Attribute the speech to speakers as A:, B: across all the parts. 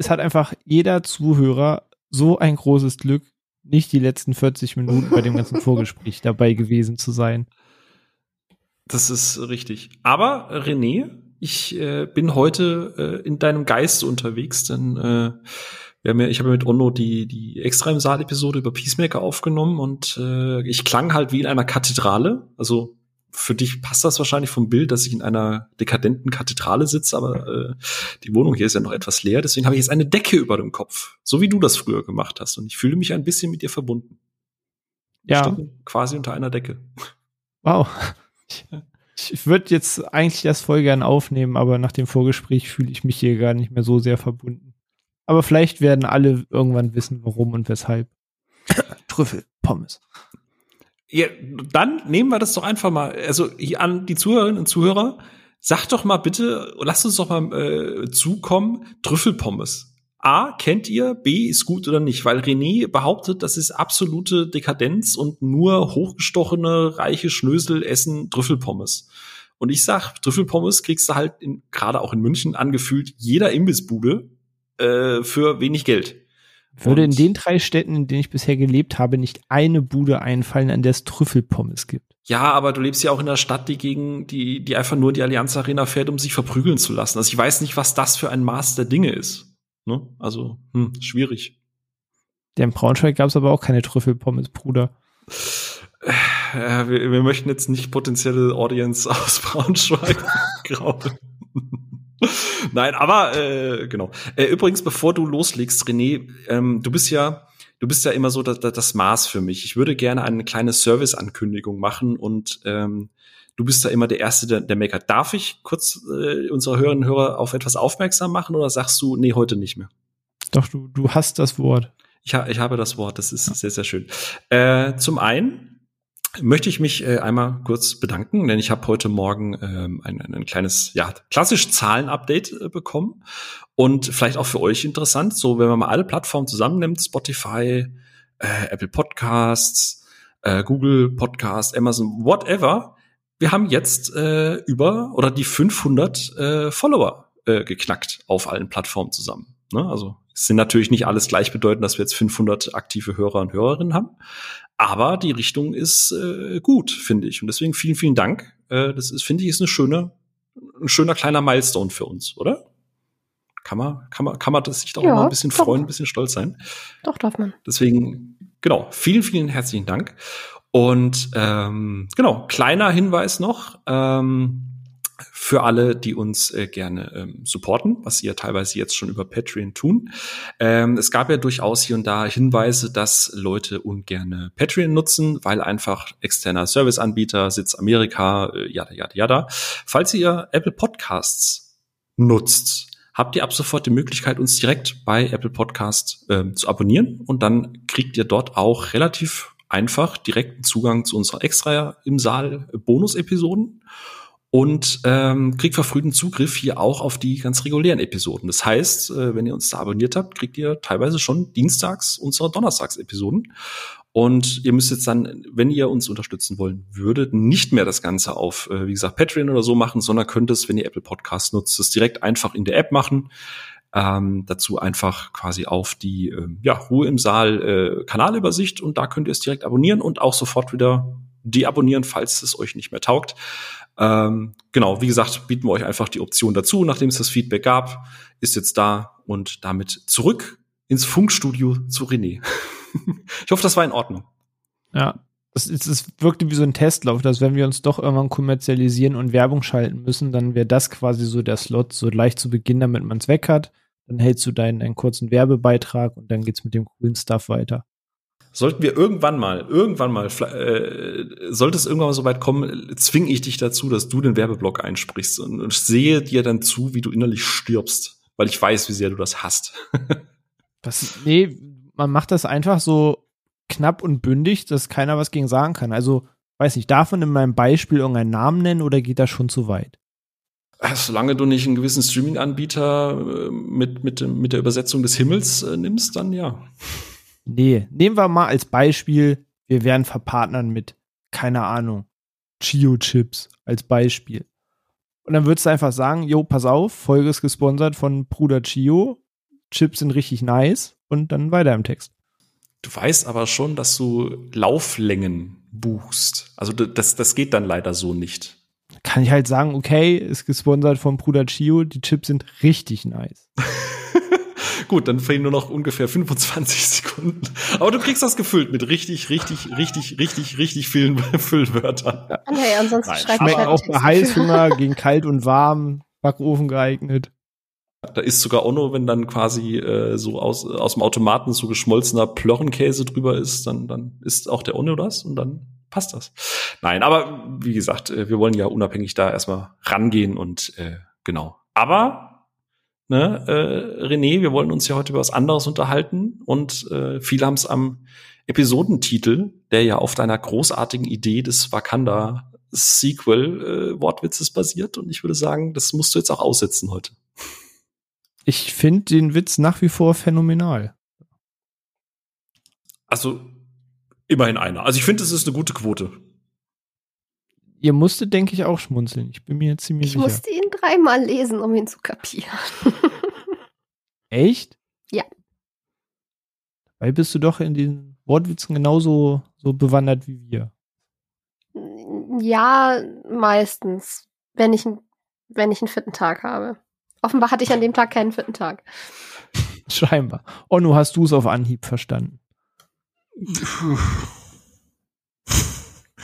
A: es hat einfach jeder Zuhörer so ein großes Glück, nicht die letzten 40 Minuten bei dem ganzen Vorgespräch dabei gewesen zu sein.
B: Das ist richtig. Aber René, ich äh, bin heute äh, in deinem Geist unterwegs, denn äh, wir haben ja, ich habe mit Onno die, die extra im Saal-Episode über Peacemaker aufgenommen und äh, ich klang halt wie in einer Kathedrale. Also für dich passt das wahrscheinlich vom Bild, dass ich in einer dekadenten Kathedrale sitze, aber äh, die Wohnung hier ist ja noch etwas leer, deswegen habe ich jetzt eine Decke über dem Kopf, so wie du das früher gemacht hast. Und ich fühle mich ein bisschen mit dir verbunden.
A: Ja.
B: quasi unter einer Decke.
A: Wow. Ich, ich würde jetzt eigentlich das voll gern aufnehmen, aber nach dem Vorgespräch fühle ich mich hier gar nicht mehr so sehr verbunden. Aber vielleicht werden alle irgendwann wissen, warum und weshalb.
B: Trüffel, Pommes. Ja, dann nehmen wir das doch einfach mal, also hier an die Zuhörerinnen und Zuhörer, sag doch mal bitte, lasst uns doch mal äh, zukommen, Trüffelpommes. A, kennt ihr, B, ist gut oder nicht? Weil René behauptet, das ist absolute Dekadenz und nur hochgestochene, reiche Schnösel essen Trüffelpommes. Und ich sag, Trüffelpommes kriegst du halt gerade auch in München angefühlt jeder Imbissbude äh, für wenig Geld.
A: Würde in den drei Städten, in denen ich bisher gelebt habe, nicht eine Bude einfallen, an der es Trüffelpommes gibt.
B: Ja, aber du lebst ja auch in einer Stadt, die gegen die, die einfach nur die Allianz Arena fährt, um sich verprügeln zu lassen. Also ich weiß nicht, was das für ein Maß der Dinge ist. Ne? Also, hm, schwierig.
A: Der in Braunschweig gab es aber auch keine Trüffelpommes, Bruder.
B: Ja, wir, wir möchten jetzt nicht potenzielle Audience aus Braunschweig grauen. Nein, aber äh, genau. Äh, übrigens, bevor du loslegst, René, ähm, du bist ja, du bist ja immer so das, das Maß für mich. Ich würde gerne eine kleine Service-Ankündigung machen und ähm, du bist da immer der Erste, der, der meckert. Darf ich kurz äh, unsere Hörerinnen und Hörer auf etwas aufmerksam machen oder sagst du, nee, heute nicht mehr?
A: Doch, du, du hast das Wort.
B: Ich, ha ich habe das Wort, das ist sehr, sehr schön. Äh, zum einen möchte ich mich äh, einmal kurz bedanken, denn ich habe heute Morgen ähm, ein, ein kleines, ja, klassisch Zahlen-Update äh, bekommen und vielleicht auch für euch interessant, so wenn man mal alle Plattformen zusammennimmt, Spotify, äh, Apple Podcasts, äh, Google Podcasts, Amazon, whatever, wir haben jetzt äh, über oder die 500 äh, Follower äh, geknackt auf allen Plattformen zusammen. Ne? Also es sind natürlich nicht alles gleichbedeutend, dass wir jetzt 500 aktive Hörer und Hörerinnen haben, aber die Richtung ist äh, gut, finde ich. Und deswegen vielen, vielen Dank. Äh, das ist, finde ich, ist eine schöne, ein schöner kleiner Milestone für uns, oder? Kann man, kann man, kann man das sich doch ja, mal ein bisschen doch. freuen, ein bisschen stolz sein.
C: Doch, darf man.
B: Deswegen, genau, vielen, vielen herzlichen Dank. Und ähm, genau, kleiner Hinweis noch. Ähm, für alle, die uns äh, gerne ähm, supporten, was sie ja teilweise jetzt schon über Patreon tun. Ähm, es gab ja durchaus hier und da Hinweise, dass Leute ungerne Patreon nutzen, weil einfach externer Serviceanbieter, Sitz Amerika, äh, jada, jada, jada. Falls ihr Apple Podcasts nutzt, habt ihr ab sofort die Möglichkeit, uns direkt bei Apple Podcast äh, zu abonnieren und dann kriegt ihr dort auch relativ einfach direkten Zugang zu unserer extra im Saal Bonus-Episoden und ähm, kriegt verfrühten Zugriff hier auch auf die ganz regulären Episoden. Das heißt, äh, wenn ihr uns da abonniert habt, kriegt ihr teilweise schon dienstags unsere Donnerstags-Episoden. Und ihr müsst jetzt dann, wenn ihr uns unterstützen wollen würdet, nicht mehr das Ganze auf, äh, wie gesagt, Patreon oder so machen, sondern könnt es, wenn ihr Apple Podcasts nutzt, es direkt einfach in der App machen. Ähm, dazu einfach quasi auf die äh, ja, Ruhe im Saal äh, Kanalübersicht und da könnt ihr es direkt abonnieren und auch sofort wieder deabonnieren, falls es euch nicht mehr taugt. Ähm, genau, wie gesagt, bieten wir euch einfach die Option dazu, nachdem es das Feedback gab, ist jetzt da und damit zurück ins Funkstudio zu René. ich hoffe, das war in Ordnung.
A: Ja, es, es wirkte wie so ein Testlauf, dass wenn wir uns doch irgendwann kommerzialisieren und Werbung schalten müssen, dann wäre das quasi so der Slot, so leicht zu Beginn, damit man es weg hat. Dann hältst du deinen einen kurzen Werbebeitrag und dann geht's mit dem coolen Stuff weiter.
B: Sollten wir irgendwann mal, irgendwann mal, äh, sollte es irgendwann mal so weit kommen, zwinge ich dich dazu, dass du den Werbeblock einsprichst und, und sehe dir dann zu, wie du innerlich stirbst, weil ich weiß, wie sehr du das hast.
A: das, nee, man macht das einfach so knapp und bündig, dass keiner was gegen sagen kann. Also, weiß nicht, darf man in meinem Beispiel irgendeinen Namen nennen oder geht das schon zu weit?
B: Solange du nicht einen gewissen Streaming-Anbieter äh, mit, mit, mit der Übersetzung des Himmels äh, nimmst, dann ja.
A: Nee, nehmen wir mal als Beispiel, wir werden verpartnern mit, keine Ahnung, Chio-Chips als Beispiel. Und dann würdest du einfach sagen, jo, pass auf, Folge ist gesponsert von Bruder Chio. Chips sind richtig nice und dann weiter im Text.
B: Du weißt aber schon, dass du Lauflängen buchst. Also das, das geht dann leider so nicht.
A: Kann ich halt sagen, okay, ist gesponsert vom Bruder Chio, die Chips sind richtig nice.
B: Gut, dann fehlen nur noch ungefähr 25 Sekunden. Aber du kriegst das gefüllt mit richtig, richtig, richtig, richtig, richtig vielen Füllwörtern.
A: Ja. Okay, ansonsten schreibt Schmeckt halt auch bei Heißhunger gegen kalt und warm, Backofen geeignet.
B: Da ist sogar auch nur, wenn dann quasi äh, so aus, aus dem Automaten so geschmolzener Plörrenkäse drüber ist, dann, dann ist auch der Ono das und dann passt das. Nein, aber wie gesagt, äh, wir wollen ja unabhängig da erstmal rangehen und äh, genau. Aber ne, äh, René, wir wollen uns ja heute über was anderes unterhalten und äh, viele haben es am Episodentitel, der ja auf deiner großartigen Idee des Wakanda Sequel äh, Wortwitzes basiert und ich würde sagen, das musst du jetzt auch aussetzen heute.
A: Ich finde den Witz nach wie vor phänomenal.
B: Also immerhin einer. Also ich finde, es ist eine gute Quote.
A: Ihr musstet, denke ich, auch schmunzeln. Ich bin mir ziemlich
C: ich
A: sicher.
C: Ich musste ihn dreimal lesen, um ihn zu kapieren.
A: Echt?
C: Ja.
A: Weil bist du doch in den Wortwitzen genauso so bewandert wie wir.
C: Ja, meistens. Wenn ich, wenn ich einen vierten Tag habe. Offenbar hatte ich an dem Tag keinen vierten Tag.
A: Scheinbar. Onno, hast du es auf Anhieb verstanden?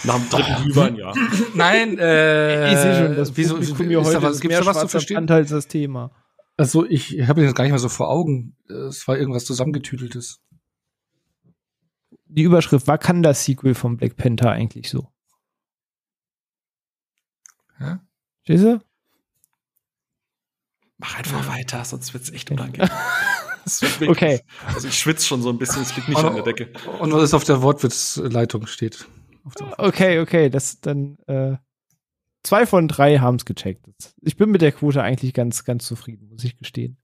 B: Nach dem dritten Glühwein, ja.
D: Nein, äh,
A: ich sehe schon, das wieso, Publikum mir heute
D: was, gibt's da was zu verstehen?
A: als das Thema.
D: Also ich habe das gar nicht mehr so vor Augen. Es war irgendwas zusammengetüteltes.
A: Die Überschrift, war kann das Sequel von Black Panther eigentlich so?
D: Ja?
A: Stehst du?
B: Mach einfach weiter, sonst wird's echt unangenehm.
A: okay.
B: Also ich schwitze schon so ein bisschen, es liegt nicht
D: und,
B: an der Decke.
D: Und was auf der Wortwitzleitung steht.
A: Okay, okay, das dann äh, zwei von drei haben es gecheckt. Ich bin mit der Quote eigentlich ganz, ganz zufrieden, muss ich gestehen.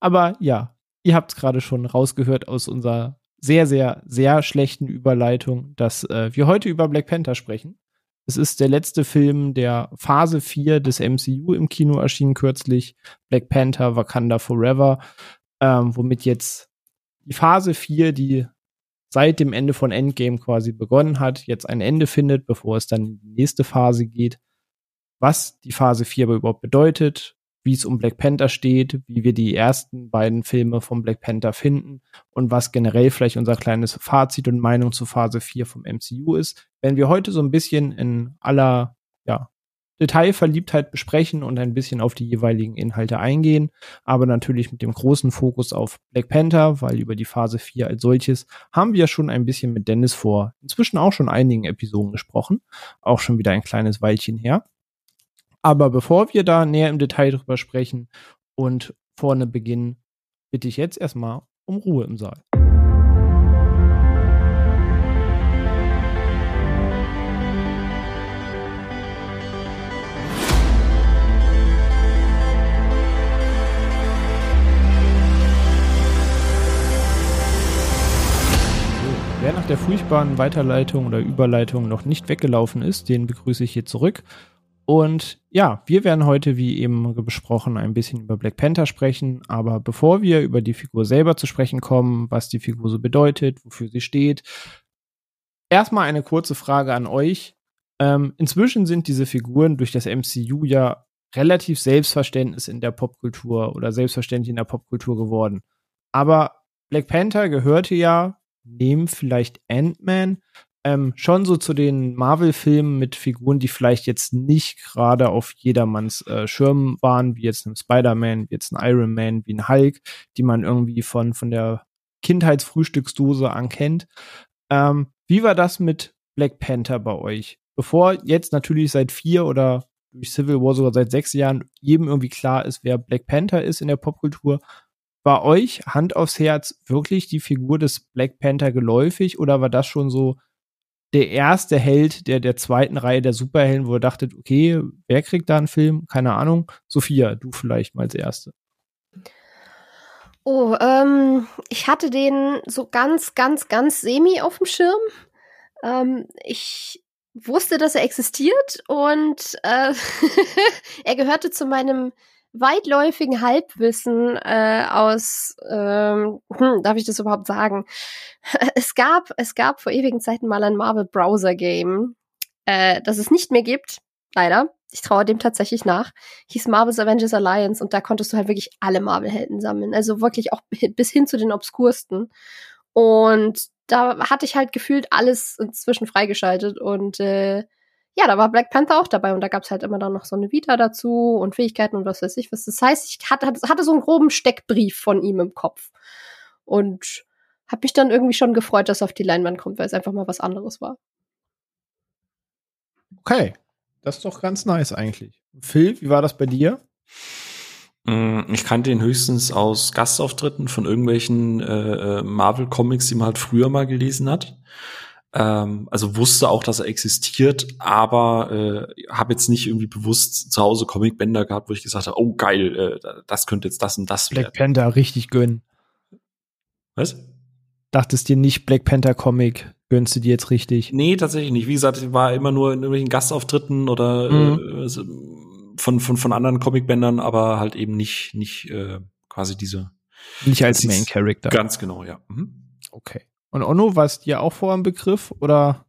A: Aber ja, ihr habt es gerade schon rausgehört aus unserer sehr, sehr, sehr schlechten Überleitung, dass äh, wir heute über Black Panther sprechen. Es ist der letzte Film der Phase 4 des MCU im Kino erschienen kürzlich. Black Panther, Wakanda Forever, ähm, womit jetzt die Phase 4, die seit dem Ende von Endgame quasi begonnen hat, jetzt ein Ende findet, bevor es dann in die nächste Phase geht. Was die Phase 4 aber überhaupt bedeutet, wie es um Black Panther steht, wie wir die ersten beiden Filme von Black Panther finden und was generell vielleicht unser kleines Fazit und Meinung zu Phase 4 vom MCU ist. Wenn wir heute so ein bisschen in aller ja, Detailverliebtheit besprechen und ein bisschen auf die jeweiligen Inhalte eingehen, aber natürlich mit dem großen Fokus auf Black Panther, weil über die Phase 4 als solches haben wir schon ein bisschen mit Dennis vor inzwischen auch schon einigen Episoden gesprochen, auch schon wieder ein kleines Weilchen her. Aber bevor wir da näher im Detail drüber sprechen und vorne beginnen, bitte ich jetzt erstmal um Ruhe im Saal. Wer nach der furchtbaren Weiterleitung oder Überleitung noch nicht weggelaufen ist, den begrüße ich hier zurück. Und ja, wir werden heute, wie eben besprochen, ein bisschen über Black Panther sprechen. Aber bevor wir über die Figur selber zu sprechen kommen, was die Figur so bedeutet, wofür sie steht, erstmal eine kurze Frage an euch. Ähm, inzwischen sind diese Figuren durch das MCU ja relativ Selbstverständnis in der Popkultur oder selbstverständlich in der Popkultur geworden. Aber Black Panther gehörte ja nehmen vielleicht Ant-Man ähm, schon so zu den Marvel-Filmen mit Figuren, die vielleicht jetzt nicht gerade auf jedermanns äh, Schirm waren, wie jetzt ein Spider-Man, wie jetzt ein Iron Man, wie ein Hulk, die man irgendwie von, von der Kindheitsfrühstücksdose ankennt. Ähm, wie war das mit Black Panther bei euch? Bevor jetzt natürlich seit vier oder durch Civil War sogar seit sechs Jahren jedem irgendwie klar ist, wer Black Panther ist in der Popkultur, war euch Hand aufs Herz wirklich die Figur des Black Panther geläufig oder war das schon so der erste Held der, der zweiten Reihe der Superhelden, wo ihr dachtet, okay, wer kriegt da einen Film? Keine Ahnung. Sophia, du vielleicht mal als Erste.
C: Oh, ähm, ich hatte den so ganz, ganz, ganz semi auf dem Schirm. Ähm, ich wusste, dass er existiert und äh, er gehörte zu meinem weitläufigen Halbwissen äh, aus, ähm, hm, darf ich das überhaupt sagen? Es gab, es gab vor ewigen Zeiten mal ein Marvel Browser Game, äh, das es nicht mehr gibt, leider. Ich traue dem tatsächlich nach. Hieß Marvel's Avengers Alliance und da konntest du halt wirklich alle Marvel-Helden sammeln. Also wirklich auch bis hin zu den obskursten. Und da hatte ich halt gefühlt alles inzwischen freigeschaltet und äh, ja, da war Black Panther auch dabei und da gab's halt immer dann noch so eine Vita dazu und Fähigkeiten und was weiß ich was. Das heißt, ich hatte, hatte so einen groben Steckbrief von ihm im Kopf und habe mich dann irgendwie schon gefreut, dass er auf die Leinwand kommt, weil es einfach mal was anderes war.
A: Okay, das ist doch ganz nice eigentlich. Phil, wie war das bei dir?
B: Mm, ich kannte ihn höchstens aus Gastauftritten von irgendwelchen äh, äh, Marvel-Comics, die man halt früher mal gelesen hat. Ähm, also wusste auch, dass er existiert, aber äh, habe jetzt nicht irgendwie bewusst zu Hause Comicbänder gehabt, wo ich gesagt habe, oh geil, äh, das könnte jetzt das und das
A: Black werden. Panther richtig gönnen.
B: Was?
A: Dachtest dir nicht Black Panther Comic gönnst du dir jetzt richtig?
B: Nee, tatsächlich nicht. Wie gesagt, ich war immer nur in irgendwelchen Gastauftritten oder mhm. äh, von, von, von anderen Comicbändern, aber halt eben nicht, nicht äh, quasi diese.
A: Nicht als Main Character.
B: Ganz genau, ja. Mhm.
A: Okay. Und Onno, war es dir auch vor einem Begriff oder?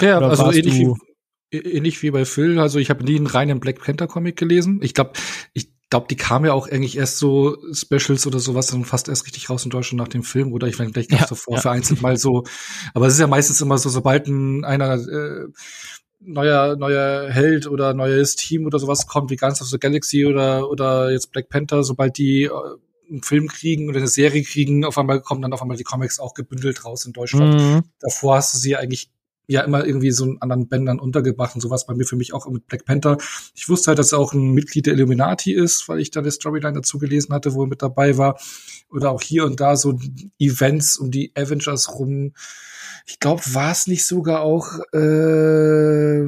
D: Ja, oder also ähnlich wie, ähnlich wie bei Phil. Also ich habe nie einen reinen Black Panther Comic gelesen. Ich glaube, ich glaube, die kam ja auch eigentlich erst so Specials oder sowas dann fast erst richtig raus in Deutschland nach dem Film oder ich meine, vielleicht gab's ja, davor ja. vereinzelt mal so. Aber es ist ja meistens immer so, sobald ein einer äh, neuer neuer Held oder neues Team oder sowas kommt, wie Guardians of the Galaxy oder oder jetzt Black Panther, sobald die äh, einen Film kriegen oder eine Serie kriegen, auf einmal kommen dann auf einmal die Comics auch gebündelt raus in Deutschland. Mhm. Davor hast du sie eigentlich ja immer irgendwie so einen anderen Bändern untergebracht und sowas bei mir für mich auch mit Black Panther. Ich wusste halt, dass er auch ein Mitglied der Illuminati ist, weil ich da eine Storyline dazu gelesen hatte, wo er mit dabei war. Oder auch hier und da so Events um die Avengers rum. Ich glaube, war es nicht sogar auch, äh,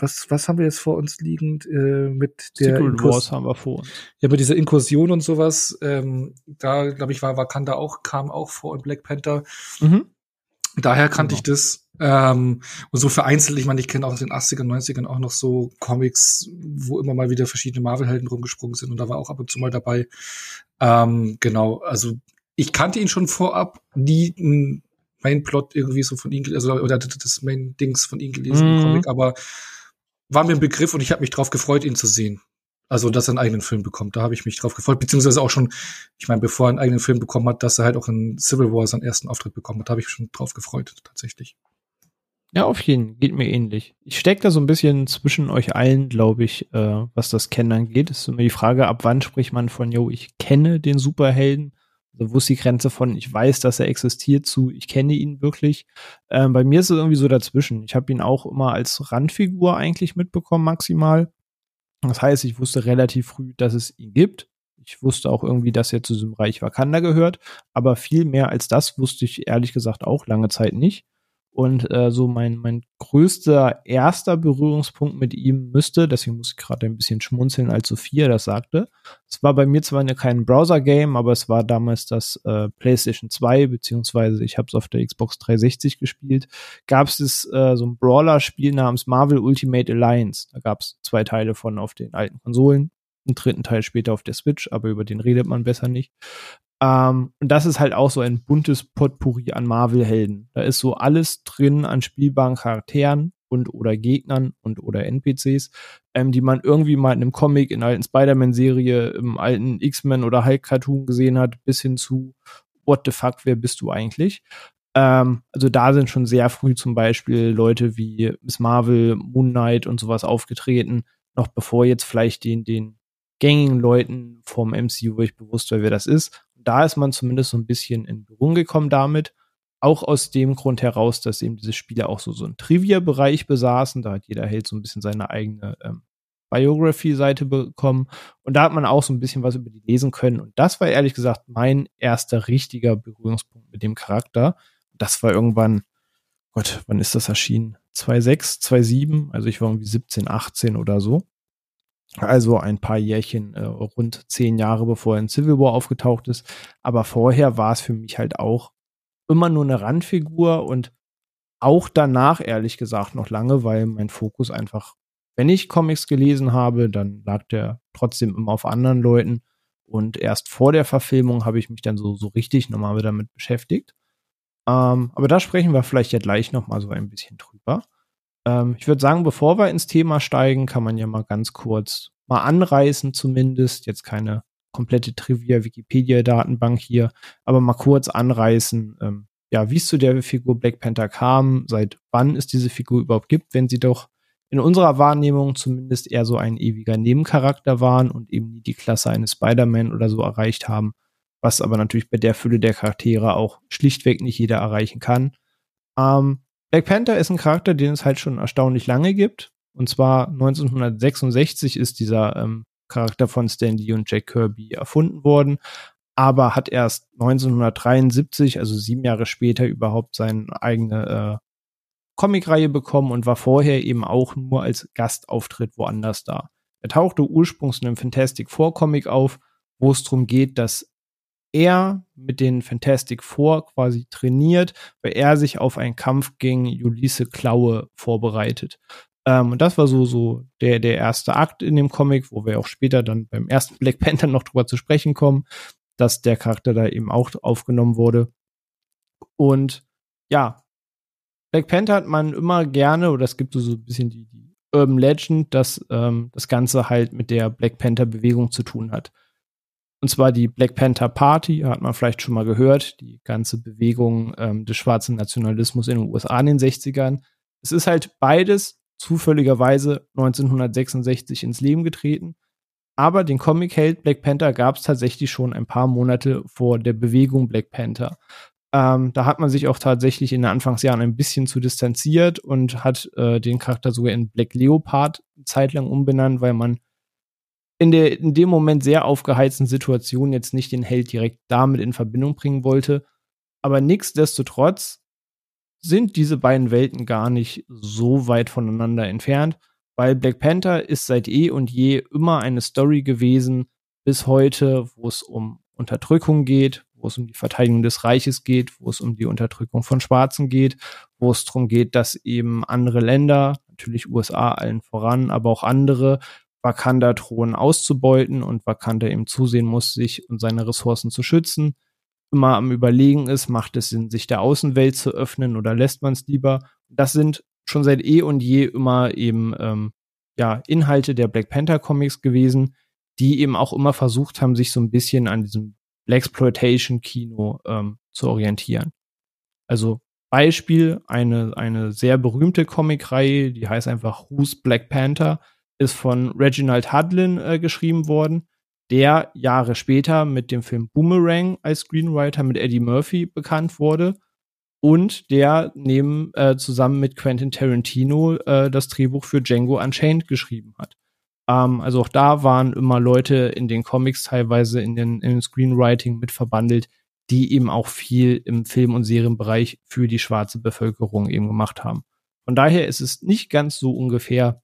D: was, was haben wir jetzt vor uns liegend äh, mit der
A: Secret Wars haben wir vor uns.
D: Ja, mit dieser Inkursion und sowas. Ähm, da, glaube ich, war Wakanda auch, kam auch vor und Black Panther. Mhm. Daher kannte genau. ich das. Ähm, und so vereinzelt, ich meine, ich kenne auch aus den 80er, 90ern auch noch so Comics, wo immer mal wieder verschiedene Marvel-Helden rumgesprungen sind und da war auch ab und zu mal dabei. Ähm, genau, also ich kannte ihn schon vorab, nie ein Main-Plot irgendwie so von ihm, also oder das Main-Dings von ihm gelesen mhm. im Comic, aber war mir ein Begriff und ich habe mich drauf gefreut, ihn zu sehen. Also, dass er einen eigenen Film bekommt, da habe ich mich drauf gefreut. Beziehungsweise auch schon, ich meine, bevor er einen eigenen Film bekommen hat, dass er halt auch in Civil War seinen ersten Auftritt bekommen hat, da habe ich mich schon drauf gefreut, tatsächlich.
A: Ja, auf jeden, geht mir ähnlich. Ich stecke da so ein bisschen zwischen euch allen, glaube ich, äh, was das Kennen angeht. Es ist immer die Frage, ab wann spricht man von, yo, ich kenne den Superhelden. Also wo ist die Grenze von, ich weiß, dass er existiert, zu, ich kenne ihn wirklich. Ähm, bei mir ist es irgendwie so dazwischen. Ich habe ihn auch immer als Randfigur eigentlich mitbekommen, maximal. Das heißt, ich wusste relativ früh, dass es ihn gibt. Ich wusste auch irgendwie, dass er zu diesem Reich Wakanda gehört. Aber viel mehr als das wusste ich ehrlich gesagt auch lange Zeit nicht. Und äh, so mein, mein größter erster Berührungspunkt mit ihm müsste, deswegen muss ich gerade ein bisschen schmunzeln, als Sophia das sagte. Es war bei mir zwar kein Browser-Game, aber es war damals das äh, PlayStation 2, beziehungsweise ich habe es auf der Xbox 360 gespielt. Gab es äh, so ein Brawler-Spiel namens Marvel Ultimate Alliance. Da gab es zwei Teile von auf den alten Konsolen einen dritten Teil später auf der Switch, aber über den redet man besser nicht. Ähm, und das ist halt auch so ein buntes Potpourri an Marvel-Helden. Da ist so alles drin an spielbaren Charakteren und oder Gegnern und oder NPCs, ähm, die man irgendwie mal in einem Comic, in einer alten Spider-Man-Serie, im alten X-Men oder Hulk-Cartoon gesehen hat, bis hin zu What the fuck, wer bist du eigentlich? Ähm, also da sind schon sehr früh zum Beispiel Leute wie Miss Marvel, Moon Knight und sowas aufgetreten, noch bevor jetzt vielleicht den, den gängigen Leuten vom MCU wirklich bewusst war, wer das ist da ist man zumindest so ein bisschen in Berührung gekommen damit. Auch aus dem Grund heraus, dass eben diese Spiele auch so, so einen Trivia-Bereich besaßen. Da hat jeder Held so ein bisschen seine eigene ähm, Biography-Seite bekommen. Und da hat man auch so ein bisschen was über die lesen können. Und das war ehrlich gesagt mein erster richtiger Berührungspunkt mit dem Charakter. Das war irgendwann, Gott, wann ist das erschienen? 2.6, 2.7, also ich war irgendwie 17, 18 oder so. Also ein paar Jährchen, äh, rund zehn Jahre bevor er in Civil War aufgetaucht ist. Aber vorher war es für mich halt auch immer nur eine Randfigur und auch danach, ehrlich gesagt, noch lange, weil mein Fokus einfach wenn ich Comics gelesen habe, dann lag der trotzdem immer auf anderen Leuten. Und erst vor der Verfilmung habe ich mich dann so, so richtig nochmal damit beschäftigt. Ähm, aber da sprechen wir vielleicht ja gleich nochmal so ein bisschen drüber. Ähm, ich würde sagen, bevor wir ins Thema steigen, kann man ja mal ganz kurz mal anreißen zumindest. Jetzt keine komplette Trivia-Wikipedia-Datenbank hier, aber mal kurz anreißen, ähm, ja, wie es zu der Figur Black Panther kam, seit wann es diese Figur überhaupt gibt, wenn sie doch in unserer Wahrnehmung zumindest eher so ein ewiger Nebencharakter waren und eben nie die Klasse eines Spider-Man oder so erreicht haben, was aber natürlich bei der Fülle der Charaktere auch schlichtweg nicht jeder erreichen kann. Ähm, Black Panther ist ein Charakter, den es halt schon erstaunlich lange gibt. Und zwar 1966 ist dieser ähm, Charakter von Stan Lee und Jack Kirby erfunden worden, aber hat erst 1973, also sieben Jahre später, überhaupt seine eigene äh, Comicreihe bekommen und war vorher eben auch nur als Gastauftritt woanders da. Er tauchte ursprünglich in einem Fantastic Four Comic auf, wo es darum geht, dass er mit den Fantastic Four quasi trainiert, weil er sich auf einen Kampf gegen Ulisse Klaue vorbereitet. Ähm, und das war so, so der, der erste Akt in dem Comic, wo wir auch später dann beim ersten Black Panther noch drüber zu sprechen kommen, dass der Charakter da eben auch aufgenommen wurde. Und ja, Black Panther hat man immer gerne, oder es gibt so ein bisschen die, die Urban Legend, dass ähm, das Ganze halt mit der Black Panther Bewegung zu tun hat. Und zwar die Black Panther Party, hat man vielleicht schon mal gehört, die ganze Bewegung ähm, des schwarzen Nationalismus in den USA in den 60ern. Es ist halt beides zufälligerweise 1966 ins Leben getreten. Aber den Comic-Held Black Panther gab es tatsächlich schon ein paar Monate vor der Bewegung Black Panther. Ähm, da hat man sich auch tatsächlich in den Anfangsjahren ein bisschen zu distanziert und hat äh, den Charakter sogar in Black Leopard zeitlang umbenannt, weil man in, der, in dem Moment sehr aufgeheizten Situation jetzt nicht den Held direkt damit in Verbindung bringen wollte. Aber nichtsdestotrotz sind diese beiden Welten gar nicht so weit voneinander entfernt, weil Black Panther ist seit eh und je immer eine Story gewesen, bis heute, wo es um Unterdrückung geht, wo es um die Verteidigung des Reiches geht, wo es um die Unterdrückung von Schwarzen geht, wo es darum geht, dass eben andere Länder, natürlich USA allen voran, aber auch andere, Wakanda drohen auszubeuten und Wakanda eben zusehen muss, sich und seine Ressourcen zu schützen immer am Überlegen ist, macht es Sinn, sich der Außenwelt zu öffnen oder lässt man es lieber? Das sind schon seit eh und je immer eben ähm, ja Inhalte der Black Panther Comics gewesen, die eben auch immer versucht haben, sich so ein bisschen an diesem Blaxploitation Kino ähm, zu orientieren. Also Beispiel eine eine sehr berühmte Comicreihe, die heißt einfach Who's Black Panther, ist von Reginald Hudlin äh, geschrieben worden der Jahre später mit dem Film Boomerang als Screenwriter mit Eddie Murphy bekannt wurde und der neben äh, zusammen mit Quentin Tarantino äh, das Drehbuch für Django Unchained geschrieben hat. Ähm, also auch da waren immer Leute in den Comics teilweise in den, in den Screenwriting mit verbandelt, die eben auch viel im Film- und Serienbereich für die schwarze Bevölkerung eben gemacht haben. Von daher ist es nicht ganz so ungefähr,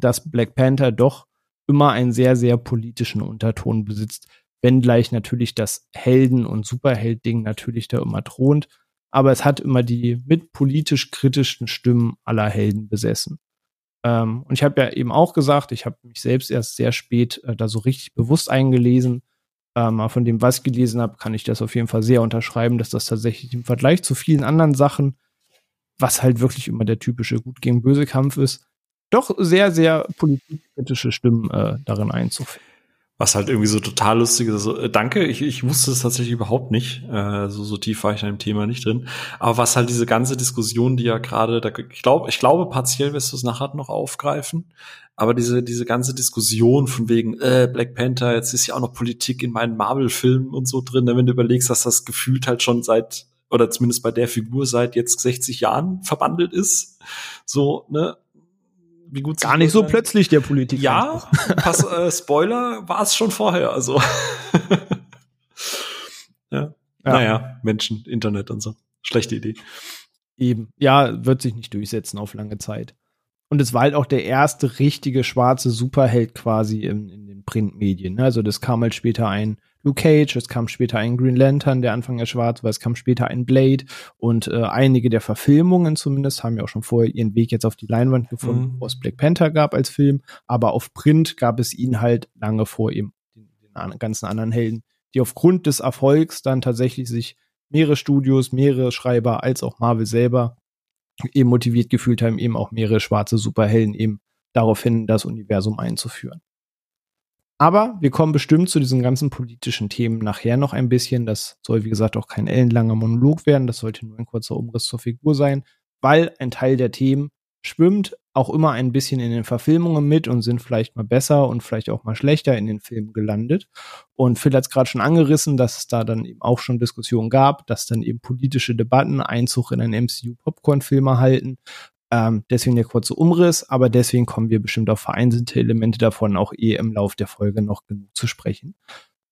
A: dass Black Panther doch immer einen sehr, sehr politischen Unterton besitzt, wenngleich natürlich das Helden- und Superheld-Ding natürlich da immer thront, aber es hat immer die mit politisch kritischen Stimmen aller Helden besessen. Ähm, und ich habe ja eben auch gesagt, ich habe mich selbst erst sehr spät äh, da so richtig bewusst eingelesen. Ähm, von dem, was ich gelesen habe, kann ich das auf jeden Fall sehr unterschreiben, dass das tatsächlich im Vergleich zu vielen anderen Sachen, was halt wirklich immer der typische Gut gegen Böse Kampf ist, doch sehr, sehr politikkritische Stimmen äh, darin einzufinden.
B: Was halt irgendwie so total lustig ist. Also, äh, danke, ich, ich wusste es tatsächlich überhaupt nicht. Äh, so, so tief war ich in dem Thema nicht drin. Aber was halt diese ganze Diskussion, die ja gerade, ich glaube, ich glaube, partiell wirst du es nachher noch aufgreifen. Aber diese, diese ganze Diskussion von wegen, äh, Black Panther, jetzt ist ja auch noch Politik in meinen Marvel-Filmen und so drin, ne, wenn du überlegst, dass das gefühlt halt schon seit oder zumindest bei der Figur seit jetzt 60 Jahren verbandelt ist. So, ne?
A: Wie gut Gar nicht so plötzlich der Politik.
B: Ja, pass, äh, Spoiler war es schon vorher, also. ja. ja. Naja, Menschen, Internet und so. Schlechte Idee.
A: Eben. Ja, wird sich nicht durchsetzen auf lange Zeit. Und es war halt auch der erste richtige schwarze Superheld quasi in, in den Printmedien. Ne? Also das kam halt später ein Luke Cage, es kam später ein Green Lantern, der Anfang ja schwarz war, es kam später ein Blade und äh, einige der Verfilmungen zumindest haben ja auch schon vorher ihren Weg jetzt auf die Leinwand gefunden, mhm. wo es Black Panther gab als Film, aber auf Print gab es ihn halt lange vor ihm, den, den ganzen anderen Helden, die aufgrund des Erfolgs dann tatsächlich sich mehrere Studios, mehrere Schreiber als auch Marvel selber eben motiviert gefühlt haben, eben auch mehrere schwarze Superhelden eben daraufhin das Universum einzuführen. Aber wir kommen bestimmt zu diesen ganzen politischen Themen nachher noch ein bisschen. Das soll, wie gesagt, auch kein ellenlanger Monolog werden. Das sollte nur ein kurzer Umriss zur Figur sein, weil ein Teil der Themen schwimmt auch immer ein bisschen in den Verfilmungen mit und sind vielleicht mal besser und vielleicht auch mal schlechter in den Filmen gelandet. Und Phil hat es gerade schon angerissen, dass es da dann eben auch schon Diskussionen gab, dass dann eben politische Debatten Einzug in einen MCU-Popcorn-Film erhalten. Ähm, deswegen der kurze Umriss, aber deswegen kommen wir bestimmt auf vereinzelte Elemente davon auch eh im Lauf der Folge noch genug zu sprechen.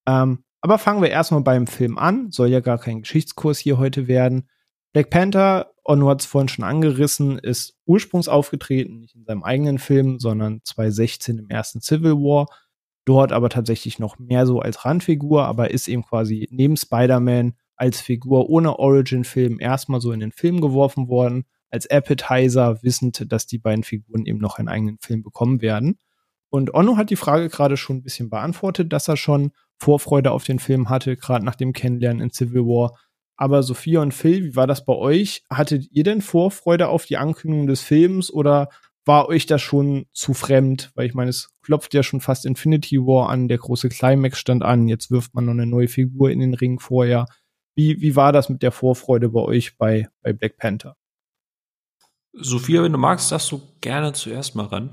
A: Ähm, aber fangen wir erstmal beim Film an. Soll ja gar kein Geschichtskurs hier heute werden. Black Panther, Onno hat es vorhin schon angerissen, ist ursprungs aufgetreten, nicht in seinem eigenen Film, sondern 2016 im ersten Civil War. Dort aber tatsächlich noch mehr so als Randfigur, aber ist eben quasi neben Spider-Man als Figur ohne Origin-Film erstmal so in den Film geworfen worden als Appetizer, wissend, dass die beiden Figuren eben noch einen eigenen Film bekommen werden. Und Onno hat die Frage gerade schon ein bisschen beantwortet, dass er schon Vorfreude auf den Film hatte, gerade nach dem Kennenlernen in Civil War. Aber Sophia und Phil, wie war das bei euch? Hattet ihr denn Vorfreude auf die Ankündigung des Films oder war euch das schon zu fremd? Weil ich meine, es klopft ja schon fast Infinity War an, der große Climax stand an, jetzt wirft man noch eine neue Figur in den Ring vorher. Wie, wie war das mit der Vorfreude bei euch bei, bei Black Panther?
B: Sophia, wenn du magst, darfst du gerne zuerst mal ran.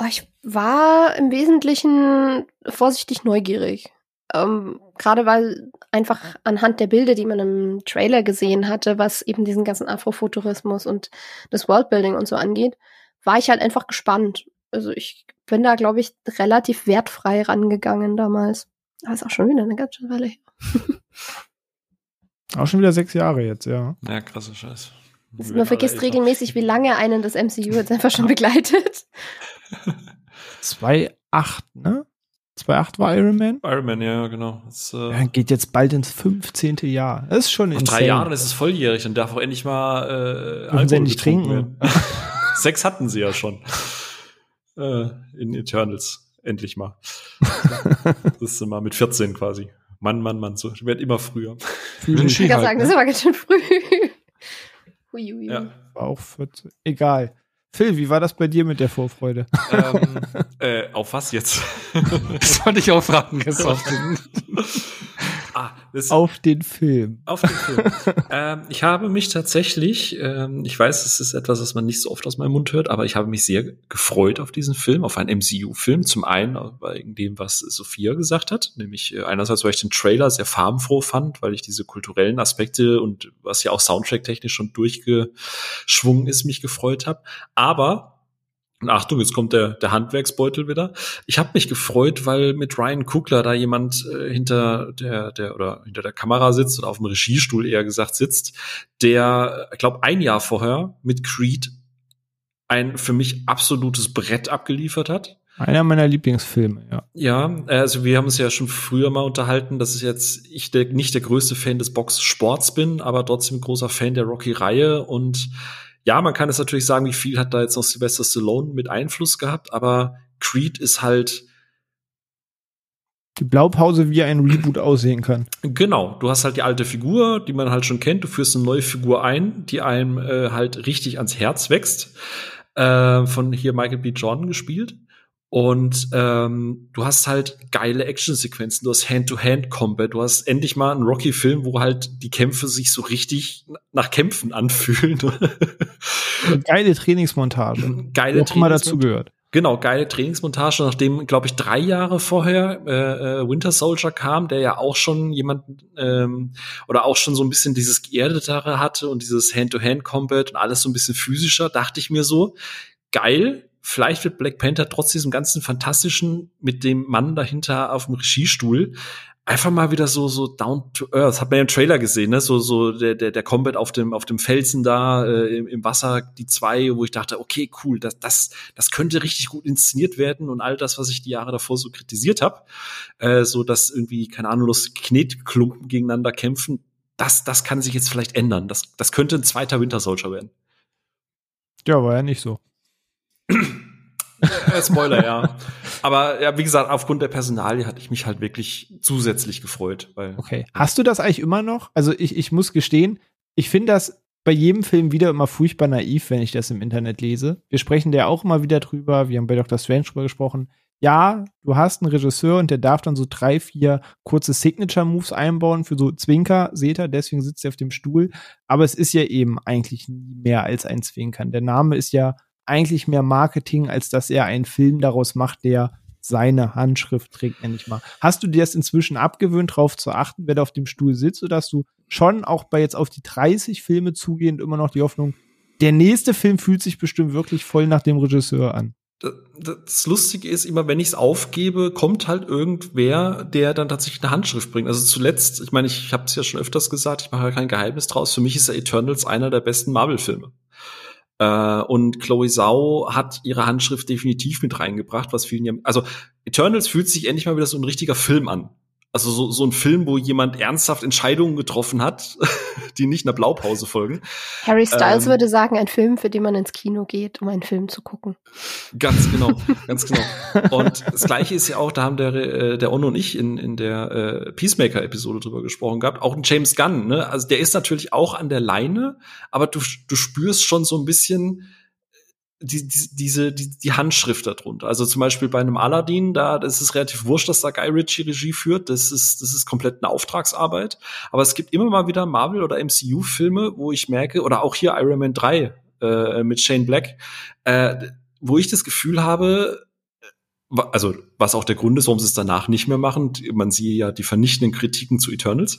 C: Oh, ich war im Wesentlichen vorsichtig neugierig. Ähm, Gerade weil einfach anhand der Bilder, die man im Trailer gesehen hatte, was eben diesen ganzen Afrofuturismus und das Worldbuilding und so angeht, war ich halt einfach gespannt. Also ich bin da, glaube ich, relativ wertfrei rangegangen damals. Aber ist auch schon wieder eine ganze Weile her.
A: auch schon wieder sechs Jahre jetzt, ja.
B: Ja, krasse Scheiße.
C: Man vergisst regelmäßig, wie lange einen das MCU jetzt einfach schon begleitet.
A: 2,8, ne? 2,8 war Iron Man?
B: Iron Man, ja, genau.
A: Das, äh ja, geht jetzt bald ins 15. Jahr. Das ist schon
B: in drei Jahren ist es volljährig und darf auch endlich mal äh,
A: Alkohol sie nicht trinken.
B: Sechs hatten sie ja schon. Äh, in Eternals. Endlich mal. das ist mal mit 14 quasi. Mann, Mann, Mann. So wird immer früher.
C: Ich kann sagen, das ist aber ganz schön früh.
A: Hui, Ja. War auch 14. Egal. Phil, wie war das bei dir mit der Vorfreude?
B: Ähm, äh, auf was jetzt?
A: das wollte ich auch fragen. auf, den, ah, auf den Film.
B: Auf den Film. ähm, ich habe mich tatsächlich, ähm, ich weiß, es ist etwas, was man nicht so oft aus meinem Mund hört, aber ich habe mich sehr gefreut auf diesen Film, auf einen MCU-Film. Zum einen wegen dem, was Sophia gesagt hat, nämlich äh, einerseits, weil ich den Trailer sehr farbenfroh fand, weil ich diese kulturellen Aspekte und was ja auch Soundtrack-technisch schon durchgeschwungen ist, mich gefreut habe aber und Achtung, jetzt kommt der, der Handwerksbeutel wieder. Ich habe mich gefreut, weil mit Ryan Kugler da jemand äh, hinter der, der oder hinter der Kamera sitzt oder auf dem Regiestuhl eher gesagt sitzt, der, ich glaube, ein Jahr vorher mit Creed ein für mich absolutes Brett abgeliefert hat.
A: Einer meiner Lieblingsfilme, ja.
B: Ja, also wir haben uns ja schon früher mal unterhalten, dass ich jetzt ich der, nicht der größte Fan des Boxsports bin, aber trotzdem großer Fan der Rocky-Reihe und ja, man kann es natürlich sagen, wie viel hat da jetzt noch Sylvester Stallone mit Einfluss gehabt, aber Creed ist halt
A: die Blaupause, wie ein Reboot aussehen kann.
B: Genau, du hast halt die alte Figur, die man halt schon kennt, du führst eine neue Figur ein, die einem äh, halt richtig ans Herz wächst. Äh, von hier Michael B. Jordan gespielt. Und ähm, du hast halt geile Actionsequenzen, du hast Hand-to-Hand-Combat, du hast endlich mal einen Rocky-Film, wo halt die Kämpfe sich so richtig nach Kämpfen anfühlen.
A: geile Trainingsmontage.
B: Geile
A: Trainingsmontage. immer dazu gehört.
B: Genau, geile Trainingsmontage, nachdem, glaube ich, drei Jahre vorher äh, äh, Winter Soldier kam, der ja auch schon jemand ähm, oder auch schon so ein bisschen dieses Geerdetere hatte und dieses Hand-to-Hand-Combat und alles so ein bisschen physischer, dachte ich mir so, geil, vielleicht wird Black Panther trotz diesem ganzen Fantastischen mit dem Mann dahinter auf dem Regiestuhl einfach mal wieder so so down to earth. Hat man ja im Trailer gesehen, ne? So so der der der Combat auf dem auf dem Felsen da äh, im, im Wasser, die zwei, wo ich dachte, okay, cool, das das das könnte richtig gut inszeniert werden und all das, was ich die Jahre davor so kritisiert habe, äh, so dass irgendwie keine Ahnung, los Knetklumpen gegeneinander kämpfen, das das kann sich jetzt vielleicht ändern. Das das könnte ein zweiter Winter Soldier werden.
A: Ja, war ja nicht so.
B: Äh, Spoiler, ja. Aber ja, wie gesagt, aufgrund der Personalie hatte ich mich halt wirklich zusätzlich gefreut. Weil,
A: okay. Hast du das eigentlich immer noch? Also ich, ich muss gestehen, ich finde das bei jedem Film wieder immer furchtbar naiv, wenn ich das im Internet lese. Wir sprechen da auch immer wieder drüber. Wir haben bei Dr. Strange drüber gesprochen. Ja, du hast einen Regisseur und der darf dann so drei, vier kurze Signature-Moves einbauen für so Zwinker, seht ihr, deswegen sitzt er auf dem Stuhl. Aber es ist ja eben eigentlich nie mehr als ein Zwinkern. Der Name ist ja eigentlich mehr Marketing, als dass er einen Film daraus macht, der seine Handschrift trägt, nenne ich mal. Hast du dir das inzwischen abgewöhnt, darauf zu achten, wer da auf dem Stuhl sitzt, oder hast du schon auch bei jetzt auf die 30 Filme zugehend immer noch die Hoffnung, der nächste Film fühlt sich bestimmt wirklich voll nach dem Regisseur an?
B: Das Lustige ist immer, wenn ich es aufgebe, kommt halt irgendwer, der dann tatsächlich eine Handschrift bringt. Also zuletzt, ich meine, ich habe es ja schon öfters gesagt, ich mache ja kein Geheimnis draus. Für mich ist ja Eternals einer der besten Marvel-Filme. Äh, und Chloe Sau hat ihre Handschrift definitiv mit reingebracht, was vielen ja, also Eternals fühlt sich endlich mal wieder so ein richtiger Film an. Also so, so ein Film, wo jemand ernsthaft Entscheidungen getroffen hat, die nicht einer Blaupause folgen.
C: Harry Styles ähm, würde sagen, ein Film, für den man ins Kino geht, um einen Film zu gucken.
B: Ganz genau, ganz genau. Und das Gleiche ist ja auch, da haben der, äh, der Onno und ich in, in der äh, Peacemaker-Episode drüber gesprochen gehabt, auch ein James Gunn, ne? Also der ist natürlich auch an der Leine, aber du, du spürst schon so ein bisschen, die, die, diese, die, die Handschrift darunter. Also zum Beispiel bei einem Aladdin, da ist relativ wurscht, dass da Guy Ritchie Regie führt. Das ist, das ist komplett eine Auftragsarbeit. Aber es gibt immer mal wieder Marvel- oder MCU-Filme, wo ich merke, oder auch hier Iron Man 3 äh, mit Shane Black, äh, wo ich das Gefühl habe, also was auch der Grund ist, warum sie es danach nicht mehr machen. Man sieht ja die vernichtenden Kritiken zu Eternals.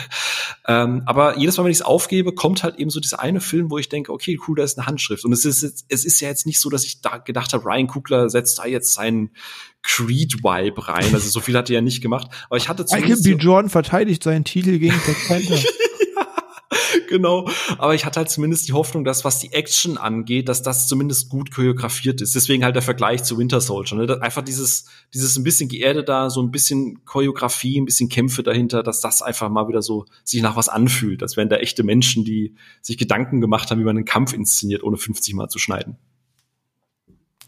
B: ähm, aber jedes Mal, wenn ich es aufgebe, kommt halt eben so dieser eine Film, wo ich denke, okay, cool, da ist eine Handschrift. Und es ist, jetzt, es ist ja jetzt nicht so, dass ich da gedacht habe, Ryan Kugler setzt da jetzt seinen Creed-Vibe rein. Also so viel hat er ja nicht gemacht. Aber ich hatte
A: zumindest. Michael B. Jordan verteidigt seinen Titel gegen Black Panther.
B: genau. Aber ich hatte halt zumindest die Hoffnung, dass was die Action angeht, dass das zumindest gut choreografiert ist. Deswegen halt der Vergleich zu Winter Soldier. Ne? Einfach dieses, dieses ein bisschen geerdet da, so ein bisschen Choreografie, ein bisschen Kämpfe dahinter, dass das einfach mal wieder so sich nach was anfühlt. Das wären da echte Menschen, die sich Gedanken gemacht haben, wie man einen Kampf inszeniert, ohne 50 Mal zu schneiden.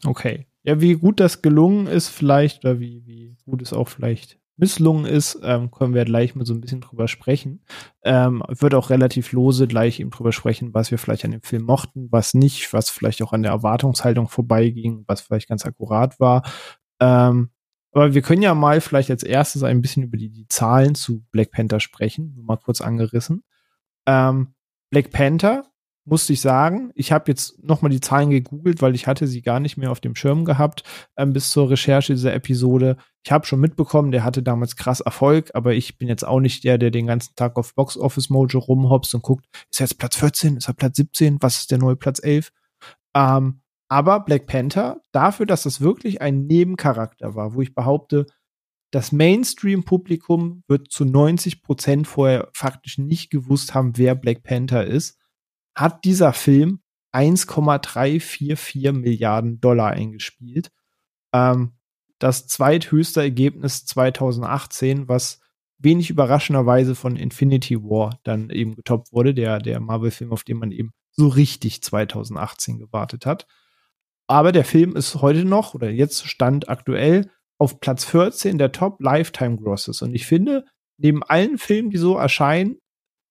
A: Okay. Ja, wie gut das gelungen ist, vielleicht, oder wie, wie gut es auch vielleicht misslungen ist, ähm, können wir gleich mal so ein bisschen drüber sprechen. Ähm, wird auch relativ lose gleich eben drüber sprechen, was wir vielleicht an dem Film mochten, was nicht, was vielleicht auch an der Erwartungshaltung vorbeiging, was vielleicht ganz akkurat war. Ähm, aber wir können ja mal vielleicht als erstes ein bisschen über die, die Zahlen zu Black Panther sprechen, mal kurz angerissen. Ähm, Black Panther musste ich sagen. Ich habe jetzt nochmal die Zahlen gegoogelt, weil ich hatte sie gar nicht mehr auf dem Schirm gehabt ähm, bis zur Recherche dieser Episode. Ich habe schon mitbekommen, der hatte damals krass Erfolg, aber ich bin jetzt auch nicht der, der den ganzen Tag auf Box Office Mojo rumhopst und guckt, ist er jetzt Platz 14, ist er Platz 17, was ist der neue Platz 11? Ähm, aber Black Panther, dafür, dass das wirklich ein Nebencharakter war, wo ich behaupte, das Mainstream-Publikum wird zu 90 Prozent vorher faktisch nicht gewusst haben, wer Black Panther ist, hat dieser Film 1,344 Milliarden Dollar eingespielt. Ähm, das zweithöchste Ergebnis 2018, was wenig überraschenderweise von Infinity War dann eben getoppt wurde, der, der Marvel-Film, auf den man eben so richtig 2018 gewartet hat. Aber der Film ist heute noch, oder jetzt stand aktuell, auf Platz 14 der Top Lifetime Grosses. Und ich finde, neben allen Filmen, die so erscheinen,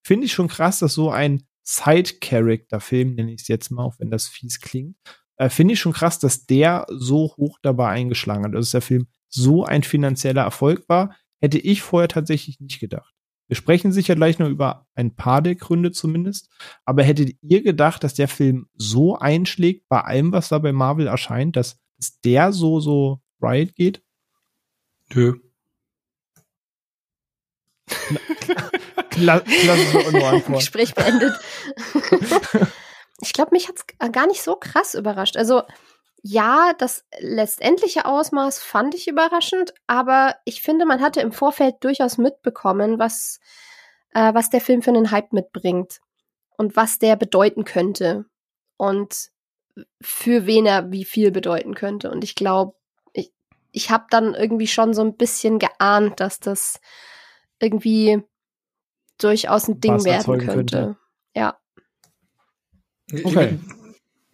A: finde ich schon krass, dass so ein Side-Character-Film, nenne ich es jetzt mal, auch wenn das fies klingt, äh, finde ich schon krass, dass der so hoch dabei eingeschlagen hat. Also, dass der Film so ein finanzieller Erfolg war, hätte ich vorher tatsächlich nicht gedacht. Wir sprechen sicher gleich noch über ein paar der Gründe zumindest. Aber hättet ihr gedacht, dass der Film so einschlägt bei allem, was da bei Marvel erscheint, dass, dass der so, so Riot geht?
B: Nö.
C: Antwort. Gespräch beendet. ich glaube, mich hat's gar nicht so krass überrascht. Also, ja, das letztendliche Ausmaß fand ich überraschend, aber ich finde, man hatte im Vorfeld durchaus mitbekommen, was, äh, was der Film für einen Hype mitbringt und was der bedeuten könnte und für wen er wie viel bedeuten könnte. Und ich glaube, ich, ich habe dann irgendwie schon so ein bisschen geahnt, dass das irgendwie durchaus ein Ding werden könnte. könnte. Ja.
D: Okay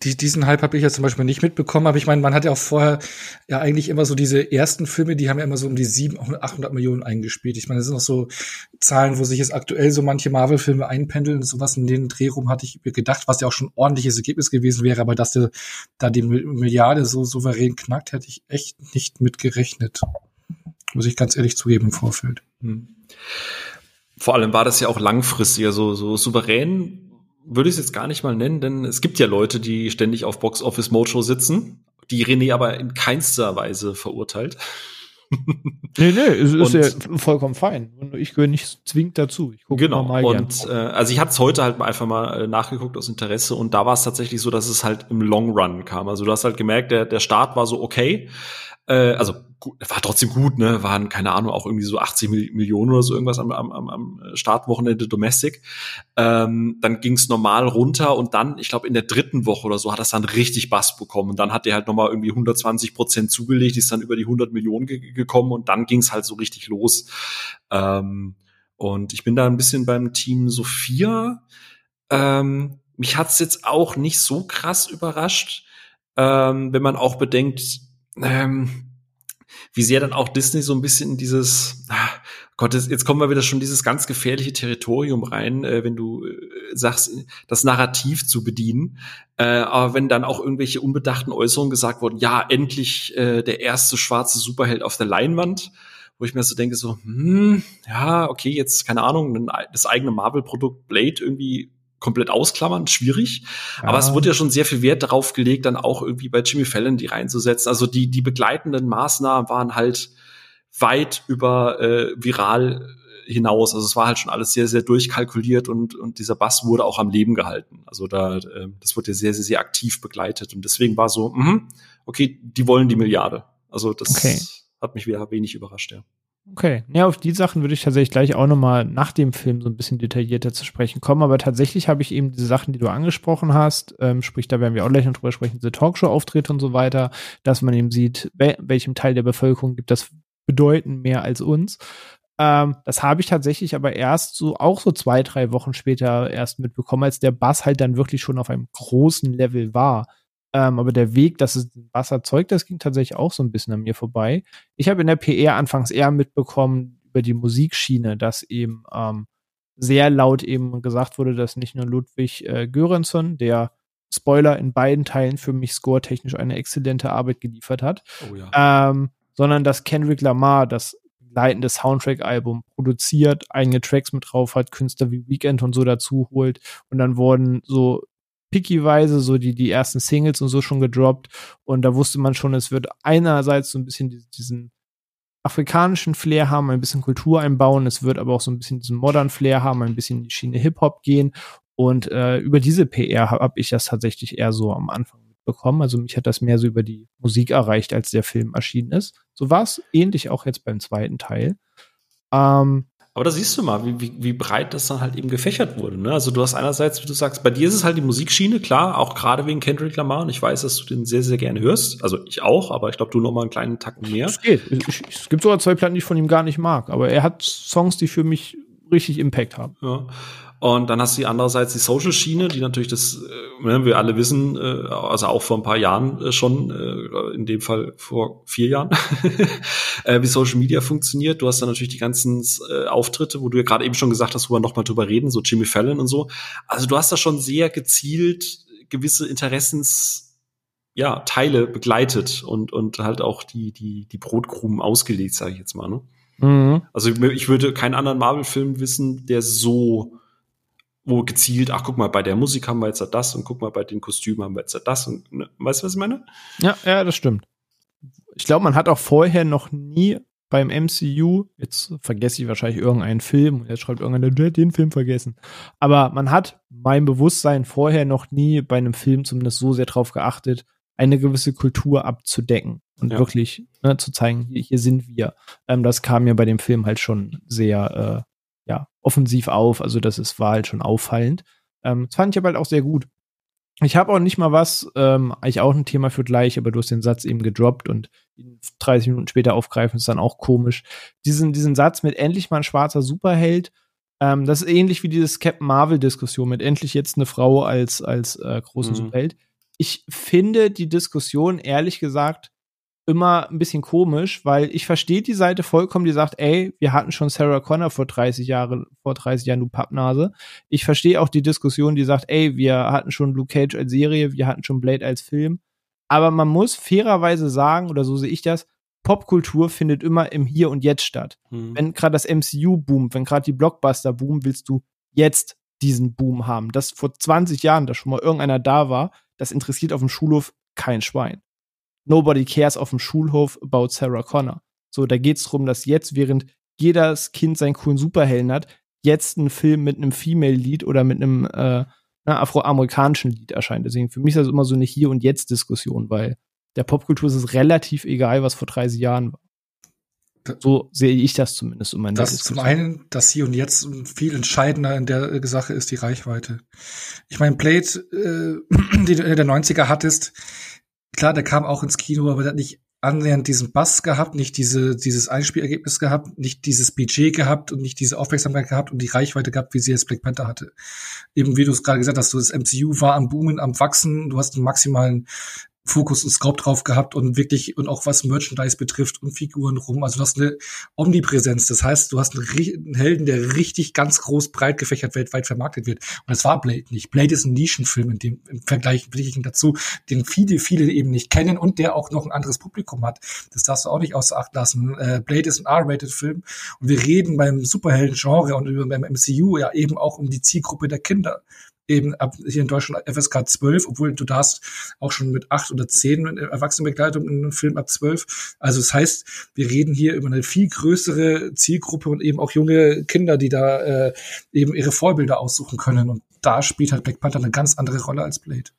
D: die, diesen Hype habe ich ja zum Beispiel nicht mitbekommen, aber ich meine, man hat ja auch vorher ja eigentlich immer so diese ersten Filme, die haben ja immer so um die 700, 800 Millionen eingespielt. Ich meine, das sind auch so Zahlen, wo sich jetzt aktuell so manche Marvel-Filme einpendeln und sowas in den Dreh rum hatte ich mir gedacht, was ja auch schon ein ordentliches Ergebnis gewesen wäre, aber dass der, da die Milliarde so souverän knackt, hätte ich echt nicht mitgerechnet. Muss ich ganz ehrlich zugeben im Vorfeld. Hm.
B: Vor allem war das ja auch langfristig, so, so souverän würde ich es jetzt gar nicht mal nennen, denn es gibt ja Leute, die ständig auf Box Office Mojo sitzen, die René aber in keinster Weise verurteilt.
A: nee, nee, es ist ja vollkommen fein. Ich gehöre nicht zwingend dazu. Ich
B: gucke genau. mal und äh, also ich hatte es heute halt einfach mal äh, nachgeguckt aus Interesse und da war es tatsächlich so, dass es halt im Long Run kam. Also du hast halt gemerkt, der, der Start war so okay, äh, also war trotzdem gut, ne? Waren, keine Ahnung, auch irgendwie so 80 Millionen oder so irgendwas am, am, am Startwochenende Domestic. Ähm, dann ging es normal runter und dann, ich glaube, in der dritten Woche oder so hat das dann richtig Bass bekommen. Und dann hat der halt nochmal irgendwie 120 Prozent zugelegt, ist dann über die 100 Millionen ge gekommen und dann ging es halt so richtig los. Ähm, und ich bin da ein bisschen beim Team Sophia. Ähm, mich hat's jetzt auch nicht so krass überrascht, ähm, wenn man auch bedenkt, ähm, wie sehr dann auch Disney so ein bisschen dieses, ah, Gott, jetzt kommen wir wieder schon dieses ganz gefährliche Territorium rein, äh, wenn du äh, sagst, das Narrativ zu bedienen. Äh, aber wenn dann auch irgendwelche unbedachten Äußerungen gesagt wurden, ja, endlich äh, der erste schwarze Superheld auf der Leinwand, wo ich mir so denke, so, hm, ja, okay, jetzt, keine Ahnung, das eigene Marvel-Produkt Blade irgendwie komplett ausklammern, schwierig. Ja. Aber es wurde ja schon sehr viel Wert darauf gelegt, dann auch irgendwie bei Jimmy Fallon die reinzusetzen. Also die, die begleitenden Maßnahmen waren halt weit über äh, viral hinaus. Also es war halt schon alles sehr, sehr durchkalkuliert und, und dieser Bass wurde auch am Leben gehalten. Also da, äh, das wurde ja sehr, sehr, sehr aktiv begleitet. Und deswegen war so, mh, okay, die wollen die Milliarde. Also das okay. hat mich wieder wenig überrascht, ja.
A: Okay, ja, auf die Sachen würde ich tatsächlich gleich auch nochmal nach dem Film so ein bisschen detaillierter zu sprechen kommen. Aber tatsächlich habe ich eben diese Sachen, die du angesprochen hast, ähm, sprich, da werden wir auch gleich noch drüber sprechen, diese Talkshow-Auftritte und so weiter, dass man eben sieht, wel welchem Teil der Bevölkerung gibt das bedeuten mehr als uns. Ähm, das habe ich tatsächlich aber erst so, auch so zwei, drei Wochen später erst mitbekommen, als der Bass halt dann wirklich schon auf einem großen Level war. Ähm, aber der Weg, dass es Wasser erzeugt, das ging tatsächlich auch so ein bisschen an mir vorbei. Ich habe in der PR anfangs eher mitbekommen über die Musikschiene, dass eben ähm, sehr laut eben gesagt wurde, dass nicht nur Ludwig äh, Göransson, der Spoiler in beiden Teilen für mich scoretechnisch eine exzellente Arbeit geliefert hat, oh ja. ähm, sondern dass Kendrick Lamar das leitende Soundtrack-Album produziert, eigene Tracks mit drauf hat, Künstler wie Weekend und so dazu holt und dann wurden so picky-weise so die, die ersten Singles und so schon gedroppt. Und da wusste man schon, es wird einerseits so ein bisschen diesen afrikanischen Flair haben, ein bisschen Kultur einbauen. Es wird aber auch so ein bisschen diesen modern Flair haben, ein bisschen in die Schiene Hip-Hop gehen. Und äh, über diese PR habe hab ich das tatsächlich eher so am Anfang bekommen. Also mich hat das mehr so über die Musik erreicht, als der Film erschienen ist. So war es ähnlich auch jetzt beim zweiten Teil. Ähm,
B: aber da siehst du mal, wie, wie, wie breit das dann halt eben gefächert wurde. Ne? Also du hast einerseits, wie du sagst, bei dir ist es halt die Musikschiene, klar, auch gerade wegen Kendrick Lamar. Und ich weiß, dass du den sehr, sehr gerne hörst. Also ich auch, aber ich glaube, du noch mal einen kleinen Tacken mehr.
A: Es geht. Es gibt sogar zwei Platten, die ich von ihm gar nicht mag. Aber er hat Songs, die für mich richtig Impact haben.
B: Ja. Und dann hast du die andererseits die Social-Schiene, die natürlich das, äh, ne, wir alle wissen, äh, also auch vor ein paar Jahren äh, schon, äh, in dem Fall vor vier Jahren, äh, wie Social Media funktioniert. Du hast dann natürlich die ganzen äh, Auftritte, wo du ja gerade eben schon gesagt hast, wo wir nochmal drüber reden, so Jimmy Fallon und so. Also du hast da schon sehr gezielt gewisse Interessens ja, Teile begleitet und, und halt auch die, die, die Brotkrumen ausgelegt, sage ich jetzt mal. Ne? Mhm. Also ich würde keinen anderen Marvel-Film wissen, der so wo gezielt, ach guck mal, bei der Musik haben wir jetzt das und guck mal, bei den Kostümen haben wir jetzt das und ne, weißt du, was ich meine?
A: Ja, ja, das stimmt. Ich glaube, man hat auch vorher noch nie beim MCU, jetzt vergesse ich wahrscheinlich irgendeinen Film und jetzt schreibt irgendeiner, der hat den Film vergessen. Aber man hat mein Bewusstsein vorher noch nie bei einem Film zumindest so sehr drauf geachtet, eine gewisse Kultur abzudecken und ja. wirklich ne, zu zeigen, hier, hier sind wir. Ähm, das kam mir bei dem Film halt schon sehr äh, ja, offensiv auf. Also das ist, war halt schon auffallend. Ähm, das fand ich aber halt auch sehr gut. Ich habe auch nicht mal was, ähm, eigentlich auch ein Thema für gleich, aber du hast den Satz eben gedroppt und ihn 30 Minuten später aufgreifen, ist dann auch komisch. Diesen, diesen Satz mit endlich mal ein schwarzer Superheld, ähm, das ist ähnlich wie dieses Captain Marvel-Diskussion mit endlich jetzt eine Frau als, als äh, großen mhm. Superheld. Ich finde die Diskussion, ehrlich gesagt, immer ein bisschen komisch, weil ich verstehe die Seite vollkommen, die sagt, ey, wir hatten schon Sarah Connor vor 30 Jahren, vor 30 Jahren, du Pappnase. Ich verstehe auch die Diskussion, die sagt, ey, wir hatten schon Luke Cage als Serie, wir hatten schon Blade als Film. Aber man muss fairerweise sagen, oder so sehe ich das, Popkultur findet immer im Hier und Jetzt statt. Hm. Wenn gerade das MCU boomt, wenn gerade die Blockbuster boomen, willst du jetzt diesen Boom haben. Dass vor 20 Jahren da schon mal irgendeiner da war, das interessiert auf dem Schulhof kein Schwein. Nobody cares auf dem Schulhof about Sarah Connor. So, da geht's drum, dass jetzt, während jedes Kind seinen coolen Superhelden hat, jetzt ein Film mit einem Female-Lied oder mit einem äh, afroamerikanischen Lied erscheint. Deswegen für mich ist das immer so eine Hier- und Jetzt-Diskussion, weil der Popkultur ist es relativ egal, was vor 30 Jahren war. So sehe ich das zumindest
D: um Das zum einen, dass hier und jetzt viel entscheidender in der Sache ist die Reichweite. Ich meine, Blade, äh, die du in der 90er hattest, klar, der kam auch ins Kino, aber der hat nicht annähernd diesen Bass gehabt, nicht diese, dieses Einspielergebnis gehabt, nicht dieses Budget gehabt und nicht diese Aufmerksamkeit gehabt und die Reichweite gehabt, wie sie jetzt Black Panther hatte. Eben wie du es gerade gesagt hast, so das MCU war am Boomen, am Wachsen, du hast einen maximalen Fokus und Scope drauf gehabt und wirklich und auch was Merchandise betrifft und Figuren rum. Also du hast eine Omnipräsenz. Das heißt, du hast einen, Helden, der richtig ganz groß breit gefächert weltweit vermarktet wird. Und das war Blade nicht. Blade ist ein Nischenfilm in dem im Vergleich dazu, den viele viele eben nicht kennen und der auch noch ein anderes Publikum hat. Das darfst du auch nicht außer Acht lassen. Äh, Blade ist ein R-rated Film und wir reden beim Superhelden-Genre und beim MCU ja eben auch um die Zielgruppe der Kinder eben ab hier in Deutschland FSK 12, obwohl du darfst auch schon mit acht oder zehn Erwachsenenbegleitung in einem Film ab 12. Also das heißt, wir reden hier über eine viel größere Zielgruppe und eben auch junge Kinder, die da äh, eben ihre Vorbilder aussuchen können. Und da spielt halt Black Panther eine ganz andere Rolle als Blade.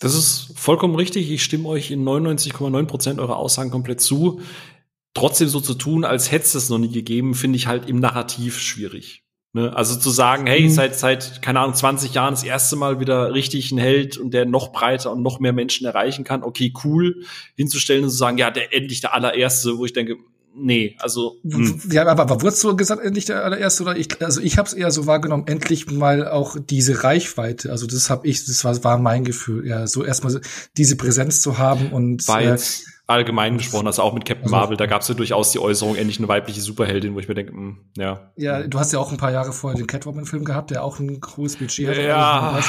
B: Das ist vollkommen richtig. Ich stimme euch in 99,9 Prozent eurer Aussagen komplett zu. Trotzdem so zu tun, als hätte es das noch nie gegeben, finde ich halt im Narrativ schwierig. Ne? Also zu sagen, hey, mhm. seit, seit, keine Ahnung, 20 Jahren das erste Mal wieder richtig ein Held und der noch breiter und noch mehr Menschen erreichen kann, okay, cool, hinzustellen und zu sagen, ja, der endlich der allererste, wo ich denke, nee, also.
D: Hm. Ja, aber, aber wurdest du gesagt, endlich der allererste oder ich, also ich habe es eher so wahrgenommen, endlich mal auch diese Reichweite. Also das habe ich, das war, war mein Gefühl, ja, so erstmal diese Präsenz zu haben und.
B: Äh, allgemein gesprochen, also auch mit Captain also, Marvel, da gab es ja durchaus die Äußerung, endlich eine weibliche Superheldin, wo ich mir denke, mh, hm, ja.
D: Ja, du hast ja auch ein paar Jahre vorher den Catwoman-Film gehabt, der auch ein großes Budget
B: hatte. Ja.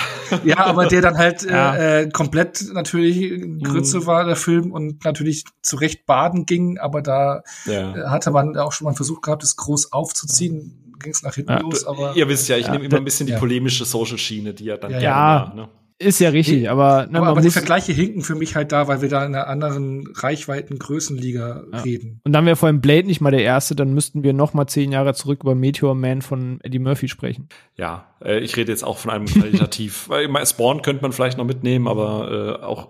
D: ja, aber der dann halt ja. äh, komplett natürlich Grütze mhm. war, der Film, und natürlich zurecht baden ging, aber da ja. Äh, hatte man auch schon mal einen Versuch gehabt, es groß aufzuziehen. Ging es nach hinten ja, los, aber.
B: Ihr wisst ja, ich nehme immer ein bisschen die polemische Social-Schiene, die ja dann
A: ja, gerne ja. ne? Ist ja richtig, aber,
D: ne, aber, aber die Vergleiche hinken für mich halt da, weil wir da in einer anderen Reichweiten Größenliga ja. reden.
A: Und dann wäre vor allem Blade nicht mal der erste, dann müssten wir noch mal zehn Jahre zurück über Meteor Man von Eddie Murphy sprechen.
B: Ja, äh, ich rede jetzt auch von einem qualitativ. Spawn könnte man vielleicht noch mitnehmen, aber äh, auch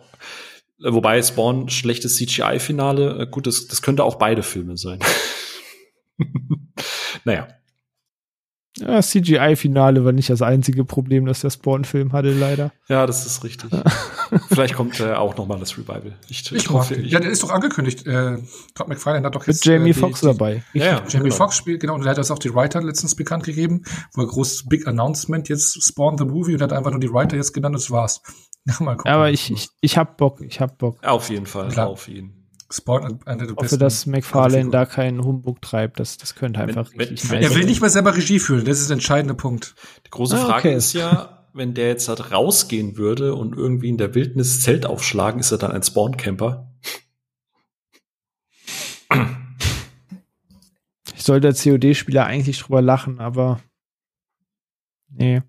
B: äh, wobei Spawn schlechtes CGI-Finale, äh, gut, das, das könnte auch beide Filme sein. naja.
A: Ja, CGI-Finale war nicht das einzige Problem, das der Spawn-Film hatte, leider.
B: Ja, das ist richtig. Vielleicht kommt äh, auch noch mal das Revival.
D: Ich, ich, hoffe, ich, ja, der ist doch angekündigt. Äh, Todd McFarlane hat doch
A: jetzt mit Jamie äh, Foxx dabei.
D: Ja, ja, Jamie genau. Foxx spielt genau und er hat das auch die Writer letztens bekannt gegeben, wo er großes Big Announcement jetzt Spawn the Movie und hat einfach nur die Writer jetzt genannt. Das war's.
A: mal gucken. Aber ich, ich, ich hab Bock. Ich hab Bock.
B: Auf jeden Fall. Klar. Auf jeden.
A: Spawn eine der hoffe, dass McFarlane da keinen Humbug treibt. Das, das könnte einfach
D: wenn, richtig wenn, Er will nicht mehr selber Regie führen. Das ist der entscheidende Punkt.
B: Die große ah, Frage okay. ist ja, wenn der jetzt halt rausgehen würde und irgendwie in der Wildnis Zelt aufschlagen, ist er dann ein Spawn-Camper?
A: Ich sollte als COD-Spieler eigentlich drüber lachen, aber nee.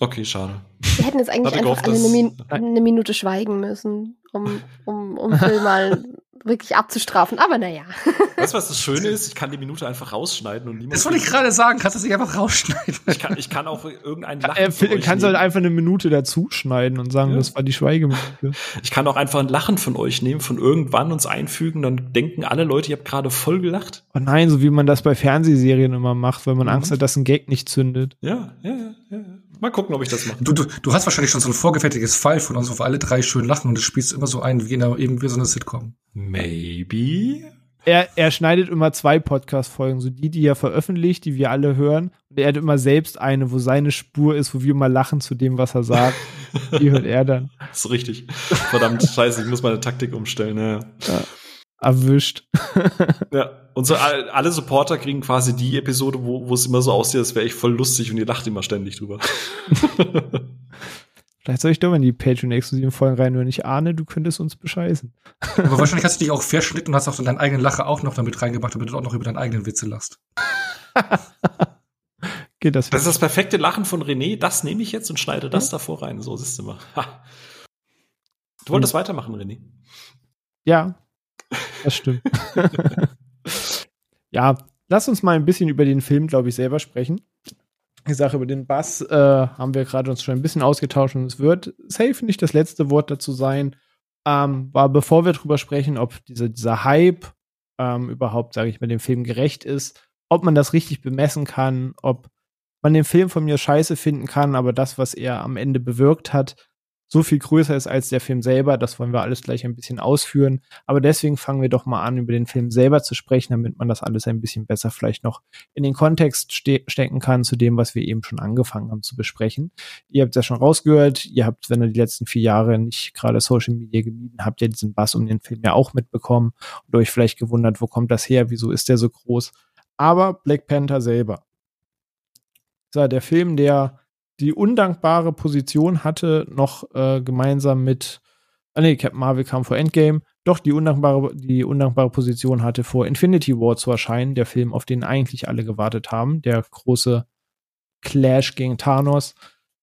B: Okay, schade.
C: Wir hätten jetzt eigentlich einfach gehofft, eine, Min eine, Minute schweigen müssen, um, um, um Phil mal wirklich abzustrafen. Aber naja.
B: Weißt du, was das Schöne ist? Ich kann die Minute einfach rausschneiden und niemand.
D: Das wollte ich gerade sagen. Kannst du es nicht einfach rausschneiden?
B: Ich kann, ich kann auch irgendeinen Lachen.
A: Er äh, kannst halt einfach eine Minute dazuschneiden und sagen, ja. das war die Schweigeminute.
B: Ich kann auch einfach ein Lachen von euch nehmen, von irgendwann uns einfügen, dann denken alle Leute, ihr habt gerade voll gelacht.
A: Oh nein, so wie man das bei Fernsehserien immer macht, weil man mhm. Angst hat, dass ein Gag nicht zündet.
B: Ja, ja, ja, ja. Mal gucken, ob ich das mache.
D: Du, du, du hast wahrscheinlich schon so ein vorgefertigtes Fall von uns, wo wir alle drei schön lachen und das spielst immer so ein, wie in einer, eben wie so eine Sitcom.
B: Maybe.
A: Er, er schneidet immer zwei Podcast-Folgen, so die, die er veröffentlicht, die wir alle hören. Und er hat immer selbst eine, wo seine Spur ist, wo wir immer lachen zu dem, was er sagt. die hört er dann.
B: Das ist richtig. Verdammt, scheiße, ich muss meine Taktik umstellen. Ja. ja
A: erwischt.
B: ja, und so alle Supporter kriegen quasi die Episode, wo, wo es immer so aussieht, als wäre ich voll lustig und ihr lacht immer ständig drüber.
A: Vielleicht soll ich doch in die Patreon-exklusiven Folgen rein, wenn ich ahne, du könntest uns bescheißen.
D: Aber wahrscheinlich hast du dich auch verschnitten und hast auch deinen eigenen Lacher auch noch damit reingebracht, damit du auch noch über deinen eigenen Witze lachst.
B: Geht das? Das ist das perfekte Lachen von René. Das nehme ich jetzt und schneide das hm? davor rein. So siehst du mal. Ha. Du wolltest hm. weitermachen, René.
A: Ja, das stimmt. ja, lass uns mal ein bisschen über den Film, glaube ich, selber sprechen. Die Sache über den Bass äh, haben wir gerade uns schon ein bisschen ausgetauscht und es wird safe nicht das letzte Wort dazu sein. Ähm, war bevor wir darüber sprechen, ob diese, dieser Hype ähm, überhaupt, sage ich mal, dem Film gerecht ist, ob man das richtig bemessen kann, ob man den Film von mir scheiße finden kann, aber das, was er am Ende bewirkt hat, so viel größer ist als der Film selber. Das wollen wir alles gleich ein bisschen ausführen. Aber deswegen fangen wir doch mal an, über den Film selber zu sprechen, damit man das alles ein bisschen besser vielleicht noch in den Kontext ste stecken kann zu dem, was wir eben schon angefangen haben zu besprechen. Ihr habt ja schon rausgehört. Ihr habt, wenn ihr die letzten vier Jahre nicht gerade Social Media gemieden habt, ihr diesen Bass um den Film ja auch mitbekommen und euch vielleicht gewundert, wo kommt das her? Wieso ist der so groß? Aber Black Panther selber. So, der Film, der die undankbare Position hatte, noch äh, gemeinsam mit, ah nee, Captain Marvel kam vor Endgame, doch die undankbare, die undankbare Position hatte, vor Infinity War zu erscheinen, der Film, auf den eigentlich alle gewartet haben, der große Clash gegen Thanos,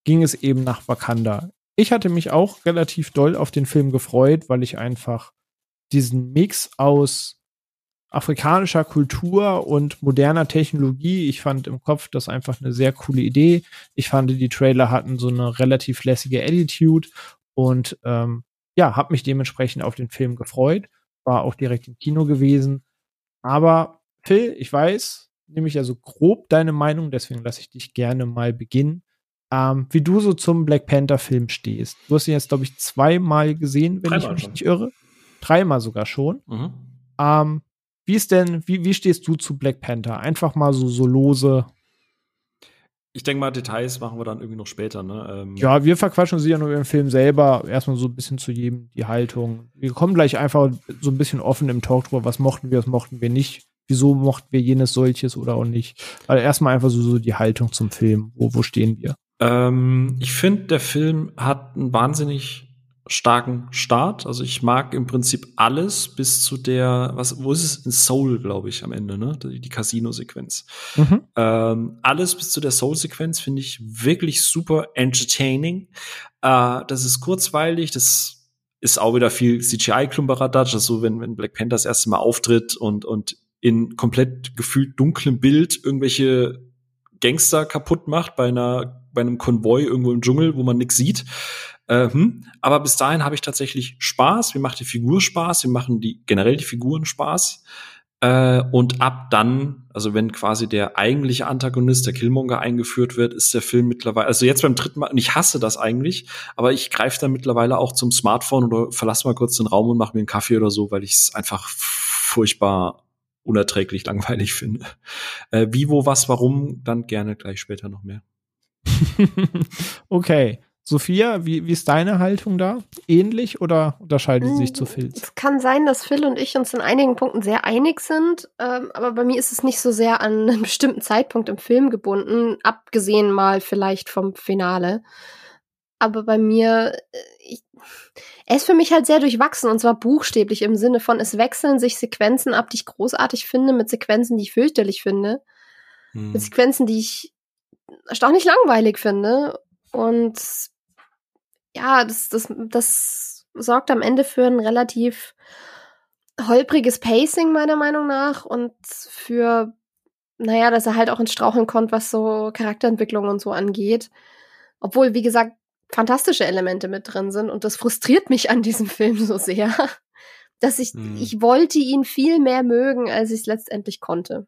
A: ging es eben nach Wakanda. Ich hatte mich auch relativ doll auf den Film gefreut, weil ich einfach diesen Mix aus afrikanischer Kultur und moderner Technologie. Ich fand im Kopf das einfach eine sehr coole Idee. Ich fand, die Trailer hatten so eine relativ lässige Attitude und ähm, ja, habe mich dementsprechend auf den Film gefreut. War auch direkt im Kino gewesen. Aber Phil, ich weiß, nämlich also grob deine Meinung, deswegen lasse ich dich gerne mal beginnen. Ähm, wie du so zum Black Panther Film stehst. Du hast ihn jetzt, glaube ich, zweimal gesehen, wenn Dreimal ich mich schon. nicht irre. Dreimal sogar schon. Mhm. Ähm, wie ist denn, wie, wie stehst du zu Black Panther? Einfach mal so, so lose.
B: Ich denke mal, Details machen wir dann irgendwie noch später, ne? Ähm
A: ja, wir verquatschen sie ja nur im Film selber. Erstmal so ein bisschen zu jedem die Haltung. Wir kommen gleich einfach so ein bisschen offen im Talk drüber, was mochten wir, was mochten wir nicht. Wieso mochten wir jenes solches oder auch nicht? Also erstmal einfach so, so die Haltung zum Film. Wo, wo stehen wir?
B: Ähm, ich finde, der Film hat einen wahnsinnig starken Start. Also ich mag im Prinzip alles bis zu der, was, wo ist es? In Soul, glaube ich, am Ende, ne? Die, die Casino-Sequenz. Mhm. Ähm, alles bis zu der Soul-Sequenz finde ich wirklich super entertaining. Äh, das ist kurzweilig, das ist auch wieder viel CGI-Klumperadatsch, also wenn, wenn Black Panther das erste Mal auftritt und, und in komplett gefühlt dunklem Bild irgendwelche Gangster kaputt macht bei einer, bei einem Konvoi irgendwo im Dschungel, wo man nichts sieht. Äh, hm. Aber bis dahin habe ich tatsächlich Spaß. Mir macht die Figur Spaß. Wir machen die generell die Figuren Spaß. Äh, und ab dann, also wenn quasi der eigentliche Antagonist, der Killmonger, eingeführt wird, ist der Film mittlerweile, also jetzt beim dritten Mal, und ich hasse das eigentlich, aber ich greife dann mittlerweile auch zum Smartphone oder verlasse mal kurz den Raum und mache mir einen Kaffee oder so, weil ich es einfach furchtbar unerträglich langweilig finde. Äh, wie, wo, was, warum, dann gerne gleich später noch mehr.
A: okay. Sophia, wie, wie ist deine Haltung da? Ähnlich oder unterscheiden sie sich zu Phil?
C: Es kann sein, dass Phil und ich uns in einigen Punkten sehr einig sind, ähm, aber bei mir ist es nicht so sehr an einen bestimmten Zeitpunkt im Film gebunden, abgesehen mal vielleicht vom Finale. Aber bei mir, äh, ich, er ist für mich halt sehr durchwachsen und zwar buchstäblich im Sinne von, es wechseln sich Sequenzen ab, die ich großartig finde, mit Sequenzen, die ich fürchterlich finde, hm. mit Sequenzen, die ich erstaunlich langweilig finde Und ja, das, das, das sorgt am Ende für ein relativ holpriges Pacing, meiner Meinung nach, und für, naja, dass er halt auch ins Straucheln kommt, was so Charakterentwicklung und so angeht. Obwohl, wie gesagt, fantastische Elemente mit drin sind und das frustriert mich an diesem Film so sehr, dass ich, hm. ich wollte ihn viel mehr mögen, als ich es letztendlich konnte.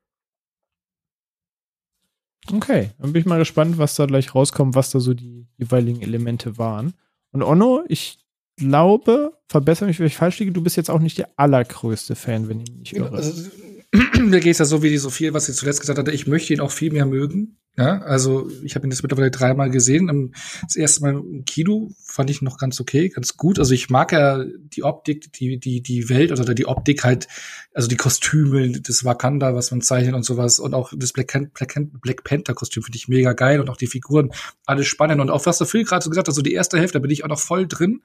A: Okay, dann bin ich mal gespannt, was da gleich rauskommt, was da so die jeweiligen Elemente waren. Und Onno, ich glaube, verbessere mich, wenn ich falsch liege, du bist jetzt auch nicht der allergrößte Fan, wenn ich mich nicht irre. Also,
D: mir geht es ja so wie die Sophie, was sie zuletzt gesagt hatte, ich möchte ihn auch viel mehr mögen. Ja, also ich habe ihn jetzt mittlerweile dreimal gesehen. Das erste Mal im Kino fand ich noch ganz okay, ganz gut. Also ich mag ja die Optik, die die die Welt oder die Optik halt, also die Kostüme, das Wakanda, was man zeichnet und sowas und auch das Black, Black, Black Panther Kostüm finde ich mega geil und auch die Figuren alles spannend und auch was der Phil gerade so gesagt hat, so die erste Hälfte da bin ich auch noch voll drin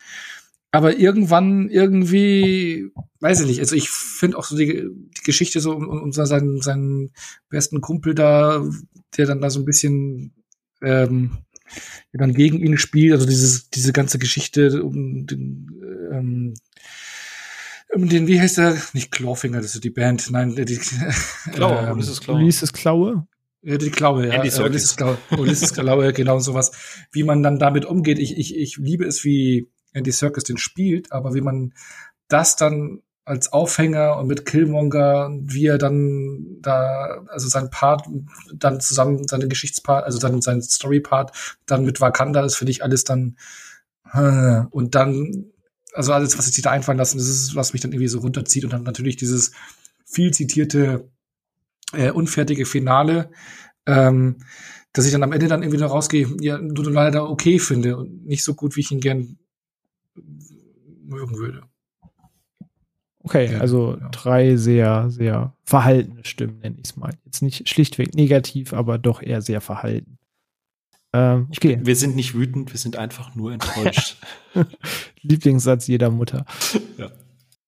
D: aber irgendwann irgendwie, weiß ich nicht, also ich finde auch so die, die Geschichte so um, um seinen, seinen besten Kumpel da, der dann da so ein bisschen ähm, der dann gegen ihn spielt, also dieses, diese ganze Geschichte um den, ähm, um den, wie heißt der? Nicht Clawfinger, das ist die Band, nein, die,
A: Klaue, ähm, Ulysses Klaue. Ulysses Klaue?
D: Ja, die Klaue, ja. Andy Ulysses Klaue, Ulysses Klaue, genau sowas. Wie man dann damit umgeht. Ich, ich, ich liebe es, wie, Andy Circus den spielt, aber wie man das dann als Aufhänger und mit Killmonger, wie er dann da, also sein Part, dann zusammen seine Geschichtspart, also dann sein Storypart, dann mit Wakanda ist, finde ich alles dann, äh, und dann, also alles, was sich da einfallen lassen, das ist, was mich dann irgendwie so runterzieht und dann natürlich dieses viel zitierte, äh, unfertige Finale, ähm, dass ich dann am Ende dann irgendwie noch rausgehe, ja, du leider okay finde und nicht so gut, wie ich ihn gern mögen würde.
A: Okay, ja, also ja. drei sehr, sehr verhaltene Stimmen, nenne ich es mal. Jetzt nicht schlichtweg negativ, aber doch eher sehr verhalten.
B: Ähm, okay. Wir sind nicht wütend, wir sind einfach nur enttäuscht.
A: Lieblingssatz jeder Mutter. Ja.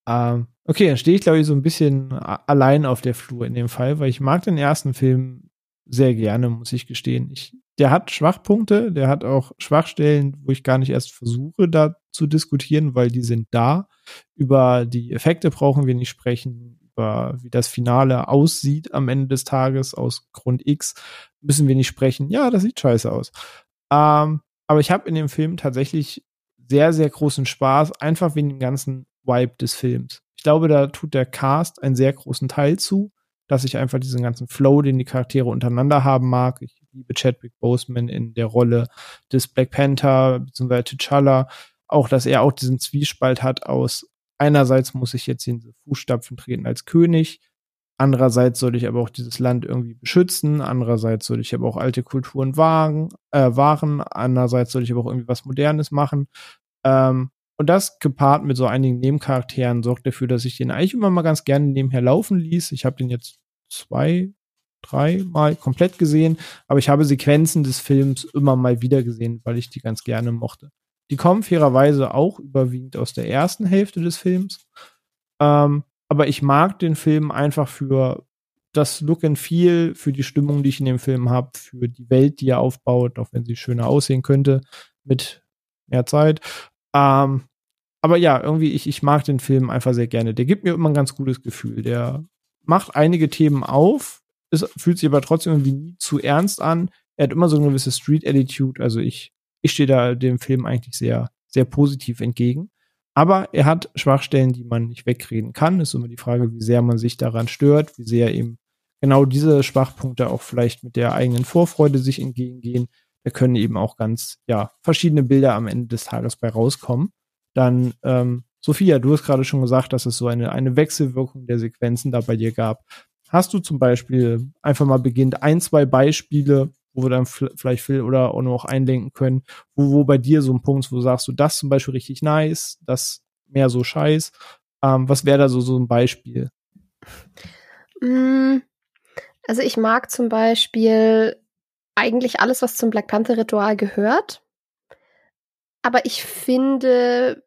A: Ähm, okay, dann stehe ich, glaube ich, so ein bisschen allein auf der Flur in dem Fall, weil ich mag den ersten Film sehr gerne, muss ich gestehen. Ich der hat Schwachpunkte, der hat auch Schwachstellen, wo ich gar nicht erst versuche, da zu diskutieren, weil die sind da. Über die Effekte brauchen wir nicht sprechen, über wie das Finale aussieht am Ende des Tages aus Grund X müssen wir nicht sprechen. Ja, das sieht scheiße aus. Ähm, aber ich habe in dem Film tatsächlich sehr, sehr großen Spaß, einfach wegen dem ganzen Vibe des Films. Ich glaube, da tut der Cast einen sehr großen Teil zu, dass ich einfach diesen ganzen Flow, den die Charaktere untereinander haben mag. Ich liebe Chadwick Boseman in der Rolle des Black Panther bzw. T'Challa. Auch, dass er auch diesen Zwiespalt hat aus einerseits muss ich jetzt in diese Fußstapfen treten als König, andererseits soll ich aber auch dieses Land irgendwie beschützen, andererseits soll ich aber auch alte Kulturen wahren, äh, wahren andererseits soll ich aber auch irgendwie was Modernes machen. Ähm, und das gepaart mit so einigen Nebencharakteren sorgt dafür, dass ich den eigentlich immer mal ganz gerne nebenher laufen ließ. Ich habe den jetzt zwei, dreimal komplett gesehen, aber ich habe Sequenzen des Films immer mal wieder gesehen, weil ich die ganz gerne mochte. Die kommen fairerweise auch überwiegend aus der ersten Hälfte des Films. Ähm, aber ich mag den Film einfach für das Look and Feel, für die Stimmung, die ich in dem Film habe, für die Welt, die er aufbaut, auch wenn sie schöner aussehen könnte, mit mehr Zeit. Ähm, aber ja, irgendwie, ich, ich mag den Film einfach sehr gerne. Der gibt mir immer ein ganz gutes Gefühl. Der macht einige Themen auf, es fühlt sich aber trotzdem irgendwie nie zu ernst an. Er hat immer so eine gewisse Street-Attitude. Also ich, ich stehe da dem Film eigentlich sehr, sehr positiv entgegen. Aber er hat Schwachstellen, die man nicht wegreden kann. Ist immer die Frage, wie sehr man sich daran stört, wie sehr eben genau diese Schwachpunkte auch vielleicht mit der eigenen Vorfreude sich entgegengehen. Da können eben auch ganz, ja, verschiedene Bilder am Ende des Tages bei rauskommen. Dann, ähm, Sophia, du hast gerade schon gesagt, dass es so eine, eine Wechselwirkung der Sequenzen da bei dir gab. Hast du zum Beispiel einfach mal beginnt ein, zwei Beispiele, wo wir dann vielleicht Phil oder auch noch einlenken können, wo, wo bei dir so ein Punkt, wo sagst, du das zum Beispiel richtig nice, das mehr so scheiß. Ähm, was wäre da so, so ein Beispiel?
C: Mm, also ich mag zum Beispiel eigentlich alles, was zum Black Panther Ritual gehört. Aber ich finde,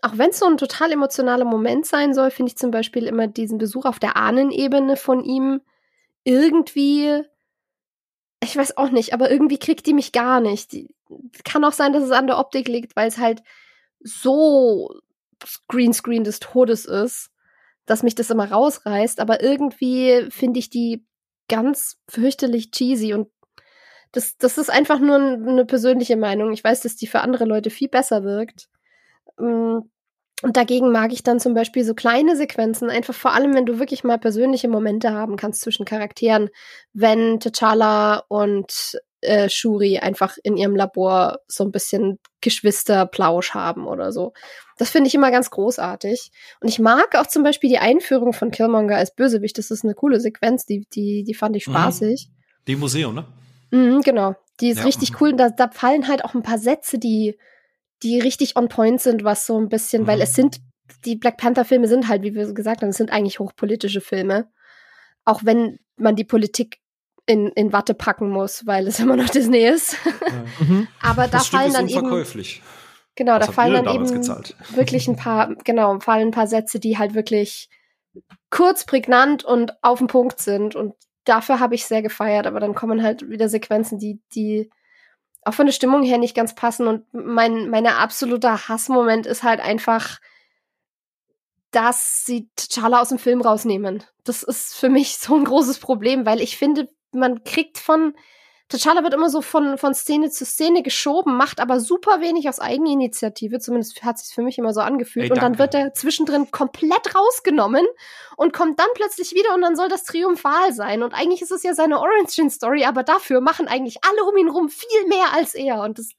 C: auch wenn es so ein total emotionaler Moment sein soll, finde ich zum Beispiel immer diesen Besuch auf der Ahnenebene von ihm irgendwie, ich weiß auch nicht, aber irgendwie kriegt die mich gar nicht. Die, kann auch sein, dass es an der Optik liegt, weil es halt so Greenscreen des Todes ist, dass mich das immer rausreißt. Aber irgendwie finde ich die ganz fürchterlich cheesy und das, das ist einfach nur eine persönliche Meinung. Ich weiß, dass die für andere Leute viel besser wirkt. Mm, und dagegen mag ich dann zum Beispiel so kleine Sequenzen, einfach vor allem, wenn du wirklich mal persönliche Momente haben kannst zwischen Charakteren, wenn T'Challa und äh, Shuri einfach in ihrem Labor so ein bisschen Geschwisterplausch haben oder so. Das finde ich immer ganz großartig. Und ich mag auch zum Beispiel die Einführung von Killmonger als Bösewicht. Das ist eine coole Sequenz, die, die, die fand ich mhm. spaßig.
B: Die Museum, ne?
C: Mhm, genau. Die ist ja. richtig cool. Da, da fallen halt auch ein paar Sätze, die, die richtig on point sind, was so ein bisschen, mhm. weil es sind, die Black Panther-Filme sind halt, wie wir gesagt haben, es sind eigentlich hochpolitische Filme. Auch wenn man die Politik in, in Watte packen muss, weil es immer noch Disney ist. Mhm. Aber da
B: das
C: fallen dann
B: eben.
C: Genau, Was da fallen dann eben gezahlt? wirklich ein paar, genau, fallen ein paar Sätze, die halt wirklich kurz, prägnant und auf den Punkt sind. Und dafür habe ich sehr gefeiert, aber dann kommen halt wieder Sequenzen, die, die auch von der Stimmung her nicht ganz passen. Und mein, mein absoluter Hassmoment ist halt einfach, dass sie T'Challa aus dem Film rausnehmen. Das ist für mich so ein großes Problem, weil ich finde, man kriegt von T'Challa wird immer so von, von Szene zu Szene geschoben, macht aber super wenig aus Eigeninitiative, zumindest hat sich für mich immer so angefühlt. Ey, und dann wird er zwischendrin komplett rausgenommen und kommt dann plötzlich wieder und dann soll das triumphal sein. Und eigentlich ist es ja seine Origin-Story, aber dafür machen eigentlich alle um ihn rum viel mehr als er. Und das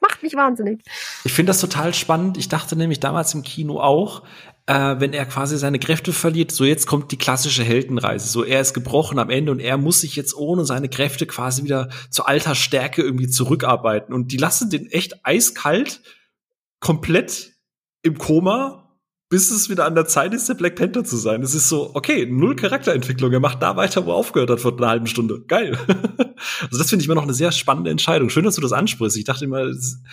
C: macht mich wahnsinnig.
B: Ich finde das total spannend. Ich dachte nämlich damals im Kino auch, äh, wenn er quasi seine Kräfte verliert, so jetzt kommt die klassische Heldenreise. So er ist gebrochen am Ende und er muss sich jetzt ohne seine Kräfte quasi wieder zu alter Stärke irgendwie zurückarbeiten. Und die lassen den echt eiskalt komplett im Koma bis es wieder an der Zeit ist, der Black Panther zu sein. Es ist so, okay, null Charakterentwicklung. Er macht da weiter, wo er aufgehört hat vor einer halben Stunde. Geil. also das finde ich immer noch eine sehr spannende Entscheidung. Schön, dass du das ansprichst. Ich dachte immer,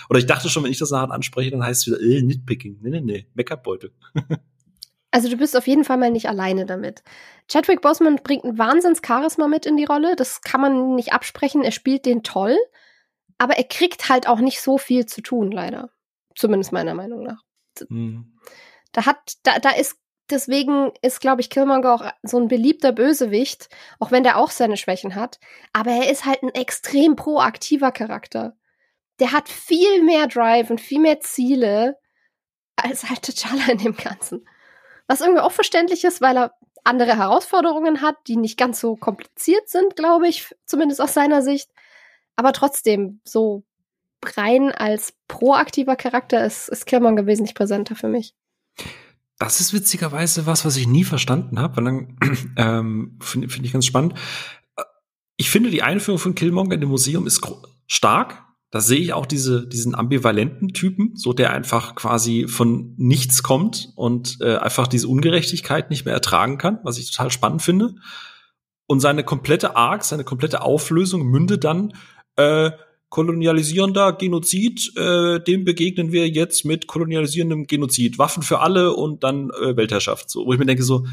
B: oder ich dachte schon, wenn ich das nachher anspreche, dann heißt es wieder, äh, Nitpicking. Nee, nee, nee, Make-up-Beutel.
C: also du bist auf jeden Fall mal nicht alleine damit. Chadwick Boseman bringt ein Wahnsinns-Charisma mit in die Rolle. Das kann man nicht absprechen. Er spielt den toll. Aber er kriegt halt auch nicht so viel zu tun, leider. Zumindest meiner Meinung nach. Hm. Da hat, da, da ist, deswegen ist, glaube ich, Killmonger auch so ein beliebter Bösewicht, auch wenn der auch seine Schwächen hat. Aber er ist halt ein extrem proaktiver Charakter. Der hat viel mehr Drive und viel mehr Ziele als halt T'Challa in dem Ganzen. Was irgendwie auch verständlich ist, weil er andere Herausforderungen hat, die nicht ganz so kompliziert sind, glaube ich, zumindest aus seiner Sicht. Aber trotzdem, so rein als proaktiver Charakter ist, ist Killmonger wesentlich präsenter für mich.
B: Das ist witzigerweise was, was ich nie verstanden habe. Und dann ähm, finde find ich ganz spannend. Ich finde, die Einführung von Killmonger in dem Museum ist stark. Da sehe ich auch diese, diesen ambivalenten Typen, so der einfach quasi von nichts kommt und äh, einfach diese Ungerechtigkeit nicht mehr ertragen kann, was ich total spannend finde. Und seine komplette Arc, seine komplette Auflösung mündet dann äh, kolonialisierender Genozid, äh, dem begegnen wir jetzt mit kolonialisierendem Genozid. Waffen für alle und dann äh, Weltherrschaft. So, wo ich mir denke, so,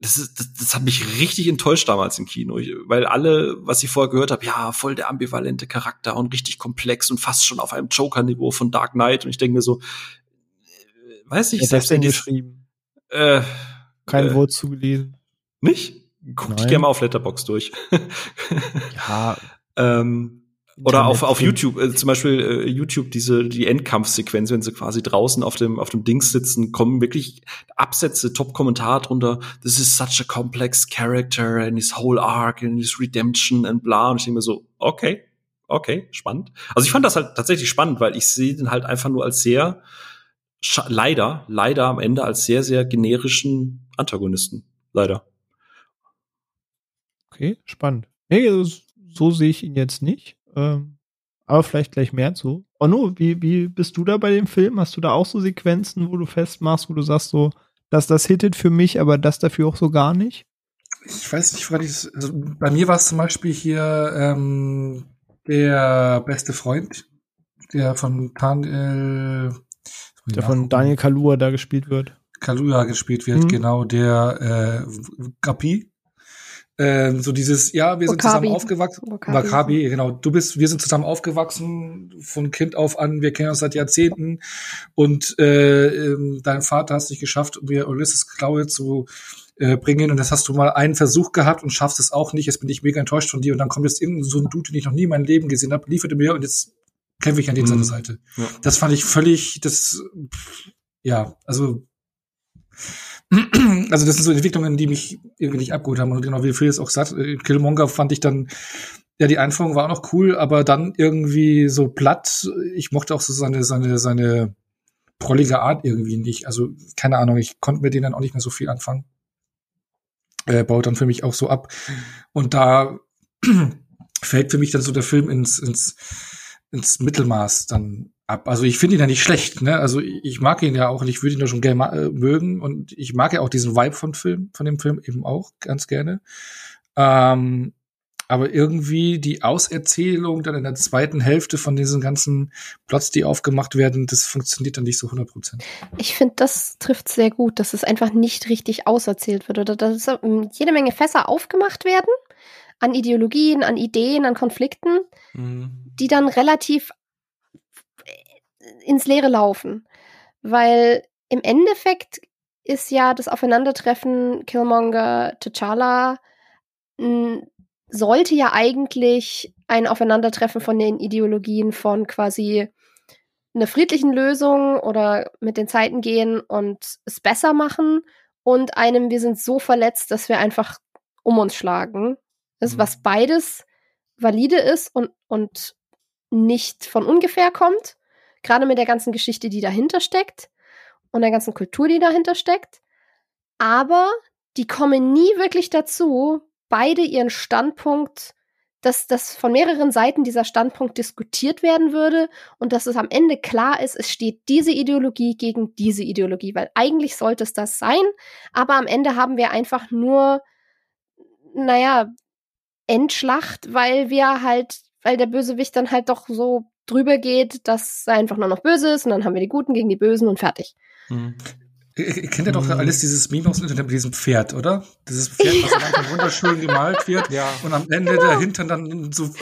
B: das, ist, das, das hat mich richtig enttäuscht damals im Kino, ich, weil alle, was ich vorher gehört habe, ja, voll der ambivalente Charakter und richtig komplex und fast schon auf einem Joker-Niveau von Dark Knight. Und ich denke mir so, äh, weiß ich,
A: ja, selbst denn geschrieben. Äh, Kein äh, Wort zugelesen.
B: Nicht? Guck dich gerne mal auf Letterbox durch.
A: ja.
B: ähm, oder auf, auf YouTube, äh, zum Beispiel äh, YouTube, diese die Endkampfsequenz, wenn sie quasi draußen auf dem auf dem Dings sitzen, kommen wirklich Absätze, Top-Kommentar drunter. This is such a complex character and his whole arc and his redemption and bla. Und ich denke mir so, okay, okay, spannend. Also ich fand das halt tatsächlich spannend, weil ich sehe den halt einfach nur als sehr leider, leider am Ende als sehr, sehr generischen Antagonisten. Leider.
A: Okay, spannend. Nee, so sehe ich ihn jetzt nicht. Ähm, aber vielleicht gleich mehr zu. Onno, wie, wie bist du da bei dem Film? Hast du da auch so Sequenzen, wo du festmachst, wo du sagst so, dass das hittet für mich, aber das dafür auch so gar nicht?
D: Ich weiß nicht, woran ich also bei mir war es zum Beispiel hier ähm, der beste Freund, der von Daniel,
A: der von Daniel Kalua da gespielt wird.
D: Kalua gespielt wird, mhm. genau, der äh, Gapi, Ähm, so dieses, ja, wir sind Wakabi. zusammen aufgewachsen. Wakabi. Wakabi, genau. Du bist, wir sind zusammen aufgewachsen, von Kind auf an, wir kennen uns seit Jahrzehnten. Und äh, ähm, dein Vater hat es nicht geschafft, mir Ulysses Klaue zu äh, bringen. Und das hast du mal einen Versuch gehabt und schaffst es auch nicht. Jetzt bin ich mega enttäuscht von dir. Und dann kommt jetzt irgendein so ein Dude, den ich noch nie in meinem Leben gesehen habe, lieferte mir und jetzt kämpfe ich an dieser mhm. Seite. Ja. Das fand ich völlig, das, ja, also also das sind so Entwicklungen, die mich irgendwie nicht abgeholt haben. Und genau wie Phil es auch sagt, äh, Killmonger fand ich dann, ja, die Einführung war auch noch cool, aber dann irgendwie so platt. Ich mochte auch so seine, seine, seine prollige Art irgendwie nicht. Also, keine Ahnung, ich konnte mit denen dann auch nicht mehr so viel anfangen. Er baut dann für mich auch so ab. Und da fällt für mich dann so der Film ins, ins, ins Mittelmaß dann ab. Also ich finde ihn ja nicht schlecht, ne? Also ich mag ihn ja auch und ich würde ihn ja schon gerne äh, mögen und ich mag ja auch diesen Vibe von Film, von dem Film eben auch ganz gerne. Ähm, aber irgendwie die Auserzählung dann in der zweiten Hälfte von diesen ganzen Plots, die aufgemacht werden, das funktioniert dann nicht so 100 Prozent.
C: Ich finde, das trifft sehr gut, dass es einfach nicht richtig auserzählt wird oder dass ähm, jede Menge Fässer aufgemacht werden an Ideologien, an Ideen, an Konflikten, mhm. die dann relativ ins Leere laufen. Weil im Endeffekt ist ja das Aufeinandertreffen Killmonger, T'Challa sollte ja eigentlich ein Aufeinandertreffen von den Ideologien von quasi einer friedlichen Lösung oder mit den Zeiten gehen und es besser machen und einem, wir sind so verletzt, dass wir einfach um uns schlagen. Das, mhm. was beides valide ist und, und nicht von ungefähr kommt. Gerade mit der ganzen Geschichte, die dahinter steckt und der ganzen Kultur, die dahinter steckt. Aber die kommen nie wirklich dazu, beide ihren Standpunkt, dass das von mehreren Seiten dieser Standpunkt diskutiert werden würde und dass es am Ende klar ist, es steht diese Ideologie gegen diese Ideologie, weil eigentlich sollte es das sein, aber am Ende haben wir einfach nur, naja, Endschlacht, weil wir halt, weil der Bösewicht dann halt doch so drüber geht, dass er einfach nur noch böse ist und dann haben wir die Guten gegen die Bösen und fertig.
D: Mhm. Ihr kennt ja doch mhm. alles dieses Meme aus dem Internet mit diesem Pferd, oder? Dieses Pferd, was ja. dann wunderschön gemalt wird ja. und am Ende genau. der Hintern dann so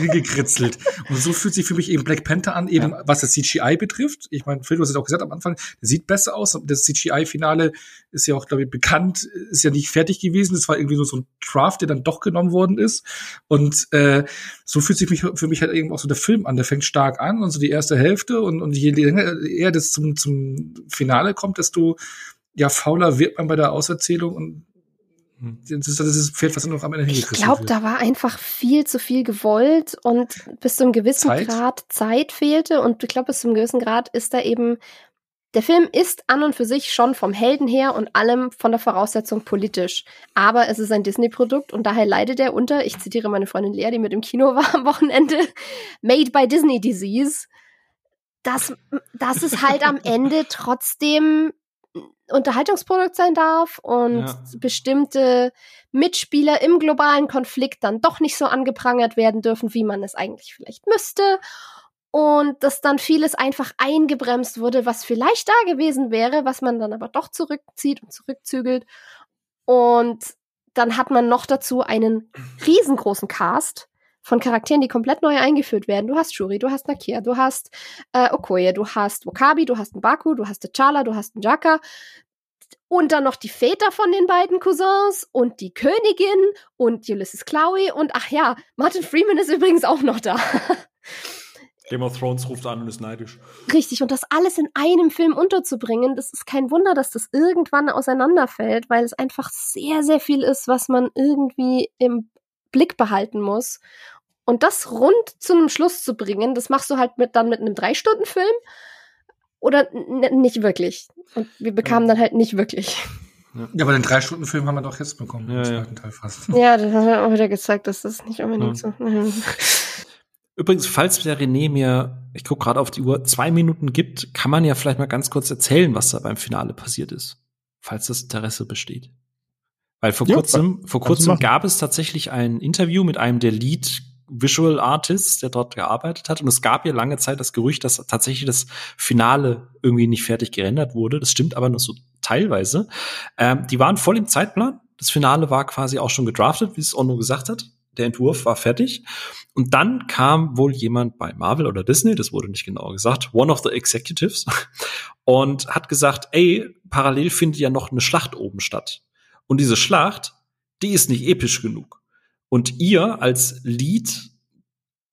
D: gekritzelt. Und so fühlt sich für mich eben Black Panther an, eben ja. was das CGI betrifft. Ich meine, Phil, du hast es auch gesagt am Anfang, der sieht besser aus. Das CGI-Finale ist ja auch, glaube ich, bekannt, ist ja nicht fertig gewesen. Es war irgendwie nur so ein Draft, der dann doch genommen worden ist. Und äh, so fühlt sich mich, für mich halt eben auch so der Film an. Der fängt stark an und so die erste Hälfte und, und je länger er das zum, zum Finale kommt, desto ja, fauler wird man bei der Auserzählung und hm. das ist das Pferd, was noch am Ende
C: hingekriegt Ich glaube, da war einfach viel zu viel gewollt und bis zu einem gewissen Zeit? Grad Zeit fehlte und ich glaube, bis zu einem gewissen Grad ist da eben der Film ist an und für sich schon vom Helden her und allem von der Voraussetzung politisch. Aber es ist ein Disney-Produkt und daher leidet er unter, ich zitiere meine Freundin Lea, die mit im Kino war am Wochenende, Made by Disney Disease. Dass, dass es halt am Ende trotzdem Unterhaltungsprodukt sein darf und ja. bestimmte Mitspieler im globalen Konflikt dann doch nicht so angeprangert werden dürfen, wie man es eigentlich vielleicht müsste. Und dass dann vieles einfach eingebremst wurde, was vielleicht da gewesen wäre, was man dann aber doch zurückzieht und zurückzügelt. Und dann hat man noch dazu einen riesengroßen Cast von Charakteren, die komplett neu eingeführt werden. Du hast Shuri, du hast Nakia, du hast äh, Okoye, du hast Wakabi, du hast einen Baku, du hast T'Challa, du hast einen Jaka. Und dann noch die Väter von den beiden Cousins und die Königin und Ulysses Chloe und ach ja, Martin Freeman ist übrigens auch noch da.
B: Game of Thrones ruft an und ist neidisch.
C: Richtig, und das alles in einem Film unterzubringen, das ist kein Wunder, dass das irgendwann auseinanderfällt, weil es einfach sehr, sehr viel ist, was man irgendwie im Blick behalten muss. Und das rund zu einem Schluss zu bringen, das machst du halt mit, dann mit einem Drei-Stunden-Film oder nicht wirklich. Und wir bekamen ja. dann halt nicht wirklich.
D: Ja, aber den Drei-Stunden-Film haben wir doch jetzt bekommen, ja, im zweiten
C: Teil fast. Ja, das hat auch wieder gezeigt, dass das nicht unbedingt so.
B: Übrigens, falls der René mir, ich gucke gerade auf die Uhr, zwei Minuten gibt, kann man ja vielleicht mal ganz kurz erzählen, was da beim Finale passiert ist. Falls das Interesse besteht. Weil vor ja, kurzem, vor kurzem gab es tatsächlich ein Interview mit einem der Lead Visual Artists, der dort gearbeitet hat. Und es gab ja lange Zeit das Gerücht, dass tatsächlich das Finale irgendwie nicht fertig gerendert wurde. Das stimmt aber nur so teilweise. Ähm, die waren voll im Zeitplan. Das Finale war quasi auch schon gedraftet, wie es Ono gesagt hat. Der Entwurf war fertig. Und dann kam wohl jemand bei Marvel oder Disney, das wurde nicht genau gesagt, one of the executives, und hat gesagt, ey, parallel findet ja noch eine Schlacht oben statt. Und diese Schlacht, die ist nicht episch genug. Und ihr als Lead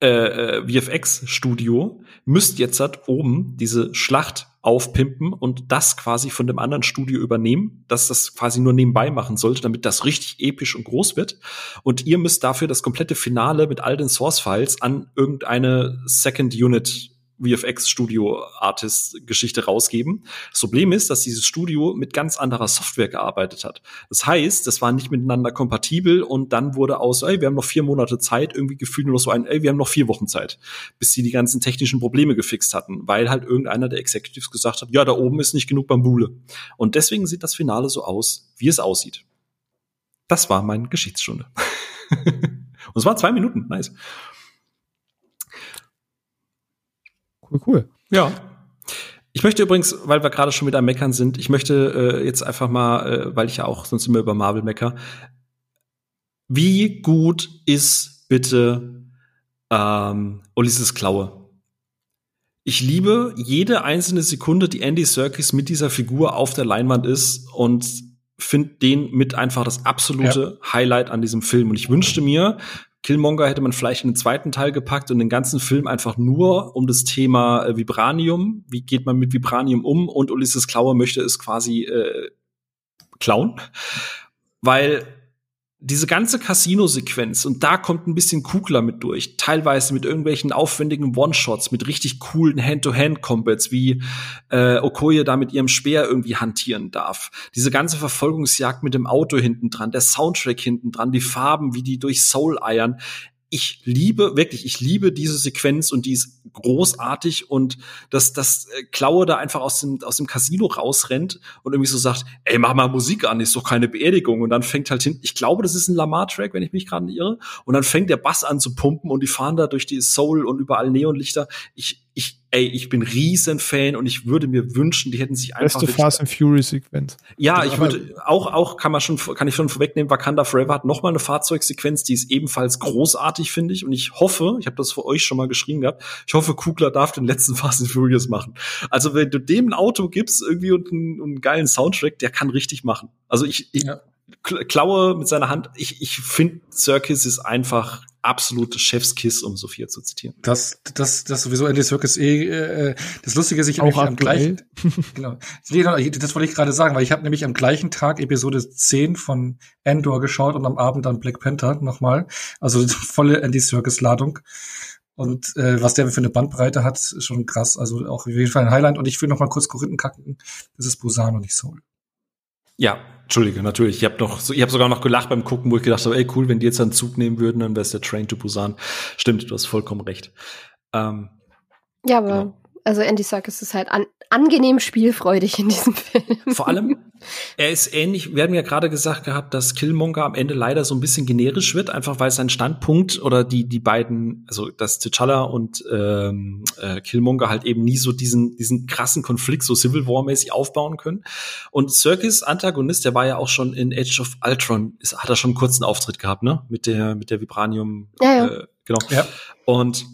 B: äh, äh VFX-Studio müsst jetzt halt oben diese Schlacht aufpimpen und das quasi von dem anderen Studio übernehmen, dass das quasi nur nebenbei machen sollte, damit das richtig episch und groß wird. Und ihr müsst dafür das komplette Finale mit all den Source-Files an irgendeine Second Unit VFX-Studio-Artist-Geschichte rausgeben. Das Problem ist, dass dieses Studio mit ganz anderer Software gearbeitet hat. Das heißt, das war nicht miteinander kompatibel und dann wurde aus, ey, wir haben noch vier Monate Zeit, irgendwie gefühlt nur noch so ein, ey, wir haben noch vier Wochen Zeit, bis sie die ganzen technischen Probleme gefixt hatten, weil halt irgendeiner der Executives gesagt hat, ja, da oben ist nicht genug Bambule. Und deswegen sieht das Finale so aus, wie es aussieht. Das war meine Geschichtsstunde. und es waren zwei Minuten, nice.
A: Cool, cool.
B: Ja. Ich möchte übrigens, weil wir gerade schon mit am Meckern sind, ich möchte äh, jetzt einfach mal, äh, weil ich ja auch sonst immer über Marvel mecker, wie gut ist bitte ähm, Ulysses Klaue? Ich liebe jede einzelne Sekunde, die Andy Serkis mit dieser Figur auf der Leinwand ist und finde den mit einfach das absolute ja. Highlight an diesem Film. Und ich wünschte mir, Killmonger hätte man vielleicht in den zweiten Teil gepackt und den ganzen Film einfach nur um das Thema äh, Vibranium. Wie geht man mit Vibranium um? Und Ulysses Klauer möchte es quasi äh, klauen. Weil diese ganze Casino-Sequenz, und da kommt ein bisschen Kugler mit durch, teilweise mit irgendwelchen aufwendigen One-Shots, mit richtig coolen Hand-to-Hand-Combats, wie äh, Okoye da mit ihrem Speer irgendwie hantieren darf. Diese ganze Verfolgungsjagd mit dem Auto hinten dran, der Soundtrack hinten dran, die Farben, wie die durch Soul eiern ich liebe, wirklich, ich liebe diese Sequenz und die ist großartig und dass das äh, Klaue da einfach aus dem, aus dem Casino rausrennt und irgendwie so sagt, ey, mach mal Musik an, ist doch keine Beerdigung. Und dann fängt halt hin, ich glaube, das ist ein Lamar-Track, wenn ich mich gerade irre. Und dann fängt der Bass an zu pumpen und die fahren da durch die Soul und überall Neonlichter. Ich, ich, ey, ich bin riesen Fan und ich würde mir wünschen, die hätten sich einfach.
A: Beste Fast and Furious Sequenz.
B: Ja, ich würde auch, auch kann man schon, kann ich schon vorwegnehmen, Wakanda Forever hat noch mal eine Fahrzeugsequenz, die ist ebenfalls großartig, finde ich. Und ich hoffe, ich habe das für euch schon mal geschrieben gehabt, ich hoffe, Kugler darf den letzten Fast and Furious machen. Also wenn du dem ein Auto gibst, irgendwie und einen, einen geilen Soundtrack, der kann richtig machen. Also ich, ich ja. klaue mit seiner Hand, ich, ich finde, Circus ist einfach absolute Chefskiss, um Sophia zu zitieren.
D: Das, das, das sowieso Andy Circus eh, äh, das Lustige ist, ich habe am gleichen, genau, nee, das wollte ich gerade sagen, weil ich habe nämlich am gleichen Tag Episode 10 von Endor geschaut und am Abend dann Black Panther nochmal, also volle Andy Circus Ladung. Und äh, was der für eine Bandbreite hat, ist schon krass. Also auch auf jeden Fall ein Highlight. Und ich will noch mal kurz Korinthen kacken. Das ist Busan und nicht Soul.
B: Ja, Entschuldige, natürlich. Ich habe noch, ich habe sogar noch gelacht beim Gucken, wo ich gedacht habe, ey cool, wenn die jetzt einen Zug nehmen würden, dann wäre es der Train to Busan. Stimmt, du hast vollkommen recht. Ähm,
C: ja, aber genau. also Andy Serkis ist halt an, angenehm spielfreudig in diesem Film.
B: Vor allem, er ist ähnlich, wir haben ja gerade gesagt gehabt, dass Killmonger am Ende leider so ein bisschen generisch wird, einfach weil sein Standpunkt oder die, die beiden, also dass T'Challa und ähm, äh, Killmonger halt eben nie so diesen, diesen krassen Konflikt so Civil War-mäßig aufbauen können. Und Circus Antagonist, der war ja auch schon in Age of Ultron, ist, hat er schon einen kurzen Auftritt gehabt, ne? Mit der, mit der Vibranium.
C: Ja, ja.
B: Äh, genau. Ja. Und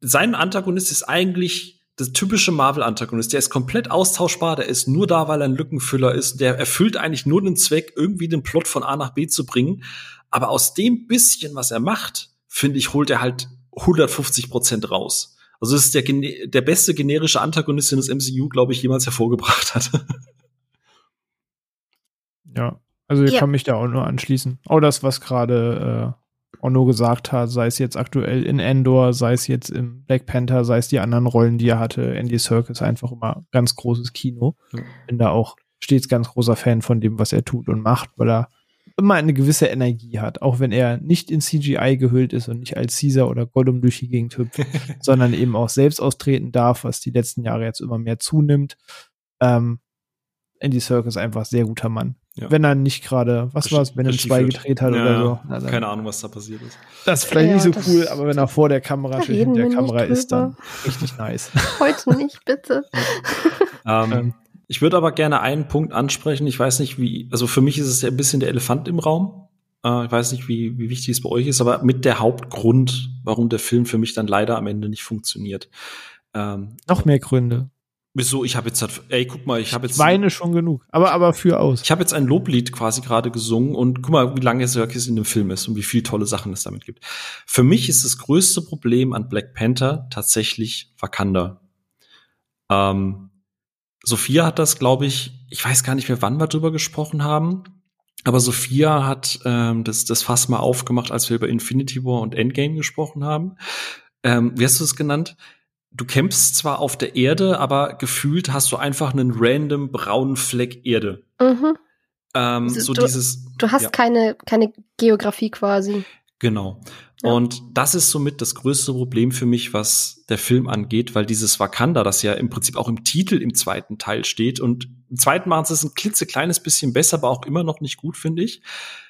B: sein Antagonist ist eigentlich das typische Marvel-Antagonist. Der ist komplett austauschbar, der ist nur da, weil er ein Lückenfüller ist. Der erfüllt eigentlich nur den Zweck, irgendwie den Plot von A nach B zu bringen. Aber aus dem bisschen, was er macht, finde ich, holt er halt 150 Prozent raus. Also es ist der, der beste generische Antagonist, den das MCU, glaube ich, jemals hervorgebracht hat.
A: ja, also ich ja. kann mich da auch nur anschließen. Auch das, was gerade äh, Ono gesagt hat, sei es jetzt aktuell in Endor, sei es jetzt im Black Panther, sei es die anderen Rollen, die er hatte. Andy Serkis einfach immer ganz großes Kino. Bin da auch stets ganz großer Fan von dem, was er tut und macht, weil er immer eine gewisse Energie hat, auch wenn er nicht in CGI gehüllt ist und nicht als Caesar oder Gollum durch die Gegend hüpft, sondern eben auch selbst austreten darf, was die letzten Jahre jetzt immer mehr zunimmt. Ähm, Andy Serkis einfach sehr guter Mann. Ja. Wenn er nicht gerade, was war es, wenn er 2 gedreht hat ja, oder so.
B: Na, keine Ahnung, was da passiert ist.
A: Das ist vielleicht ja, nicht so cool, aber wenn er vor der Kamera steht, hinter der Kamera ist, dann richtig nice.
C: Heute nicht, bitte.
B: ähm, Ich würde aber gerne einen Punkt ansprechen. Ich weiß nicht, wie, also für mich ist es ja ein bisschen der Elefant im Raum. Äh, ich weiß nicht, wie, wie wichtig es bei euch ist, aber mit der Hauptgrund, warum der Film für mich dann leider am Ende nicht funktioniert.
A: Ähm, Noch mehr Gründe.
B: Wieso? Ich habe jetzt, halt, ey, guck mal, ich habe jetzt.
A: Ich weine schon genug, aber aber für aus.
B: Ich habe jetzt ein Loblied quasi gerade gesungen und guck mal, wie lange Serkis in dem Film ist und wie viele tolle Sachen es damit gibt. Für mich ist das größte Problem an Black Panther tatsächlich Wakanda. Ähm, Sophia hat das, glaube ich, ich weiß gar nicht mehr, wann wir drüber gesprochen haben, aber Sophia hat ähm, das, das Fass mal aufgemacht, als wir über Infinity War und Endgame gesprochen haben. Ähm, wie hast du es genannt? Du kämpfst zwar auf der Erde, aber gefühlt hast du einfach einen random braunen Fleck Erde. Mhm. Ähm, also so
C: du,
B: dieses.
C: Du hast ja. keine, keine Geografie quasi.
B: Genau. Ja. Und das ist somit das größte Problem für mich, was der Film angeht, weil dieses Wakanda, das ja im Prinzip auch im Titel im zweiten Teil steht und im zweiten machen sie es ein klitzekleines bisschen besser, aber auch immer noch nicht gut, finde ich.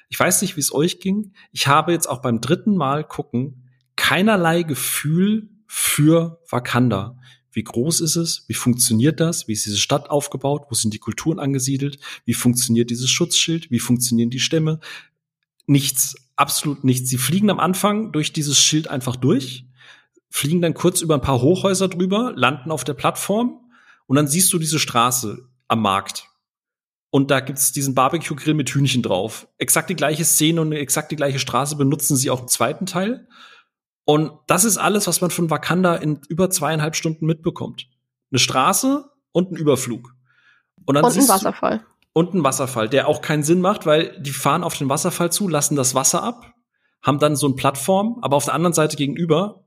B: Ich weiß nicht, wie es euch ging. Ich habe jetzt auch beim dritten Mal gucken keinerlei Gefühl für Wakanda. Wie groß ist es? Wie funktioniert das? Wie ist diese Stadt aufgebaut? Wo sind die Kulturen angesiedelt? Wie funktioniert dieses Schutzschild? Wie funktionieren die Stämme? Nichts, absolut nichts. Sie fliegen am Anfang durch dieses Schild einfach durch, fliegen dann kurz über ein paar Hochhäuser drüber, landen auf der Plattform und dann siehst du diese Straße am Markt. Und da gibt's diesen Barbecue-Grill mit Hühnchen drauf. Exakt die gleiche Szene und exakt die gleiche Straße benutzen sie auch im zweiten Teil. Und das ist alles, was man von Wakanda in über zweieinhalb Stunden mitbekommt. Eine Straße und ein Überflug.
C: Und, dann und ein Wasserfall. Du,
B: und ein Wasserfall, der auch keinen Sinn macht, weil die fahren auf den Wasserfall zu, lassen das Wasser ab, haben dann so eine Plattform, aber auf der anderen Seite gegenüber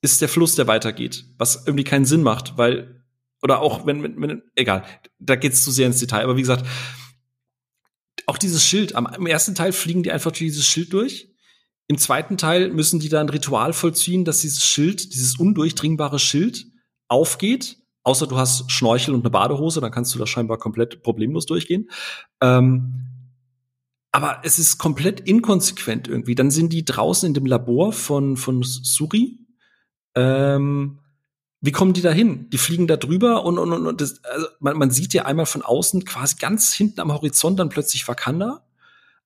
B: ist der Fluss, der weitergeht, was irgendwie keinen Sinn macht, weil oder auch wenn, wenn, wenn egal, da geht's zu sehr ins Detail, aber wie gesagt, auch dieses Schild, am, im ersten Teil fliegen die einfach durch dieses Schild durch im zweiten Teil müssen die da ein Ritual vollziehen, dass dieses Schild, dieses undurchdringbare Schild aufgeht. Außer du hast Schnorchel und eine Badehose, dann kannst du da scheinbar komplett problemlos durchgehen. Ähm, aber es ist komplett inkonsequent irgendwie. Dann sind die draußen in dem Labor von, von Suri. Ähm, wie kommen die da hin? Die fliegen da drüber und, und, und das, also man, man sieht ja einmal von außen quasi ganz hinten am Horizont dann plötzlich Wakanda.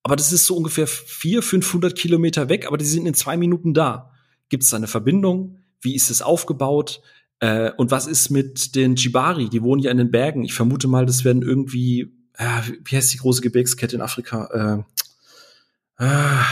B: Aber das ist so ungefähr vier, 500 Kilometer weg, aber die sind in zwei Minuten da. Gibt es da eine Verbindung? Wie ist es aufgebaut? Äh, und was ist mit den Jibari? Die wohnen ja in den Bergen. Ich vermute mal, das werden irgendwie, äh, wie heißt die große Gebirgskette in Afrika? Äh, äh,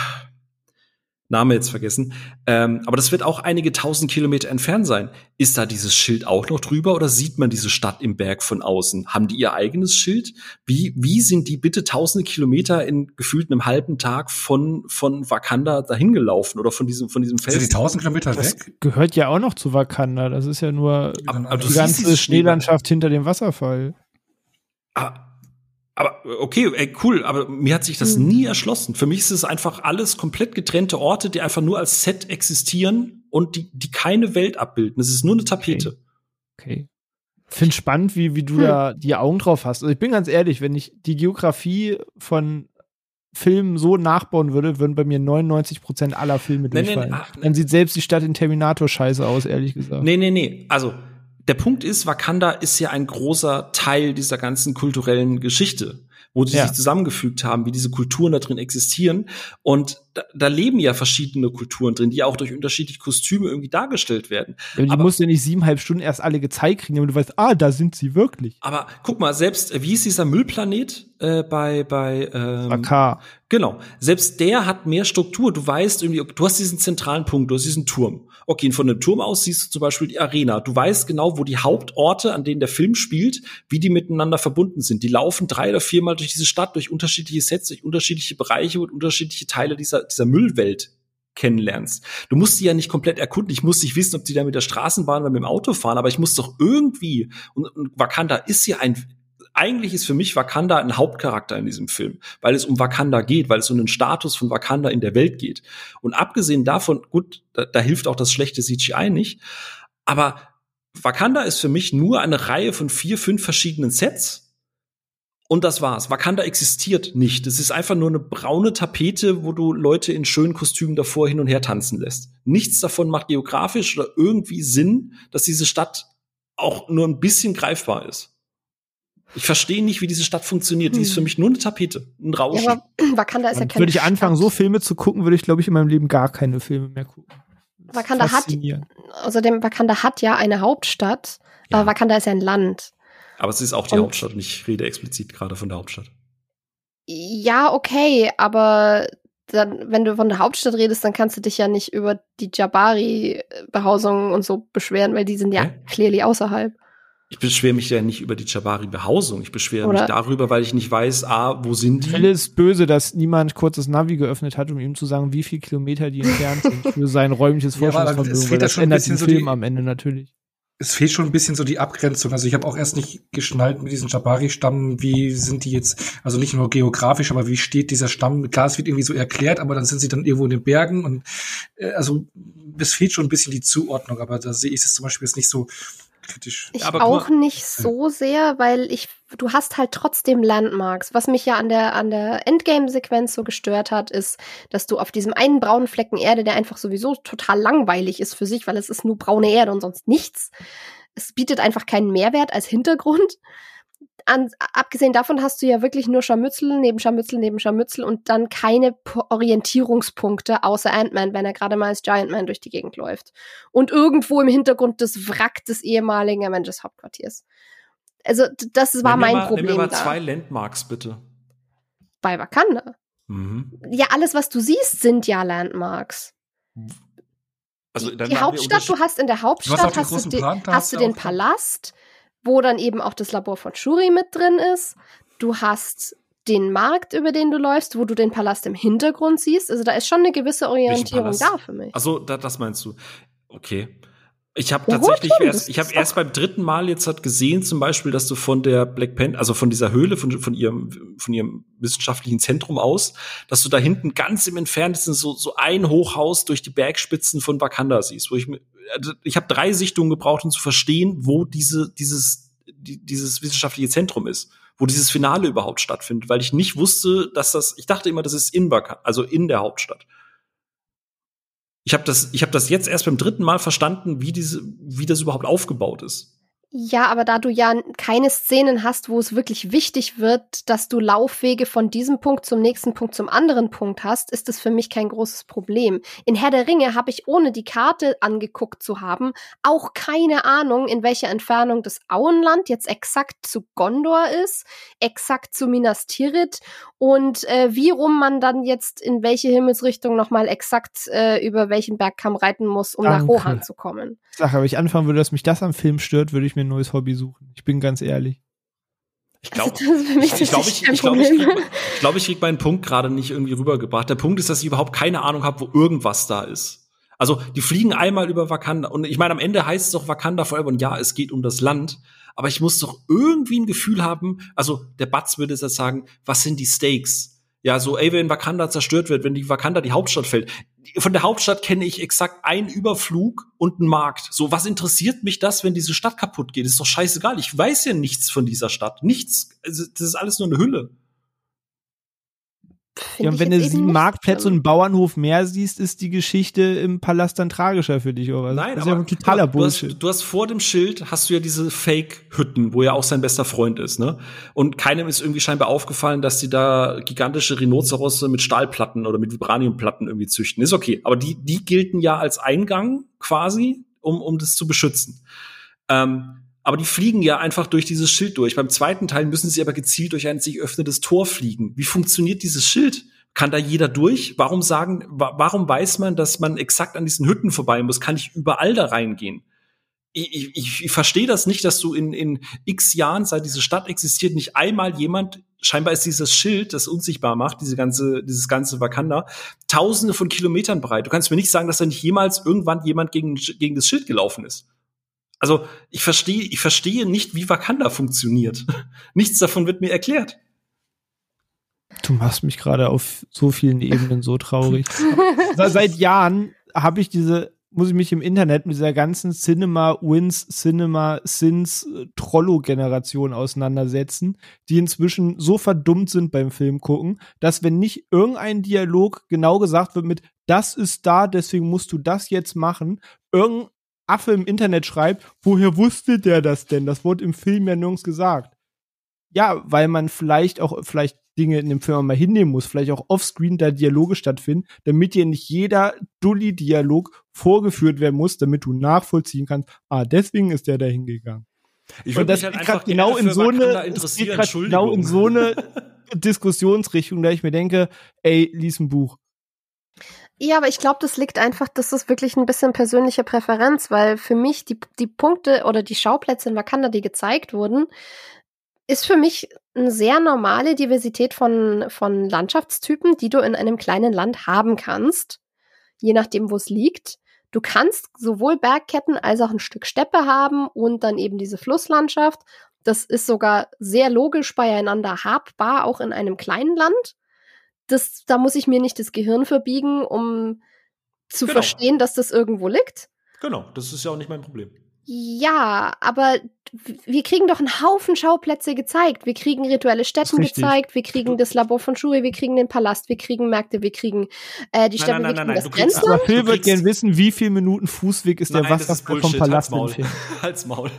B: Name jetzt vergessen. Ähm, aber das wird auch einige tausend Kilometer entfernt sein. Ist da dieses Schild auch noch drüber oder sieht man diese Stadt im Berg von außen? Haben die ihr eigenes Schild? Wie, wie sind die bitte tausende Kilometer in gefühlt einem halben Tag von, von Wakanda dahin gelaufen oder von diesem, von diesem Feld?
D: Sind die tausend Kilometer
A: das weg? gehört ja auch noch zu Wakanda. Das ist ja nur aber, aber die ganze Schneelandschaft hinter dem Wasserfall.
B: Ah, aber okay, ey, cool, aber mir hat sich das mhm. nie erschlossen. Für mich ist es einfach alles komplett getrennte Orte, die einfach nur als Set existieren und die, die keine Welt abbilden. Es ist nur eine Tapete.
A: Okay. okay. Finde spannend, wie, wie du hm. da die Augen drauf hast. Also ich bin ganz ehrlich, wenn ich die Geografie von Filmen so nachbauen würde, würden bei mir 99 Prozent aller Filme durchfallen. Nee, nee, ach, nee. Dann sieht selbst die Stadt in Terminator scheiße aus, ehrlich gesagt.
B: Nee, nee, nee. Also der Punkt ist, Wakanda ist ja ein großer Teil dieser ganzen kulturellen Geschichte wo sie ja. sich zusammengefügt haben, wie diese Kulturen da drin existieren. Und da, da, leben ja verschiedene Kulturen drin, die auch durch unterschiedliche Kostüme irgendwie dargestellt werden.
A: Ja, die aber, musst du ja nicht siebeneinhalb Stunden erst alle gezeigt kriegen, damit du weißt, ah, da sind sie wirklich.
B: Aber guck mal, selbst, äh, wie ist dieser Müllplanet äh, bei, bei ähm,
A: AK.
B: Genau. Selbst der hat mehr Struktur. Du weißt irgendwie, du hast diesen zentralen Punkt, du hast diesen Turm. Okay, und von dem Turm aus siehst du zum Beispiel die Arena. Du weißt genau, wo die Hauptorte, an denen der Film spielt, wie die miteinander verbunden sind. Die laufen drei oder viermal durch diese Stadt, durch unterschiedliche Sets, durch unterschiedliche Bereiche und unterschiedliche Teile dieser, dieser Müllwelt kennenlernst. Du musst sie ja nicht komplett erkunden. Ich muss nicht wissen, ob die da mit der Straßenbahn oder mit dem Auto fahren, aber ich muss doch irgendwie, und, und Wakanda ist ja ein, eigentlich ist für mich Wakanda ein Hauptcharakter in diesem Film, weil es um Wakanda geht, weil es um den Status von Wakanda in der Welt geht. Und abgesehen davon, gut, da, da hilft auch das schlechte CGI nicht, aber Wakanda ist für mich nur eine Reihe von vier, fünf verschiedenen Sets. Und das war's. Wakanda existiert nicht. Es ist einfach nur eine braune Tapete, wo du Leute in schönen Kostümen davor hin und her tanzen lässt. Nichts davon macht geografisch oder irgendwie Sinn, dass diese Stadt auch nur ein bisschen greifbar ist. Ich verstehe nicht, wie diese Stadt funktioniert. Die ist für hm. mich nur eine Tapete, ein Rauschen. Ja,
C: aber Wakanda ist ja keine
A: Würde ich anfangen, Stadt. so Filme zu gucken, würde ich, glaube ich, in meinem Leben gar keine Filme mehr gucken.
C: Wakanda hat, außerdem, Wakanda hat ja eine Hauptstadt, ja. aber Wakanda ist ja ein Land.
B: Aber es ist auch die und Hauptstadt und ich rede explizit gerade von der Hauptstadt.
C: Ja, okay, aber dann, wenn du von der Hauptstadt redest, dann kannst du dich ja nicht über die Jabari-Behausungen und so beschweren, weil die sind ja Hä? clearly außerhalb.
B: Ich beschwere mich ja nicht über die Jabari-Behausung. Ich beschwere mich darüber, weil ich nicht weiß, A, wo sind die?
A: Phil ist böse, dass niemand kurz das Navi geöffnet hat, um ihm zu sagen, wie viele Kilometer die entfernt sind für sein räumliches Vorstellungsvermögen. Ja, das, das ändert den so Film am Ende natürlich
D: es fehlt schon ein bisschen so die Abgrenzung. Also ich habe auch erst nicht geschnallt mit diesem Jabari-Stamm, wie sind die jetzt, also nicht nur geografisch, aber wie steht dieser Stamm? Klar, es wird irgendwie so erklärt, aber dann sind sie dann irgendwo in den Bergen und äh, also es fehlt schon ein bisschen die Zuordnung, aber da sehe ich es zum Beispiel jetzt nicht so kritisch.
C: Ich aber auch nicht so sehr, weil ich, du hast halt trotzdem Landmarks. Was mich ja an der, an der Endgame-Sequenz so gestört hat, ist, dass du auf diesem einen braunen Flecken Erde, der einfach sowieso total langweilig ist für sich, weil es ist nur braune Erde und sonst nichts. Es bietet einfach keinen Mehrwert als Hintergrund an, abgesehen davon hast du ja wirklich nur Scharmützel neben Scharmützel neben Scharmützel und dann keine Orientierungspunkte außer Ant-Man, wenn er gerade mal als Giant Man durch die Gegend läuft. Und irgendwo im Hintergrund das Wrack des ehemaligen Avengers Hauptquartiers. Also, das war mein mal, Problem. Nimm
B: mir mal zwei Landmarks, bitte.
C: Bei Wakanda. Mhm. Ja, alles, was du siehst, sind ja Landmarks. Also, die Hauptstadt, du hast in der Hauptstadt hast du, den, hast du den Palast, wo dann eben auch das Labor von Shuri mit drin ist. Du hast den Markt, über den du läufst, wo du den Palast im Hintergrund siehst. Also da ist schon eine gewisse Orientierung da für mich.
B: Also da, das meinst du? Okay. Ich habe ja, tatsächlich erst, ich habe erst beim dritten Mal jetzt hat gesehen, zum Beispiel, dass du von der Black Panther, also von dieser Höhle, von, von ihrem, von ihrem wissenschaftlichen Zentrum aus, dass du da hinten ganz im Entferntesten so, so ein Hochhaus durch die Bergspitzen von Wakanda siehst, wo ich mir, ich habe drei Sichtungen gebraucht, um zu verstehen, wo diese, dieses, die, dieses wissenschaftliche Zentrum ist, wo dieses Finale überhaupt stattfindet, weil ich nicht wusste, dass das, ich dachte immer, das ist in Wakanda, also in der Hauptstadt. Ich habe das, ich habe das jetzt erst beim dritten Mal verstanden, wie diese, wie das überhaupt aufgebaut ist.
C: Ja, aber da du ja keine Szenen hast, wo es wirklich wichtig wird, dass du Laufwege von diesem Punkt zum nächsten Punkt zum anderen Punkt hast, ist es für mich kein großes Problem. In Herr der Ringe habe ich ohne die Karte angeguckt zu haben auch keine Ahnung, in welcher Entfernung das Auenland jetzt exakt zu Gondor ist, exakt zu Minas Tirith und äh, wie rum man dann jetzt in welche Himmelsrichtung nochmal exakt äh, über welchen Bergkamm reiten muss, um Danke. nach Rohan zu kommen.
A: Sache, wenn ich anfangen würde, dass mich das am Film stört, würde ich mir ein neues Hobby suchen. Ich bin ganz ehrlich.
B: Ich glaube, also ich, ich glaube, ich, ich, glaub, ich, krieg, ich, glaub, ich krieg meinen Punkt gerade nicht irgendwie rübergebracht. Der Punkt ist, dass ich überhaupt keine Ahnung habe, wo irgendwas da ist. Also, die fliegen einmal über Wakanda. Und ich meine, am Ende heißt es doch Wakanda Forever. Und ja, es geht um das Land. Aber ich muss doch irgendwie ein Gefühl haben, also der Batz würde jetzt sagen, was sind die Stakes? Ja, so, ey, wenn Wakanda zerstört wird, wenn die Wakanda die Hauptstadt fällt. Von der Hauptstadt kenne ich exakt einen Überflug und einen Markt. So, was interessiert mich das, wenn diese Stadt kaputt geht? ist doch scheißegal. Ich weiß ja nichts von dieser Stadt. Nichts. Also, das ist alles nur eine Hülle.
A: Ja, und wenn du sieben Marktplätze und einen Bauernhof mehr siehst, ist die Geschichte im Palast dann tragischer für dich, oder?
B: Nein, das ist aber ja totaler du, Bullshit. Du hast, du hast vor dem Schild hast du ja diese Fake-Hütten, wo ja auch sein bester Freund ist, ne? Und keinem ist irgendwie scheinbar aufgefallen, dass die da gigantische Rhinozerosse mit Stahlplatten oder mit Vibraniumplatten irgendwie züchten. Ist okay. Aber die, die gelten ja als Eingang quasi, um, um das zu beschützen. Ähm, aber die fliegen ja einfach durch dieses Schild durch. Beim zweiten Teil müssen sie aber gezielt durch ein sich öffnendes Tor fliegen. Wie funktioniert dieses Schild? Kann da jeder durch? Warum sagen, warum weiß man, dass man exakt an diesen Hütten vorbei muss? Kann ich überall da reingehen? Ich, ich, ich verstehe das nicht, dass du in, in x Jahren, seit diese Stadt existiert, nicht einmal jemand, scheinbar ist dieses Schild, das unsichtbar macht, diese ganze, dieses ganze Wakanda, tausende von Kilometern breit. Du kannst mir nicht sagen, dass da nicht jemals irgendwann jemand gegen, gegen das Schild gelaufen ist. Also ich verstehe, ich verstehe nicht, wie Wakanda funktioniert. Nichts davon wird mir erklärt.
A: Du machst mich gerade auf so vielen Ebenen so traurig. Seit Jahren habe ich diese, muss ich mich im Internet mit dieser ganzen Cinema Wins, Cinema Sins äh, Trollo-Generation auseinandersetzen, die inzwischen so verdummt sind beim Film gucken, dass wenn nicht irgendein Dialog genau gesagt wird mit das ist da, deswegen musst du das jetzt machen, irgendein Affe im Internet schreibt, woher wusste der das denn? Das wurde im Film ja nirgends gesagt. Ja, weil man vielleicht auch vielleicht Dinge in dem Film mal hinnehmen muss, vielleicht auch offscreen da Dialoge stattfinden, damit dir nicht jeder Dulli-Dialog vorgeführt werden muss, damit du nachvollziehen kannst, ah, deswegen ist der da hingegangen.
B: Ich würde mich halt einfach genau in so eine
A: genau in so eine Diskussionsrichtung, da ich mir denke, ey, lies ein Buch.
C: Ja, aber ich glaube, das liegt einfach, das ist wirklich ein bisschen persönliche Präferenz, weil für mich die, die Punkte oder die Schauplätze in Wakanda, die gezeigt wurden, ist für mich eine sehr normale Diversität von, von Landschaftstypen, die du in einem kleinen Land haben kannst, je nachdem, wo es liegt. Du kannst sowohl Bergketten als auch ein Stück Steppe haben und dann eben diese Flusslandschaft. Das ist sogar sehr logisch beieinander habbar, auch in einem kleinen Land. Das, da muss ich mir nicht das Gehirn verbiegen, um zu genau. verstehen, dass das irgendwo liegt.
B: Genau, das ist ja auch nicht mein Problem.
C: Ja, aber wir kriegen doch einen Haufen Schauplätze gezeigt. Wir kriegen rituelle Stätten gezeigt, wir kriegen das Labor von Shuri, wir kriegen den Palast, wir kriegen Märkte, wir kriegen äh, die Städte, wir kriegen das Grenzland.
A: Aber Phil wird gerne wissen, wie viel Minuten Fußweg ist nein, der Wasserfall vom Palast
B: Halt's Maul. Halt's Maul.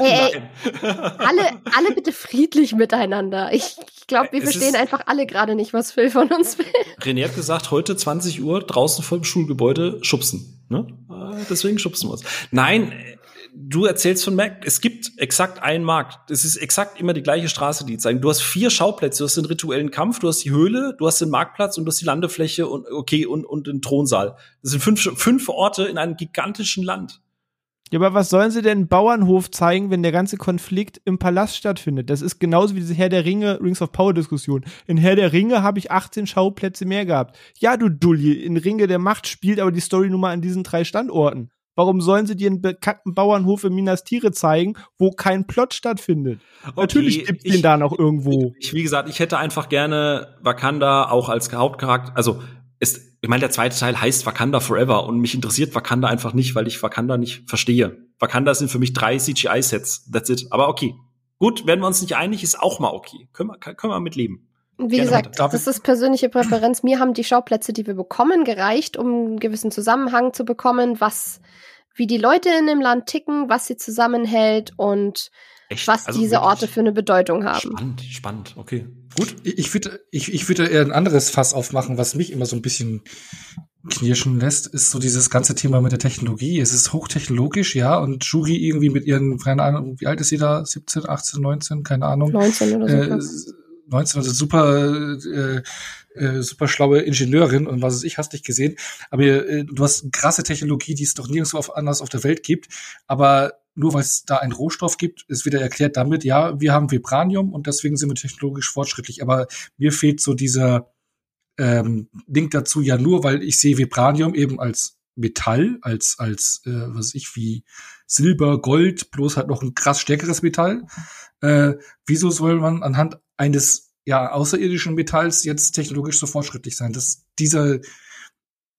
C: Ey, ey, alle, alle bitte friedlich miteinander. Ich glaube, wir es verstehen einfach alle gerade nicht, was Phil von uns will.
B: René hat gesagt, heute 20 Uhr draußen vor dem Schulgebäude schubsen. Ne? Äh, deswegen schubsen wir uns. Nein, du erzählst von Mac, es gibt exakt einen Markt. Es ist exakt immer die gleiche Straße, die zeigen. Du hast vier Schauplätze. Du hast den rituellen Kampf, du hast die Höhle, du hast den Marktplatz und du hast die Landefläche und okay und, und den Thronsaal. Das sind fünf, fünf Orte in einem gigantischen Land.
A: Ja, aber was sollen sie denn Bauernhof zeigen, wenn der ganze Konflikt im Palast stattfindet? Das ist genauso wie diese Herr der Ringe, Rings of Power Diskussion. In Herr der Ringe habe ich 18 Schauplätze mehr gehabt. Ja, du Dulli, in Ringe der Macht spielt aber die Story nur mal an diesen drei Standorten. Warum sollen sie dir einen bekannten Bauernhof in Minas Tirith zeigen, wo kein Plot stattfindet? Okay, Natürlich gibt es den da noch irgendwo.
B: Ich, wie gesagt, ich hätte einfach gerne Wakanda auch als Hauptcharakter, also ist, ich meine, der zweite Teil heißt Wakanda Forever und mich interessiert Wakanda einfach nicht, weil ich Wakanda nicht verstehe. Wakanda sind für mich drei CGI-Sets. That's it. Aber okay. Gut, werden wir uns nicht einig, ist auch mal okay. Können wir, können wir mit leben.
C: Wie Gerne gesagt, das ist persönliche Präferenz. Mir haben die Schauplätze, die wir bekommen, gereicht, um einen gewissen Zusammenhang zu bekommen, was wie die Leute in dem Land ticken, was sie zusammenhält und Echt? was also diese Orte für eine Bedeutung haben.
B: Spannend, spannend, okay. Gut.
D: Ich würde ich, ich würde eher ein anderes Fass aufmachen, was mich immer so ein bisschen knirschen lässt, ist so dieses ganze Thema mit der Technologie. Es ist hochtechnologisch, ja, und Juri irgendwie mit ihren, keine Ahnung, wie alt ist sie da? 17, 18, 19, keine Ahnung.
C: 19 oder so.
D: Äh, 19, also super, äh, äh, super schlaue Ingenieurin und was weiß ich, hast dich gesehen. Aber äh, du hast krasse Technologie, die es doch nirgendwo auf, anders auf der Welt gibt. Aber nur weil es da einen Rohstoff gibt, ist wieder erklärt damit, ja, wir haben Vibranium und deswegen sind wir technologisch fortschrittlich. Aber mir fehlt so dieser ähm, Link dazu ja nur, weil ich sehe Vibranium eben als Metall, als, als, äh, was weiß ich, wie Silber, Gold, bloß halt noch ein krass stärkeres Metall. Äh, wieso soll man anhand eines ja außerirdischen Metalls jetzt technologisch so fortschrittlich sein. Das dieser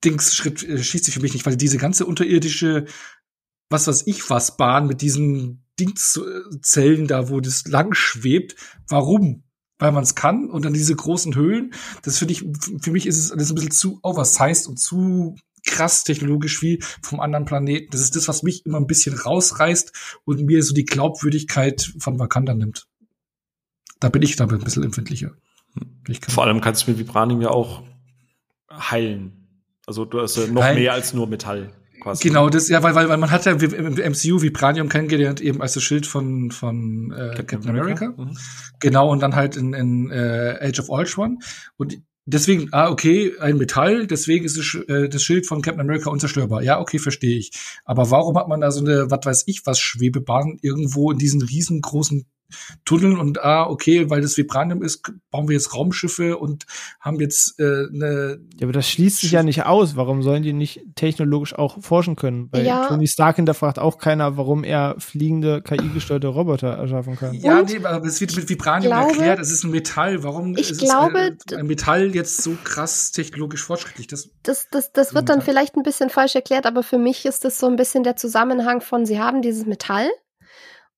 D: Dingsschritt äh, schießt sich für mich nicht, weil diese ganze unterirdische was weiß ich was Bahn mit diesen Dingszellen da, wo das lang schwebt, warum? Weil man es kann und dann diese großen Höhlen, das finde ich, für mich ist es alles ein bisschen zu oversized und zu krass technologisch wie vom anderen Planeten. Das ist das, was mich immer ein bisschen rausreißt und mir so die Glaubwürdigkeit von Wakanda nimmt. Da bin ich damit ein bisschen empfindlicher.
B: Vor allem kannst du mit Vibranium ja auch heilen. Also du hast ja noch Heilen. mehr als nur Metall.
D: Quasi. Genau, das, ja, weil, weil, weil man hat ja im MCU Vibranium kennengelernt, eben als das Schild von, von äh, Captain, Captain America. America. Mhm. Genau, und dann halt in, in äh, Age of Ultron. Und deswegen, ah, okay, ein Metall, deswegen ist es, äh, das Schild von Captain America unzerstörbar. Ja, okay, verstehe ich. Aber warum hat man da so eine, was weiß ich, was Schwebebahn irgendwo in diesen riesengroßen Tunneln und ah, okay, weil das Vibranium ist, bauen wir jetzt Raumschiffe und haben jetzt äh, eine.
A: Ja, aber das schließt sich ja nicht aus. Warum sollen die nicht technologisch auch forschen können? Weil ja. Tony Stark hinterfragt auch keiner, warum er fliegende, KI-gesteuerte Roboter erschaffen kann.
D: Ja, nee, aber es wird mit Vibranium glaube, erklärt, es ist ein Metall. Warum
C: ich ist glaube,
D: ein, ein, Metall jetzt so krass technologisch fortschrittlich?
C: Das, das, das, das wird dann vielleicht ein bisschen falsch erklärt, aber für mich ist das so ein bisschen der Zusammenhang von, sie haben dieses Metall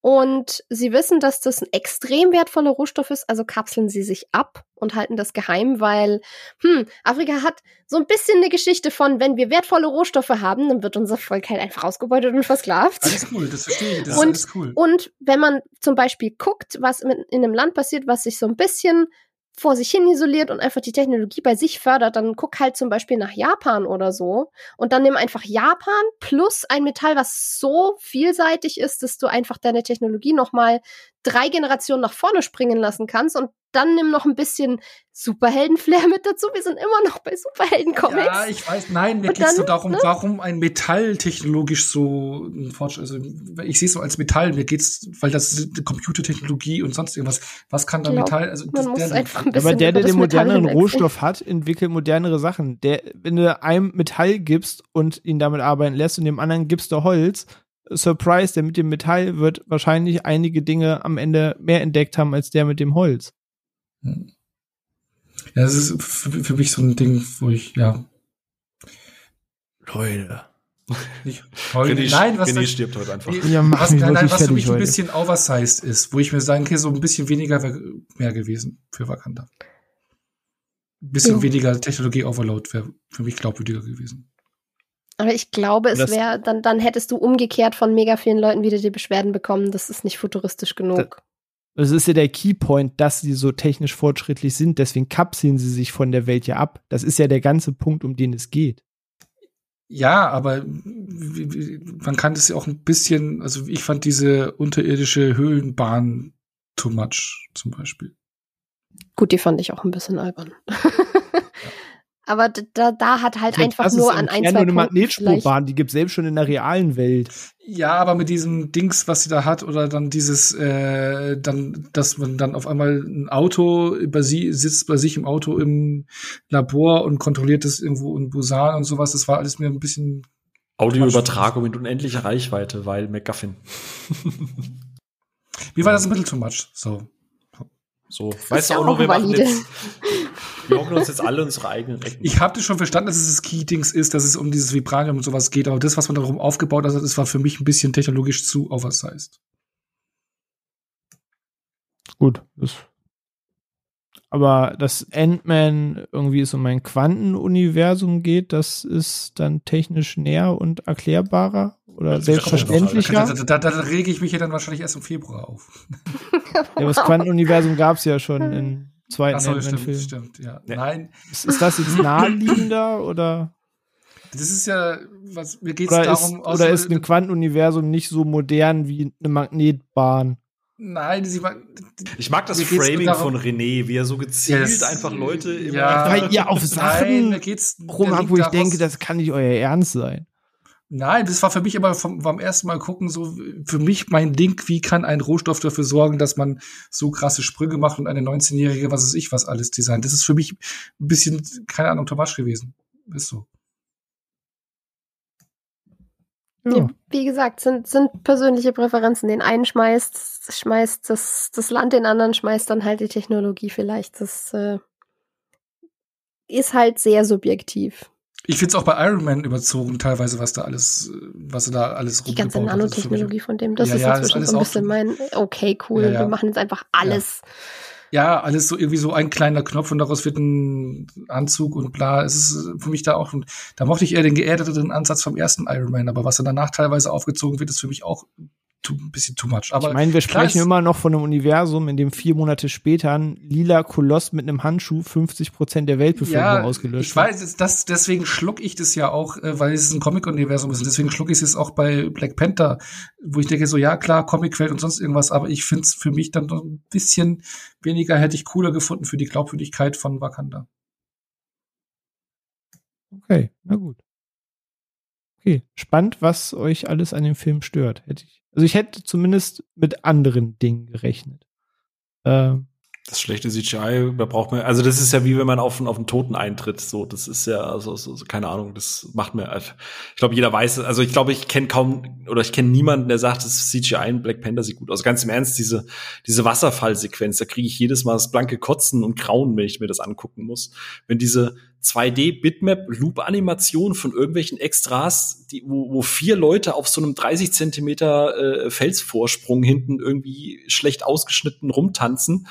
C: Und sie wissen, dass das ein extrem wertvoller Rohstoff ist, also kapseln sie sich ab und halten das geheim, weil hm, Afrika hat so ein bisschen eine Geschichte von, wenn wir wertvolle Rohstoffe haben, dann wird unser Volk halt einfach ausgebeutet und versklavt.
D: Alles cool, das verstehe ich. Das
C: und,
D: ist alles cool.
C: Und wenn man zum Beispiel guckt, was in einem Land passiert, was sich so ein bisschen vor sich hin isoliert und einfach die Technologie bei sich fördert, dann guck halt zum Beispiel nach Japan oder so und dann nimm einfach Japan plus ein Metall, was so vielseitig ist, dass du einfach deine Technologie nochmal drei Generationen nach vorne springen lassen kannst und dann nimm noch ein bisschen Superhelden-Flair mit dazu. Wir sind immer noch bei Superhelden-Comics.
D: Ja, ich weiß, nein, mir geht es so darum, ne? warum ein Metall technologisch so ein Fortschritt, also ich sehe es so als Metall, mir geht's, weil das ist Computertechnologie und sonst irgendwas. Was kann da glaub, Metall, also
C: man muss
D: der,
C: einfach ein bisschen
A: Aber der, der den moderneren Rohstoff hat, entwickelt modernere Sachen. Der, wenn du einem Metall gibst und ihn damit arbeiten lässt und dem anderen gibst du Holz, Surprise, der mit dem Metall wird wahrscheinlich einige Dinge am Ende mehr entdeckt haben als der mit dem Holz.
D: Ja, das ist für, für mich so ein Ding, wo ich, ja.
A: Leute.
D: Nicht heute. René,
B: nein, was René stirbt heute einfach.
D: Ja, was, nein, nein, was für mich heute. ein bisschen oversized ist, wo ich mir sagen kann, so ein bisschen weniger wäre mehr gewesen für Wakanda. Ein bisschen ja. weniger Technologie-Overload wäre für mich glaubwürdiger gewesen.
C: Aber ich glaube, es wäre, dann, dann hättest du umgekehrt von mega vielen Leuten wieder die Beschwerden bekommen, das ist nicht futuristisch genug.
A: Das ist ja der Keypoint, dass sie so technisch fortschrittlich sind, deswegen kapseln sie sich von der Welt ja ab. Das ist ja der ganze Punkt, um den es geht.
D: Ja, aber man kann das ja auch ein bisschen, also ich fand diese unterirdische Höhlenbahn too much, zum Beispiel.
C: Gut, die fand ich auch ein bisschen albern. Aber da, da hat halt das einfach nur an ein, zwei
A: eine Magnetspurbahn, die gibt selbst schon in der realen Welt.
D: Ja, aber mit diesem Dings, was sie da hat, oder dann dieses, äh, dann, dass man dann auf einmal ein Auto bei sie sitzt bei sich im Auto im Labor und kontrolliert das irgendwo in Busan und sowas. Das war alles mir ein bisschen
B: Audioübertragung mit unendlicher Reichweite, weil McGuffin.
D: Wie war das ein bisschen too much? So.
B: So, weißt du auch noch, wir machen jetzt, wir hocken uns jetzt alle unsere eigenen Ecken.
D: Ich habe das schon verstanden, dass es das Key-Dings ist, dass es um dieses Vibranium und sowas geht, aber das, was man darum aufgebaut hat, das war für mich ein bisschen technologisch zu oversized.
A: Gut, das aber dass Ant-Man irgendwie es um ein Quantenuniversum geht, das ist dann technisch näher und erklärbarer oder das selbstverständlicher.
D: Da, da, da, da, rege ich mich ja dann wahrscheinlich erst im Februar auf.
A: ja, das Quantenuniversum gab es ja schon in zweiten
D: Ach so, stimmt, stimmt, ja. ja. Nein.
A: Ist, ist das jetzt naheliegender oder?
D: Das ist ja, was mir geht es darum.
A: Ist, oder ist ein Quantenuniversum nicht so modern wie eine Magnetbahn?
D: Nein, sie war,
B: ich mag das Framing darum, von René, wie er so gezielt yes, einfach Leute
A: immer ja, weil ihr auf Sachen Nein, rumhabt, wo ich denke, das kann nicht euer Ernst sein.
D: Nein, das war für mich immer vom, vom ersten Mal gucken so für mich mein Ding, wie kann ein Rohstoff dafür sorgen, dass man so krasse Sprünge macht und eine 19-jährige, was weiß ich, was alles designt. Das ist für mich ein bisschen keine Ahnung Tomasch gewesen. Ist so.
C: Ja. Wie gesagt, sind, sind persönliche Präferenzen. Den einen schmeißt, schmeißt das, das Land, den anderen schmeißt dann halt die Technologie vielleicht. Das äh, ist halt sehr subjektiv.
D: Ich finde es auch bei Iron Man überzogen, teilweise, was da alles, was da alles
C: Die ganze Nanotechnologie von dem, das ja, ist ja, inzwischen so ein bisschen mein, okay, cool, ja, wir machen jetzt einfach alles.
D: Ja, alles so irgendwie so ein kleiner Knopf und daraus wird ein Anzug und bla. Es ist für mich da auch, da mochte ich eher den geerdeteren Ansatz vom ersten Iron Man, aber was dann danach teilweise aufgezogen wird, ist für mich auch too, ein bisschen too much. Aber
A: ich meine, wir sprechen immer noch von einem Universum, in dem vier Monate später ein lila Koloss mit einem Handschuh 50 Prozent der Weltbevölkerung ja, ausgelöscht
D: ich weiß, das, deswegen schluck ich das ja auch, äh, weil es ein Comic-Universum ist. Und deswegen schluck ich es auch bei Black Panther, wo ich denke so, ja klar, Comicwelt und sonst irgendwas, aber ich finde es für mich dann noch ein bisschen weniger, hätte ich cooler gefunden für die Glaubwürdigkeit von Wakanda.
A: Okay, na gut. Okay, spannend, was euch alles an dem Film stört. Hätte ich also ich hätte zumindest mit anderen Dingen gerechnet.
B: Ähm, das schlechte CGI, da braucht man, also das ist ja wie wenn man auf, auf einen Toten eintritt, so, das ist ja, also, so, so, keine Ahnung, das macht mir, also, ich glaube, jeder weiß, also ich glaube, ich kenne kaum, oder ich kenne niemanden, der sagt, das CGI in Black Panther sieht gut aus. Ganz im Ernst, diese, diese Wasserfallsequenz, da kriege ich jedes Mal das blanke Kotzen und Grauen, wenn ich mir das angucken muss. Wenn diese 2D-Bitmap-Loop-Animation von irgendwelchen Extras, die, wo, wo vier Leute auf so einem 30 Zentimeter äh, Felsvorsprung hinten irgendwie schlecht ausgeschnitten rumtanzen.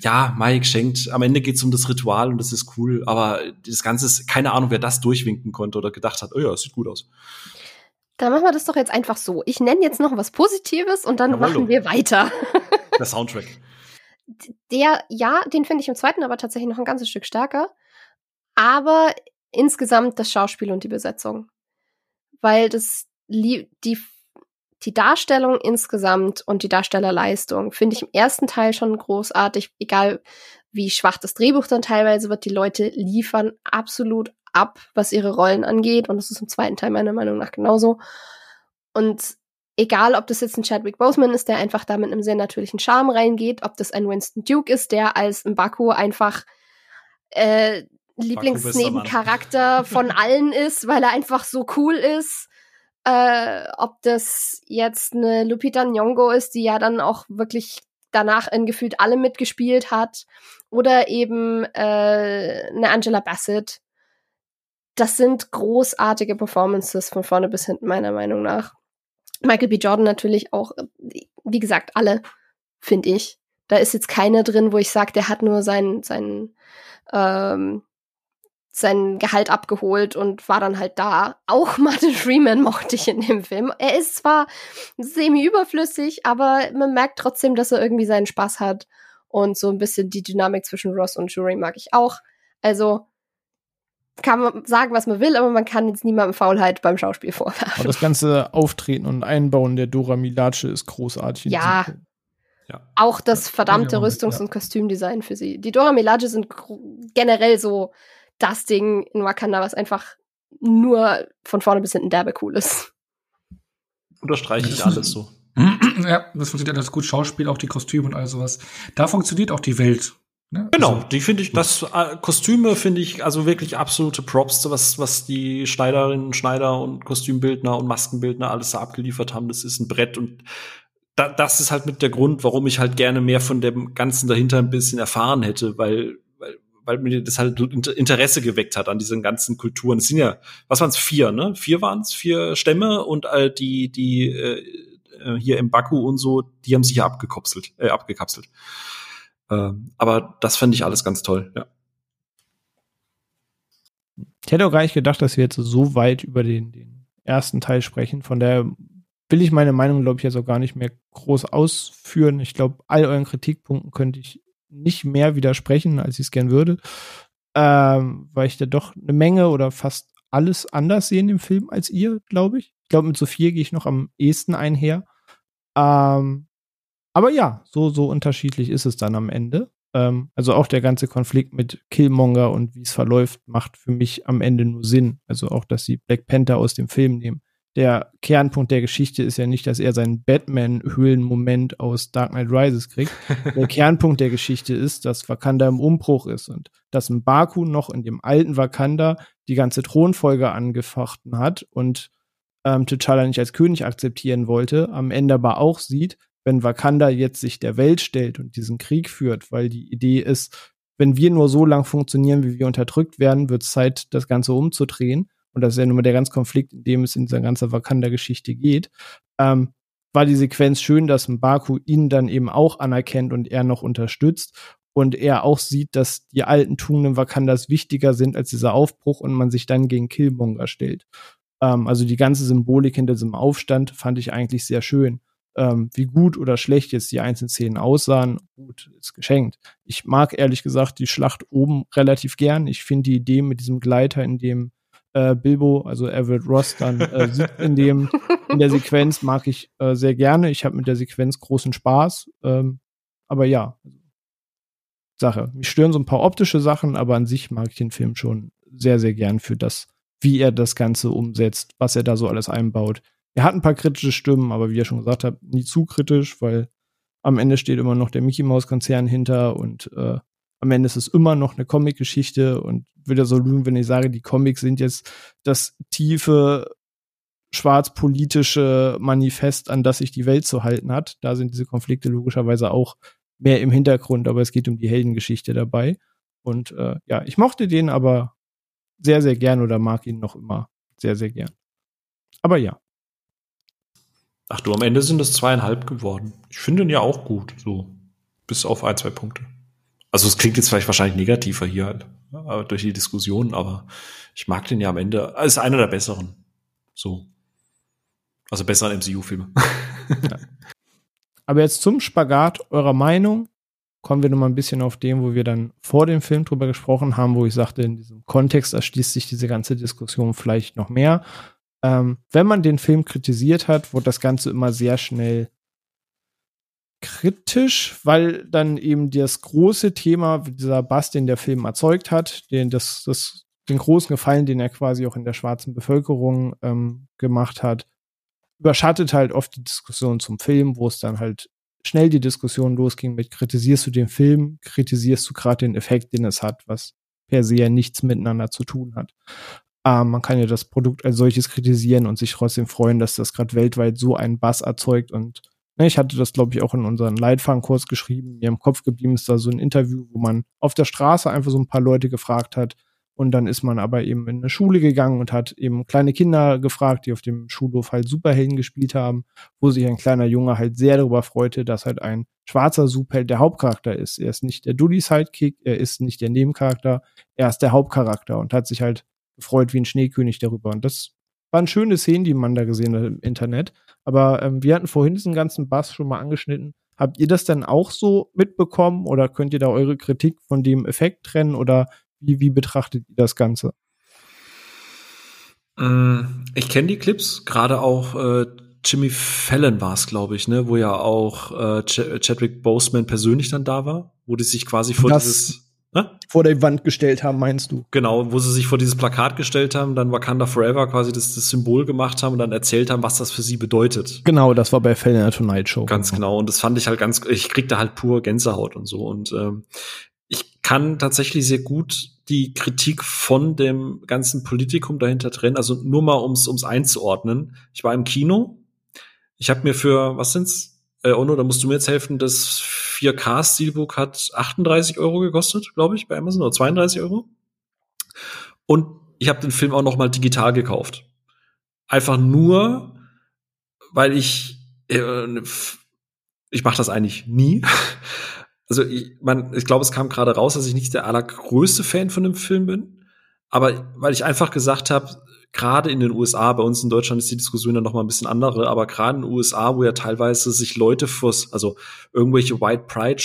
B: Ja, Mai geschenkt. Am Ende geht's um das Ritual und das ist cool. Aber das Ganze ist, keine Ahnung, wer das durchwinken konnte oder gedacht hat, oh ja, das sieht gut aus.
C: Dann machen wir das doch jetzt einfach so. Ich nenne jetzt noch was Positives und dann Jawollo. machen wir weiter.
B: Der Soundtrack.
C: Der, ja, den finde ich im zweiten aber tatsächlich noch ein ganzes Stück stärker. Aber insgesamt das Schauspiel und die Besetzung. Weil das die, die Darstellung insgesamt und die Darstellerleistung finde ich im ersten Teil schon großartig, egal wie schwach das Drehbuch dann teilweise wird. Die Leute liefern absolut ab, was ihre Rollen angeht. Und das ist im zweiten Teil meiner Meinung nach genauso. Und egal, ob das jetzt ein Chadwick Boseman ist, der einfach da mit einem sehr natürlichen Charme reingeht, ob das ein Winston Duke ist, der als Mbaku einfach äh, Lieblingsnebencharakter von allen ist, weil er einfach so cool ist. Äh, ob das jetzt eine Lupita Nyong'o ist, die ja dann auch wirklich danach in gefühlt alle mitgespielt hat, oder eben äh, eine Angela Bassett, das sind großartige Performances von vorne bis hinten, meiner Meinung nach. Michael B. Jordan natürlich auch, wie gesagt, alle, finde ich. Da ist jetzt keiner drin, wo ich sage, der hat nur sein, sein, ähm, sein Gehalt abgeholt und war dann halt da. Auch Martin Freeman mochte ich in dem Film. Er ist zwar semi-überflüssig, aber man merkt trotzdem, dass er irgendwie seinen Spaß hat. Und so ein bisschen die Dynamik zwischen Ross und Jury mag ich auch. Also, kann man sagen, was man will, aber man kann jetzt niemandem Faulheit beim Schauspiel vorwerfen.
A: Aber das ganze Auftreten und Einbauen der Dora Milace ist großartig.
C: Ja. ja. Auch das verdammte ja, Rüstungs- und Kostümdesign für sie. Die Dora Milaje sind generell so das Ding in Wakanda, was einfach nur von vorne bis hinten derbe cool ist.
B: Unterstreiche ich alles so.
D: Ja, das funktioniert alles gut. Schauspiel, auch die Kostüme und all sowas. Da funktioniert auch die Welt
B: Ne? Genau, also, die finde ich, das äh, Kostüme finde ich also wirklich absolute Props, was, was die Schneiderinnen, Schneider und Kostümbildner und Maskenbildner alles da abgeliefert haben. Das ist ein Brett und da, das ist halt mit der Grund, warum ich halt gerne mehr von dem Ganzen dahinter ein bisschen erfahren hätte, weil, weil, mir das halt Interesse geweckt hat an diesen ganzen Kulturen. Es sind ja, was waren es, vier, ne? Vier waren es, vier Stämme und äh, die, die äh, äh, hier im Baku und so, die haben sich ja abgekapselt, äh, abgekapselt. Ähm, aber das fände ich alles ganz toll, ja.
A: Ich hätte auch gar nicht gedacht, dass wir jetzt so weit über den, den ersten Teil sprechen. Von daher will ich meine Meinung, glaube ich, jetzt auch gar nicht mehr groß ausführen. Ich glaube, all euren Kritikpunkten könnte ich nicht mehr widersprechen, als ich es gern würde. Ähm, weil ich da doch eine Menge oder fast alles anders sehe in dem Film als ihr, glaube ich. Ich glaube, mit Sophia gehe ich noch am ehesten einher. Ähm, aber ja, so, so unterschiedlich ist es dann am Ende. Ähm, also auch der ganze Konflikt mit Killmonger und wie es verläuft, macht für mich am Ende nur Sinn. Also auch, dass sie Black Panther aus dem Film nehmen. Der Kernpunkt der Geschichte ist ja nicht, dass er seinen Batman-Höhlen-Moment aus Dark Knight Rises kriegt. der Kernpunkt der Geschichte ist, dass Wakanda im Umbruch ist und dass Mbaku noch in dem alten Wakanda die ganze Thronfolge angefochten hat und ähm, T'Challa nicht als König akzeptieren wollte, am Ende aber auch sieht, wenn Wakanda jetzt sich der Welt stellt und diesen Krieg führt, weil die Idee ist, wenn wir nur so lang funktionieren, wie wir unterdrückt werden, wird es Zeit, das Ganze umzudrehen. Und das ist ja nun mal der ganze Konflikt, in dem es in dieser ganzen Wakanda-Geschichte geht. Ähm, war die Sequenz schön, dass Mbaku ihn dann eben auch anerkennt und er noch unterstützt und er auch sieht, dass die alten Tugenden Wakandas wichtiger sind als dieser Aufbruch und man sich dann gegen Killmonger stellt. Ähm, also die ganze Symbolik hinter diesem Aufstand fand ich eigentlich sehr schön ähm, wie gut oder schlecht jetzt die einzelnen Szenen aussahen, gut, ist geschenkt. Ich mag ehrlich gesagt die Schlacht oben relativ gern. Ich finde die Idee mit diesem Gleiter, in dem äh, Bilbo, also Everett Ross, dann äh, sieht in dem in der Sequenz mag ich äh, sehr gerne. Ich habe mit der Sequenz großen Spaß. Ähm, aber ja, Sache. Mich stören so ein paar optische Sachen, aber an sich mag ich den Film schon sehr, sehr gern für das, wie er das Ganze umsetzt, was er da so alles einbaut. Er hat ein paar kritische Stimmen, aber wie ihr schon gesagt habt, nie zu kritisch, weil am Ende steht immer noch der Mickey Mouse Konzern hinter und äh, am Ende ist es immer noch eine Comic-Geschichte und würde so lügen, wenn ich sage, die Comics sind jetzt das tiefe schwarzpolitische Manifest, an das sich die Welt zu halten hat. Da sind diese Konflikte logischerweise auch mehr im Hintergrund, aber es geht um die Heldengeschichte dabei. Und äh, ja, ich mochte den aber sehr, sehr gern oder mag ihn noch immer sehr, sehr gern. Aber ja.
B: Ach du, am Ende sind es zweieinhalb geworden. Ich finde ihn ja auch gut, so. Bis auf ein, zwei Punkte. Also es klingt jetzt vielleicht wahrscheinlich negativer hier halt, durch die Diskussion, aber ich mag den ja am Ende. Ist einer der besseren. So. Also besseren MCU-Filme.
A: ja. Aber jetzt zum Spagat eurer Meinung kommen wir noch mal ein bisschen auf dem, wo wir dann vor dem Film drüber gesprochen haben, wo ich sagte, in diesem Kontext erschließt sich diese ganze Diskussion vielleicht noch mehr. Ähm, wenn man den Film kritisiert hat, wurde das Ganze immer sehr schnell kritisch, weil dann eben das große Thema, dieser Bass, den der Film erzeugt hat, den, das, das, den großen Gefallen, den er quasi auch in der schwarzen Bevölkerung ähm, gemacht hat, überschattet halt oft die Diskussion zum Film, wo es dann halt schnell die Diskussion losging mit kritisierst du den Film, kritisierst du gerade den Effekt, den es hat, was per se ja nichts miteinander zu tun hat. Ähm, man kann ja das Produkt als solches kritisieren und sich trotzdem freuen, dass das gerade weltweit so einen Bass erzeugt und ich hatte das, glaube ich, auch in unseren Leitfahrenkurs geschrieben. Mir im Kopf geblieben ist da so ein Interview, wo man auf der Straße einfach so ein paar Leute gefragt hat, und dann ist man aber eben in eine Schule gegangen und hat eben kleine Kinder gefragt, die auf dem Schulhof halt Superhelden gespielt haben, wo sich ein kleiner Junge halt sehr darüber freute, dass halt ein schwarzer Superheld der Hauptcharakter ist. Er ist nicht der Dully-Sidekick, er ist nicht der Nebencharakter, er ist der Hauptcharakter und hat sich halt gefreut wie ein Schneekönig darüber. Und das waren schöne Szenen, die man da gesehen hat im Internet. Aber ähm, wir hatten vorhin diesen ganzen Bass schon mal angeschnitten. Habt ihr das denn auch so mitbekommen oder könnt ihr da eure Kritik von dem Effekt trennen oder wie, wie betrachtet ihr das Ganze?
B: Mm, ich kenne die Clips, gerade auch äh, Jimmy Fallon war es, glaube ich, ne, wo ja auch äh, Ch Chadwick Boseman persönlich dann da war, wo die sich quasi vor das dieses
A: ne? vor der Wand gestellt haben, meinst du?
B: Genau, wo sie sich vor dieses Plakat gestellt haben, dann Wakanda Forever quasi das, das Symbol gemacht haben und dann erzählt haben, was das für sie bedeutet.
A: Genau, das war bei Fallon in der Tonight Show.
B: Ganz genau. genau. Und das fand ich halt ganz, ich krieg da halt pur Gänsehaut und so. Und ähm, ich kann tatsächlich sehr gut die Kritik von dem ganzen Politikum dahinter trennen. Also nur mal ums ums einzuordnen. Ich war im Kino. Ich habe mir für was sind's? Äh, Ono, da musst du mir jetzt helfen. Das 4K Steelbook hat 38 Euro gekostet, glaube ich, bei Amazon oder 32 Euro. Und ich habe den Film auch noch mal digital gekauft. Einfach nur, weil ich äh, ich mache das eigentlich nie. also ich, man, ich glaube, es kam gerade raus, dass ich nicht der allergrößte Fan von dem Film bin, aber weil ich einfach gesagt habe, gerade in den USA, bei uns in Deutschland ist die Diskussion ja noch mal ein bisschen andere, aber gerade in den USA, wo ja teilweise sich Leute vors, also irgendwelche White Pride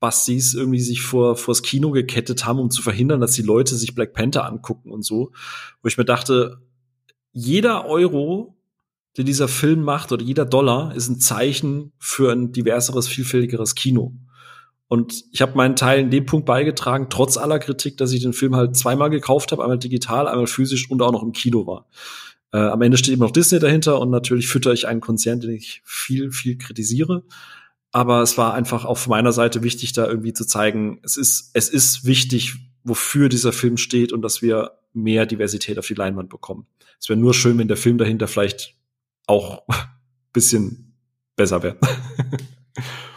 B: Bastis irgendwie sich vor vors Kino gekettet haben, um zu verhindern, dass die Leute sich Black Panther angucken und so, wo ich mir dachte, jeder Euro, den dieser Film macht oder jeder Dollar ist ein Zeichen für ein diverseres, vielfältigeres Kino. Und ich habe meinen Teil in dem Punkt beigetragen, trotz aller Kritik, dass ich den Film halt zweimal gekauft habe, einmal digital, einmal physisch und auch noch im Kino war. Äh, am Ende steht immer noch Disney dahinter und natürlich fütter ich einen Konzern, den ich viel, viel kritisiere. Aber es war einfach auch von meiner Seite wichtig, da irgendwie zu zeigen, es ist, es ist wichtig, wofür dieser Film steht und dass wir mehr Diversität auf die Leinwand bekommen. Es wäre nur schön, wenn der Film dahinter vielleicht auch bisschen besser wäre.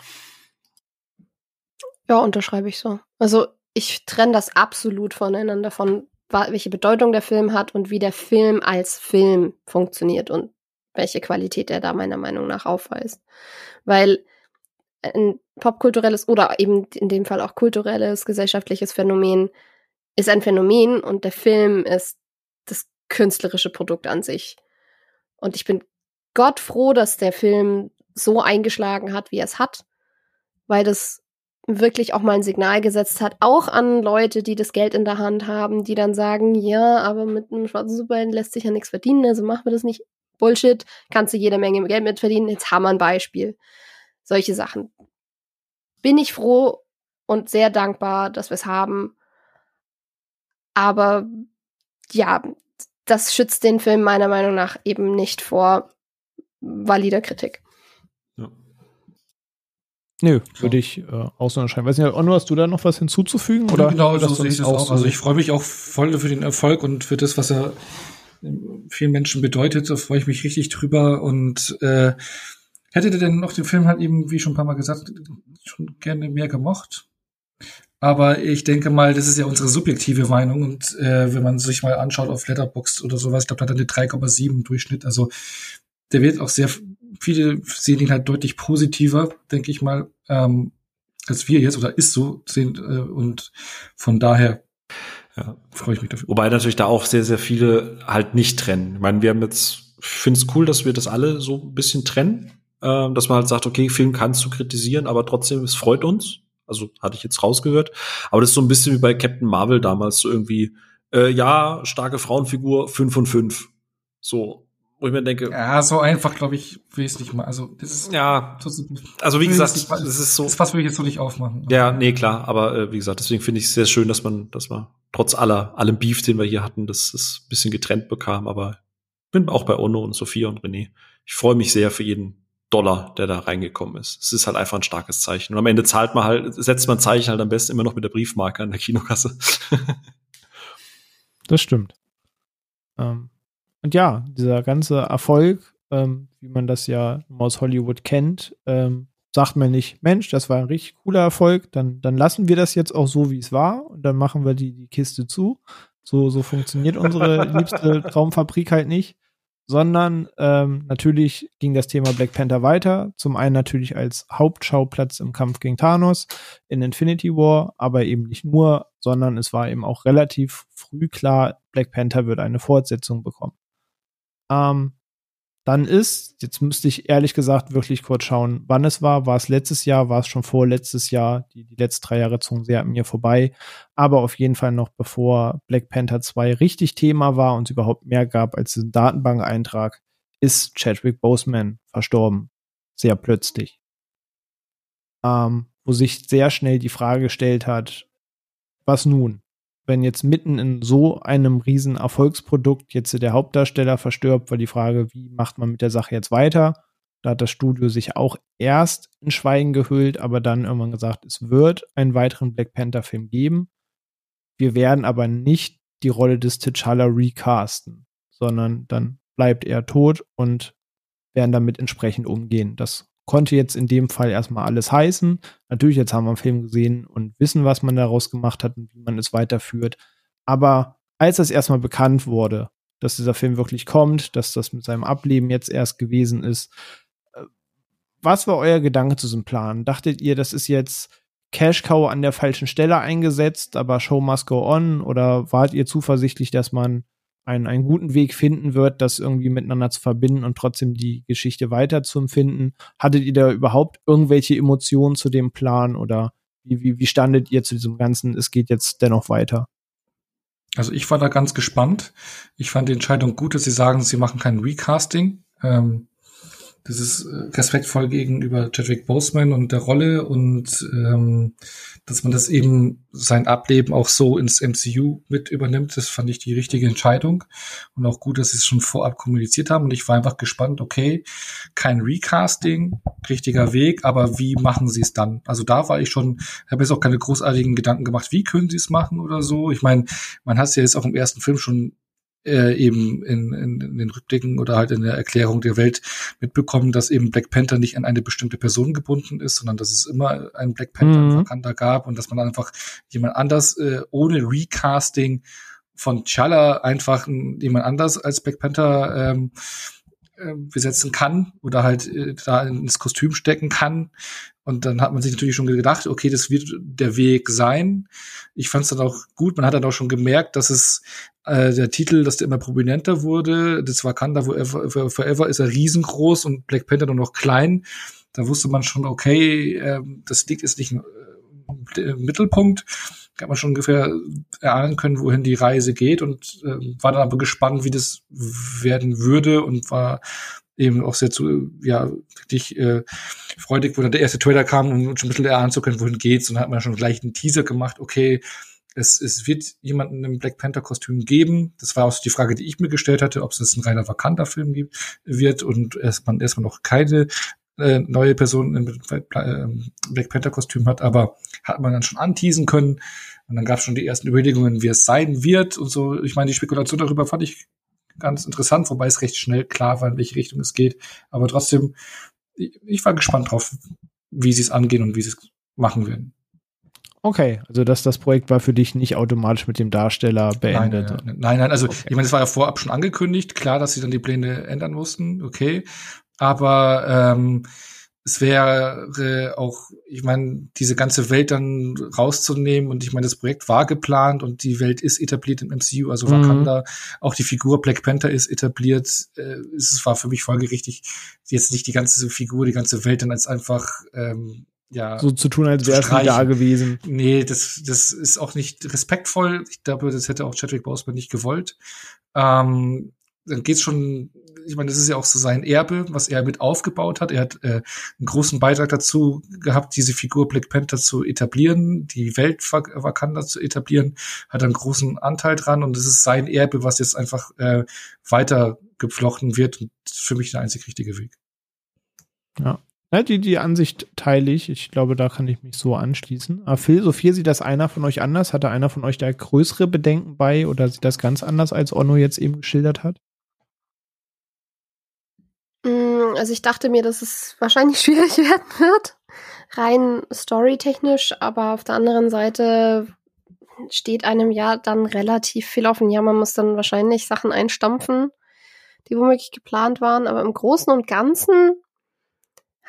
C: Ja, unterschreibe ich so. Also ich trenne das absolut voneinander von, welche Bedeutung der Film hat und wie der Film als Film funktioniert und welche Qualität er da meiner Meinung nach aufweist. Weil ein popkulturelles oder eben in dem Fall auch kulturelles, gesellschaftliches Phänomen ist ein Phänomen und der Film ist das künstlerische Produkt an sich. Und ich bin Gott froh, dass der Film so eingeschlagen hat, wie er es hat, weil das wirklich auch mal ein Signal gesetzt hat, auch an Leute, die das Geld in der Hand haben, die dann sagen, ja, aber mit einem schwarzen Superhelden lässt sich ja nichts verdienen, also machen wir das nicht. Bullshit, kannst du jede Menge Geld mitverdienen, jetzt haben wir ein Beispiel. Solche Sachen. Bin ich froh und sehr dankbar, dass wir es haben. Aber ja, das schützt den Film meiner Meinung nach eben nicht vor valider Kritik.
A: Nö, würde ich äh, auch so unterschreiben. Weiß nicht, Onno, hast du da noch was hinzuzufügen? Oder
D: genau, so sehe ich es auch. Also ich freue mich auch voll für den Erfolg und für das, was er vielen Menschen bedeutet. Da freue ich mich richtig drüber. Und äh, hättet ihr denn noch den Film halt eben, wie schon ein paar Mal gesagt, schon gerne mehr gemocht? Aber ich denke mal, das ist ja unsere subjektive Meinung. Und äh, wenn man sich mal anschaut auf Letterboxd oder sowas, ich glaube, da hat er eine 3,7 im Durchschnitt. Also der wird auch sehr, viele sehen ihn halt deutlich positiver, denke ich mal, ähm, als wir jetzt oder ist so sehen. Äh, und von daher ja. freue ich mich dafür.
B: Wobei natürlich da auch sehr, sehr viele halt nicht trennen. Ich meine, wir haben jetzt, ich finde es cool, dass wir das alle so ein bisschen trennen. Äh, dass man halt sagt, okay, Film kannst du kritisieren, aber trotzdem, es freut uns. Also hatte ich jetzt rausgehört. Aber das ist so ein bisschen wie bei Captain Marvel damals, so irgendwie, äh, ja, starke Frauenfigur, 5 von 5. So, wo ich mir denke.
D: Ja, so einfach, glaube ich, will ich es nicht mal. Also, das ist.
B: Ja. Also, wie gesagt,
D: das ist so.
B: Das
D: Fass will ich jetzt so nicht aufmachen.
B: Ja, nee, klar. Aber, äh, wie gesagt, deswegen finde ich es sehr schön, dass man, dass man trotz aller, allem Beef, den wir hier hatten, das ist ein bisschen getrennt bekam. Aber bin auch bei Ono und Sophia und René. Ich freue mich sehr für jeden Dollar, der da reingekommen ist. Es ist halt einfach ein starkes Zeichen. Und am Ende zahlt man halt, setzt man Zeichen halt am besten immer noch mit der Briefmarke an der Kinokasse.
A: das stimmt. Ähm, und ja, dieser ganze Erfolg, ähm, wie man das ja aus Hollywood kennt, ähm, sagt man nicht, Mensch, das war ein richtig cooler Erfolg, dann, dann lassen wir das jetzt auch so, wie es war und dann machen wir die, die Kiste zu. So, so funktioniert unsere liebste Traumfabrik halt nicht. Sondern ähm, natürlich ging das Thema Black Panther weiter. Zum einen natürlich als Hauptschauplatz im Kampf gegen Thanos in Infinity War, aber eben nicht nur, sondern es war eben auch relativ früh klar, Black Panther wird eine Fortsetzung bekommen. Ähm, dann ist, jetzt müsste ich ehrlich gesagt wirklich kurz schauen, wann es war. War es letztes Jahr? War es schon vor letztes Jahr? Die, die letzten drei Jahre zogen sehr an mir vorbei. Aber auf jeden Fall noch bevor Black Panther 2 richtig Thema war und es überhaupt mehr gab als diesen Datenbank-Eintrag, ist Chadwick Boseman verstorben. Sehr plötzlich. Ähm, wo sich sehr schnell die Frage gestellt hat, was nun? Wenn jetzt mitten in so einem riesen Erfolgsprodukt jetzt der Hauptdarsteller verstirbt, war die Frage, wie macht man mit der Sache jetzt weiter? Da hat das Studio sich auch erst in Schweigen gehüllt, aber dann irgendwann gesagt, es wird einen weiteren Black Panther Film geben. Wir werden aber nicht die Rolle des T'Challa recasten, sondern dann bleibt er tot und werden damit entsprechend umgehen. Das konnte jetzt in dem Fall erstmal alles heißen. Natürlich, jetzt haben wir einen Film gesehen und wissen, was man daraus gemacht hat und wie man es weiterführt. Aber als das erstmal bekannt wurde, dass dieser Film wirklich kommt, dass das mit seinem Ableben jetzt erst gewesen ist, äh, was war euer Gedanke zu diesem Plan? Dachtet ihr, das ist jetzt Cash Cow an der falschen Stelle eingesetzt, aber Show must go on? Oder wart ihr zuversichtlich, dass man einen, einen guten Weg finden wird, das irgendwie miteinander zu verbinden und trotzdem die Geschichte weiter. Hattet ihr da überhaupt irgendwelche Emotionen zu dem Plan oder wie, wie, wie standet ihr zu diesem Ganzen? Es geht jetzt dennoch weiter.
D: Also ich war da ganz gespannt. Ich fand die Entscheidung gut, dass sie sagen, sie machen kein Recasting. Ähm, das ist äh, respektvoll gegenüber Chadwick Boseman und der Rolle und ähm, dass man das eben sein Ableben auch so ins MCU mit übernimmt, das fand ich die richtige Entscheidung und auch gut, dass sie es schon vorab kommuniziert haben und ich war einfach gespannt, okay, kein Recasting, richtiger Weg, aber wie machen sie es dann? Also da war ich schon, habe jetzt auch keine großartigen Gedanken gemacht, wie können sie es machen oder so. Ich meine, man hat es ja jetzt auch im ersten Film schon äh, eben in, in, in den Rückblicken oder halt in der Erklärung der Welt mitbekommen, dass eben Black Panther nicht an eine bestimmte Person gebunden ist, sondern dass es immer einen Black Panther mhm. Wakanda gab und dass man einfach jemand anders äh, ohne Recasting von T'Challa einfach jemand anders als Black Panther ähm, äh, besetzen kann oder halt äh, da ins Kostüm stecken kann. Und dann hat man sich natürlich schon gedacht, okay, das wird der Weg sein. Ich fand es dann auch gut. Man hat dann auch schon gemerkt, dass es äh, der Titel, dass der immer prominenter wurde. Das Wakanda Forever, Forever ist er riesengroß und Black Panther nur noch klein. Da wusste man schon, okay, äh, das liegt jetzt nicht im äh, Mittelpunkt. Da hat man schon ungefähr erahnen können, wohin die Reise geht und äh, war dann aber gespannt, wie das werden würde und war eben auch sehr zu, ja, wirklich äh, freudig, wo dann der erste Trailer kam, um schon ein bisschen erahnen zu können, wohin geht's. Und dann hat man schon gleich einen Teaser gemacht, okay, es, es wird jemanden im Black Panther-Kostüm geben. Das war auch die Frage, die ich mir gestellt hatte, ob es ein reiner Wakanda-Film gibt, wird und erst man erstmal noch keine äh, neue Person im ähm, Black Panther-Kostüm hat, aber hat man dann schon anteasen können. Und dann gab es schon die ersten Überlegungen, wie es sein wird und so. Ich meine, die Spekulation darüber fand ich ganz interessant, wobei es recht schnell klar war, in welche Richtung es geht. Aber trotzdem, ich, ich war gespannt drauf, wie sie es angehen und wie sie es machen werden.
A: Okay, also dass das Projekt war für dich nicht automatisch mit dem Darsteller beendet.
D: Nein, nein, nein, also okay. ich meine, es war ja vorab schon angekündigt, klar, dass sie dann die Pläne ändern mussten, okay. Aber ähm, es wäre auch, ich meine, diese ganze Welt dann rauszunehmen und ich meine, das Projekt war geplant und die Welt ist etabliert im MCU, also mhm. Wakanda, auch die Figur Black Panther ist etabliert. Äh, es war für mich folgerichtig, jetzt nicht die ganze Figur, die ganze Welt dann als einfach ähm, ja,
A: so zu tun, als wäre es nie da gewesen.
D: Nee, das, das ist auch nicht respektvoll. Ich glaube, das hätte auch Chadwick Boseman nicht gewollt. Ähm, dann geht's schon, ich meine, das ist ja auch so sein Erbe, was er mit aufgebaut hat. Er hat äh, einen großen Beitrag dazu gehabt, diese Figur Black Panther zu etablieren, die Welt Wakanda zu etablieren, hat einen großen Anteil dran und es ist sein Erbe, was jetzt einfach äh, weiter geflochten wird und für mich der einzig richtige Weg.
A: Ja. Ja, die, die Ansicht teile ich. Ich glaube, da kann ich mich so anschließen. Aber Phil, Sophia, sieht das einer von euch anders? Hatte einer von euch da größere Bedenken bei oder sieht das ganz anders, als Onno jetzt eben geschildert hat?
C: Mm, also ich dachte mir, dass es wahrscheinlich schwierig werden wird, rein storytechnisch, aber auf der anderen Seite steht einem ja dann relativ viel offen. Ja, man muss dann wahrscheinlich Sachen einstampfen, die womöglich geplant waren, aber im Großen und Ganzen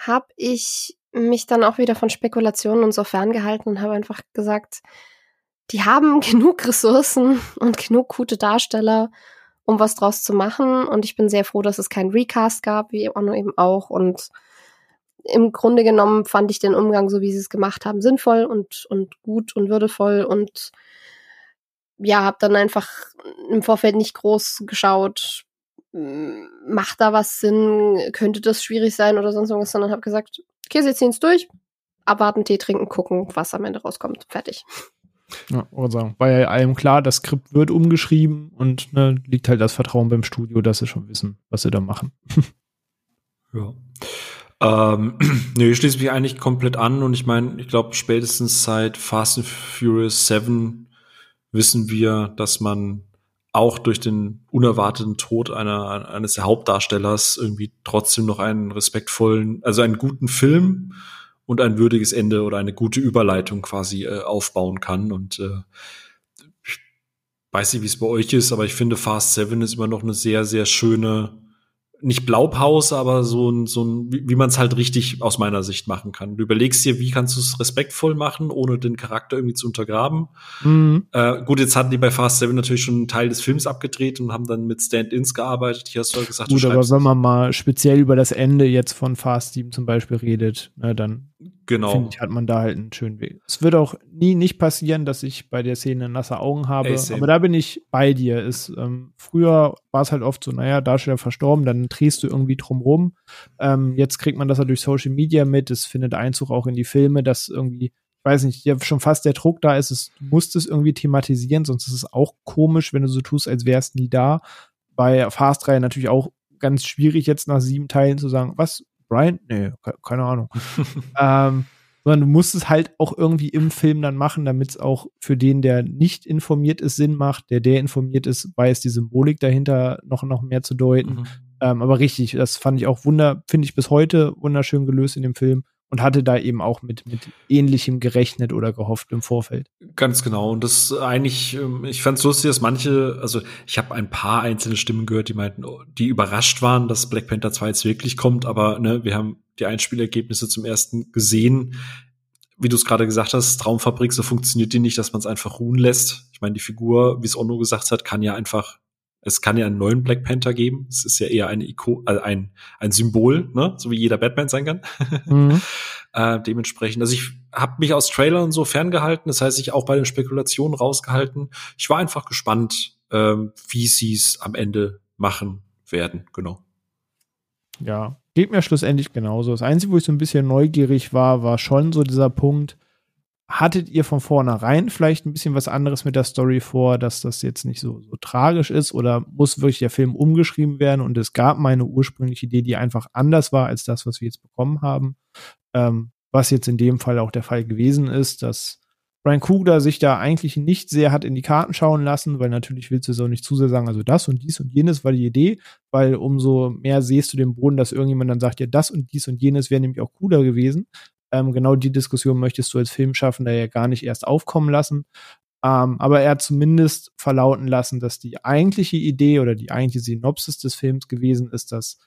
C: habe ich mich dann auch wieder von Spekulationen und so ferngehalten und habe einfach gesagt, die haben genug Ressourcen und genug gute Darsteller, um was draus zu machen. Und ich bin sehr froh, dass es keinen Recast gab, wie Onno eben auch. Und im Grunde genommen fand ich den Umgang, so wie sie es gemacht haben, sinnvoll und, und gut und würdevoll und ja, habe dann einfach im Vorfeld nicht groß geschaut, macht da was Sinn, könnte das schwierig sein oder sonst irgendwas, sondern habe gesagt, okay, sie ziehen es durch, abwarten, Tee trinken, gucken, was am Ende rauskommt. Fertig.
A: Ja, oder sagen, war ja allem klar, das Skript wird umgeschrieben und ne, liegt halt das Vertrauen beim Studio, dass sie schon wissen, was sie da machen.
B: ja. Ähm, nee, ich schließe mich eigentlich komplett an und ich meine, ich glaube, spätestens seit Fast and Furious 7 wissen wir, dass man auch durch den unerwarteten Tod einer, eines der Hauptdarstellers irgendwie trotzdem noch einen respektvollen, also einen guten Film und ein würdiges Ende oder eine gute Überleitung quasi äh, aufbauen kann. Und äh, ich weiß nicht, wie es bei euch ist, aber ich finde Fast Seven ist immer noch eine sehr, sehr schöne nicht Blaupause, aber so ein, so ein, wie, man es halt richtig aus meiner Sicht machen kann. Du überlegst dir, wie kannst du es respektvoll machen, ohne den Charakter irgendwie zu untergraben. Mhm. Äh, gut, jetzt hatten die bei Fast Seven natürlich schon einen Teil des Films abgedreht und haben dann mit Stand-ins gearbeitet. Hier hast du halt gesagt,
A: gut, aber wenn man mal speziell über das Ende jetzt von Fast 7 zum Beispiel redet, ne, dann
B: Genau.
A: Finde ich, hat man da halt einen schönen Weg. Es wird auch nie nicht passieren, dass ich bei der Szene nasse Augen habe. Ey, aber da bin ich bei dir. Ist, ähm, früher war es halt oft so, naja, Darsteller verstorben, dann drehst du irgendwie drum rum. Ähm, jetzt kriegt man das halt durch Social Media mit. Es findet Einzug auch in die Filme, dass irgendwie, ich weiß nicht, ja, schon fast der Druck da ist. Es, du musst es irgendwie thematisieren, sonst ist es auch komisch, wenn du so tust, als wärst nie da. Bei Fast 3 natürlich auch ganz schwierig, jetzt nach sieben Teilen zu sagen, was, Brian? Nee, keine Ahnung. ähm, sondern du musst es halt auch irgendwie im Film dann machen, damit es auch für den, der nicht informiert ist, Sinn macht. Der, der informiert ist, weiß die Symbolik dahinter noch, noch mehr zu deuten. Mhm. Ähm, aber richtig, das fand ich auch wunder, finde ich bis heute wunderschön gelöst in dem Film und hatte da eben auch mit, mit ähnlichem gerechnet oder gehofft im Vorfeld.
B: Ganz genau. Und das eigentlich, ähm, ich fand es lustig, dass manche, also ich habe ein paar einzelne Stimmen gehört, die meinten, oh, die überrascht waren, dass Black Panther 2 jetzt wirklich kommt, aber ne, wir haben die Einspielergebnisse zum ersten gesehen. Wie du es gerade gesagt hast, Traumfabrik, so funktioniert die nicht, dass man es einfach ruhen lässt. Ich meine, die Figur, wie es Onno gesagt hat, kann ja einfach es kann ja einen neuen Black Panther geben. Es ist ja eher eine Iko also ein, ein Symbol, ne? so wie jeder Batman sein kann. Mhm. äh, dementsprechend, also ich habe mich aus Trailern so ferngehalten, das heißt, ich auch bei den Spekulationen rausgehalten. Ich war einfach gespannt, ähm, wie sie es am Ende machen werden, genau.
A: Ja, geht mir schlussendlich genauso. Das Einzige, wo ich so ein bisschen neugierig war, war schon so dieser Punkt, hattet ihr von vornherein vielleicht ein bisschen was anderes mit der Story vor, dass das jetzt nicht so, so tragisch ist oder muss wirklich der Film umgeschrieben werden und es gab meine ursprüngliche Idee, die einfach anders war als das, was wir jetzt bekommen haben. Ähm, was jetzt in dem Fall auch der Fall gewesen ist, dass Brian Kugler sich da eigentlich nicht sehr hat in die Karten schauen lassen, weil natürlich willst du so nicht zu sehr sagen, also das und dies und jenes war die Idee, weil umso mehr siehst du den Boden, dass irgendjemand dann sagt, ja, das und dies und jenes wäre nämlich auch cooler gewesen. Ähm, genau die Diskussion möchtest du als Filmschaffender ja gar nicht erst aufkommen lassen. Ähm, aber er hat zumindest verlauten lassen, dass die eigentliche Idee oder die eigentliche Synopsis des Films gewesen ist, dass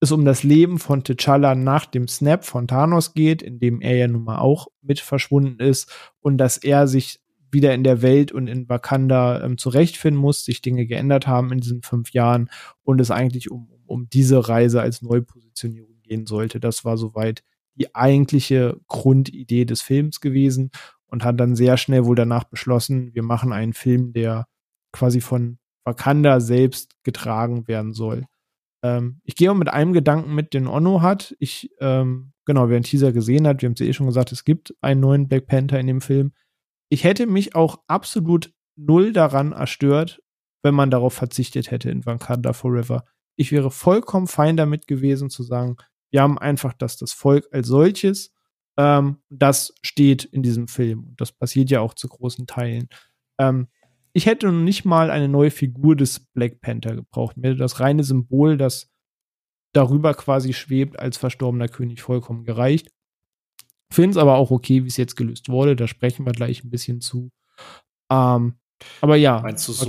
A: es um das Leben von T'Challa nach dem Snap von Thanos geht, in dem er ja nun mal auch mit verschwunden ist und dass er sich wieder in der Welt und in Wakanda ähm, zurechtfinden muss, sich Dinge geändert haben in diesen fünf Jahren und es eigentlich um, um diese Reise als Neupositionierung gehen sollte. Das war soweit die eigentliche Grundidee des Films gewesen und hat dann sehr schnell wohl danach beschlossen, wir machen einen Film, der quasi von Wakanda selbst getragen werden soll. Ähm, ich gehe mit einem Gedanken mit, den Onno hat. Ich, ähm, genau, wer den Teaser gesehen hat, wir haben es ja eh schon gesagt, es gibt einen neuen Black Panther in dem Film. Ich hätte mich auch absolut null daran erstört, wenn man darauf verzichtet hätte in Wakanda Forever. Ich wäre vollkommen fein damit gewesen zu sagen, wir haben einfach das, das Volk als solches, ähm, das steht in diesem Film. Und das passiert ja auch zu großen Teilen. Ähm, ich hätte noch nicht mal eine neue Figur des Black Panther gebraucht. Mir hätte das reine Symbol, das darüber quasi schwebt, als verstorbener König vollkommen gereicht. Finde es aber auch okay, wie es jetzt gelöst wurde. Da sprechen wir gleich ein bisschen zu. Ähm, aber ja.
B: Meinst du so,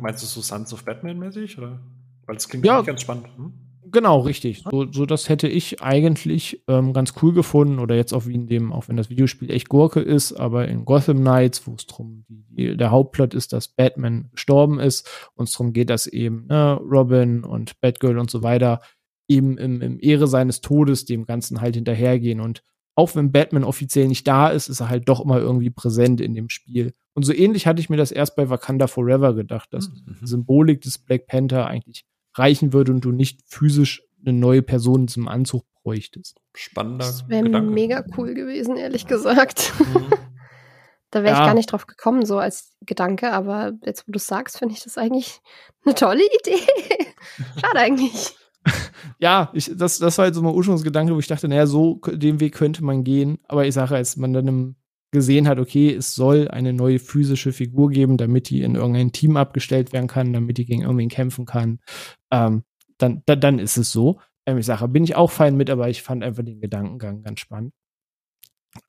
B: meinst du so Sons of Batman mäßig? Oder? Weil es klingt
A: ja,
B: ganz spannend. Hm?
A: Genau, richtig. So, so das hätte ich eigentlich ähm, ganz cool gefunden. Oder jetzt auch wie in dem, auch wenn das Videospiel echt Gurke ist, aber in Gotham Knights, wo es drum, die, der Hauptplot ist, dass Batman gestorben ist und es darum geht, dass eben ne, Robin und Batgirl und so weiter eben im, im Ehre seines Todes dem Ganzen halt hinterhergehen. Und auch wenn Batman offiziell nicht da ist, ist er halt doch immer irgendwie präsent in dem Spiel. Und so ähnlich hatte ich mir das erst bei Wakanda Forever gedacht, dass mhm. die Symbolik des Black Panther eigentlich reichen würde und du nicht physisch eine neue Person zum Anzug bräuchtest.
B: Spannender
C: Das wäre mega cool gewesen, ehrlich gesagt. Mhm. da wäre ja. ich gar nicht drauf gekommen, so als Gedanke, aber jetzt, wo du sagst, finde ich das eigentlich eine tolle Idee. Schade eigentlich.
A: Ja, ich, das, das war halt so mein Ursprungsgedanke, wo ich dachte, naja, so den Weg könnte man gehen. Aber ich sage, als man dann im gesehen hat, okay, es soll eine neue physische Figur geben, damit die in irgendein Team abgestellt werden kann, damit die gegen irgendwen kämpfen kann, ähm, dann, dann, dann ist es so. Ähm, ich sage, bin ich auch fein mit, aber ich fand einfach den Gedankengang ganz spannend.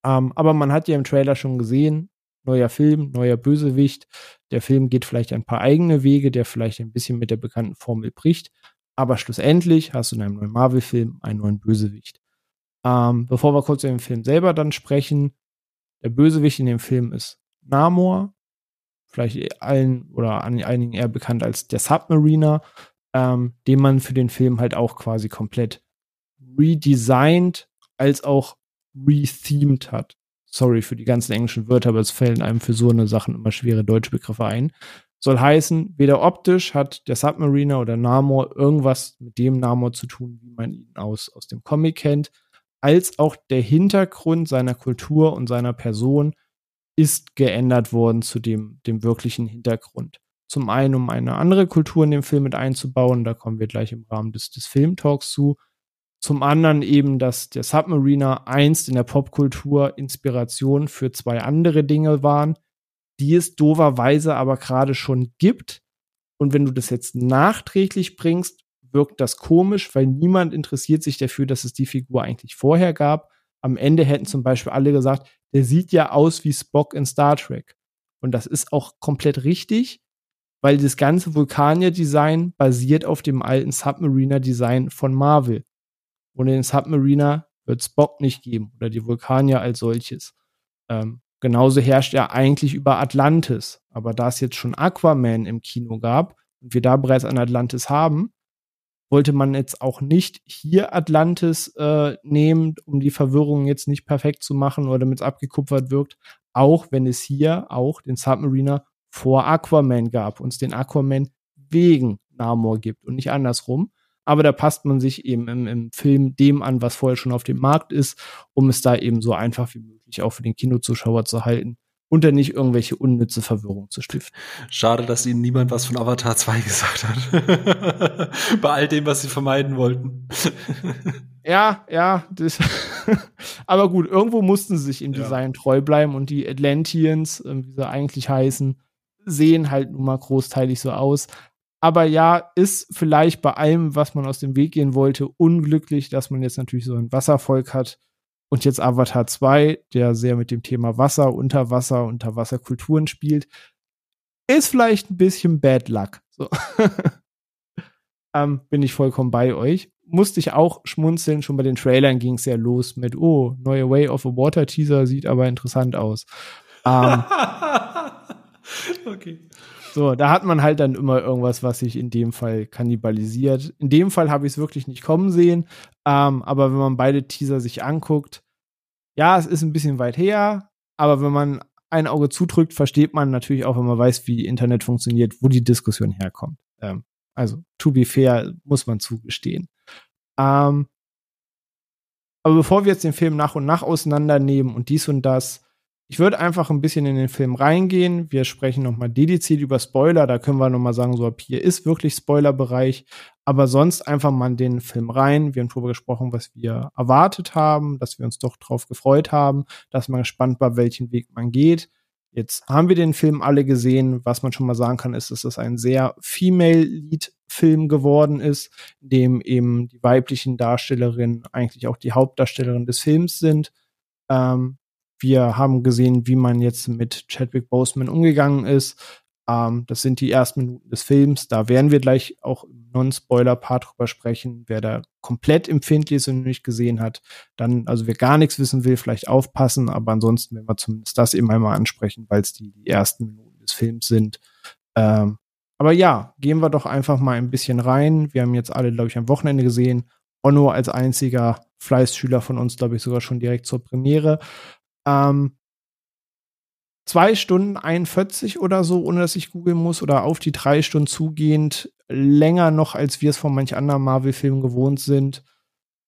A: Ähm, aber man hat ja im Trailer schon gesehen, neuer Film, neuer Bösewicht. Der Film geht vielleicht ein paar eigene Wege, der vielleicht ein bisschen mit der bekannten Formel bricht. Aber schlussendlich hast du in einem neuen Marvel-Film einen neuen Bösewicht. Ähm, bevor wir kurz über den Film selber dann sprechen, der Bösewicht in dem Film ist Namor, vielleicht allen oder an einigen eher bekannt als der Submariner, ähm, den man für den Film halt auch quasi komplett redesigned als auch rethemed hat. Sorry für die ganzen englischen Wörter, aber es fällen einem für so eine Sachen immer schwere deutsche Begriffe ein. Soll heißen, weder optisch hat der Submariner oder Namor irgendwas mit dem Namor zu tun, wie man ihn aus, aus dem Comic kennt, als auch der Hintergrund seiner Kultur und seiner Person ist geändert worden zu dem, dem wirklichen Hintergrund. Zum einen, um eine andere Kultur in den Film mit einzubauen, da kommen wir gleich im Rahmen des, des Filmtalks zu. Zum anderen eben, dass der Submariner einst in der Popkultur Inspiration für zwei andere Dinge waren, die es doverweise aber gerade schon gibt. Und wenn du das jetzt nachträglich bringst, wirkt das komisch, weil niemand interessiert sich dafür, dass es die Figur eigentlich vorher gab. Am Ende hätten zum Beispiel alle gesagt, der sieht ja aus wie Spock in Star Trek. Und das ist auch komplett richtig, weil das ganze Vulkanier-Design basiert auf dem alten Submariner-Design von Marvel. Ohne den Submariner wird Spock nicht geben oder die Vulkanier als solches. Ähm, genauso herrscht er eigentlich über Atlantis. Aber da es jetzt schon Aquaman im Kino gab und wir da bereits an Atlantis haben, wollte man jetzt auch nicht hier Atlantis äh, nehmen, um die Verwirrung jetzt nicht perfekt zu machen oder damit es abgekupfert wirkt, auch wenn es hier auch den Submariner vor Aquaman gab und es den Aquaman wegen Namor gibt und nicht andersrum. Aber da passt man sich eben im, im Film dem an, was vorher schon auf dem Markt ist, um es da eben so einfach wie möglich auch für den Kinozuschauer zu halten und dann nicht irgendwelche unnütze Verwirrung zu stiften.
B: Schade, dass ihnen niemand was von Avatar 2 gesagt hat. Bei all dem, was sie vermeiden wollten.
A: ja, ja. Das Aber gut, irgendwo mussten sie sich im ja. Design treu bleiben und die Atlanteans, ähm, wie sie eigentlich heißen, sehen halt nun mal großteilig so aus. Aber ja, ist vielleicht bei allem, was man aus dem Weg gehen wollte, unglücklich, dass man jetzt natürlich so ein Wasservolk hat, und jetzt Avatar 2, der sehr mit dem Thema Wasser, Unterwasser, Unterwasserkulturen spielt, ist vielleicht ein bisschen Bad Luck. So. ähm, bin ich vollkommen bei euch. Musste ich auch schmunzeln, schon bei den Trailern ging es ja los mit, oh, neue Way of a Water Teaser sieht aber interessant aus. Ähm, okay. So, da hat man halt dann immer irgendwas, was sich in dem Fall kannibalisiert. In dem Fall habe ich es wirklich nicht kommen sehen. Ähm, aber wenn man beide Teaser sich anguckt, ja, es ist ein bisschen weit her, aber wenn man ein Auge zudrückt, versteht man natürlich auch, wenn man weiß, wie Internet funktioniert, wo die Diskussion herkommt. Ähm, also, to be fair, muss man zugestehen. Ähm, aber bevor wir jetzt den Film nach und nach auseinandernehmen und dies und das, ich würde einfach ein bisschen in den Film reingehen. Wir sprechen nochmal dediziert über Spoiler. Da können wir nochmal sagen, so ab hier ist wirklich Spoilerbereich. Aber sonst einfach mal in den Film rein. Wir haben darüber gesprochen, was wir erwartet haben, dass wir uns doch drauf gefreut haben, dass man gespannt war, welchen Weg man geht. Jetzt haben wir den Film alle gesehen. Was man schon mal sagen kann, ist, dass es ein sehr Female-Lead-Film geworden ist, in dem eben die weiblichen Darstellerinnen eigentlich auch die Hauptdarstellerin des Films sind. Ähm, wir haben gesehen, wie man jetzt mit Chadwick Boseman umgegangen ist. Ähm, das sind die ersten Minuten des Films. Da werden wir gleich auch im Non-Spoiler-Part drüber sprechen. Wer da komplett empfindlich ist und nicht gesehen hat, dann, also wer gar nichts wissen will, vielleicht aufpassen. Aber ansonsten werden wir zumindest das eben einmal ansprechen, weil es die, die ersten Minuten des Films sind. Ähm, aber ja, gehen wir doch einfach mal ein bisschen rein. Wir haben jetzt alle, glaube ich, am Wochenende gesehen. Onno als einziger Fleißschüler von uns, glaube ich, sogar schon direkt zur Premiere. Ähm, zwei Stunden 41 oder so, ohne dass ich googeln muss, oder auf die drei Stunden zugehend, länger noch, als wir es von manch anderen Marvel-Filmen gewohnt sind.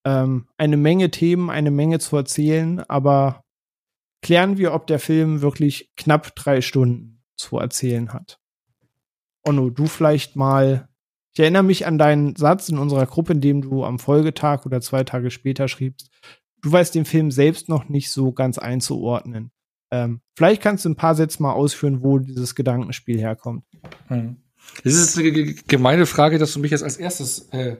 A: Ähm, eine Menge Themen, eine Menge zu erzählen, aber klären wir, ob der Film wirklich knapp drei Stunden zu erzählen hat. Onno, du vielleicht mal. Ich erinnere mich an deinen Satz in unserer Gruppe, in dem du am Folgetag oder zwei Tage später schriebst, du weißt den Film selbst noch nicht so ganz einzuordnen. Ähm, vielleicht kannst du ein paar Sätze mal ausführen, wo dieses Gedankenspiel herkommt.
D: Hm. Das ist eine gemeine Frage, dass du mich jetzt als erstes äh,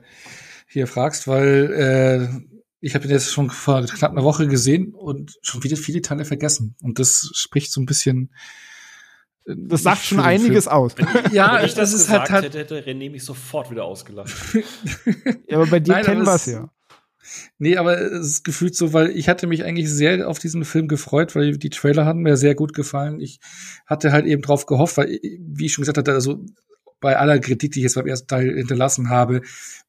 D: hier fragst, weil äh, ich habe den jetzt schon vor knapp einer Woche gesehen und schon wieder viele Teile vergessen. Und das spricht so ein bisschen.
A: Äh, das sagt schon einiges Film. aus.
B: ja, ich das, das ist halt, halt hätte, hätte René mich sofort wieder ausgelacht.
A: ja, aber bei dir Nein, kennen wir es ja.
D: Nee, aber es ist gefühlt so, weil ich hatte mich eigentlich sehr auf diesen Film gefreut, weil die Trailer hatten mir sehr gut gefallen. Ich hatte halt eben drauf gehofft, weil, wie ich schon gesagt hatte, also bei aller Kritik, die ich jetzt beim ersten Teil hinterlassen habe,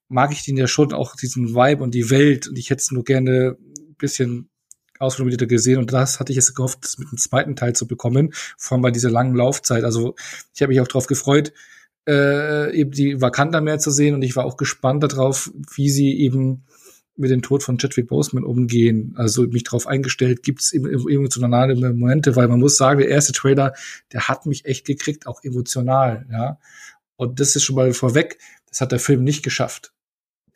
D: mag ich den ja schon auch diesen Vibe und die Welt und ich hätte es nur gerne ein bisschen ausformulierter gesehen und das hatte ich jetzt gehofft, das mit dem zweiten Teil zu bekommen, vor allem bei dieser langen Laufzeit. Also ich habe mich auch drauf gefreut, äh, eben die Wakanda mehr zu sehen und ich war auch gespannt darauf, wie sie eben mit dem Tod von Chadwick Boseman umgehen. Also mich darauf eingestellt, gibt es emotionale Momente, weil man muss sagen, der erste Trailer, der hat mich echt gekriegt, auch emotional, ja. Und das ist schon mal vorweg, das hat der Film nicht geschafft.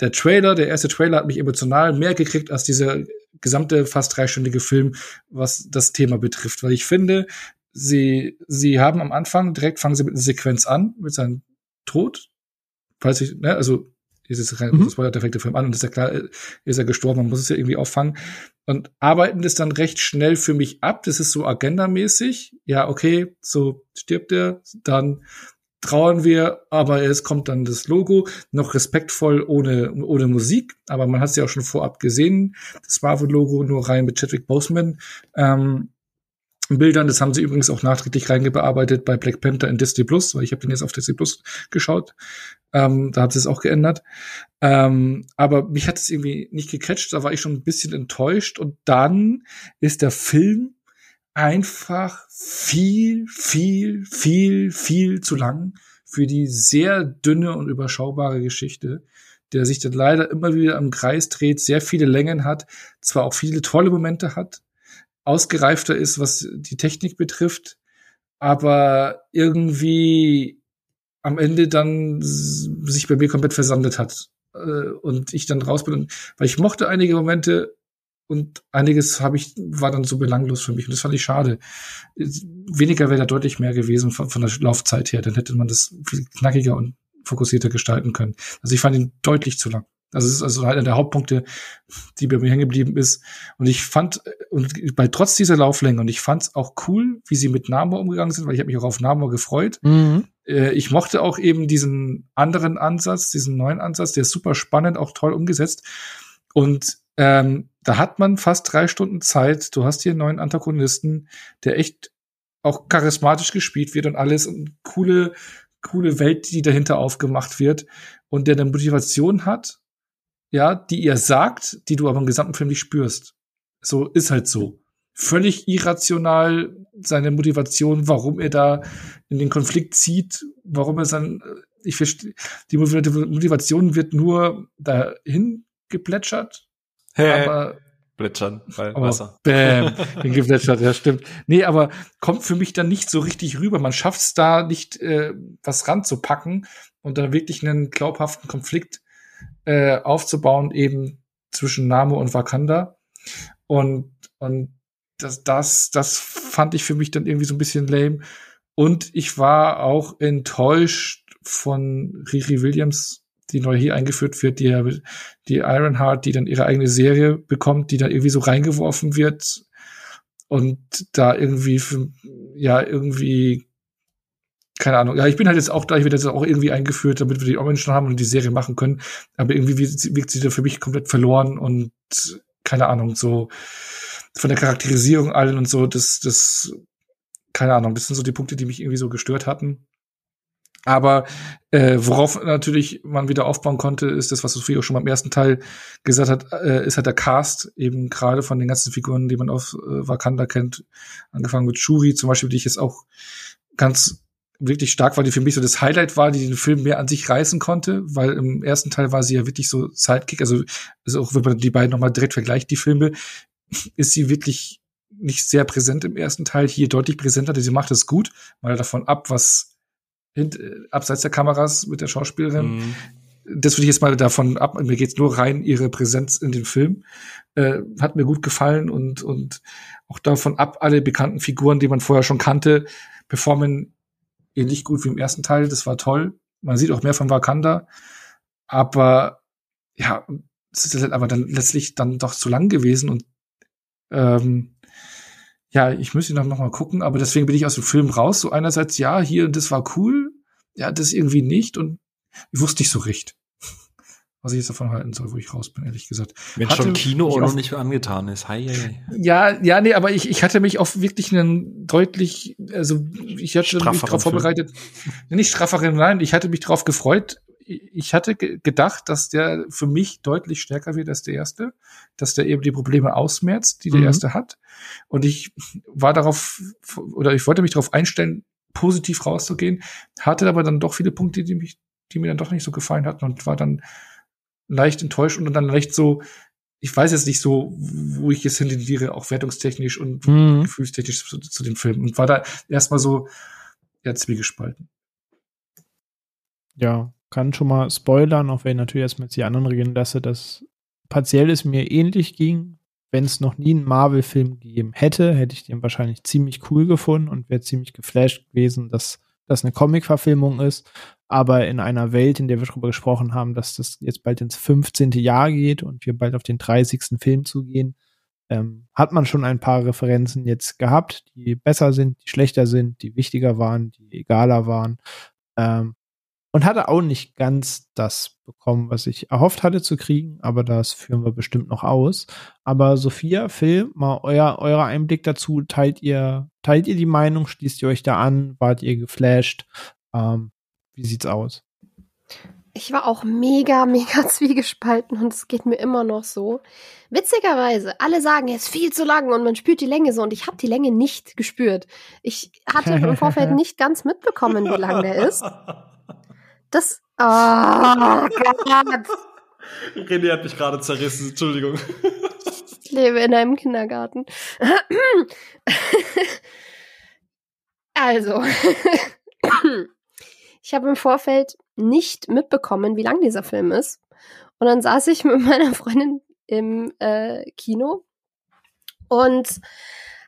D: Der Trailer, der erste Trailer hat mich emotional mehr gekriegt als dieser gesamte fast dreistündige Film, was das Thema betrifft. Weil ich finde, sie, sie haben am Anfang direkt fangen sie mit einer Sequenz an, mit seinem Tod. Falls ich, ne, also dieses mhm. Spoiler der Film an und ist ja klar, ist er gestorben, man muss es ja irgendwie auffangen. Und arbeiten das dann recht schnell für mich ab. Das ist so agendamäßig. Ja, okay, so stirbt er, dann trauern wir, aber es kommt dann das Logo, noch respektvoll ohne, ohne Musik, aber man hat es ja auch schon vorab gesehen, das Marvel-Logo nur rein mit Chadwick Boseman. Ähm, Bildern. Das haben sie übrigens auch nachträglich reingearbeitet bei Black Panther in Disney Plus, weil ich habe den jetzt auf Disney Plus geschaut. Ähm, da hat sie es auch geändert. Ähm, aber mich hat es irgendwie nicht gecatcht, da war ich schon ein bisschen enttäuscht. Und dann ist der Film einfach viel, viel, viel, viel zu lang für die sehr dünne und überschaubare Geschichte, der sich dann leider immer wieder im Kreis dreht, sehr viele Längen hat, zwar auch viele tolle Momente hat, ausgereifter ist, was die Technik betrifft, aber irgendwie am Ende dann sich bei mir komplett versandet hat äh, und ich dann raus bin, weil ich mochte einige Momente und einiges habe ich war dann so belanglos für mich und das fand ich schade. Weniger wäre da deutlich mehr gewesen von, von der Laufzeit her, dann hätte man das viel knackiger und fokussierter gestalten können. Also ich fand ihn deutlich zu lang. Das ist also einer der Hauptpunkte, die bei mir hängen geblieben ist. Und ich fand, und bei trotz dieser Lauflänge, und ich fand es auch cool, wie sie mit Namor umgegangen sind, weil ich habe mich auch auf Namor gefreut. Mhm. Äh, ich mochte auch eben diesen anderen Ansatz, diesen neuen Ansatz, der ist super spannend, auch toll umgesetzt. Und ähm, da hat man fast drei Stunden Zeit. Du hast hier einen neuen Antagonisten, der echt auch charismatisch gespielt wird und alles und coole, coole Welt, die dahinter aufgemacht wird und der eine Motivation hat, ja, die ihr sagt, die du aber im gesamten Film nicht spürst. So ist halt so. Völlig irrational seine Motivation, warum er da in den Konflikt zieht, warum er sein, ich verstehe, die Motivation wird nur dahin geplätschert,
B: hey. aber plätschern bei oh, Wasser.
D: Bäm, hingeplätschert, ja, stimmt. Nee, aber kommt für mich dann nicht so richtig rüber. Man schafft es da nicht, äh, was ranzupacken und da wirklich einen glaubhaften Konflikt äh, aufzubauen, eben zwischen Namo und Wakanda. Und, und das, das, das fand ich für mich dann irgendwie so ein bisschen lame. Und ich war auch enttäuscht von Riri Williams, die neu hier eingeführt wird, die, die Ironheart, die dann ihre eigene Serie bekommt, die dann irgendwie so reingeworfen wird und da irgendwie, ja, irgendwie keine Ahnung. Ja, ich bin halt jetzt auch da, ich werde jetzt auch irgendwie eingeführt, damit wir die Orange haben und die Serie machen können. Aber irgendwie wirkt sie da für mich komplett verloren und keine Ahnung, so von der Charakterisierung allen und so, das, das, keine Ahnung, das sind so die Punkte, die mich irgendwie so gestört hatten. Aber äh, worauf natürlich man wieder aufbauen konnte, ist das, was Sophie auch schon beim ersten Teil gesagt hat, äh, ist halt der Cast, eben gerade von den ganzen Figuren, die man auf äh, Wakanda kennt, angefangen mit Shuri zum Beispiel, die ich jetzt auch ganz wirklich stark, weil die für mich so das Highlight war, die den Film mehr an sich reißen konnte, weil im ersten Teil war sie ja wirklich so Sidekick, also, also auch wenn man die beiden nochmal direkt vergleicht, die Filme, ist sie wirklich nicht sehr präsent im ersten Teil, hier deutlich präsenter, sie macht es gut, mal davon ab, was hint, äh, abseits der Kameras mit der Schauspielerin, mhm. das würde ich jetzt mal davon ab, mir geht's nur rein ihre Präsenz in den Film, äh, hat mir gut gefallen und, und auch davon ab, alle bekannten Figuren, die man vorher schon kannte, performen ähnlich gut wie im ersten Teil. Das war toll. Man sieht auch mehr von Wakanda. Aber ja, es ist halt aber dann letztlich dann doch zu lang gewesen und ähm, ja, ich müsste noch, noch mal gucken, aber deswegen bin ich aus dem Film raus. So einerseits, ja, hier, das war cool, ja, das irgendwie nicht und ich wusste nicht so recht was ich jetzt davon halten soll, wo ich raus bin, ehrlich gesagt.
B: Wenn hatte schon Kino auch noch nicht angetan ist. Hi, hi, hi.
D: Ja, ja, nee, aber ich, ich hatte mich auf wirklich einen deutlich, also ich hatte mich darauf vorbereitet, nicht strafferen, nein, ich hatte mich darauf gefreut. Ich hatte gedacht, dass der für mich deutlich stärker wird als der erste, dass der eben die Probleme ausmerzt, die der mhm. erste hat. Und ich war darauf, oder ich wollte mich darauf einstellen, positiv rauszugehen, hatte aber dann doch viele Punkte, die mich, die mir dann doch nicht so gefallen hatten und war dann leicht enttäuscht und dann leicht so, ich weiß jetzt nicht so, wo ich jetzt hintendiere, auch wertungstechnisch und mhm. gefühlstechnisch zu, zu dem Film. Und war da erstmal so, ja, zwiegespalten.
A: Ja, kann schon mal spoilern, auch wenn ich natürlich erstmal jetzt die anderen regeln lasse, dass partiell es mir ähnlich ging. Wenn es noch nie einen Marvel-Film gegeben hätte, hätte ich den wahrscheinlich ziemlich cool gefunden und wäre ziemlich geflasht gewesen, dass das eine Comic-Verfilmung ist aber in einer Welt, in der wir darüber gesprochen haben, dass das jetzt bald ins 15. Jahr geht und wir bald auf den 30. Film zugehen, ähm, hat man schon ein paar Referenzen jetzt gehabt, die besser sind, die schlechter sind, die wichtiger waren, die egaler waren. Ähm, und hatte auch nicht ganz das bekommen, was ich erhofft hatte zu kriegen, aber das führen wir bestimmt noch aus. Aber Sophia, Phil, mal euer, euer Einblick dazu, teilt ihr, teilt ihr die Meinung, schließt ihr euch da an, wart ihr geflasht? Ähm, wie sieht's aus?
C: Ich war auch mega, mega zwiegespalten und es geht mir immer noch so. Witzigerweise, alle sagen, er ist viel zu lang und man spürt die Länge so und ich habe die Länge nicht gespürt. Ich hatte im Vorfeld nicht ganz mitbekommen, wie lang der ist. Das. Oh Gott.
B: René hat mich gerade zerrissen, Entschuldigung.
C: Ich lebe in einem Kindergarten. also. Ich habe im Vorfeld nicht mitbekommen, wie lang dieser Film ist. Und dann saß ich mit meiner Freundin im äh, Kino und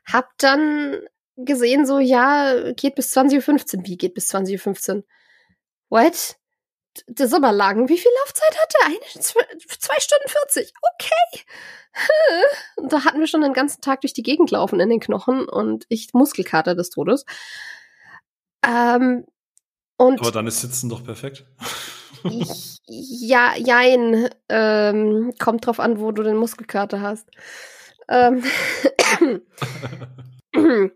C: hab dann gesehen, so, ja, geht bis 20.15 Uhr. Wie geht bis 20.15 Uhr? What? ist aber lang. Wie viel Laufzeit hat er? Eine, zwei, zwei Stunden 40. Okay. Und da hatten wir schon den ganzen Tag durch die Gegend laufen in den Knochen und ich Muskelkater des Todes. Ähm, und
B: aber dann ist Sitzen doch perfekt.
C: ich, ja, jein. Ähm, kommt drauf an, wo du den Muskelkater hast. Ähm,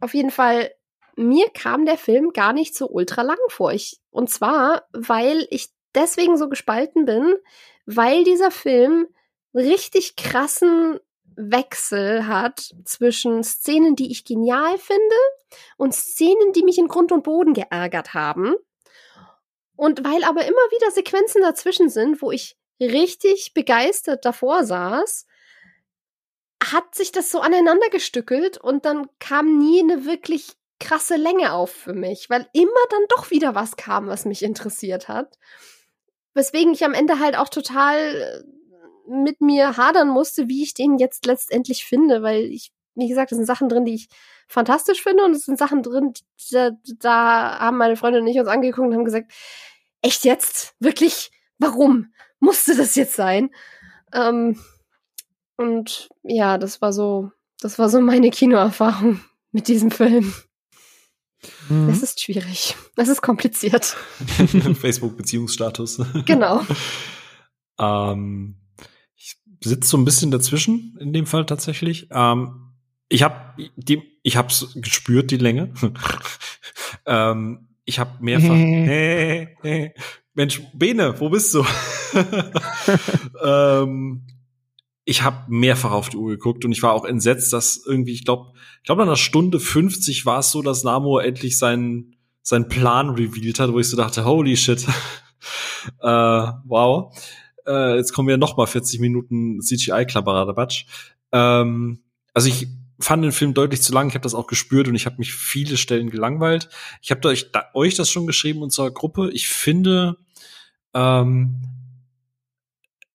C: auf jeden Fall mir kam der Film gar nicht so ultra lang vor. Ich, und zwar, weil ich deswegen so gespalten bin, weil dieser Film richtig krassen Wechsel hat zwischen Szenen, die ich genial finde und Szenen, die mich in Grund und Boden geärgert haben. Und weil aber immer wieder Sequenzen dazwischen sind, wo ich richtig begeistert davor saß, hat sich das so aneinander gestückelt und dann kam nie eine wirklich krasse Länge auf für mich, weil immer dann doch wieder was kam, was mich interessiert hat. Weswegen ich am Ende halt auch total äh, mit mir hadern musste, wie ich den jetzt letztendlich finde, weil ich, wie gesagt, es sind Sachen drin, die ich fantastisch finde und es sind Sachen drin, da, da haben meine Freunde und ich uns angeguckt und haben gesagt, echt jetzt? Wirklich? Warum? Musste das jetzt sein? Ähm, und ja, das war so, das war so meine Kinoerfahrung mit diesem Film. Mhm. Das ist schwierig. Das ist kompliziert.
B: Facebook-Beziehungsstatus.
C: Genau.
B: ähm, ich sitze so ein bisschen dazwischen in dem Fall tatsächlich. Ähm, ich habe die, ich habe gespürt die Länge. ähm, ich habe mehrfach. hey, hey, Mensch, Bene, wo bist du? ähm, ich habe mehrfach auf die Uhr geguckt und ich war auch entsetzt, dass irgendwie, ich glaube, ich glaube, nach einer Stunde 50 war es so, dass Namor endlich seinen, seinen Plan revealed hat, wo ich so dachte, holy shit. äh, wow. Äh, jetzt kommen wir noch mal 40 Minuten CGI-Klapperadatsch. Ähm, also ich fand den Film deutlich zu lang. Ich habe das auch gespürt und ich habe mich viele Stellen gelangweilt. Ich habe euch, euch das schon geschrieben unserer Gruppe. Ich finde, ähm,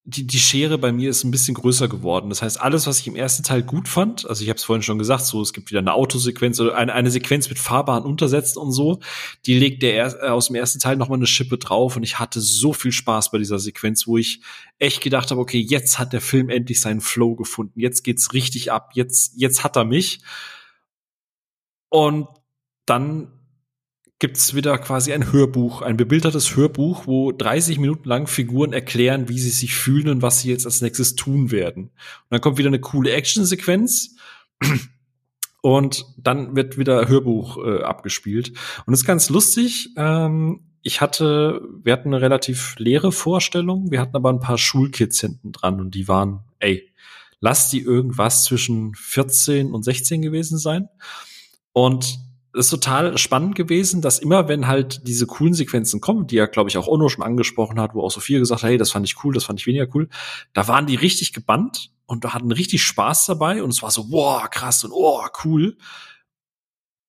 B: die, die Schere bei mir ist ein bisschen größer geworden. Das heißt, alles, was ich im ersten Teil gut fand, also ich habe es vorhin schon gesagt, so es gibt wieder eine Autosequenz oder eine, eine Sequenz mit fahrbaren Untersätzen und so, die legt der er, äh, aus dem ersten Teil noch mal eine Schippe drauf und ich hatte so viel Spaß bei dieser Sequenz, wo ich echt gedacht habe, okay, jetzt hat der Film endlich seinen Flow gefunden, jetzt geht's richtig ab, jetzt jetzt hat er mich. Und dann gibt's wieder quasi ein Hörbuch, ein bebildertes Hörbuch, wo 30 Minuten lang Figuren erklären, wie sie sich fühlen und was sie jetzt als nächstes tun werden. Und dann kommt wieder eine coole Actionsequenz und dann wird wieder Hörbuch äh, abgespielt. Und das ist ganz lustig. Ähm, ich hatte, wir hatten eine relativ leere Vorstellung, wir hatten aber ein paar Schulkids hinten dran und die waren, ey, lass die irgendwas zwischen 14 und 16 gewesen sein. Und ist total spannend gewesen, dass immer, wenn halt diese coolen Sequenzen kommen, die ja, glaube ich, auch Ono schon angesprochen hat, wo auch Sophia gesagt hat, hey, das fand ich cool, das fand ich weniger cool, da waren die richtig gebannt und da hatten richtig Spaß dabei und es war so, wow, krass und oh, cool.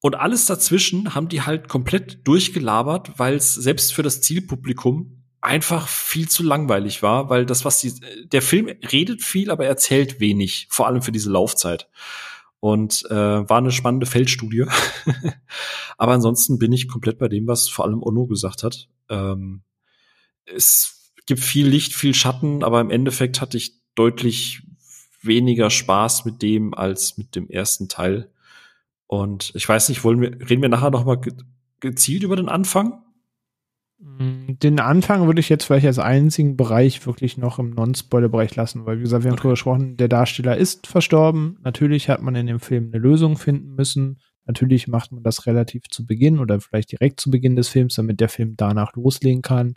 B: Und alles dazwischen haben die halt komplett durchgelabert, weil es selbst für das Zielpublikum einfach viel zu langweilig war, weil das, was die, der Film redet viel, aber erzählt wenig, vor allem für diese Laufzeit und äh, war eine spannende Feldstudie. Aber ansonsten bin ich komplett bei dem, was vor allem Ono gesagt hat. Ähm, es gibt viel Licht, viel Schatten, aber im Endeffekt hatte ich deutlich weniger Spaß mit dem als mit dem ersten Teil. Und ich weiß nicht, wollen wir, reden wir nachher noch mal gezielt über den Anfang?
A: Den Anfang würde ich jetzt vielleicht als einzigen Bereich wirklich noch im Non-Spoiler-Bereich lassen, weil wie gesagt, wir haben okay. darüber gesprochen, der Darsteller ist verstorben. Natürlich hat man in dem Film eine Lösung finden müssen. Natürlich macht man das relativ zu Beginn oder vielleicht direkt zu Beginn des Films, damit der Film danach loslegen kann.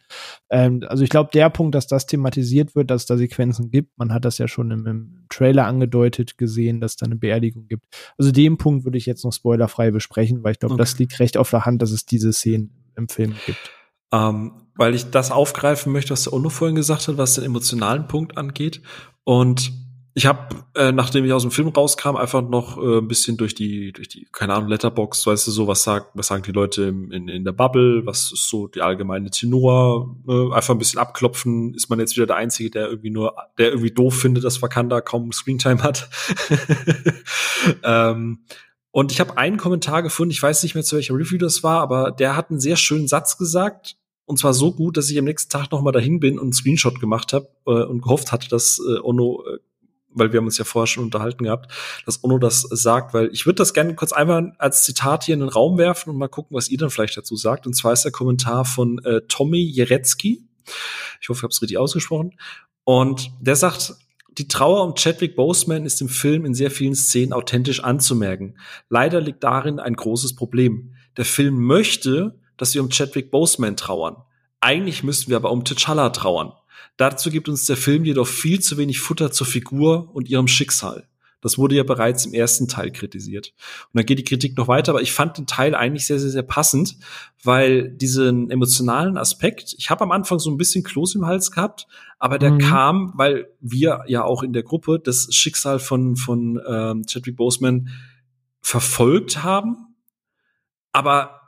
A: Ähm, also ich glaube, der Punkt, dass das thematisiert wird, dass es da Sequenzen gibt, man hat das ja schon im, im Trailer angedeutet gesehen, dass da eine Beerdigung gibt. Also den Punkt würde ich jetzt noch spoilerfrei besprechen, weil ich glaube, okay. das liegt recht auf der Hand, dass es diese Szenen im Film gibt.
B: Ähm, weil ich das aufgreifen möchte, was der Ono vorhin gesagt hat, was den emotionalen Punkt angeht. Und ich habe, äh, nachdem ich aus dem Film rauskam, einfach noch äh, ein bisschen durch die, durch die, keine Ahnung, Letterbox, weißt du, so, was sagt, was sagen die Leute in, in, in der Bubble, was ist so die allgemeine Tenor, äh, einfach ein bisschen abklopfen, ist man jetzt wieder der Einzige, der irgendwie nur, der irgendwie doof findet, dass Wakanda kaum Screentime hat. ähm, und ich habe einen Kommentar gefunden, ich weiß nicht mehr, zu welcher Review das war, aber der hat einen sehr schönen Satz gesagt. und zwar so gut, dass ich am nächsten Tag noch mal dahin bin und einen Screenshot gemacht habe äh, und gehofft hatte, dass äh, Ono äh, weil wir haben uns ja vorher schon unterhalten gehabt, dass Ono das sagt, weil ich würde das gerne kurz einmal als Zitat hier in den Raum werfen und mal gucken, was ihr dann vielleicht dazu sagt. Und zwar ist der Kommentar von äh, Tommy Jerecki. Ich hoffe, ich habe es richtig ausgesprochen. Und der sagt, die Trauer um Chadwick Boseman ist im Film in sehr vielen Szenen authentisch anzumerken. Leider liegt darin ein großes Problem. Der Film möchte, dass wir um Chadwick Boseman trauern. Eigentlich müssten wir aber um T'Challa trauern. Dazu gibt uns der Film jedoch viel zu wenig Futter zur Figur und ihrem Schicksal. Das wurde ja bereits im ersten Teil kritisiert. Und dann geht die Kritik noch weiter, aber ich fand den Teil eigentlich sehr, sehr, sehr passend, weil diesen emotionalen Aspekt, ich habe am Anfang so ein bisschen Kloß im Hals gehabt, aber der mhm. kam, weil wir ja auch in der Gruppe das Schicksal von, von ähm, Chadwick Boseman verfolgt haben. Aber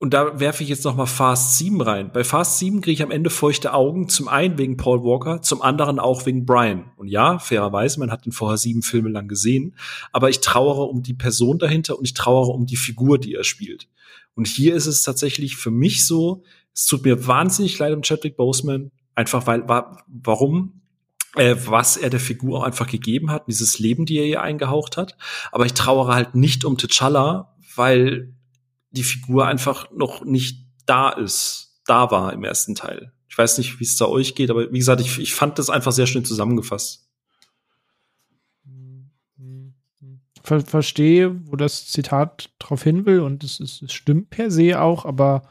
B: und da werfe ich jetzt noch mal Fast 7 rein. Bei Fast 7 kriege ich am Ende feuchte Augen, zum einen wegen Paul Walker, zum anderen auch wegen Brian. Und ja, fairerweise, man hat ihn vorher sieben Filme lang gesehen, aber ich trauere um die Person dahinter und ich trauere um die Figur, die er spielt. Und hier ist es tatsächlich für mich so, es tut mir wahnsinnig leid um Chadwick Boseman, einfach weil, war, warum? Äh, was er der Figur auch einfach gegeben hat, dieses Leben, die er ihr eingehaucht hat. Aber ich trauere halt nicht um T'Challa, weil die Figur einfach noch nicht da ist, da war im ersten Teil. Ich weiß nicht, wie es da euch geht, aber wie gesagt, ich, ich fand das einfach sehr schön zusammengefasst.
A: Ver verstehe, wo das Zitat drauf hin will und es, es, es stimmt per se auch, aber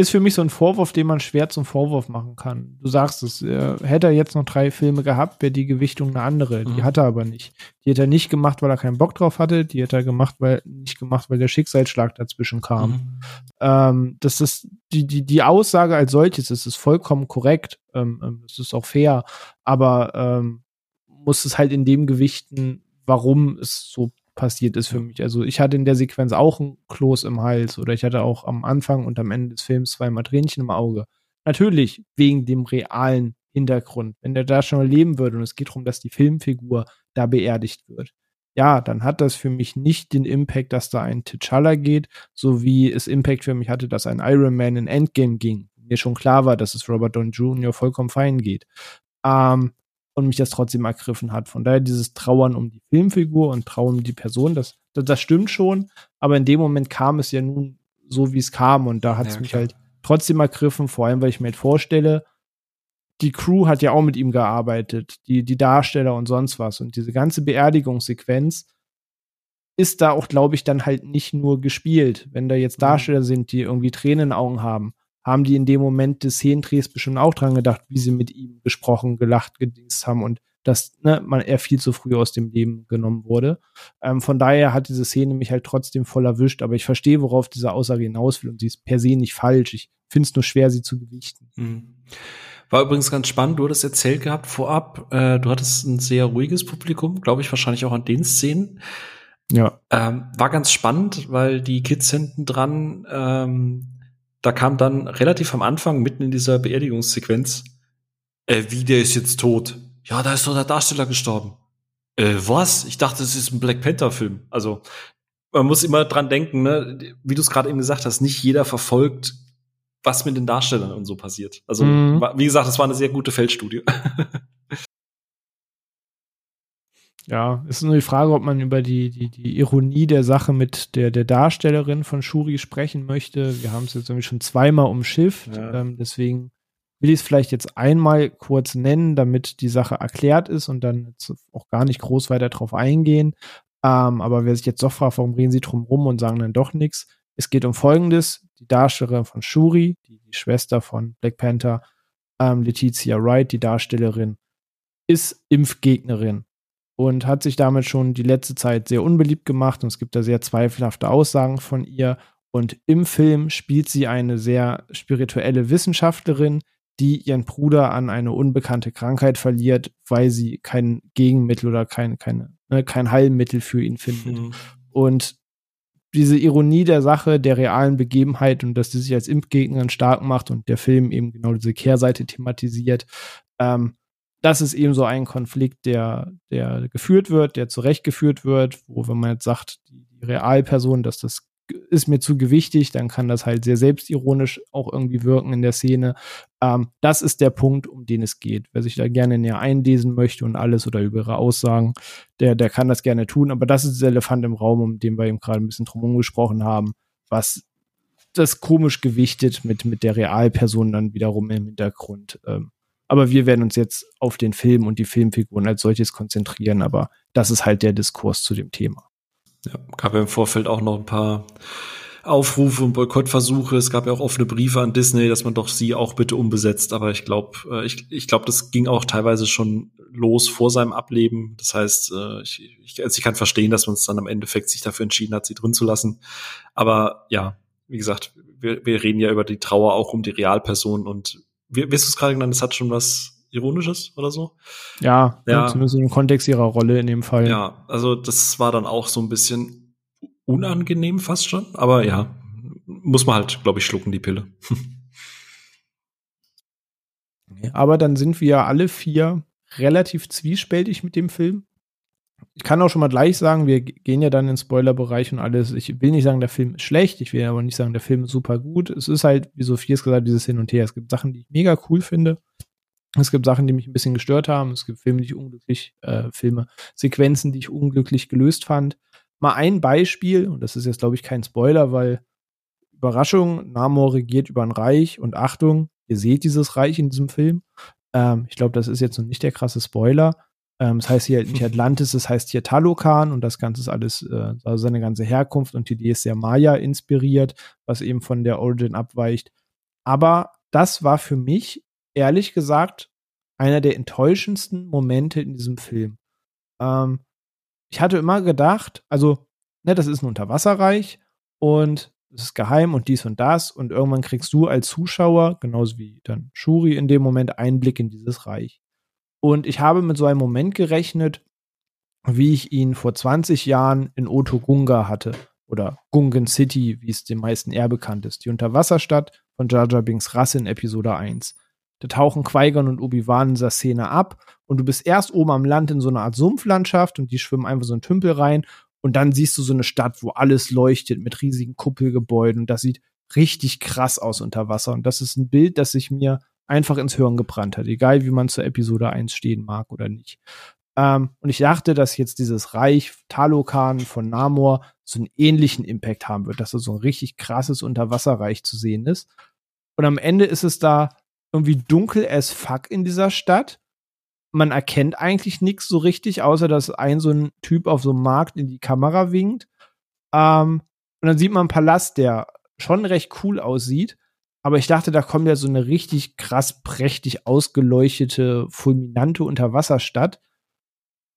A: ist für mich so ein Vorwurf, den man schwer zum Vorwurf machen kann. Du sagst es, äh, hätte er jetzt noch drei Filme gehabt, wäre die Gewichtung eine andere. Die mhm. hat er aber nicht. Die hätte er nicht gemacht, weil er keinen Bock drauf hatte. Die hätte er gemacht, weil nicht gemacht, weil der Schicksalsschlag dazwischen kam. Mhm. Ähm, das ist die die die Aussage als solches ist, ist vollkommen korrekt. Ähm, ähm, das ist auch fair, aber ähm, muss es halt in dem gewichten, warum es so passiert ist für mich. Also ich hatte in der Sequenz auch ein Kloß im Hals oder ich hatte auch am Anfang und am Ende des Films zweimal Tränchen im Auge. Natürlich wegen dem realen Hintergrund. Wenn der da schon leben würde und es geht darum, dass die Filmfigur da beerdigt wird, ja, dann hat das für mich nicht den Impact, dass da ein T'Challa geht, so wie es Impact für mich hatte, dass ein Iron Man in Endgame ging. Mir schon klar war, dass es Robert Downey Jr. vollkommen fein geht. Ähm, und mich das trotzdem ergriffen hat. Von daher dieses Trauern um die Filmfigur und Trauern um die Person, das, das, das stimmt schon, aber in dem Moment kam es ja nun so, wie es kam und da hat es ja, mich halt trotzdem ergriffen, vor allem, weil ich mir halt vorstelle, die Crew hat ja auch mit ihm gearbeitet, die, die Darsteller und sonst was und diese ganze Beerdigungssequenz ist da auch, glaube ich, dann halt nicht nur gespielt. Wenn da jetzt mhm. Darsteller sind, die irgendwie Tränen in den Augen haben, haben die in dem Moment des Szenendrehs bestimmt auch dran gedacht, wie sie mit ihm gesprochen, gelacht, gedingst haben und dass ne, man er viel zu früh aus dem Leben genommen wurde. Ähm, von daher hat diese Szene mich halt trotzdem voll erwischt, aber ich verstehe, worauf diese Aussage hinaus will und sie ist per se nicht falsch. Ich finde es nur schwer, sie zu gewichten. Mhm.
B: War übrigens ganz spannend, du hattest erzählt gehabt vorab, äh, du hattest ein sehr ruhiges Publikum, glaube ich, wahrscheinlich auch an den Szenen. Ja. Ähm, war ganz spannend, weil die Kids hinten dran ähm, da kam dann relativ am Anfang, mitten in dieser Beerdigungssequenz, äh, wie der ist jetzt tot. Ja, da ist doch der Darsteller gestorben. Äh, was? Ich dachte, es ist ein Black Panther-Film. Also, man muss immer dran denken, ne? wie du es gerade eben gesagt hast, nicht jeder verfolgt, was mit den Darstellern und so passiert. Also, mhm. wie gesagt, es war eine sehr gute Feldstudie.
A: Ja, ist nur die Frage, ob man über die, die, die Ironie der Sache mit der, der Darstellerin von Shuri sprechen möchte. Wir haben es jetzt irgendwie schon zweimal umschifft. Ja. Ähm, deswegen will ich es vielleicht jetzt einmal kurz nennen, damit die Sache erklärt ist und dann jetzt auch gar nicht groß weiter drauf eingehen. Ähm, aber wer sich jetzt doch fragt, warum reden sie drum rum und sagen dann doch nichts? Es geht um Folgendes. Die Darstellerin von Shuri, die, die Schwester von Black Panther, ähm, Letizia Wright, die Darstellerin, ist Impfgegnerin und hat sich damit schon die letzte Zeit sehr unbeliebt gemacht und es gibt da sehr zweifelhafte Aussagen von ihr. Und im Film spielt sie eine sehr spirituelle Wissenschaftlerin, die ihren Bruder an eine unbekannte Krankheit verliert, weil sie kein Gegenmittel oder kein, keine, ne, kein Heilmittel für ihn findet. Mhm. Und diese Ironie der Sache, der realen Begebenheit und dass sie sich als Impfgegnerin stark macht und der Film eben genau diese Kehrseite thematisiert, ähm, das ist eben so ein Konflikt, der, der geführt wird, der zurechtgeführt wird, wo, wenn man jetzt sagt, die, Realperson, dass das ist mir zu gewichtig, dann kann das halt sehr selbstironisch auch irgendwie wirken in der Szene. Ähm, das ist der Punkt, um den es geht. Wer sich da gerne näher einlesen möchte und alles oder über ihre Aussagen, der, der kann das gerne tun. Aber das ist der Elefant im Raum, um den wir eben gerade ein bisschen drum gesprochen haben, was das komisch gewichtet mit, mit der Realperson dann wiederum im Hintergrund. Ähm, aber wir werden uns jetzt auf den Film und die Filmfiguren als solches konzentrieren. Aber das ist halt der Diskurs zu dem Thema.
B: Ja, gab ja im Vorfeld auch noch ein paar Aufrufe und Boykottversuche. Es gab ja auch offene Briefe an Disney, dass man doch sie auch bitte umbesetzt. Aber ich glaube, äh, ich, ich glaube, das ging auch teilweise schon los vor seinem Ableben. Das heißt, äh, ich, ich, also ich kann verstehen, dass man es dann am Endeffekt sich dafür entschieden hat, sie drin zu lassen. Aber ja, wie gesagt, wir, wir reden ja über die Trauer auch um die Realperson und wie, wie hast du es gerade genannt, es hat schon was Ironisches oder so.
A: Ja, ja. zumindest im Kontext ihrer Rolle in dem Fall.
B: Ja, also das war dann auch so ein bisschen unangenehm fast schon, aber ja, muss man halt, glaube ich, schlucken, die Pille.
A: aber dann sind wir alle vier relativ zwiespältig mit dem Film ich kann auch schon mal gleich sagen, wir gehen ja dann in den Spoilerbereich und alles. Ich will nicht sagen, der Film ist schlecht, ich will aber nicht sagen, der Film ist super gut. Es ist halt, wie Sophie es gesagt, dieses Hin und Her. Es gibt Sachen, die ich mega cool finde. Es gibt Sachen, die mich ein bisschen gestört haben. Es gibt Filme, die ich unglücklich, äh, Filme, Sequenzen, die ich unglücklich gelöst fand. Mal ein Beispiel, und das ist jetzt, glaube ich, kein Spoiler, weil Überraschung, Namor regiert über ein Reich und Achtung, ihr seht dieses Reich in diesem Film. Ähm, ich glaube, das ist jetzt noch nicht der krasse Spoiler. Ähm, das heißt hier nicht Atlantis, das heißt hier Talokan und das Ganze ist alles, äh, also seine ganze Herkunft und die Idee ist sehr Maya inspiriert, was eben von der Origin abweicht. Aber das war für mich, ehrlich gesagt, einer der enttäuschendsten Momente in diesem Film. Ähm, ich hatte immer gedacht, also, ne, das ist ein Unterwasserreich und es ist geheim und dies und das und irgendwann kriegst du als Zuschauer, genauso wie dann Shuri in dem Moment, Einblick in dieses Reich. Und ich habe mit so einem Moment gerechnet, wie ich ihn vor 20 Jahren in Otogunga hatte. Oder Gungan City, wie es den meisten eher bekannt ist. Die Unterwasserstadt von Jar Jar Binks Rasse in Episode 1. Da tauchen Qui-Gon und Obi-Wan in dieser Szene ab und du bist erst oben am Land in so einer Art Sumpflandschaft und die schwimmen einfach so einen Tümpel rein und dann siehst du so eine Stadt, wo alles leuchtet mit riesigen Kuppelgebäuden und das sieht richtig krass aus unter Wasser und das ist ein Bild, das sich mir einfach ins Hirn gebrannt hat, egal wie man zur Episode 1 stehen mag oder nicht. Ähm, und ich dachte, dass jetzt dieses Reich Talokan von Namor so einen ähnlichen Impact haben wird, dass es so ein richtig krasses Unterwasserreich zu sehen ist. Und am Ende ist es da irgendwie dunkel as fuck in dieser Stadt. Man erkennt eigentlich nichts so richtig, außer dass ein so ein Typ auf so einem Markt in die Kamera winkt. Ähm, und dann sieht man einen Palast, der schon recht cool aussieht. Aber ich dachte, da kommt ja so eine richtig krass prächtig ausgeleuchtete, fulminante Unterwasserstadt.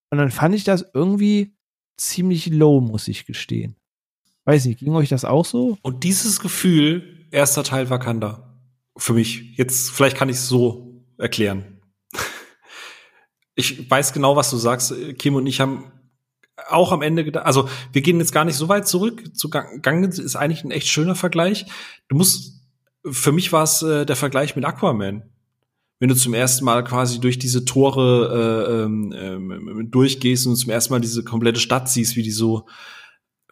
A: Und dann fand ich das irgendwie ziemlich low, muss ich gestehen. Weiß nicht, ging euch das auch so?
B: Und dieses Gefühl, erster Teil Wakanda. Für mich. Jetzt, vielleicht kann ich es so erklären. ich weiß genau, was du sagst. Kim und ich haben auch am Ende gedacht, also wir gehen jetzt gar nicht so weit zurück. Zu Gang ist eigentlich ein echt schöner Vergleich. Du musst für mich war es äh, der Vergleich mit Aquaman. Wenn du zum ersten Mal quasi durch diese Tore äh, ähm, ähm, durchgehst und zum ersten Mal diese komplette Stadt siehst, wie die so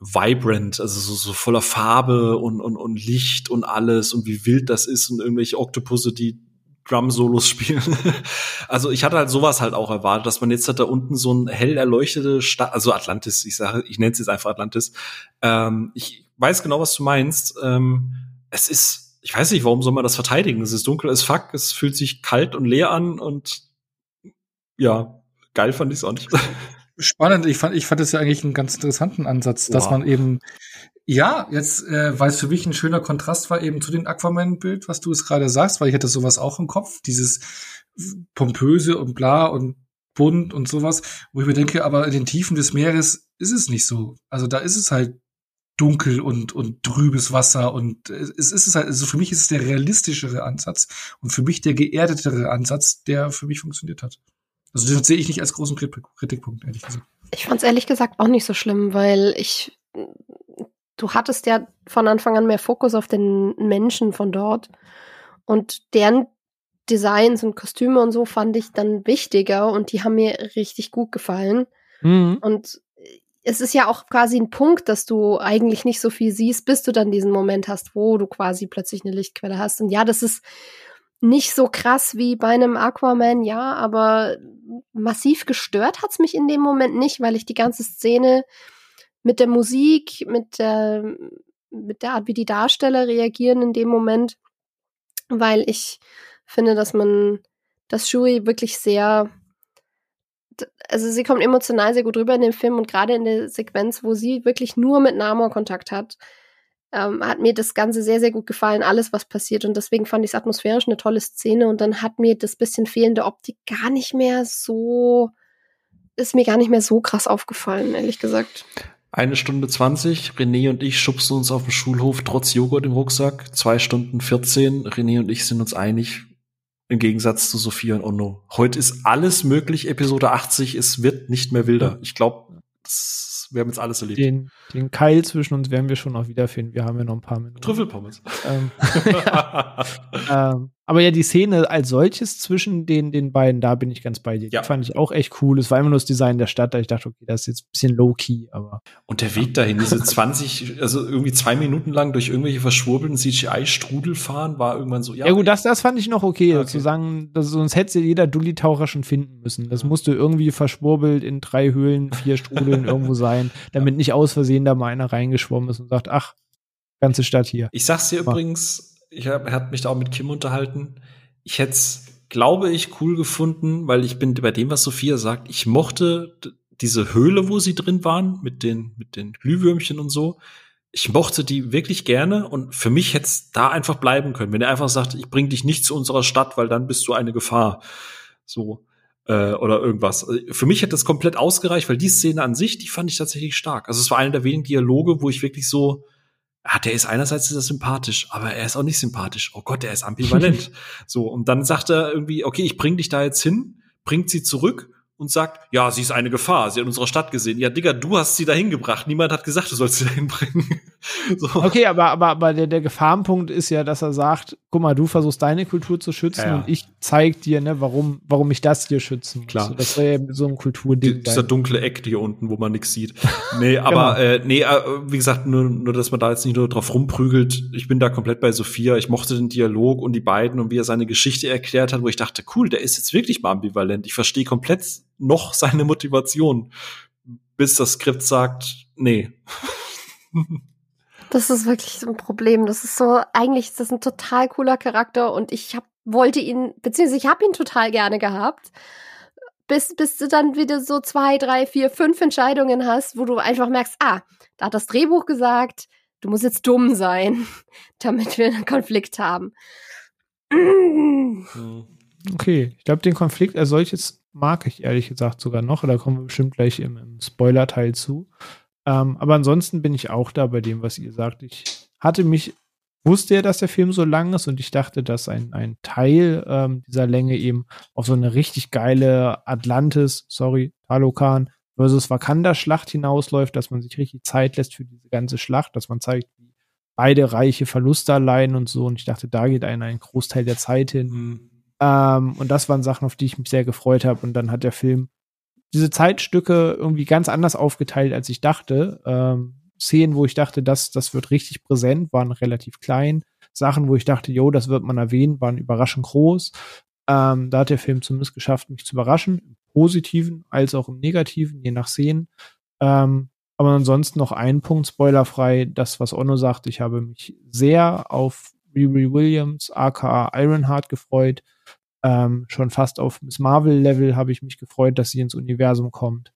B: vibrant, also so, so voller Farbe und, und, und Licht und alles und wie wild das ist und irgendwelche Oktopusse, die Drum-Solos spielen. also ich hatte halt sowas halt auch erwartet, dass man jetzt hat da unten so ein hell erleuchtete Stadt, also Atlantis, ich sage, ich nenne es jetzt einfach Atlantis. Ähm, ich weiß genau, was du meinst. Ähm, es ist ich weiß nicht, warum soll man das verteidigen? Es ist dunkel as fuck, es fühlt sich kalt und leer an und ja, geil fand ich es auch nicht.
D: Spannend, ich fand, ich fand es ja eigentlich einen ganz interessanten Ansatz, wow. dass man eben, ja, jetzt, äh, weil es für mich ein schöner Kontrast war eben zu dem Aquaman-Bild, was du es gerade sagst, weil ich hätte sowas auch im Kopf, dieses pompöse und bla und bunt und sowas, wo ich mir denke, aber in den Tiefen des Meeres ist es nicht so. Also da ist es halt dunkel und, und trübes Wasser und es ist es halt, also für mich ist es der realistischere Ansatz und für mich der geerdetere Ansatz, der für mich funktioniert hat. Also das sehe ich nicht als großen Kritikpunkt, ehrlich gesagt.
C: Ich fand es ehrlich gesagt auch nicht so schlimm, weil ich, du hattest ja von Anfang an mehr Fokus auf den Menschen von dort und deren Designs und Kostüme und so fand ich dann wichtiger und die haben mir richtig gut gefallen. Mhm. Und es ist ja auch quasi ein Punkt, dass du eigentlich nicht so viel siehst, bis du dann diesen Moment hast, wo du quasi plötzlich eine Lichtquelle hast. Und ja, das ist nicht so krass wie bei einem Aquaman, ja, aber massiv gestört hat's mich in dem Moment nicht, weil ich die ganze Szene mit der Musik, mit der, mit der Art, wie die Darsteller reagieren in dem Moment, weil ich finde, dass man, dass Shuri wirklich sehr also sie kommt emotional sehr gut rüber in dem Film und gerade in der Sequenz, wo sie wirklich nur mit Namor Kontakt hat, ähm, hat mir das Ganze sehr, sehr gut gefallen, alles, was passiert. Und deswegen fand ich es atmosphärisch eine tolle Szene. Und dann hat mir das bisschen fehlende Optik gar nicht mehr so, ist mir gar nicht mehr so krass aufgefallen, ehrlich gesagt.
B: Eine Stunde zwanzig, René und ich schubsen uns auf dem Schulhof trotz Joghurt im Rucksack. Zwei Stunden vierzehn, René und ich sind uns einig, im Gegensatz zu Sophia und Onno. Heute ist alles möglich, Episode 80, es wird nicht mehr wilder. Ich glaube, wir haben jetzt alles erlebt.
A: Den, den Keil zwischen uns werden wir schon noch wiederfinden. Wir haben ja noch ein paar Minuten.
B: Trüffelpommes.
A: Ähm, ähm, aber ja, die Szene als solches zwischen den, den beiden, da bin ich ganz bei dir. Ja. Die fand ich auch echt cool. Es war immer nur das Design der Stadt, da ich dachte, okay, das ist jetzt ein bisschen low-key, aber.
B: Und der Weg dahin, diese 20, also irgendwie zwei Minuten lang durch irgendwelche verschwurbelten CGI-Strudel fahren, war irgendwann so,
A: ja. Ja, gut, das, das fand ich noch okay, okay. zu sagen, dass, sonst hätte jeder Dulli-Taucher schon finden müssen. Das musste irgendwie verschwurbelt in drei Höhlen, vier Strudeln irgendwo sein, damit ja. nicht aus Versehen da mal einer reingeschwommen ist und sagt, ach, ganze Stadt hier.
B: Ich sag's dir übrigens, ich habe hab mich da auch mit Kim unterhalten. Ich hätte es, glaube ich, cool gefunden, weil ich bin bei dem, was Sophia sagt, ich mochte diese Höhle, wo sie drin waren, mit den, mit den Glühwürmchen und so. Ich mochte die wirklich gerne und für mich hätte es da einfach bleiben können. Wenn er einfach sagt, ich bring dich nicht zu unserer Stadt, weil dann bist du eine Gefahr. So. Äh, oder irgendwas. Für mich hätte das komplett ausgereicht, weil die Szene an sich, die fand ich tatsächlich stark. Also es war einer der wenigen Dialoge, wo ich wirklich so, ah, der ist einerseits ist er sympathisch, aber er ist auch nicht sympathisch. Oh Gott, er ist ambivalent. so, und dann sagt er irgendwie, okay, ich bring dich da jetzt hin, bringt sie zurück und sagt, ja, sie ist eine Gefahr, sie hat unsere Stadt gesehen. Ja, Digga, du hast sie dahin gebracht. Niemand hat gesagt, du sollst sie dahin bringen.
A: so. Okay, aber, aber, aber der, der Gefahrenpunkt ist ja, dass er sagt, guck mal, du versuchst deine Kultur zu schützen ja, ja. und ich zeig dir, ne, warum, warum ich das hier schützen muss.
B: Klar. So,
A: das wäre ja so ein Kulturding.
B: Die, dieser dunkle Eck hier unten, wo man nichts sieht. Nee, aber, genau. äh, nee, äh, wie gesagt, nur, nur, dass man da jetzt nicht nur drauf rumprügelt. Ich bin da komplett bei Sophia. Ich mochte den Dialog und die beiden und wie er seine Geschichte erklärt hat, wo ich dachte, cool, der ist jetzt wirklich mal ambivalent. Ich verstehe komplett noch seine Motivation, bis das Skript sagt, nee.
C: Das ist wirklich so ein Problem. Das ist so, eigentlich ist das ein total cooler Charakter und ich hab, wollte ihn, beziehungsweise ich habe ihn total gerne gehabt. Bis, bis du dann wieder so zwei, drei, vier, fünf Entscheidungen hast, wo du einfach merkst, ah, da hat das Drehbuch gesagt, du musst jetzt dumm sein, damit wir einen Konflikt haben.
A: Okay, ich glaube, den Konflikt als solches mag ich ehrlich gesagt sogar noch. Da kommen wir bestimmt gleich im, im Spoiler-Teil zu. Ähm, aber ansonsten bin ich auch da bei dem, was ihr sagt. Ich hatte mich, wusste ja, dass der Film so lang ist und ich dachte, dass ein, ein Teil ähm, dieser Länge eben auf so eine richtig geile Atlantis, sorry, Talokan versus Wakanda-Schlacht hinausläuft, dass man sich richtig Zeit lässt für diese ganze Schlacht, dass man zeigt, wie beide Reiche Verluste allein und so. Und ich dachte, da geht ein, ein Großteil der Zeit hin. Mhm. Ähm, und das waren Sachen, auf die ich mich sehr gefreut habe. Und dann hat der Film diese Zeitstücke irgendwie ganz anders aufgeteilt, als ich dachte. Ähm, Szenen, wo ich dachte, das, das wird richtig präsent, waren relativ klein. Sachen, wo ich dachte, jo, das wird man erwähnen, waren überraschend groß. Ähm, da hat der Film zumindest geschafft, mich zu überraschen, im Positiven als auch im Negativen, je nach Szenen. Ähm, aber ansonsten noch ein Punkt, spoilerfrei, das, was Onno sagt, ich habe mich sehr auf Riri Williams, aka Ironheart, gefreut. Ähm, schon fast auf Miss Marvel-Level habe ich mich gefreut, dass sie ins Universum kommt.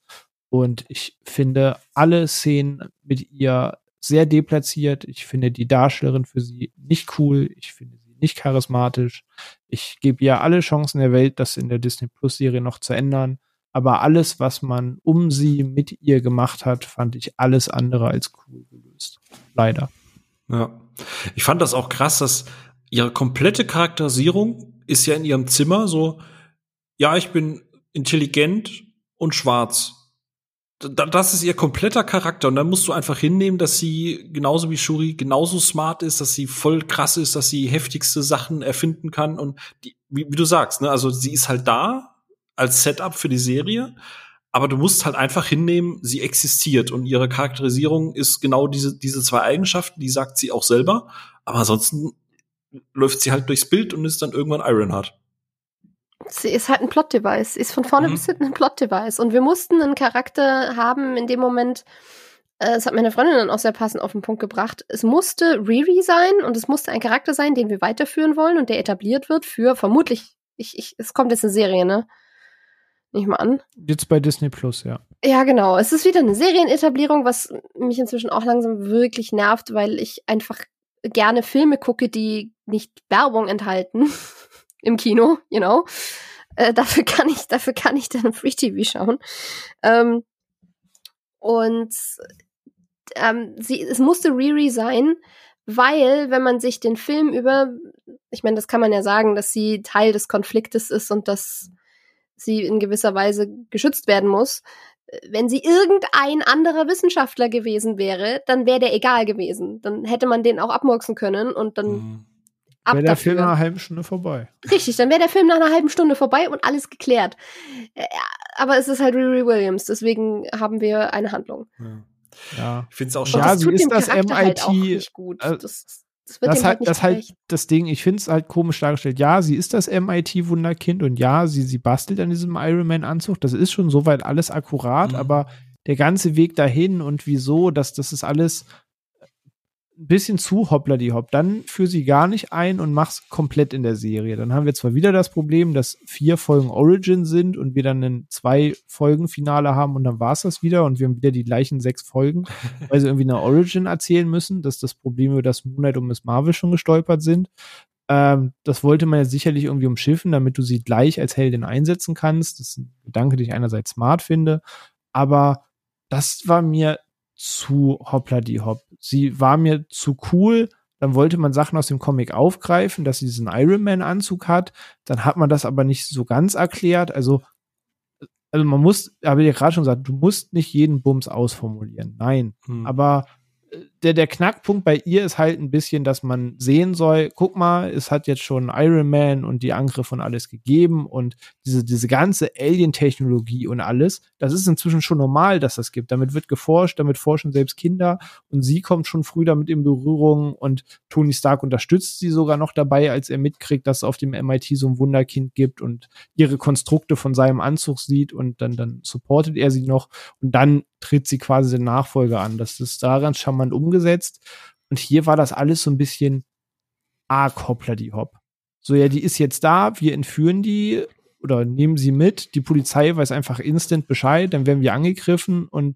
A: Und ich finde alle Szenen mit ihr sehr deplatziert. Ich finde die Darstellerin für sie nicht cool. Ich finde sie nicht charismatisch. Ich gebe ihr alle Chancen der Welt, das in der Disney Plus Serie noch zu ändern. Aber alles, was man um sie mit ihr gemacht hat, fand ich alles andere als cool gelöst. Leider.
B: Ja. Ich fand das auch krass, dass ihre komplette Charakterisierung ist ja in ihrem Zimmer so, ja, ich bin intelligent und schwarz. Das ist ihr kompletter Charakter und dann musst du einfach hinnehmen, dass sie genauso wie Shuri genauso smart ist, dass sie voll krass ist, dass sie heftigste Sachen erfinden kann und die, wie, wie du sagst, ne, also sie ist halt da als Setup für die Serie, aber du musst halt einfach hinnehmen, sie existiert und ihre Charakterisierung ist genau diese, diese zwei Eigenschaften, die sagt sie auch selber, aber ansonsten läuft sie halt durchs Bild und ist dann irgendwann Ironheart.
C: Sie ist halt ein Plot-Device. Sie ist von vorne mhm. bis hinten ein Plot-Device. Und wir mussten einen Charakter haben in dem Moment, äh, das hat meine Freundin dann auch sehr passend auf den Punkt gebracht. Es musste Riri sein und es musste ein Charakter sein, den wir weiterführen wollen und der etabliert wird für vermutlich, ich, ich, es kommt jetzt eine Serie, ne? Nicht mal an.
A: Jetzt bei Disney Plus, ja.
C: Ja, genau. Es ist wieder eine Serienetablierung, was mich inzwischen auch langsam wirklich nervt, weil ich einfach gerne Filme gucke, die nicht Werbung enthalten im Kino, you know. Äh, dafür kann ich, dafür kann ich dann Free TV schauen. Ähm, und ähm, sie, es musste Riri sein, weil, wenn man sich den Film über, ich meine, das kann man ja sagen, dass sie Teil des Konfliktes ist und dass sie in gewisser Weise geschützt werden muss. Wenn sie irgendein anderer Wissenschaftler gewesen wäre, dann wäre der egal gewesen. Dann hätte man den auch abmurksen können und dann mhm.
A: Wäre der Film nach einer halben Stunde vorbei.
C: Richtig, dann wäre der Film nach einer halben Stunde vorbei und alles geklärt. Äh, aber es ist halt Riri Williams, deswegen haben wir eine Handlung.
A: Ja. ja.
B: Ich finde es auch schon.
A: Ja, sie ist das MIT. Halt nicht gut. Äh, das, das wird das halt, halt das halt das Ding, ich finde es halt komisch dargestellt. Ja, sie ist das MIT-Wunderkind und ja, sie, sie bastelt an diesem Iron Man-Anzug. Das ist schon soweit alles akkurat, mhm. aber der ganze Weg dahin und wieso, dass das ist alles ein bisschen zu hoppla die hopp. Dann führ sie gar nicht ein und mach's komplett in der Serie. Dann haben wir zwar wieder das Problem, dass vier Folgen Origin sind und wir dann ein zwei Folgen Finale haben und dann war's das wieder und wir haben wieder die gleichen sechs Folgen, weil sie irgendwie eine Origin erzählen müssen. Das ist das Problem, über das Moonlight und Miss Marvel schon gestolpert sind. Ähm, das wollte man ja sicherlich irgendwie umschiffen, damit du sie gleich als Heldin einsetzen kannst. Das ist ein Gedanke, den ich einerseits smart finde, aber das war mir zu hoppla die hopp. Sie war mir zu cool. Dann wollte man Sachen aus dem Comic aufgreifen, dass sie diesen Iron Man Anzug hat. Dann hat man das aber nicht so ganz erklärt. Also, also man muss, habe ich ja gerade schon gesagt, du musst nicht jeden Bums ausformulieren. Nein. Hm. Aber der, der Knackpunkt bei ihr ist halt ein bisschen, dass man sehen soll, guck mal, es hat jetzt schon Iron Man und die Angriffe und alles gegeben und diese, diese ganze Alien-Technologie und alles, das ist inzwischen schon normal, dass das gibt. Damit wird geforscht, damit forschen selbst Kinder und sie kommt schon früh damit in Berührung und Tony Stark unterstützt sie sogar noch dabei, als er mitkriegt, dass es auf dem MIT so ein Wunderkind gibt und ihre Konstrukte von seinem Anzug sieht und dann, dann supportet er sie noch und dann tritt sie quasi den Nachfolger an. Das ist daran charmant umgesetzt. Und hier war das alles so ein bisschen arg hoppla die hopp. So, ja, die ist jetzt da, wir entführen die oder nehmen sie mit. Die Polizei weiß einfach instant Bescheid, dann werden wir angegriffen und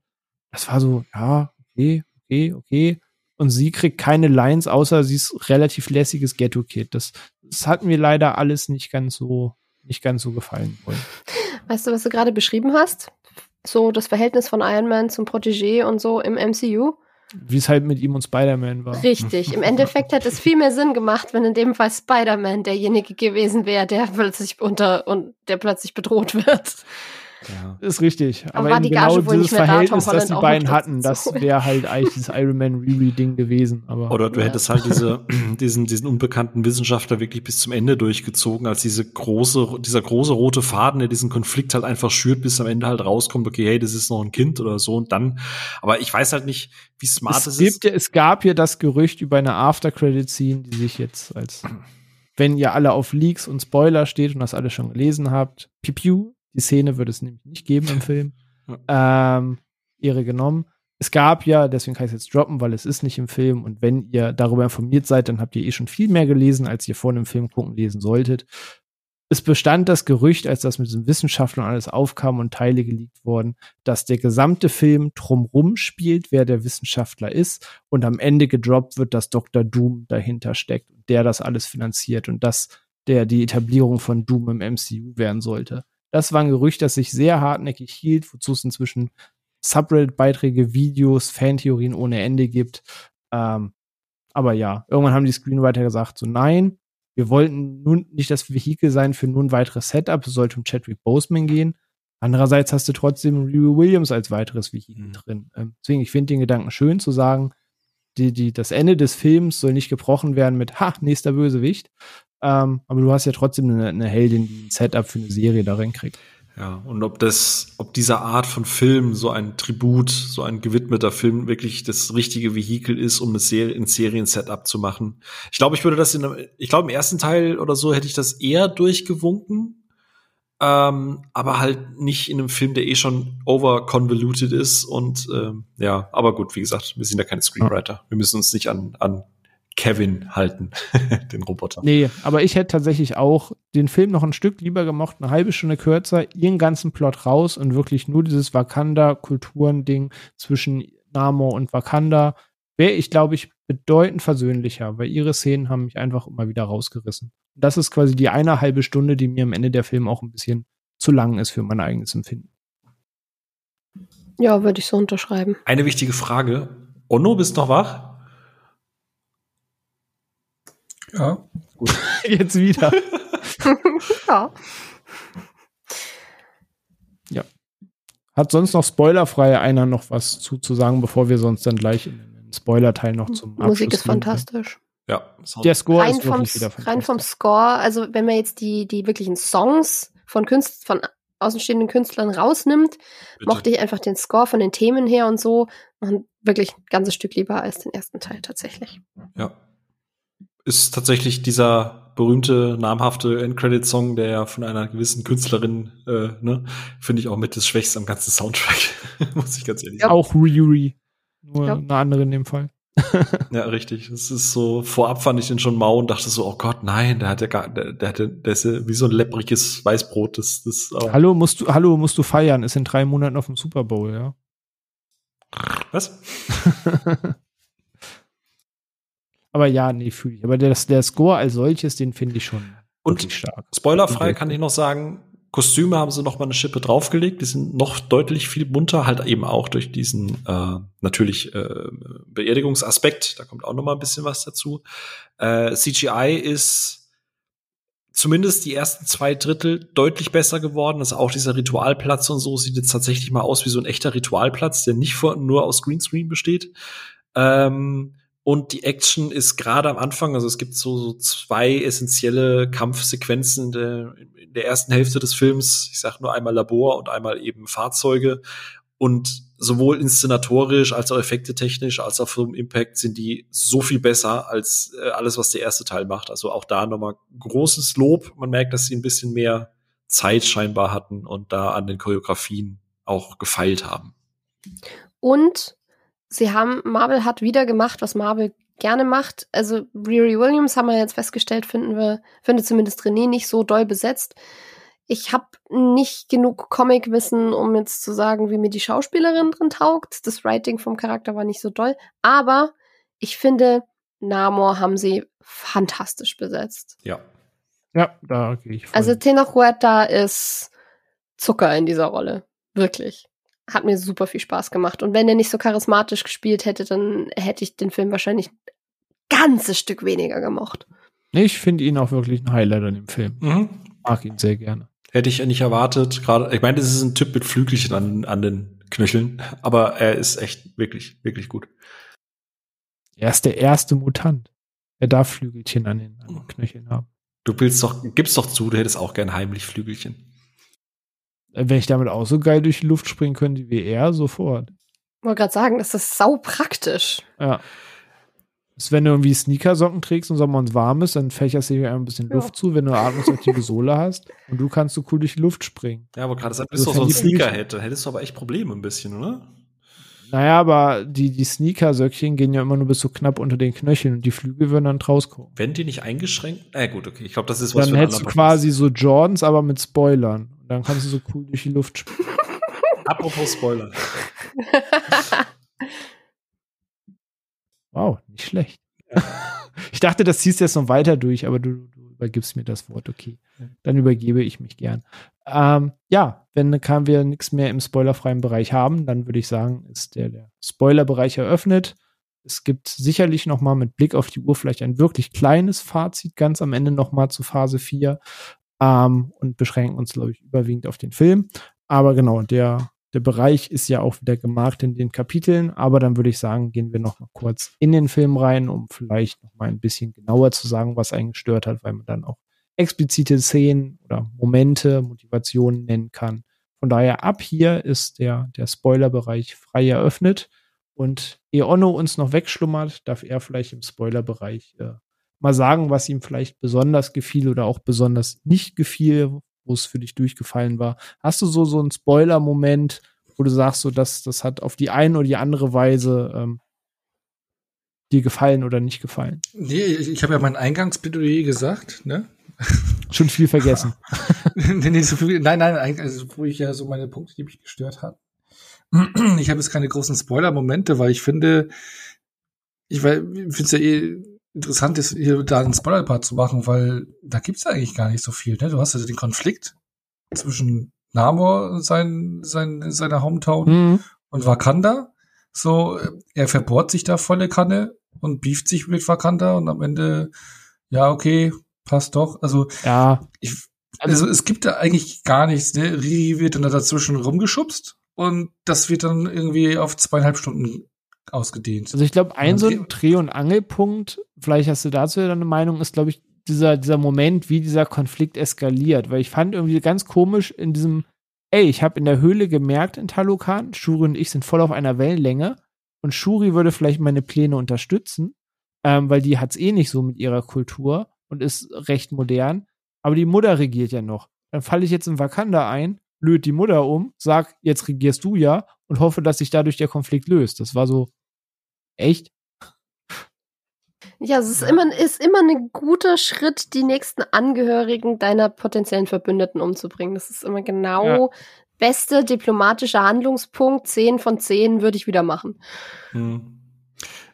A: das war so, ja, okay, okay, okay. Und sie kriegt keine Lines, außer sie ist relativ lässiges Ghetto-Kid. Das, das hat mir leider alles nicht ganz so, nicht ganz so gefallen.
C: Weißt du, was du gerade beschrieben hast? So das Verhältnis von Iron Man zum Protégé und so im MCU.
A: Wie es halt mit ihm und Spider-Man war.
C: Richtig. Im Endeffekt hätte es viel mehr Sinn gemacht, wenn in dem Fall Spider-Man derjenige gewesen wäre, der plötzlich unter und der plötzlich bedroht wird.
A: Ja. Ist richtig. Aber, Aber die genau Gage, dieses Verhältnis, das die beiden hatten, das wäre halt eigentlich dieses Iron Man Riri-Ding gewesen. Aber,
B: Oder du ja. hättest halt diese, diesen, diesen unbekannten Wissenschaftler wirklich bis zum Ende durchgezogen, als diese große, dieser große rote Faden, der diesen Konflikt halt einfach schürt, bis am Ende halt rauskommt, okay, hey, das ist noch ein Kind oder so und dann. Aber ich weiß halt nicht, wie smart es,
A: es gibt, ist. Es gab ja das Gerücht über eine After-Credit-Scene, die sich jetzt als wenn ihr alle auf Leaks und Spoiler steht und das alle schon gelesen habt, piu, piu die Szene würde es nämlich nicht geben im Film. ähm, Ehre genommen. Es gab ja, deswegen kann ich es jetzt droppen, weil es ist nicht im Film. Und wenn ihr darüber informiert seid, dann habt ihr eh schon viel mehr gelesen, als ihr vor einem Film gucken lesen solltet. Es bestand das Gerücht, als das mit diesen Wissenschaftlern alles aufkam und Teile geleakt wurden, dass der gesamte Film drumrum spielt, wer der Wissenschaftler ist und am Ende gedroppt wird, dass Dr. Doom dahinter steckt und der das alles finanziert und dass der die Etablierung von Doom im MCU werden sollte. Das war ein Gerücht, das sich sehr hartnäckig hielt, wozu es inzwischen Subreddit-Beiträge, Videos, Fantheorien ohne Ende gibt. Ähm, aber ja, irgendwann haben die Screenwriter gesagt, so nein, wir wollten nun nicht das Vehikel sein für nun weiteres Setup, es sollte um Chadwick Boseman gehen. Andererseits hast du trotzdem Riri Williams als weiteres Vehikel mhm. drin. Ähm, deswegen, ich finde den Gedanken schön zu sagen, die, die, das Ende des Films soll nicht gebrochen werden mit, ha, nächster Bösewicht, ähm, aber du hast ja trotzdem eine, eine Heldin, die ein Setup für eine Serie darin kriegt.
B: Ja, und ob das, ob diese Art von Film, so ein Tribut, so ein gewidmeter Film wirklich das richtige Vehikel ist, um eine Serie, ein Serien-Setup zu machen. Ich glaube, ich würde das in, einem, ich glaube, im ersten Teil oder so hätte ich das eher durchgewunken. Ähm, aber halt nicht in einem Film, der eh schon over-convoluted ist und ähm, ja, aber gut, wie gesagt, wir sind ja keine Screenwriter. Wir müssen uns nicht an, an Kevin halten, den Roboter.
A: Nee, aber ich hätte tatsächlich auch den Film noch ein Stück lieber gemacht, eine halbe Stunde kürzer, ihren ganzen Plot raus und wirklich nur dieses Wakanda-Kulturen-Ding zwischen Namor und Wakanda wäre ich, glaube ich, bedeutend versöhnlicher, weil ihre Szenen haben mich einfach immer wieder rausgerissen. Das ist quasi die eine halbe Stunde, die mir am Ende der Film auch ein bisschen zu lang ist für mein eigenes Empfinden.
C: Ja, würde ich so unterschreiben.
B: Eine wichtige Frage. Onno, bist noch wach?
A: Ja. Gut. Jetzt wieder. ja. Ja. Hat sonst noch spoilerfrei einer noch was zuzusagen, bevor wir sonst dann gleich in den Spoiler-Teil noch zum
C: Abschluss Musik ist fantastisch.
B: Ja.
C: Der Score rein ist vom, wirklich wieder Rein vom Score, also wenn man jetzt die, die wirklichen Songs von Künst, von außenstehenden Künstlern rausnimmt, Bitte. mochte ich einfach den Score von den Themen her und so und wirklich ein ganzes Stück lieber als den ersten Teil tatsächlich.
B: Ja, ist tatsächlich dieser berühmte, namhafte Endcredit-Song, der ja von einer gewissen Künstlerin, äh, ne, finde ich auch mit das Schwächste am ganzen Soundtrack, muss ich ganz ehrlich
A: sagen. Auch Riri, nur ja. eine andere in dem Fall.
B: ja, richtig. Das ist so, vorab fand ich den schon mau und dachte so, oh Gott, nein, der hat ja gar, der, der, hat, der ist ja wie so ein leppriges Weißbrot. Das, das,
A: oh. Hallo, musst du, hallo, musst du feiern, ist in drei Monaten auf dem Super Bowl, ja.
B: Was?
A: Aber ja, nee, fühle ich. Aber der, der Score als solches, den finde ich schon
B: und stark. Spoilerfrei kann ich noch sagen, Kostüme haben sie noch mal eine Schippe draufgelegt. Die sind noch deutlich viel bunter, halt eben auch durch diesen äh, natürlich äh, Beerdigungsaspekt. Da kommt auch noch mal ein bisschen was dazu. Äh, CGI ist zumindest die ersten zwei Drittel deutlich besser geworden. Also auch dieser Ritualplatz und so sieht jetzt tatsächlich mal aus wie so ein echter Ritualplatz, der nicht nur aus Greenscreen besteht. Ähm, und die Action ist gerade am Anfang, also es gibt so, so zwei essentielle Kampfsequenzen in der, in der ersten Hälfte des Films. Ich sag nur einmal Labor und einmal eben Fahrzeuge. Und sowohl inszenatorisch als auch effektetechnisch als auch vom Impact sind die so viel besser als äh, alles, was der erste Teil macht. Also auch da nochmal großes Lob. Man merkt, dass sie ein bisschen mehr Zeit scheinbar hatten und da an den Choreografien auch gefeilt haben.
C: Und sie haben, Marvel hat wieder gemacht, was Marvel gerne macht. Also Riri Williams haben wir jetzt festgestellt, finden wir, findet zumindest René nicht so doll besetzt. Ich habe nicht genug Comic-Wissen, um jetzt zu sagen, wie mir die Schauspielerin drin taugt. Das Writing vom Charakter war nicht so doll. Aber ich finde, Namor haben sie fantastisch besetzt.
B: Ja.
A: Ja, da gehe ich. Voll.
C: Also Tenoch ist Zucker in dieser Rolle. Wirklich hat mir super viel Spaß gemacht. Und wenn er nicht so charismatisch gespielt hätte, dann hätte ich den Film wahrscheinlich ein ganzes Stück weniger gemocht.
A: Ich finde ihn auch wirklich ein Highlight an dem Film. Mhm. Mag ihn sehr gerne.
B: Hätte ich nicht erwartet. Gerade, ich meine, das ist ein Typ mit Flügelchen an, an den Knöcheln, aber er ist echt wirklich, wirklich gut.
A: Er ist der erste Mutant. Er darf Flügelchen an den, an den Knöcheln haben.
B: Du willst doch, gibst doch zu, du hättest auch gern heimlich Flügelchen.
A: Wenn ich damit auch so geil durch die Luft springen könnte wie er, sofort.
C: Ich wollte gerade sagen, das ist sau praktisch.
A: Ja. Das, wenn du irgendwie Sneakersocken trägst und Sommer und warm ist, dann fächerst du dir ein bisschen Luft ja. zu, wenn du eine atmungsaktive Sohle hast und du kannst so cool durch die Luft springen.
B: Ja, aber gerade gesagt, bist du so ein Sneakerhead, dann hättest du aber echt Probleme ein bisschen, oder?
A: Naja, aber die, die Sneaker-Söckchen gehen ja immer nur bis so knapp unter den Knöcheln und die Flügel würden dann rauskommen.
B: Wenn die nicht eingeschränkt? Äh, gut, okay. Ich glaube, das ist was
A: Dann hättest du quasi so Jordans, aber mit Spoilern. Und dann kannst du so cool durch die Luft springen.
B: Apropos Spoiler.
A: wow, nicht schlecht. Ich dachte, das ziehst du jetzt noch weiter durch, aber du, du übergibst mir das Wort, okay. Dann übergebe ich mich gern. Ähm, ja, wenn kann wir nichts mehr im spoilerfreien Bereich haben, dann würde ich sagen, ist der, der Spoilerbereich eröffnet. Es gibt sicherlich noch mal mit Blick auf die Uhr vielleicht ein wirklich kleines Fazit ganz am Ende noch mal zu Phase 4 ähm, und beschränken uns, glaube ich, überwiegend auf den Film. Aber genau, der, der Bereich ist ja auch wieder gemarkt in den Kapiteln. Aber dann würde ich sagen, gehen wir noch mal kurz in den Film rein, um vielleicht noch mal ein bisschen genauer zu sagen, was einen gestört hat, weil man dann auch explizite Szenen oder Momente, Motivationen nennen kann, Von daher ab hier ist der, der Spoilerbereich frei eröffnet. Und ehe Onno uns noch wegschlummert, darf er vielleicht im Spoilerbereich äh, mal sagen, was ihm vielleicht besonders gefiel oder auch besonders nicht gefiel, wo es für dich durchgefallen war. Hast du so, so einen Spoiler-Moment, wo du sagst, so, dass das hat auf die eine oder die andere Weise ähm, dir gefallen oder nicht gefallen?
D: Nee, ich, ich habe ja mein Eingangsplädoyer gesagt, ne?
A: Schon viel vergessen.
D: nee, nee, so viel, nein, nein, also, wo ich ja so meine Punkte, die mich gestört haben. Ich habe jetzt keine großen Spoiler-Momente, weil ich finde, ich finde es ja eh interessant, ist hier da einen Spoiler-Part zu machen, weil da gibt's ja eigentlich gar nicht so viel. Ne? Du hast ja den Konflikt zwischen Namor, sein, sein, seiner Hometown mhm. und Wakanda. So, er verbohrt sich da volle Kanne und beeft sich mit Wakanda und am Ende, ja, okay, passt doch. Also,
A: ja.
D: Ich, also es gibt da eigentlich gar nichts. Ne? Riri wird dann dazwischen rumgeschubst und das wird dann irgendwie auf zweieinhalb Stunden ausgedehnt.
A: Also ich glaube, ein so ein Dreh- und Angelpunkt, vielleicht hast du dazu ja eine Meinung, ist, glaube ich, dieser, dieser Moment, wie dieser Konflikt eskaliert. Weil ich fand irgendwie ganz komisch in diesem, ey, ich habe in der Höhle gemerkt in Talokan, Shuri und ich sind voll auf einer Wellenlänge und Shuri würde vielleicht meine Pläne unterstützen, ähm, weil die hat's eh nicht so mit ihrer Kultur und ist recht modern. Aber die Mutter regiert ja noch. Dann falle ich jetzt in Wakanda ein, löt die Mutter um, sag, jetzt regierst du ja und hoffe, dass sich dadurch der Konflikt löst. Das war so, echt?
C: Ja, es ist immer, ist immer ein guter Schritt, die nächsten Angehörigen deiner potenziellen Verbündeten umzubringen. Das ist immer genau ja. beste diplomatische Handlungspunkt. Zehn von zehn würde ich wieder machen. Hm.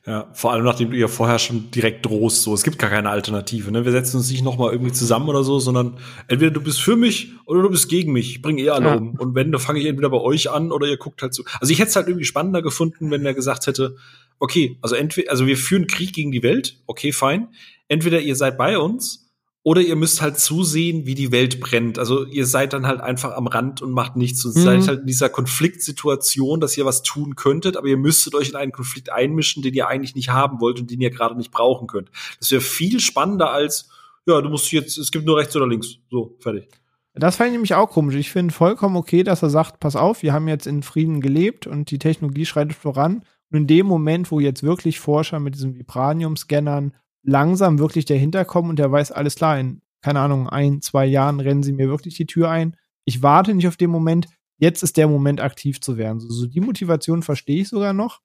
B: Ja, vor allem nachdem du ja vorher schon direkt drohst, so es gibt gar keine Alternative. Ne? Wir setzen uns nicht noch mal irgendwie zusammen oder so, sondern entweder du bist für mich oder du bist gegen mich. Ich bringe eh alle ja. um. Und wenn, dann fange ich entweder bei euch an oder ihr guckt halt so. Also ich hätte es halt irgendwie spannender gefunden, wenn er gesagt hätte, okay, also entweder, also wir führen Krieg gegen die Welt, okay, fein. Entweder ihr seid bei uns oder ihr müsst halt zusehen, wie die Welt brennt. Also ihr seid dann halt einfach am Rand und macht nichts. Und mhm. seid halt in dieser Konfliktsituation, dass ihr was tun könntet, aber ihr müsstet euch in einen Konflikt einmischen, den ihr eigentlich nicht haben wollt und den ihr gerade nicht brauchen könnt. Das wäre viel spannender als, ja, du musst jetzt, es gibt nur rechts oder links. So, fertig.
A: Das fand ich nämlich auch komisch. Ich finde vollkommen okay, dass er sagt, pass auf, wir haben jetzt in Frieden gelebt und die Technologie schreitet voran. Und in dem Moment, wo jetzt wirklich Forscher mit diesen Vibranium-Scannern langsam wirklich dahinter kommen und der weiß, alles klar, in, keine Ahnung, ein, zwei Jahren rennen sie mir wirklich die Tür ein. Ich warte nicht auf den Moment, jetzt ist der Moment, aktiv zu werden. So, so die Motivation verstehe ich sogar noch.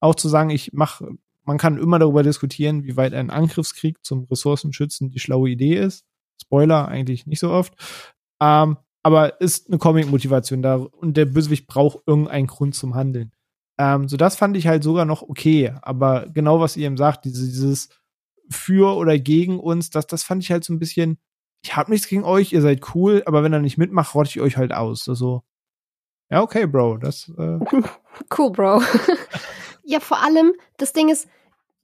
A: Auch zu sagen, ich mache, man kann immer darüber diskutieren, wie weit ein Angriffskrieg zum Ressourcenschützen die schlaue Idee ist. Spoiler, eigentlich nicht so oft. Ähm, aber ist eine Comic-Motivation da und der Bösewicht braucht irgendeinen Grund zum Handeln. Ähm, so das fand ich halt sogar noch okay. Aber genau was ihr eben sagt, dieses, dieses für oder gegen uns, das, das fand ich halt so ein bisschen, ich hab nichts gegen euch, ihr seid cool, aber wenn er nicht mitmacht, rotte ich euch halt aus. Also, ja, okay, Bro, das. Äh
C: cool, Bro. ja, vor allem, das Ding ist,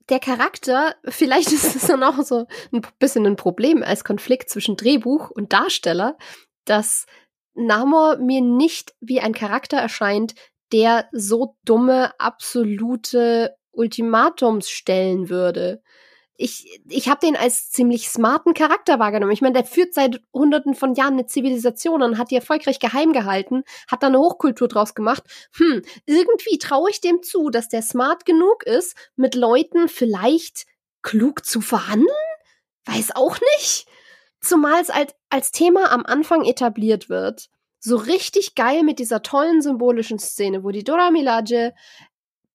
C: der Charakter, vielleicht ist es dann auch so ein bisschen ein Problem als Konflikt zwischen Drehbuch und Darsteller, dass Namor mir nicht wie ein Charakter erscheint, der so dumme, absolute Ultimatums stellen würde ich, ich habe den als ziemlich smarten Charakter wahrgenommen. Ich meine, der führt seit hunderten von Jahren eine Zivilisation und hat die erfolgreich geheim gehalten, hat da eine Hochkultur draus gemacht. Hm, irgendwie traue ich dem zu, dass der smart genug ist, mit Leuten vielleicht klug zu verhandeln? Weiß auch nicht. Zumal es als, als Thema am Anfang etabliert wird. So richtig geil mit dieser tollen symbolischen Szene, wo die Dora Milaje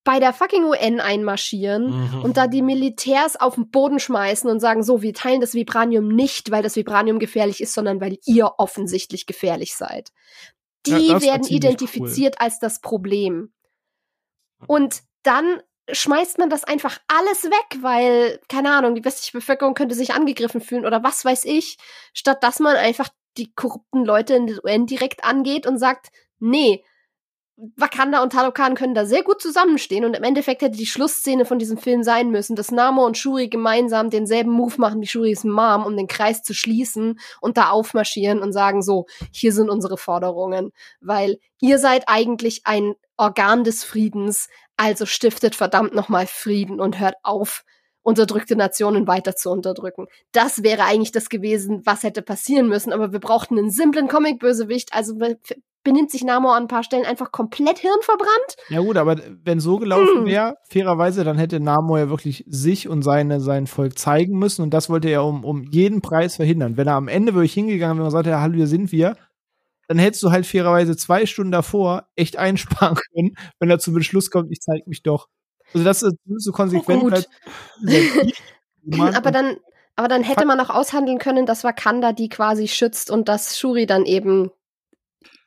C: bei der fucking UN einmarschieren mhm. und da die Militärs auf den Boden schmeißen und sagen, so, wir teilen das Vibranium nicht, weil das Vibranium gefährlich ist, sondern weil ihr offensichtlich gefährlich seid. Die ja, werden identifiziert cool. als das Problem. Und dann schmeißt man das einfach alles weg, weil, keine Ahnung, die westliche Bevölkerung könnte sich angegriffen fühlen oder was weiß ich, statt dass man einfach die korrupten Leute in der UN direkt angeht und sagt, nee, Wakanda und Talokan können da sehr gut zusammenstehen und im Endeffekt hätte die Schlussszene von diesem Film sein müssen, dass Namo und Shuri gemeinsam denselben Move machen wie Shuris Mom, um den Kreis zu schließen und da aufmarschieren und sagen so, hier sind unsere Forderungen, weil ihr seid eigentlich ein Organ des Friedens, also stiftet verdammt nochmal Frieden und hört auf, unterdrückte Nationen weiter zu unterdrücken. Das wäre eigentlich das gewesen, was hätte passieren müssen, aber wir brauchten einen simplen Comic-Bösewicht, also benimmt sich Namor an ein paar Stellen einfach komplett hirnverbrannt.
A: Ja gut, aber wenn so gelaufen hm. wäre, fairerweise, dann hätte Namor ja wirklich sich und seine, sein Volk zeigen müssen und das wollte er um, um jeden Preis verhindern. Wenn er am Ende wirklich hingegangen wäre und gesagt hätte, hallo, hier sind wir, dann hättest du halt fairerweise zwei Stunden davor echt einsparen können, wenn er zum Beschluss kommt, ich zeig mich doch. Also das ist so konsequent.
C: Oh, aber dann, aber dann hätte man auch aushandeln können, dass Wakanda die quasi schützt und dass Shuri dann eben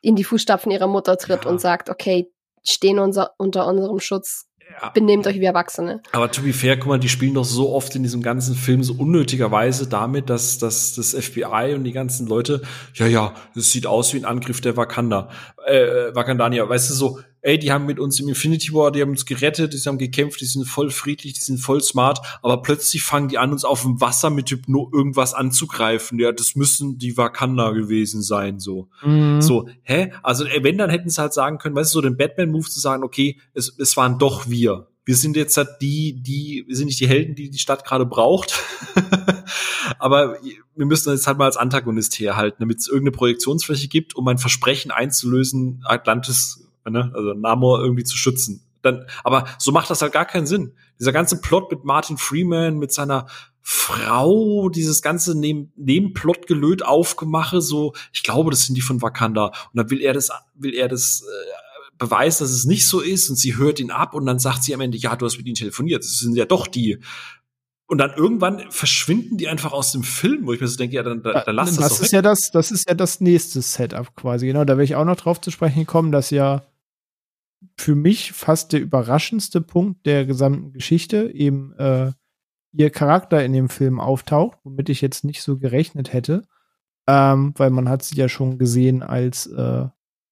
C: in die Fußstapfen ihrer Mutter tritt ja. und sagt, okay, stehen unser, unter unserem Schutz, ja. benehmt euch wie Erwachsene.
B: Aber to be fair, guck mal, die spielen doch so oft in diesem ganzen Film so unnötigerweise damit, dass, dass das FBI und die ganzen Leute, ja, ja, das sieht aus wie ein Angriff der Wakanda, äh, Wakandania, weißt du, so, ey, die haben mit uns im Infinity War, die haben uns gerettet, die haben gekämpft, die sind voll friedlich, die sind voll smart, aber plötzlich fangen die an, uns auf dem Wasser mit Hypno irgendwas anzugreifen. Ja, das müssen die Wakanda gewesen sein, so. Mhm. So, hä? Also, ey, wenn, dann hätten sie halt sagen können, weißt du, so den Batman-Move zu sagen, okay, es, es waren doch wir. Wir sind jetzt halt die, die, wir sind nicht die Helden, die die Stadt gerade braucht. aber wir müssen jetzt halt mal als Antagonist herhalten, damit es irgendeine Projektionsfläche gibt, um ein Versprechen einzulösen, Atlantis ne? also Namor irgendwie zu schützen. Dann, aber so macht das halt gar keinen Sinn. Dieser ganze Plot mit Martin Freeman, mit seiner Frau, dieses ganze Neben Nebenplot-Gelöt aufgemache, so, ich glaube, das sind die von Wakanda. Und dann will er das, will er das äh, beweisen, dass es nicht so ist, und sie hört ihn ab und dann sagt sie am Ende, ja, du hast mit ihnen telefoniert. Das sind ja doch die. Und dann irgendwann verschwinden die einfach aus dem Film, wo ich mir so denke, ja, dann, dann, dann lass das,
A: das ist weg. ja das, das ist ja das nächste Setup quasi. Genau, da will ich auch noch drauf zu sprechen kommen, dass ja für mich fast der überraschendste Punkt der gesamten Geschichte eben äh, ihr Charakter in dem Film auftaucht, womit ich jetzt nicht so gerechnet hätte, ähm, weil man hat sie ja schon gesehen als äh,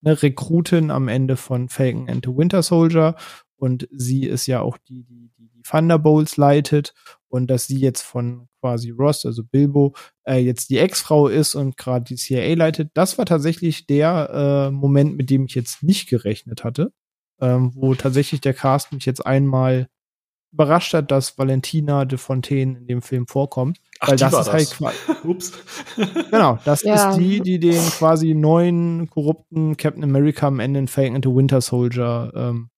A: eine Rekrutin am Ende von Falcon and the Winter Soldier. Und sie ist ja auch die, die, die, die Thunderbolts leitet. Und dass sie jetzt von quasi Ross, also Bilbo, äh, jetzt die Ex-Frau ist und gerade die CIA leitet, das war tatsächlich der äh, Moment, mit dem ich jetzt nicht gerechnet hatte ähm, wo tatsächlich der Cast mich jetzt einmal überrascht hat, dass Valentina de Fontaine in dem Film vorkommt.
B: Ach, weil das ist halt das. halt quasi.
A: Ups. genau, das ja. ist die, die den quasi neuen, korrupten Captain America am Ende in Falcon and the Winter Soldier ähm,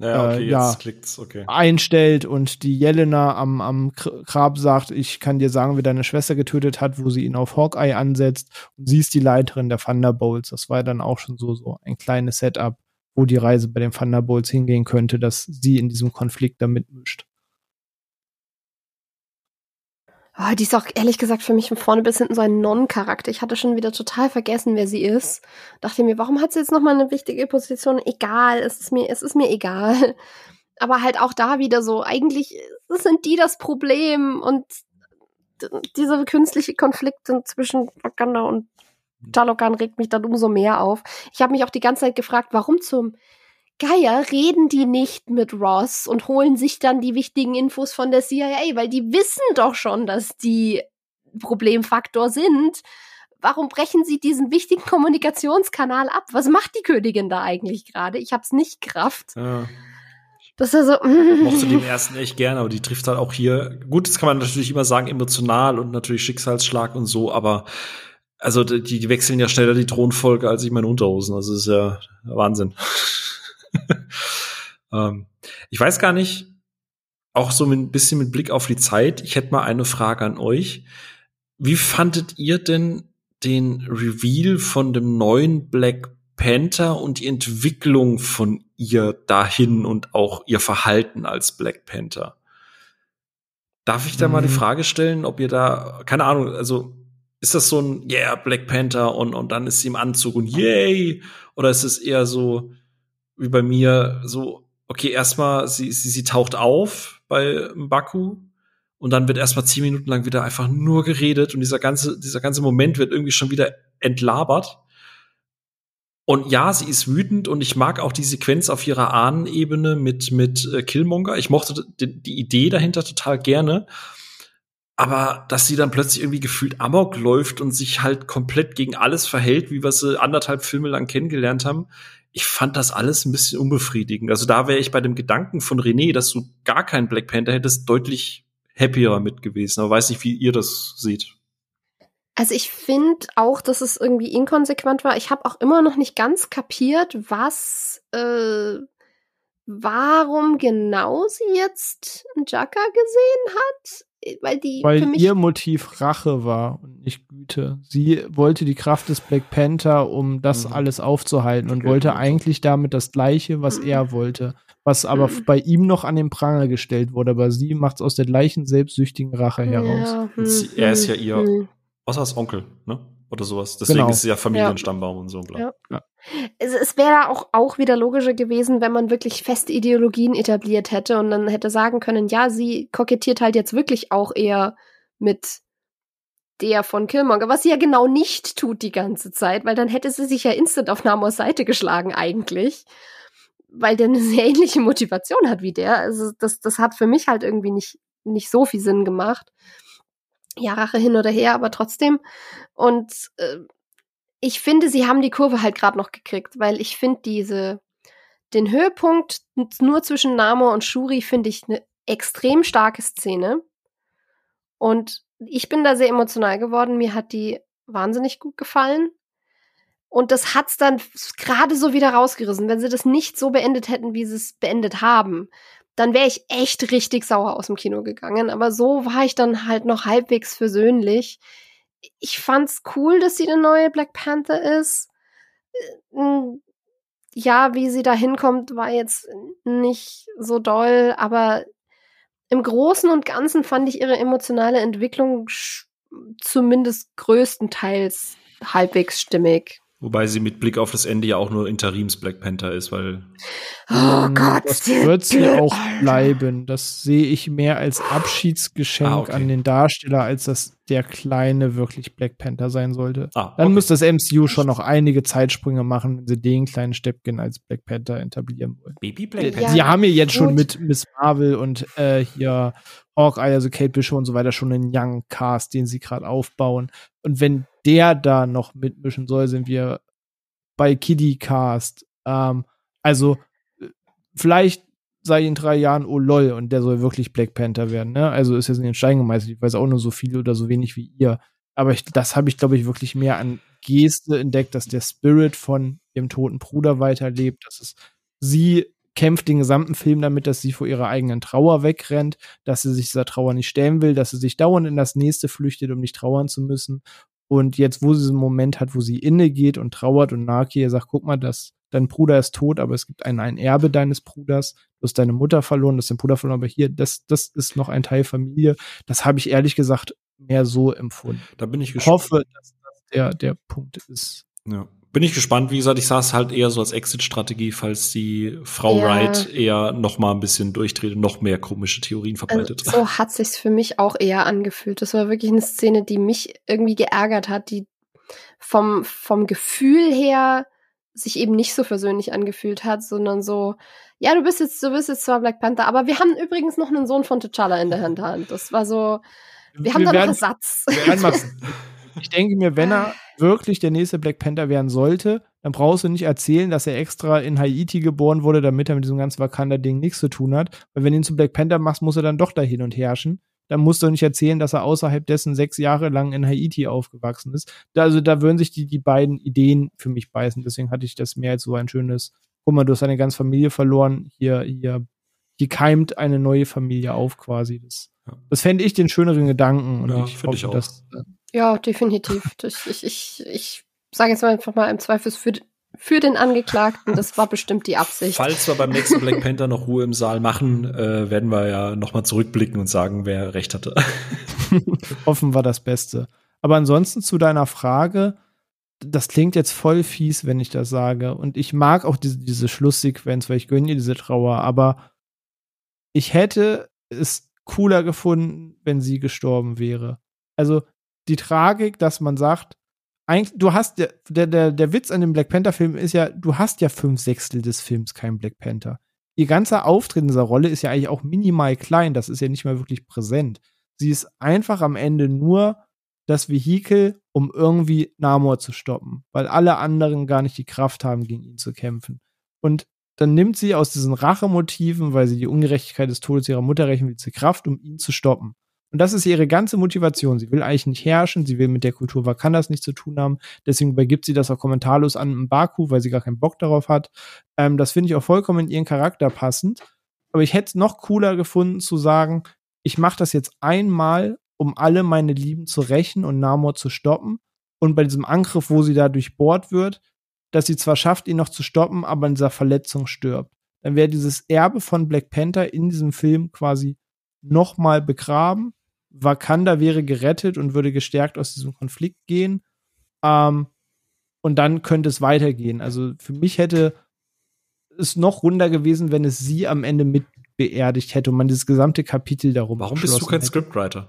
B: ja, okay, äh,
A: ja, okay. einstellt und die Jelena am, am Grab sagt, ich kann dir sagen, wie deine Schwester getötet hat, wo sie ihn auf Hawkeye ansetzt und sie ist die Leiterin der Thunderbolts. Das war dann auch schon so, so ein kleines Setup wo die Reise bei den Thunderbolts hingehen könnte, dass sie in diesem Konflikt da mitmischt.
C: Oh, die ist auch ehrlich gesagt für mich von vorne bis hinten so ein Non-Charakter. Ich hatte schon wieder total vergessen, wer sie ist. Dachte mir, warum hat sie jetzt noch mal eine wichtige Position? Egal, es ist mir, es ist mir egal. Aber halt auch da wieder so, eigentlich sind die das Problem und diese künstliche Konflikte zwischen Wakanda und Talokan regt mich dann umso mehr auf. Ich habe mich auch die ganze Zeit gefragt, warum zum Geier reden die nicht mit Ross und holen sich dann die wichtigen Infos von der CIA, weil die wissen doch schon, dass die Problemfaktor sind. Warum brechen sie diesen wichtigen Kommunikationskanal ab? Was macht die Königin da eigentlich gerade? Ich hab's nicht Kraft. Ja. Das ist so.
B: Mochte den ersten echt gerne, aber die trifft halt auch hier. Gut, das kann man natürlich immer sagen, emotional und natürlich Schicksalsschlag und so, aber also die, die wechseln ja schneller die Thronfolge als ich meine Unterhosen. Also das ist ja Wahnsinn. ähm, ich weiß gar nicht, auch so ein bisschen mit Blick auf die Zeit, ich hätte mal eine Frage an euch. Wie fandet ihr denn den Reveal von dem neuen Black Panther und die Entwicklung von ihr dahin und auch ihr Verhalten als Black Panther? Darf ich da mal die mhm. Frage stellen, ob ihr da, keine Ahnung, also ist das so ein Yeah, Black Panther und, und dann ist sie im Anzug und yay? Oder ist es eher so wie bei mir, so, okay, erstmal, sie, sie, sie taucht auf bei Baku und dann wird erstmal zehn Minuten lang wieder einfach nur geredet und dieser ganze, dieser ganze Moment wird irgendwie schon wieder entlabert. Und ja, sie ist wütend und ich mag auch die Sequenz auf ihrer Ahnenebene mit, mit äh, Killmonger. Ich mochte die, die Idee dahinter total gerne. Aber dass sie dann plötzlich irgendwie gefühlt Amok läuft und sich halt komplett gegen alles verhält, wie wir sie anderthalb Filme lang kennengelernt haben, ich fand das alles ein bisschen unbefriedigend. Also da wäre ich bei dem Gedanken von René, dass du gar keinen Black Panther hättest, deutlich happier mit gewesen. Aber weiß nicht, wie ihr das seht.
C: Also ich finde auch, dass es irgendwie inkonsequent war. Ich habe auch immer noch nicht ganz kapiert, was, äh, warum genau sie jetzt Jaka gesehen hat. Weil die
A: Weil ihr Motiv Rache war und nicht Güte. Sie wollte die Kraft des Black Panther, um das mhm. alles aufzuhalten und wollte eigentlich damit das Gleiche, was mhm. er wollte. Was aber mhm. bei ihm noch an den Pranger gestellt wurde. Aber sie macht es aus der gleichen selbstsüchtigen Rache heraus. Ja.
B: Hm, er ist ja hm, ihr, hm. was heißt Onkel, ne? Oder sowas. Deswegen genau. ist es ja Familienstammbaum ja. und so. Bla. Ja.
C: Es, es wäre auch, auch wieder logischer gewesen, wenn man wirklich feste Ideologien etabliert hätte und dann hätte sagen können, ja, sie kokettiert halt jetzt wirklich auch eher mit der von Killmonger, was sie ja genau nicht tut die ganze Zeit, weil dann hätte sie sich ja instant auf Namors Seite geschlagen eigentlich, weil der eine sehr ähnliche Motivation hat wie der. Also das, das hat für mich halt irgendwie nicht, nicht so viel Sinn gemacht. Ja, Rache hin oder her, aber trotzdem. Und äh, ich finde, sie haben die Kurve halt gerade noch gekriegt, weil ich finde diese den Höhepunkt nur zwischen Namo und Shuri finde ich eine extrem starke Szene. Und ich bin da sehr emotional geworden. Mir hat die wahnsinnig gut gefallen. Und das hat's dann gerade so wieder rausgerissen. Wenn sie das nicht so beendet hätten, wie sie es beendet haben, dann wäre ich echt richtig sauer aus dem Kino gegangen. Aber so war ich dann halt noch halbwegs versöhnlich. Ich fand's cool, dass sie der neue Black Panther ist. Äh, ja, wie sie da hinkommt, war jetzt nicht so doll, aber im Großen und Ganzen fand ich ihre emotionale Entwicklung zumindest größtenteils halbwegs stimmig.
B: Wobei sie mit Blick auf das Ende ja auch nur Interims Black Panther ist, weil.
A: Oh ähm, Gott, das wird sie auch bleiben. Das sehe ich mehr als Abschiedsgeschenk ah, okay. an den Darsteller, als dass der kleine wirklich Black Panther sein sollte. Ah, Dann okay. muss das MCU schon noch einige Zeitsprünge machen, wenn sie den kleinen Steppken als Black Panther etablieren wollen. Baby Black Panther. Sie haben ja jetzt schon mit Miss Marvel und äh, hier Hawkeye, also Kate Bishop und so weiter, schon einen Young Cast, den sie gerade aufbauen. Und wenn der da noch mitmischen soll, sind wir bei Kiddy Cast. Ähm, also vielleicht sei in drei Jahren, oh lol, und der soll wirklich Black Panther werden. Ne? Also ist jetzt in den Stein gemeißelt. Ich weiß auch nur so viel oder so wenig wie ihr. Aber ich, das habe ich, glaube ich, wirklich mehr an Geste entdeckt, dass der Spirit von ihrem toten Bruder weiterlebt, dass es sie kämpft den gesamten Film damit, dass sie vor ihrer eigenen Trauer wegrennt, dass sie sich dieser Trauer nicht stellen will, dass sie sich dauernd in das nächste flüchtet, um nicht trauern zu müssen und jetzt, wo sie diesen Moment hat, wo sie inne geht und trauert und Naki sagt, guck mal, das, dein Bruder ist tot, aber es gibt ein, ein Erbe deines Bruders, du hast deine Mutter verloren, du hast deinen Bruder verloren, aber hier, das, das ist noch ein Teil Familie. Das habe ich ehrlich gesagt mehr so empfunden.
B: Da bin ich
A: gespannt. Ich hoffe, dass das der, der Punkt ist.
B: Ja bin ich gespannt. Wie gesagt, ich sah es halt eher so als Exit-Strategie, falls die Frau ja. Wright eher noch mal ein bisschen durchdreht und noch mehr komische Theorien verbreitet.
C: Also, so hat sich's für mich auch eher angefühlt. Das war wirklich eine Szene, die mich irgendwie geärgert hat, die vom, vom Gefühl her sich eben nicht so versöhnlich angefühlt hat, sondern so, ja, du bist jetzt, du bist jetzt zwar Black Panther, aber wir haben übrigens noch einen Sohn von T'Challa in der Hand. Das war so, wir, wir haben da noch Ersatz.
A: Ich denke mir, wenn er wirklich der nächste Black Panther werden sollte, dann brauchst du nicht erzählen, dass er extra in Haiti geboren wurde, damit er mit diesem ganzen Wakanda-Ding nichts zu tun hat. Weil wenn du ihn zum Black Panther machst, muss er dann doch dahin und herrschen. Dann musst du nicht erzählen, dass er außerhalb dessen sechs Jahre lang in Haiti aufgewachsen ist. Da, also da würden sich die, die beiden Ideen für mich beißen. Deswegen hatte ich das mehr als so ein schönes, guck mal, du hast deine ganze Familie verloren. Hier, hier, hier keimt eine neue Familie auf quasi. Das, das fände ich den schöneren Gedanken. Und
B: ja,
A: ich
B: hoffe, ich auch.
C: dass äh, ja, definitiv. Das, ich ich, ich sage jetzt mal einfach mal im Zweifel für, für den Angeklagten, das war bestimmt die Absicht.
B: Falls wir beim nächsten Black Panther noch Ruhe im Saal machen, äh, werden wir ja nochmal zurückblicken und sagen, wer recht hatte.
A: Hoffen wir das Beste. Aber ansonsten zu deiner Frage, das klingt jetzt voll fies, wenn ich das sage. Und ich mag auch diese, diese Schlusssequenz, weil ich gönne ihr diese Trauer, aber ich hätte es cooler gefunden, wenn sie gestorben wäre. Also die Tragik, dass man sagt, eigentlich, du hast, der, der, der Witz an dem Black Panther-Film ist ja, du hast ja fünf Sechstel des Films kein Black Panther. Ihr ganzer Auftritt in dieser Rolle ist ja eigentlich auch minimal klein, das ist ja nicht mehr wirklich präsent. Sie ist einfach am Ende nur das Vehikel, um irgendwie Namor zu stoppen, weil alle anderen gar nicht die Kraft haben, gegen ihn zu kämpfen. Und dann nimmt sie aus diesen Rachemotiven, weil sie die Ungerechtigkeit des Todes ihrer Mutter rechnen will, sie Kraft, um ihn zu stoppen. Und das ist ihre ganze Motivation. Sie will eigentlich nicht herrschen, sie will mit der Kultur Wakandas nichts zu tun haben. Deswegen übergibt sie das auch kommentarlos an Baku, weil sie gar keinen Bock darauf hat. Ähm, das finde ich auch vollkommen in ihren Charakter passend. Aber ich hätte es noch cooler gefunden zu sagen, ich mache das jetzt einmal, um alle meine Lieben zu rächen und Namor zu stoppen. Und bei diesem Angriff, wo sie da durchbohrt wird, dass sie zwar schafft, ihn noch zu stoppen, aber in dieser Verletzung stirbt. Dann wäre dieses Erbe von Black Panther in diesem Film quasi nochmal begraben. Wakanda wäre gerettet und würde gestärkt aus diesem Konflikt gehen. Ähm, und dann könnte es weitergehen. Also für mich hätte es noch runder gewesen, wenn es sie am Ende mit beerdigt hätte und man dieses gesamte Kapitel darum
B: Warum bist du kein hätte. Scriptwriter?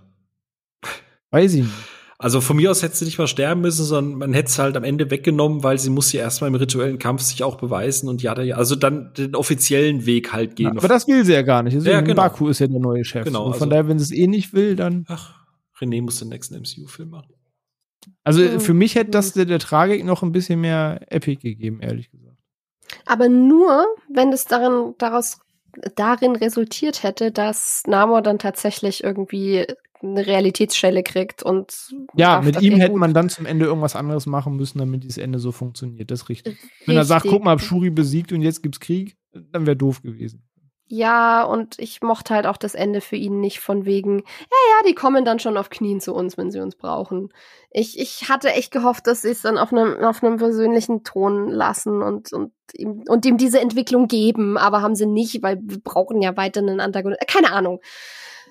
A: Weiß ich nicht.
B: Also von mir aus hätte sie nicht mal sterben müssen, sondern man hätte es halt am Ende weggenommen, weil sie muss ja erstmal im rituellen Kampf sich auch beweisen und ja, also dann den offiziellen Weg halt gehen.
A: Ja, aber das will sie ja gar nicht. Deswegen ja, genau. Baku ist ja der neue Chef. Genau. Und von also, daher, wenn sie es eh nicht will, dann.
B: Ach, René muss den nächsten MCU-Film machen.
A: Also mhm. für mich hätte das der, der Tragik noch ein bisschen mehr Epic gegeben, ehrlich gesagt.
C: Aber nur, wenn es darin, daraus darin resultiert hätte, dass Namor dann tatsächlich irgendwie eine Realitätsschelle kriegt und
A: ja, mit ihm hätte man dann zum Ende irgendwas anderes machen müssen, damit dieses Ende so funktioniert. Das ist richtig. richtig. Wenn er sagt, guck mal, hab Shuri besiegt und jetzt gibt's Krieg, dann wäre doof gewesen.
C: Ja, und ich mochte halt auch das Ende für ihn nicht von wegen, ja, ja, die kommen dann schon auf Knien zu uns, wenn sie uns brauchen. Ich, ich hatte echt gehofft, dass sie es dann auf einem, auf einem persönlichen Ton lassen und, und, ihm, und ihm diese Entwicklung geben, aber haben sie nicht, weil wir brauchen ja weiter einen Antagonisten. Keine Ahnung.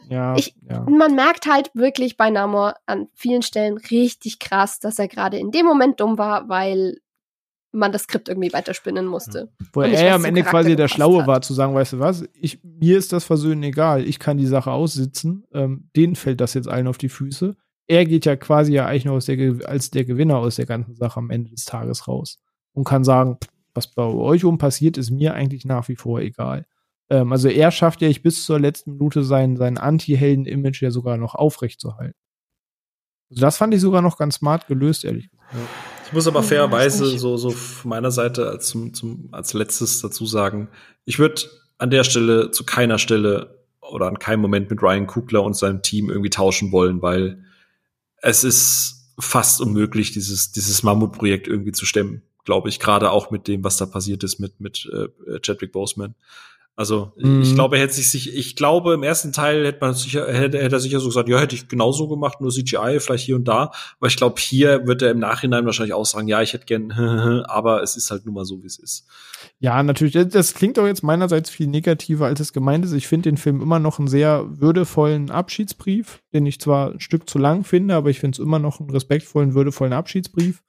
A: Ja,
C: ich,
A: ja.
C: Man merkt halt wirklich bei Namor an vielen Stellen richtig krass, dass er gerade in dem Moment dumm war, weil man das Skript irgendwie weiterspinnen musste.
A: Wo er ja am Ende quasi der Schlaue hat. war, zu sagen, weißt du was, ich, mir ist das Versöhnen egal, ich kann die Sache aussitzen, ähm, denen fällt das jetzt allen auf die Füße. Er geht ja quasi ja eigentlich nur der, als der Gewinner aus der ganzen Sache am Ende des Tages raus und kann sagen, was bei euch um passiert, ist mir eigentlich nach wie vor egal. Ähm, also er schafft ja ich bis zur letzten Minute sein, sein Anti-Helden-Image ja sogar noch aufrechtzuerhalten. Also das fand ich sogar noch ganz smart gelöst, ehrlich gesagt.
B: Ich muss aber fairerweise so, so von meiner Seite als, zum, zum, als letztes dazu sagen, ich würde an der Stelle zu keiner Stelle oder an keinem Moment mit Ryan Kugler und seinem Team irgendwie tauschen wollen, weil es ist fast unmöglich, dieses, dieses Mammutprojekt irgendwie zu stemmen, glaube ich, gerade auch mit dem, was da passiert ist mit, mit äh, Chadwick Boseman. Also mhm. ich glaube, er hätte sich, ich glaube, im ersten Teil hätte man sicher, hätte, hätte er sicher so gesagt, ja, hätte ich genauso gemacht, nur CGI, vielleicht hier und da. Aber ich glaube, hier wird er im Nachhinein wahrscheinlich auch sagen, ja, ich hätte gern, aber es ist halt nun mal so, wie es ist.
A: Ja, natürlich. Das klingt auch jetzt meinerseits viel negativer, als es gemeint ist. Ich finde den Film immer noch einen sehr würdevollen Abschiedsbrief, den ich zwar ein Stück zu lang finde, aber ich finde es immer noch einen respektvollen, würdevollen Abschiedsbrief.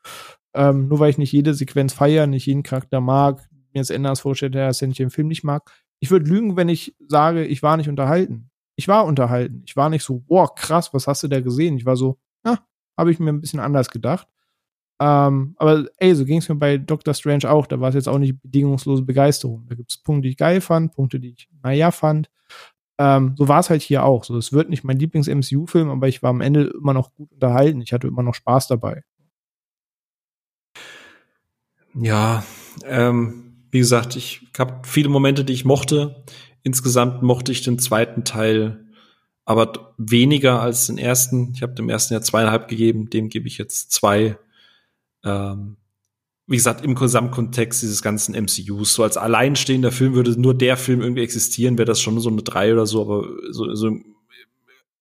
A: Ähm, nur weil ich nicht jede Sequenz feiere, nicht jeden Charakter mag, mir jetzt anders vorstellt, dass er nicht den Film nicht mag, ich würde lügen, wenn ich sage, ich war nicht unterhalten. Ich war unterhalten. Ich war nicht so, boah, krass, was hast du da gesehen? Ich war so, ja, habe ich mir ein bisschen anders gedacht. Ähm, aber ey, so ging es mir bei Doctor Strange auch. Da war es jetzt auch nicht bedingungslose Begeisterung. Da gibt es Punkte, die ich geil fand, Punkte, die ich naja fand. Ähm, so war es halt hier auch. So, es wird nicht mein Lieblings-MCU-Film, aber ich war am Ende immer noch gut unterhalten. Ich hatte immer noch Spaß dabei.
B: Ja, ähm, wie gesagt, ich habe viele Momente, die ich mochte. Insgesamt mochte ich den zweiten Teil aber weniger als den ersten. Ich habe dem ersten ja zweieinhalb gegeben, dem gebe ich jetzt zwei. Ähm, wie gesagt, im Gesamtkontext dieses ganzen MCUs, so als alleinstehender Film würde nur der Film irgendwie existieren, wäre das schon so eine drei oder so, aber so, so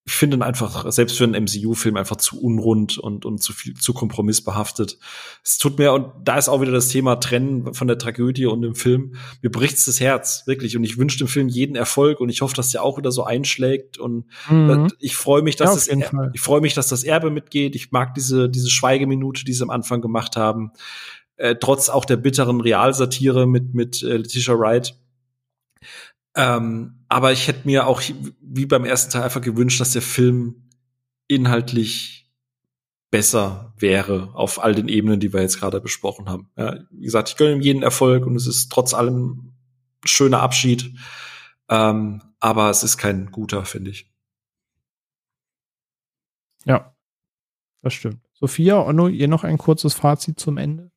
B: ich finde ihn einfach, selbst für einen MCU-Film, einfach zu unrund und, und zu viel, zu kompromissbehaftet. Es tut mir, und da ist auch wieder das Thema Trennen von der Tragödie und dem Film. Mir bricht's das Herz, wirklich. Und ich wünsche dem Film jeden Erfolg und ich hoffe, dass der auch wieder so einschlägt. Und mhm. ich freue mich, dass ja, das, ich freue mich, dass das Erbe mitgeht. Ich mag diese, diese Schweigeminute, die sie am Anfang gemacht haben. Äh, trotz auch der bitteren Realsatire mit, mit äh, Letitia Wright ähm, aber ich hätte mir auch wie beim ersten Teil einfach gewünscht, dass der Film inhaltlich besser wäre auf all den Ebenen, die wir jetzt gerade besprochen haben. Ja, wie gesagt, ich gönne ihm jeden Erfolg und es ist trotz allem ein schöner Abschied. Ähm, aber es ist kein guter, finde ich.
A: Ja, das stimmt. Sophia, Onno, ihr noch ein kurzes Fazit zum Ende?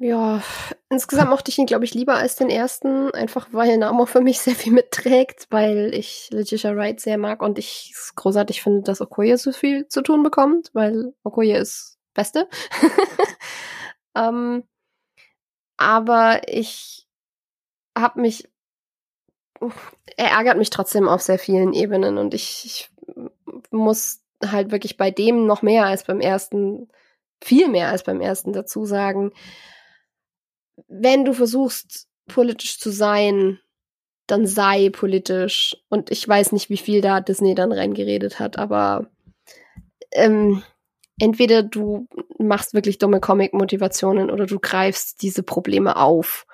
C: Ja, insgesamt mochte ich ihn, glaube ich, lieber als den ersten, einfach weil Namo für mich sehr viel mitträgt, weil ich Letitia Wright sehr mag und ich es großartig finde, dass Okoye so viel zu tun bekommt, weil Okoye ist Beste. ähm, aber ich habe mich, er ärgert mich trotzdem auf sehr vielen Ebenen und ich, ich muss halt wirklich bei dem noch mehr als beim ersten, viel mehr als beim ersten dazu sagen, wenn du versuchst, politisch zu sein, dann sei politisch. Und ich weiß nicht, wie viel da Disney dann reingeredet hat, aber ähm, entweder du machst wirklich dumme Comic-Motivationen oder du greifst diese Probleme auf.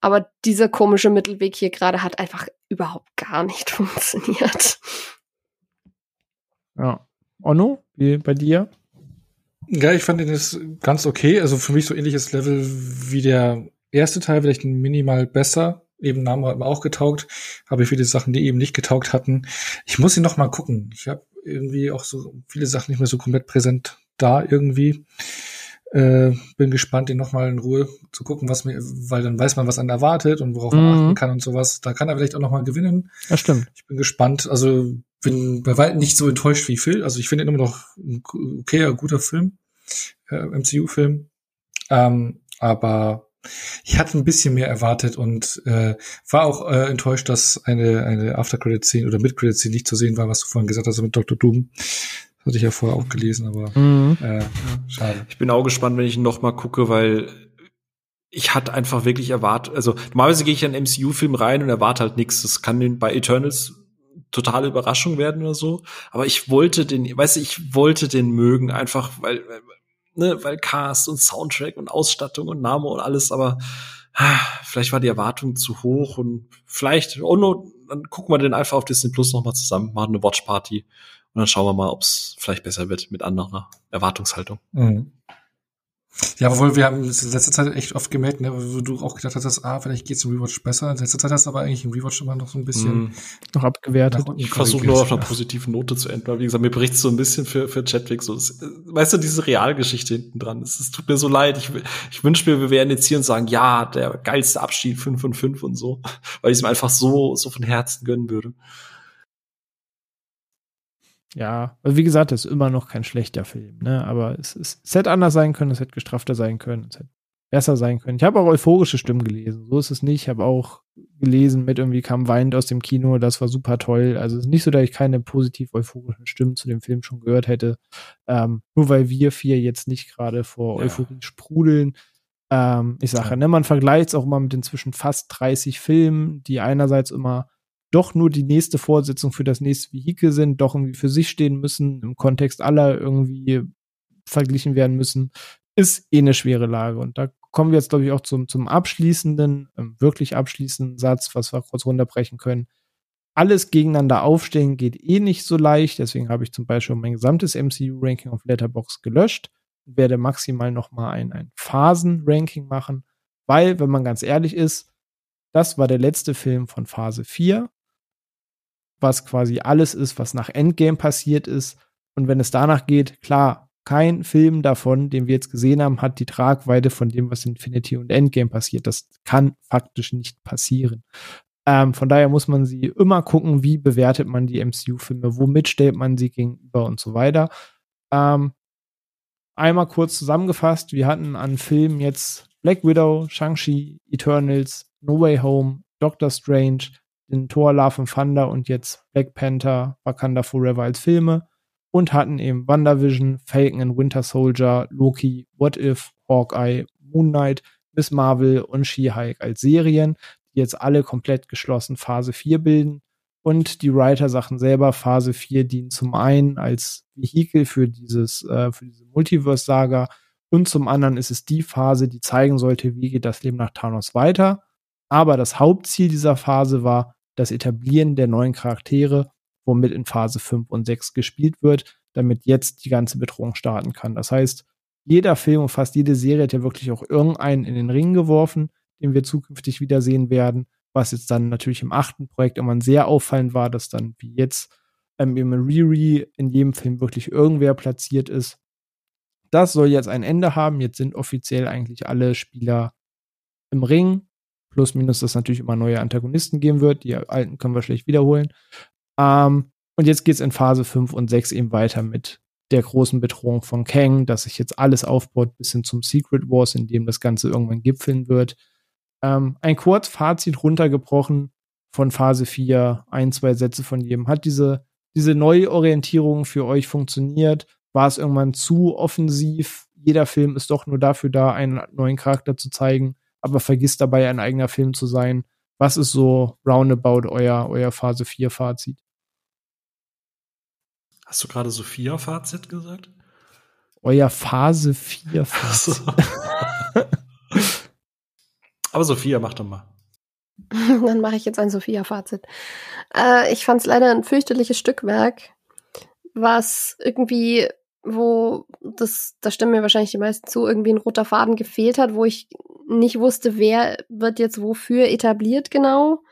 C: Aber dieser komische Mittelweg hier gerade hat einfach überhaupt gar nicht funktioniert.
A: Ja. Onno, wie bei dir?
D: Ja, ich fand den jetzt ganz okay. Also für mich so ähnliches Level wie der erste Teil, vielleicht minimal besser. Eben Name hat mir auch getaugt, aber viele Sachen, die eben nicht getaugt hatten. Ich muss ihn noch mal gucken. Ich habe irgendwie auch so viele Sachen nicht mehr so komplett präsent da irgendwie. Äh, bin gespannt, ihn noch mal in Ruhe zu gucken, was mir, weil dann weiß man, was einen erwartet und worauf man mhm. achten kann und sowas. Da kann er vielleicht auch noch mal gewinnen.
A: Ja, stimmt.
D: Ich bin gespannt. Also bin bei weitem nicht so enttäuscht wie Phil. Also ich finde ihn immer noch ein okayer, guter Film, äh, MCU-Film. Ähm, aber ich hatte ein bisschen mehr erwartet und äh, war auch äh, enttäuscht, dass eine, eine After-Credit-Scene oder Mid-Credit-Scene nicht zu sehen war, was du vorhin gesagt hast mit Dr. Doom. Das hatte ich ja vorher auch gelesen, aber mhm. äh,
B: schade. Ich bin auch gespannt, wenn ich ihn noch mal gucke, weil ich hatte einfach wirklich erwartet, also normalerweise gehe ich in einen MCU-Film rein und erwarte halt nichts. Das kann den bei Eternals totale Überraschung werden oder so. Aber ich wollte den, weißt du, ich wollte den mögen, einfach weil, ne, weil Cast und Soundtrack und Ausstattung und Name und alles, aber ah, vielleicht war die Erwartung zu hoch und vielleicht, oh no, dann gucken wir den einfach auf Disney Plus nochmal zusammen, machen eine Watch Party und dann schauen wir mal, ob es vielleicht besser wird mit anderer Erwartungshaltung. Mhm.
D: Ja, obwohl wir haben in letzter Zeit echt oft gemerkt, ne, wo du auch gedacht hast, ah, vielleicht geht's im Rewatch besser. In letzter Zeit hast du aber eigentlich im Rewatch immer noch so ein bisschen mm.
A: noch abgewertet.
B: Ich versuche nur auf einer positiven Note zu enden, weil wie gesagt, mir bricht so ein bisschen für, für Chadwick so. Das, weißt du, diese Realgeschichte hinten dran. Es, es tut mir so leid. Ich, ich wünsche mir, wir wären jetzt hier und sagen, ja, der geilste Abschied 5 von 5 und so. Weil ich es mir einfach so, so von Herzen gönnen würde.
A: Ja, also wie gesagt, das ist immer noch kein schlechter Film, ne? Aber es, es, es hätte anders sein können, es hätte gestrafter sein können, es hätte besser sein können. Ich habe auch euphorische Stimmen gelesen, so ist es nicht. Ich habe auch gelesen mit irgendwie kam weinend aus dem Kino, das war super toll. Also es ist nicht so, dass ich keine positiv euphorischen Stimmen zu dem Film schon gehört hätte. Ähm, nur weil wir vier jetzt nicht gerade vor ja. Euphorie sprudeln. Ähm, ich sage, ja. ne, man vergleicht es auch immer mit inzwischen fast 30 Filmen, die einerseits immer doch nur die nächste Vorsitzung für das nächste Vehikel sind, doch irgendwie für sich stehen müssen, im Kontext aller irgendwie verglichen werden müssen, ist eh eine schwere Lage. Und da kommen wir jetzt, glaube ich, auch zum, zum abschließenden, ähm, wirklich abschließenden Satz, was wir kurz runterbrechen können. Alles gegeneinander aufstellen geht eh nicht so leicht. Deswegen habe ich zum Beispiel mein gesamtes MCU-Ranking auf Letterbox gelöscht und werde maximal nochmal ein, ein Phasen-Ranking machen, weil, wenn man ganz ehrlich ist, das war der letzte Film von Phase 4 was quasi alles ist, was nach Endgame passiert ist. Und wenn es danach geht, klar, kein Film davon, den wir jetzt gesehen haben, hat die Tragweite von dem, was in Infinity und Endgame passiert. Das kann faktisch nicht passieren. Ähm, von daher muss man sie immer gucken, wie bewertet man die MCU-Filme, womit stellt man sie gegenüber und so weiter. Ähm, einmal kurz zusammengefasst, wir hatten an Filmen jetzt Black Widow, Shang-Chi, Eternals, No Way Home, Doctor Strange, den Thor, Love and Thunder und jetzt Black Panther, Wakanda Forever als Filme und hatten eben WandaVision, Falcon and Winter Soldier, Loki, What If, Hawkeye, Moon Knight, Miss Marvel und She-Hulk als Serien, die jetzt alle komplett geschlossen Phase 4 bilden. Und die Writer-Sachen selber, Phase 4 dienen zum einen als Vehikel für dieses, äh, für diese Multiverse-Saga und zum anderen ist es die Phase, die zeigen sollte, wie geht das Leben nach Thanos weiter. Aber das Hauptziel dieser Phase war, das Etablieren der neuen Charaktere, womit in Phase 5 und 6 gespielt wird, damit jetzt die ganze Bedrohung starten kann. Das heißt, jeder Film und fast jede Serie hat ja wirklich auch irgendeinen in den Ring geworfen, den wir zukünftig wiedersehen werden, was jetzt dann natürlich im achten Projekt immer sehr auffallend war, dass dann wie jetzt ähm, im Riri in jedem Film wirklich irgendwer platziert ist, das soll jetzt ein Ende haben. Jetzt sind offiziell eigentlich alle Spieler im Ring. Plus, minus, dass es natürlich immer neue Antagonisten geben wird. Die alten können wir schlecht wiederholen. Ähm, und jetzt geht es in Phase 5 und 6 eben weiter mit der großen Bedrohung von Kang, dass sich jetzt alles aufbaut bis hin zum Secret Wars, in dem das Ganze irgendwann gipfeln wird. Ähm, ein Kurzfazit runtergebrochen von Phase 4, ein, zwei Sätze von jedem. Hat diese, diese Neuorientierung für euch funktioniert? War es irgendwann zu offensiv? Jeder Film ist doch nur dafür da, einen neuen Charakter zu zeigen, aber vergisst dabei, ein eigener Film zu sein. Was ist so roundabout euer, euer Phase 4 Fazit?
B: Hast du gerade Sophia-Fazit gesagt?
A: Euer Phase 4 Fazit.
B: Aber Sophia, mach doch mal.
C: Dann mache ich jetzt ein Sophia-Fazit. Äh, ich fand es leider ein fürchterliches Stückwerk, was irgendwie, wo das, da stimmen mir wahrscheinlich die meisten zu, irgendwie ein roter Faden gefehlt hat, wo ich nicht wusste, wer wird jetzt wofür etabliert genau.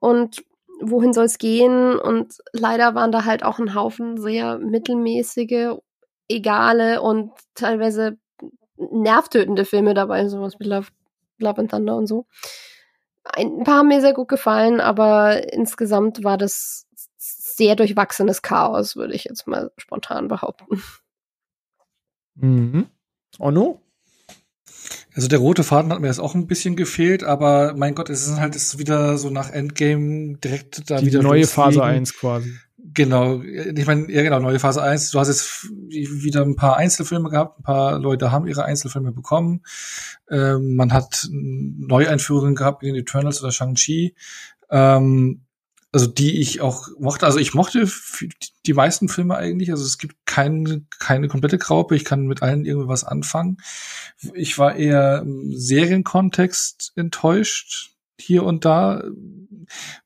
C: Und wohin soll es gehen? Und leider waren da halt auch ein Haufen sehr mittelmäßige, egale und teilweise nervtötende Filme dabei, sowas wie Love, Love and Thunder und so. Ein paar haben mir sehr gut gefallen, aber insgesamt war das sehr durchwachsenes Chaos, würde ich jetzt mal spontan behaupten.
A: Mhm. Ono?
D: Also der rote Faden hat mir jetzt auch ein bisschen gefehlt, aber mein Gott, es ist halt ist wieder so nach Endgame direkt da
A: Die
D: wieder
A: neue Phase 1 quasi.
D: Genau, ich meine, ja genau, neue Phase 1. Du hast jetzt wieder ein paar Einzelfilme gehabt, ein paar Leute haben ihre Einzelfilme bekommen. Ähm, man hat Neueinführungen gehabt in den Eternals oder Shang-Chi. Ähm, also die ich auch mochte. Also ich mochte die meisten Filme eigentlich. Also es gibt keine, keine komplette Graupe. Ich kann mit allen irgendwie was anfangen. Ich war eher im Serienkontext enttäuscht hier und da.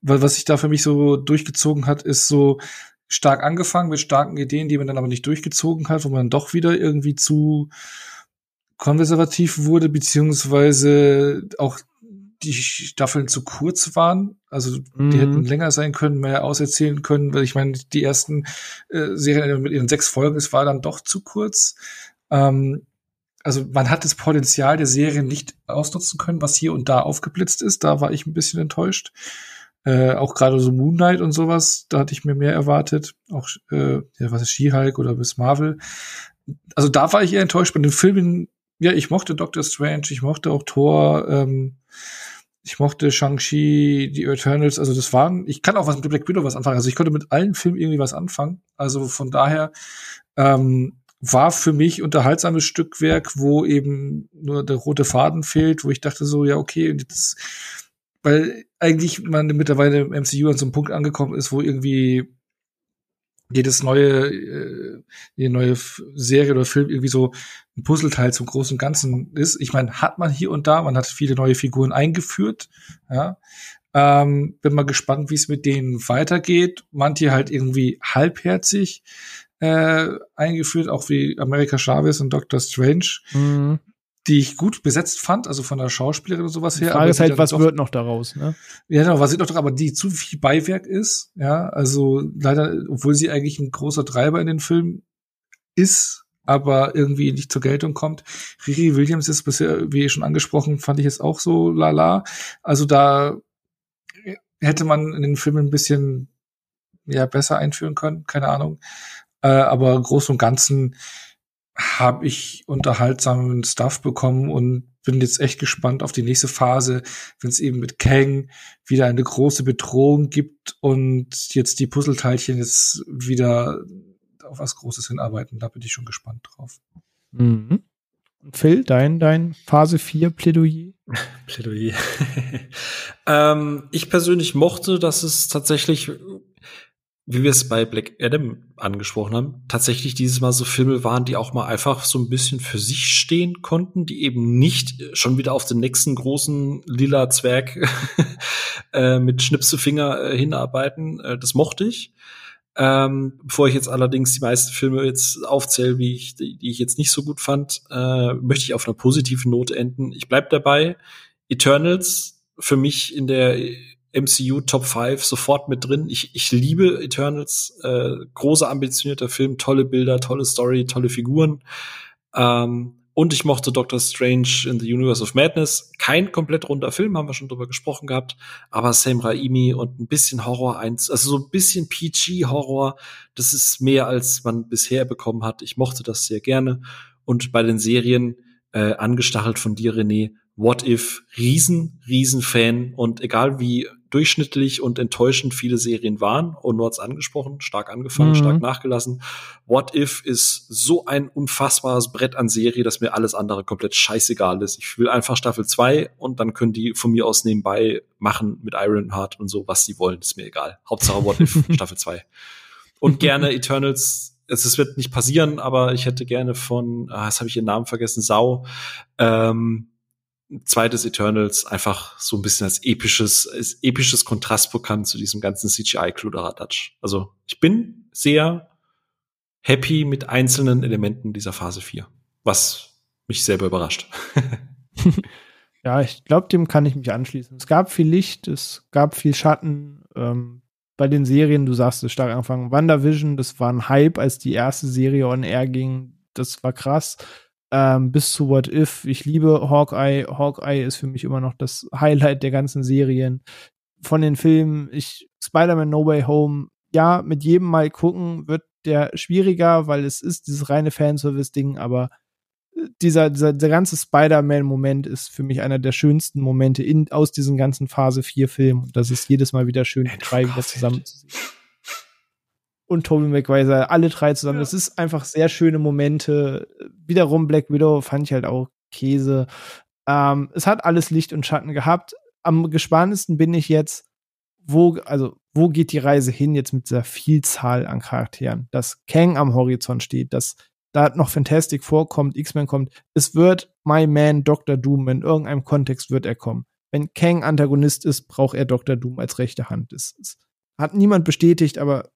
D: Weil was sich da für mich so durchgezogen hat, ist so stark angefangen mit starken Ideen, die man dann aber nicht durchgezogen hat, wo man doch wieder irgendwie zu konservativ wurde, beziehungsweise auch die Staffeln zu kurz waren. Also die mhm. hätten länger sein können, mehr auserzählen können, weil ich meine, die ersten äh, Serien mit ihren sechs Folgen, es war dann doch zu kurz. Ähm, also man hat das Potenzial der Serien nicht ausnutzen können, was hier und da aufgeblitzt ist. Da war ich ein bisschen enttäuscht. Äh, auch gerade so Moon Knight und sowas, da hatte ich mir mehr erwartet. Auch äh, ja, was ist She-Hulk oder Miss Marvel. Also da war ich eher enttäuscht bei den Filmen. Ja, ich mochte Doctor Strange, ich mochte auch Thor. Ähm, ich mochte Shang-Chi, die Eternals, also das waren, ich kann auch was mit Black Widow was anfangen. Also ich konnte mit allen Filmen irgendwie was anfangen. Also von daher ähm, war für mich unterhaltsames Stückwerk, wo eben nur der rote Faden fehlt, wo ich dachte so, ja, okay, und jetzt, weil eigentlich man mittlerweile im MCU an so einem Punkt angekommen ist, wo irgendwie jedes neue, äh, jede neue Serie oder Film irgendwie so ein Puzzleteil zum großen Ganzen ist. Ich meine, hat man hier und da, man hat viele neue Figuren eingeführt, ja. Ähm, bin mal gespannt, wie es mit denen weitergeht. Manche halt irgendwie halbherzig äh, eingeführt, auch wie America Chavez und Doctor Strange. Mhm die ich gut besetzt fand, also von der Schauspielerin und sowas
A: die
D: her.
A: Frage ist halt, was wird noch daraus, ne?
D: Ja, genau, was wird noch daraus, aber die zu viel Beiwerk ist, ja, also leider, obwohl sie eigentlich ein großer Treiber in den Film ist, aber irgendwie nicht zur Geltung kommt. Riri Williams ist bisher, wie schon angesprochen, fand ich jetzt auch so lala. Also da hätte man in den Film ein bisschen ja besser einführen können, keine Ahnung. Äh, aber groß und ganzen habe ich unterhaltsamen Stuff bekommen und bin jetzt echt gespannt auf die nächste Phase, wenn es eben mit Kang wieder eine große Bedrohung gibt und jetzt die Puzzleteilchen jetzt wieder auf was Großes hinarbeiten. Da bin ich schon gespannt drauf.
A: Mhm. Phil, dein, dein Phase 4 Plädoyer?
B: Plädoyer. ähm, ich persönlich mochte, dass es tatsächlich wie wir es bei Black Adam angesprochen haben, tatsächlich dieses Mal so Filme waren, die auch mal einfach so ein bisschen für sich stehen konnten, die eben nicht schon wieder auf den nächsten großen lila Zwerg äh, mit Schnipsefinger äh, hinarbeiten. Äh, das mochte ich. Ähm, bevor ich jetzt allerdings die meisten Filme jetzt aufzähle, wie ich, die, die ich jetzt nicht so gut fand, äh, möchte ich auf einer positiven Note enden. Ich bleib dabei. Eternals für mich in der MCU Top 5 sofort mit drin. Ich, ich liebe Eternals, äh, großer ambitionierter Film, tolle Bilder, tolle Story, tolle Figuren. Ähm, und ich mochte Doctor Strange in the Universe of Madness. Kein komplett runder Film, haben wir schon drüber gesprochen gehabt. Aber Sam Raimi und ein bisschen Horror eins, also so ein bisschen PG-Horror. Das ist mehr, als man bisher bekommen hat. Ich mochte das sehr gerne. Und bei den Serien, äh, angestachelt von dir, René, What If, riesen, riesen Fan. Und egal wie durchschnittlich und enttäuschend viele Serien waren. Und nur angesprochen, stark angefangen, mhm. stark nachgelassen. What If ist so ein unfassbares Brett an Serie, dass mir alles andere komplett scheißegal ist. Ich will einfach Staffel 2 und dann können die von mir aus nebenbei machen mit Ironheart und so, was sie wollen, ist mir egal. Hauptsache What If Staffel 2. Und gerne Eternals es, wird nicht passieren, aber ich hätte gerne von, ah, jetzt habe ich ihren Namen vergessen, Sau, ähm, zweites Eternals einfach so ein bisschen als episches, als episches Kontrastprogramm zu diesem ganzen CGI-Kluderadatsch. Also ich bin sehr happy mit einzelnen Elementen dieser Phase 4, was mich selber überrascht.
A: ja, ich glaube, dem kann ich mich anschließen. Es gab viel Licht, es gab viel Schatten. Ähm, bei den Serien, du sagst es stark angefangen, WandaVision, das war ein Hype, als die erste Serie on air ging. Das war krass ähm, bis zu What If. Ich liebe Hawkeye. Hawkeye ist für mich immer noch das Highlight der ganzen Serien. Von den Filmen, ich, Spider-Man No Way Home, ja, mit jedem Mal gucken wird der schwieriger, weil es ist dieses reine Fanservice-Ding, aber äh, dieser, dieser, der ganze Spider-Man-Moment ist für mich einer der schönsten Momente in, aus diesen ganzen Phase 4 Filmen. Das ist jedes Mal wieder schön, die drei wieder zusammenzusehen und Tobey Maguire, alle drei zusammen. Ja. Das ist einfach sehr schöne Momente. Wiederum Black Widow fand ich halt auch Käse. Ähm, es hat alles Licht und Schatten gehabt. Am gespanntesten bin ich jetzt, wo, also, wo geht die Reise hin jetzt mit dieser Vielzahl an Charakteren? Dass Kang am Horizont steht, dass da noch Fantastic vorkommt, X-Men kommt. Es wird My Man Dr. Doom, in irgendeinem Kontext wird er kommen. Wenn Kang Antagonist ist, braucht er Dr. Doom als rechte Hand. Das, das hat niemand bestätigt, aber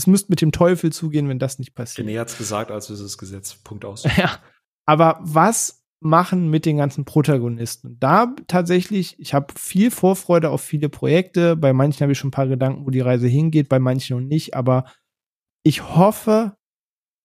A: es müsste mit dem Teufel zugehen, wenn das nicht passiert.
B: René hat's gesagt, also ist es Gesetz. Punkt aus.
A: Ja. Aber was machen mit den ganzen Protagonisten? Da tatsächlich, ich habe viel Vorfreude auf viele Projekte. Bei manchen habe ich schon ein paar Gedanken, wo die Reise hingeht, bei manchen noch nicht. Aber ich hoffe,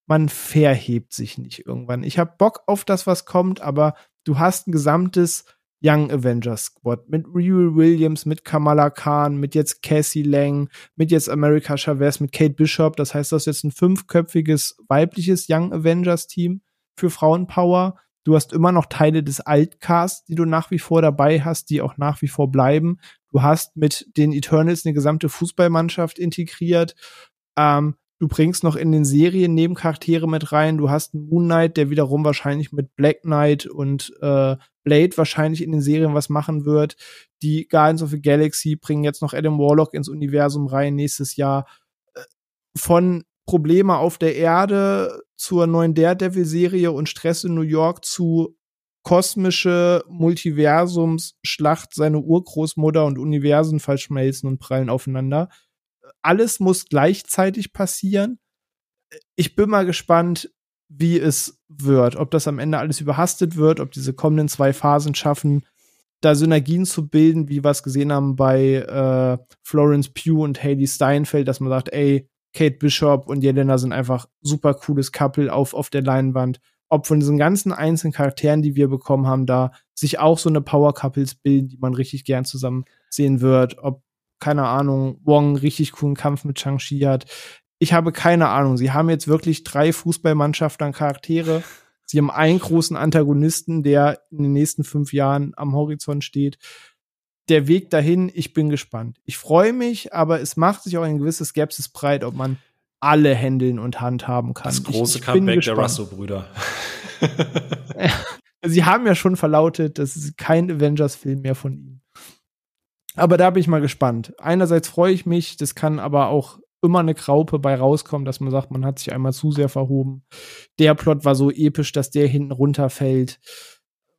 A: man verhebt sich nicht irgendwann. Ich habe Bock auf das, was kommt, aber du hast ein gesamtes Young Avengers Squad mit Riri Williams, mit Kamala Khan, mit jetzt Cassie Lang, mit jetzt America Chavez, mit Kate Bishop. Das heißt, das ist jetzt ein fünfköpfiges weibliches Young Avengers Team für Frauenpower. Du hast immer noch Teile des Altcasts, die du nach wie vor dabei hast, die auch nach wie vor bleiben. Du hast mit den Eternals eine gesamte Fußballmannschaft integriert. Ähm, Du bringst noch in den Serien Nebencharaktere mit rein. Du hast Moon Knight, der wiederum wahrscheinlich mit Black Knight und äh, Blade wahrscheinlich in den Serien was machen wird. Die Guardians of the Galaxy bringen jetzt noch Adam Warlock ins Universum rein nächstes Jahr. Äh, von Probleme auf der Erde zur neuen Daredevil-Serie und Stress in New York zu kosmische Multiversumsschlacht, seine Urgroßmutter und Universen verschmelzen und prallen aufeinander alles muss gleichzeitig passieren. Ich bin mal gespannt, wie es wird, ob das am Ende alles überhastet wird, ob diese kommenden zwei Phasen schaffen, da Synergien zu bilden, wie wir es gesehen haben bei äh, Florence Pugh und Haley Steinfeld, dass man sagt, ey, Kate Bishop und Jelena sind einfach super cooles Couple auf, auf der Leinwand. Ob von diesen ganzen einzelnen Charakteren, die wir bekommen haben, da sich auch so eine Power Couples bilden, die man richtig gern zusammen sehen wird. Ob keine Ahnung, Wong einen richtig coolen Kampf mit Shang-Chi hat. Ich habe keine Ahnung. Sie haben jetzt wirklich drei Fußballmannschaften an Charaktere. Sie haben einen großen Antagonisten, der in den nächsten fünf Jahren am Horizont steht. Der Weg dahin, ich bin gespannt. Ich freue mich, aber es macht sich auch ein gewisses Skepsis breit, ob man alle Händeln und handhaben kann.
B: Das große ich, ich Comeback der Russo-Brüder.
A: Sie haben ja schon verlautet, das ist kein Avengers-Film mehr von ihnen. Aber da bin ich mal gespannt. Einerseits freue ich mich, das kann aber auch immer eine Graupe bei rauskommen, dass man sagt, man hat sich einmal zu sehr verhoben. Der Plot war so episch, dass der hinten runterfällt.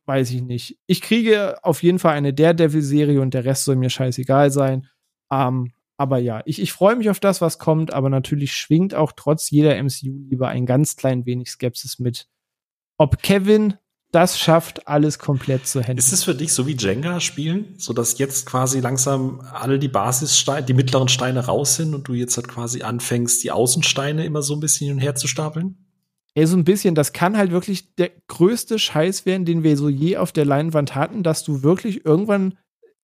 A: Weiß ich nicht. Ich kriege auf jeden Fall eine Daredevil-Serie und der Rest soll mir scheißegal sein. Ähm, aber ja, ich, ich freue mich auf das, was kommt, aber natürlich schwingt auch trotz jeder MCU-Liebe ein ganz klein wenig Skepsis mit. Ob Kevin das schafft, alles komplett zu handeln.
B: Ist es für dich so wie Jenga spielen, so dass jetzt quasi langsam alle die Basissteine, die mittleren Steine raus sind und du jetzt halt quasi anfängst, die Außensteine immer so ein bisschen hin und her zu stapeln?
A: Ey, so ein bisschen, das kann halt wirklich der größte Scheiß werden, den wir so je auf der Leinwand hatten, dass du wirklich irgendwann,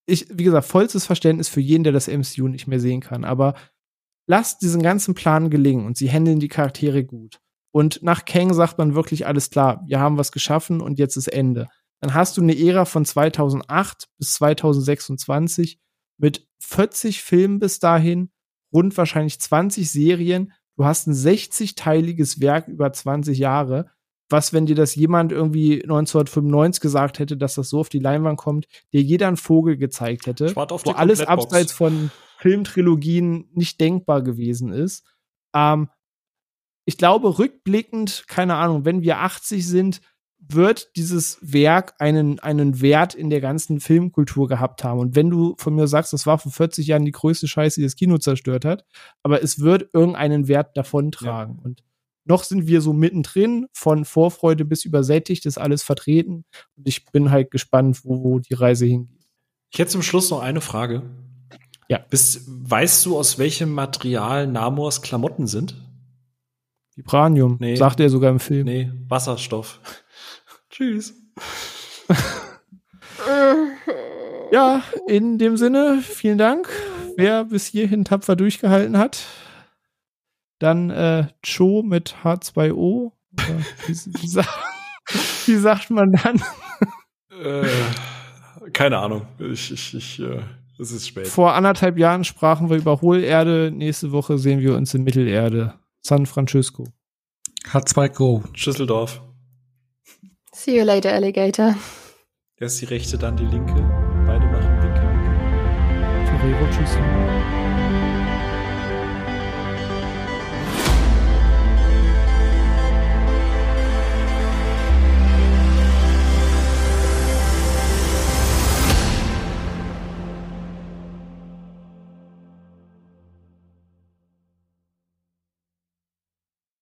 A: ich, wie gesagt, vollstes Verständnis für jeden, der das MCU nicht mehr sehen kann, aber lasst diesen ganzen Plan gelingen und sie handeln die Charaktere gut. Und nach Kang sagt man wirklich alles klar, wir haben was geschaffen und jetzt ist Ende. Dann hast du eine Ära von 2008 bis 2026 mit 40 Filmen bis dahin, rund wahrscheinlich 20 Serien, Du hast ein 60-teiliges Werk über 20 Jahre. Was, wenn dir das jemand irgendwie 1995 gesagt hätte, dass das so auf die Leinwand kommt, dir jeder einen Vogel gezeigt hätte, wo alles abseits von Filmtrilogien nicht denkbar gewesen ist. Ähm, ich glaube, rückblickend, keine Ahnung, wenn wir 80 sind, wird dieses Werk einen, einen Wert in der ganzen Filmkultur gehabt haben. Und wenn du von mir sagst, das war vor 40 Jahren die größte Scheiße, die das Kino zerstört hat, aber es wird irgendeinen Wert davontragen. Ja. Und noch sind wir so mittendrin, von Vorfreude bis übersättigt, ist alles vertreten. Und ich bin halt gespannt, wo, wo die Reise hingeht.
B: Ich hätte zum Schluss noch eine Frage. Ja. Bist, weißt du, aus welchem Material Namors Klamotten sind?
A: Vibranium, nee. sagt er sogar im Film.
B: Nee, Wasserstoff. Tschüss.
A: ja, in dem Sinne, vielen Dank. Wer bis hierhin tapfer durchgehalten hat, dann äh, Cho mit H2O. Wie, wie, sagt, wie, sagt man dann?
B: Äh, keine Ahnung. Ich, ich, ich, äh, es ist spät.
A: Vor anderthalb Jahren sprachen wir über Hohlerde. Nächste Woche sehen wir uns in Mittelerde. San Francisco.
D: H2Go.
B: Schüsseldorf.
C: See you later, Alligator.
B: Erst die rechte, dann die linke. Beide machen Winke. Ferrero, tschüss.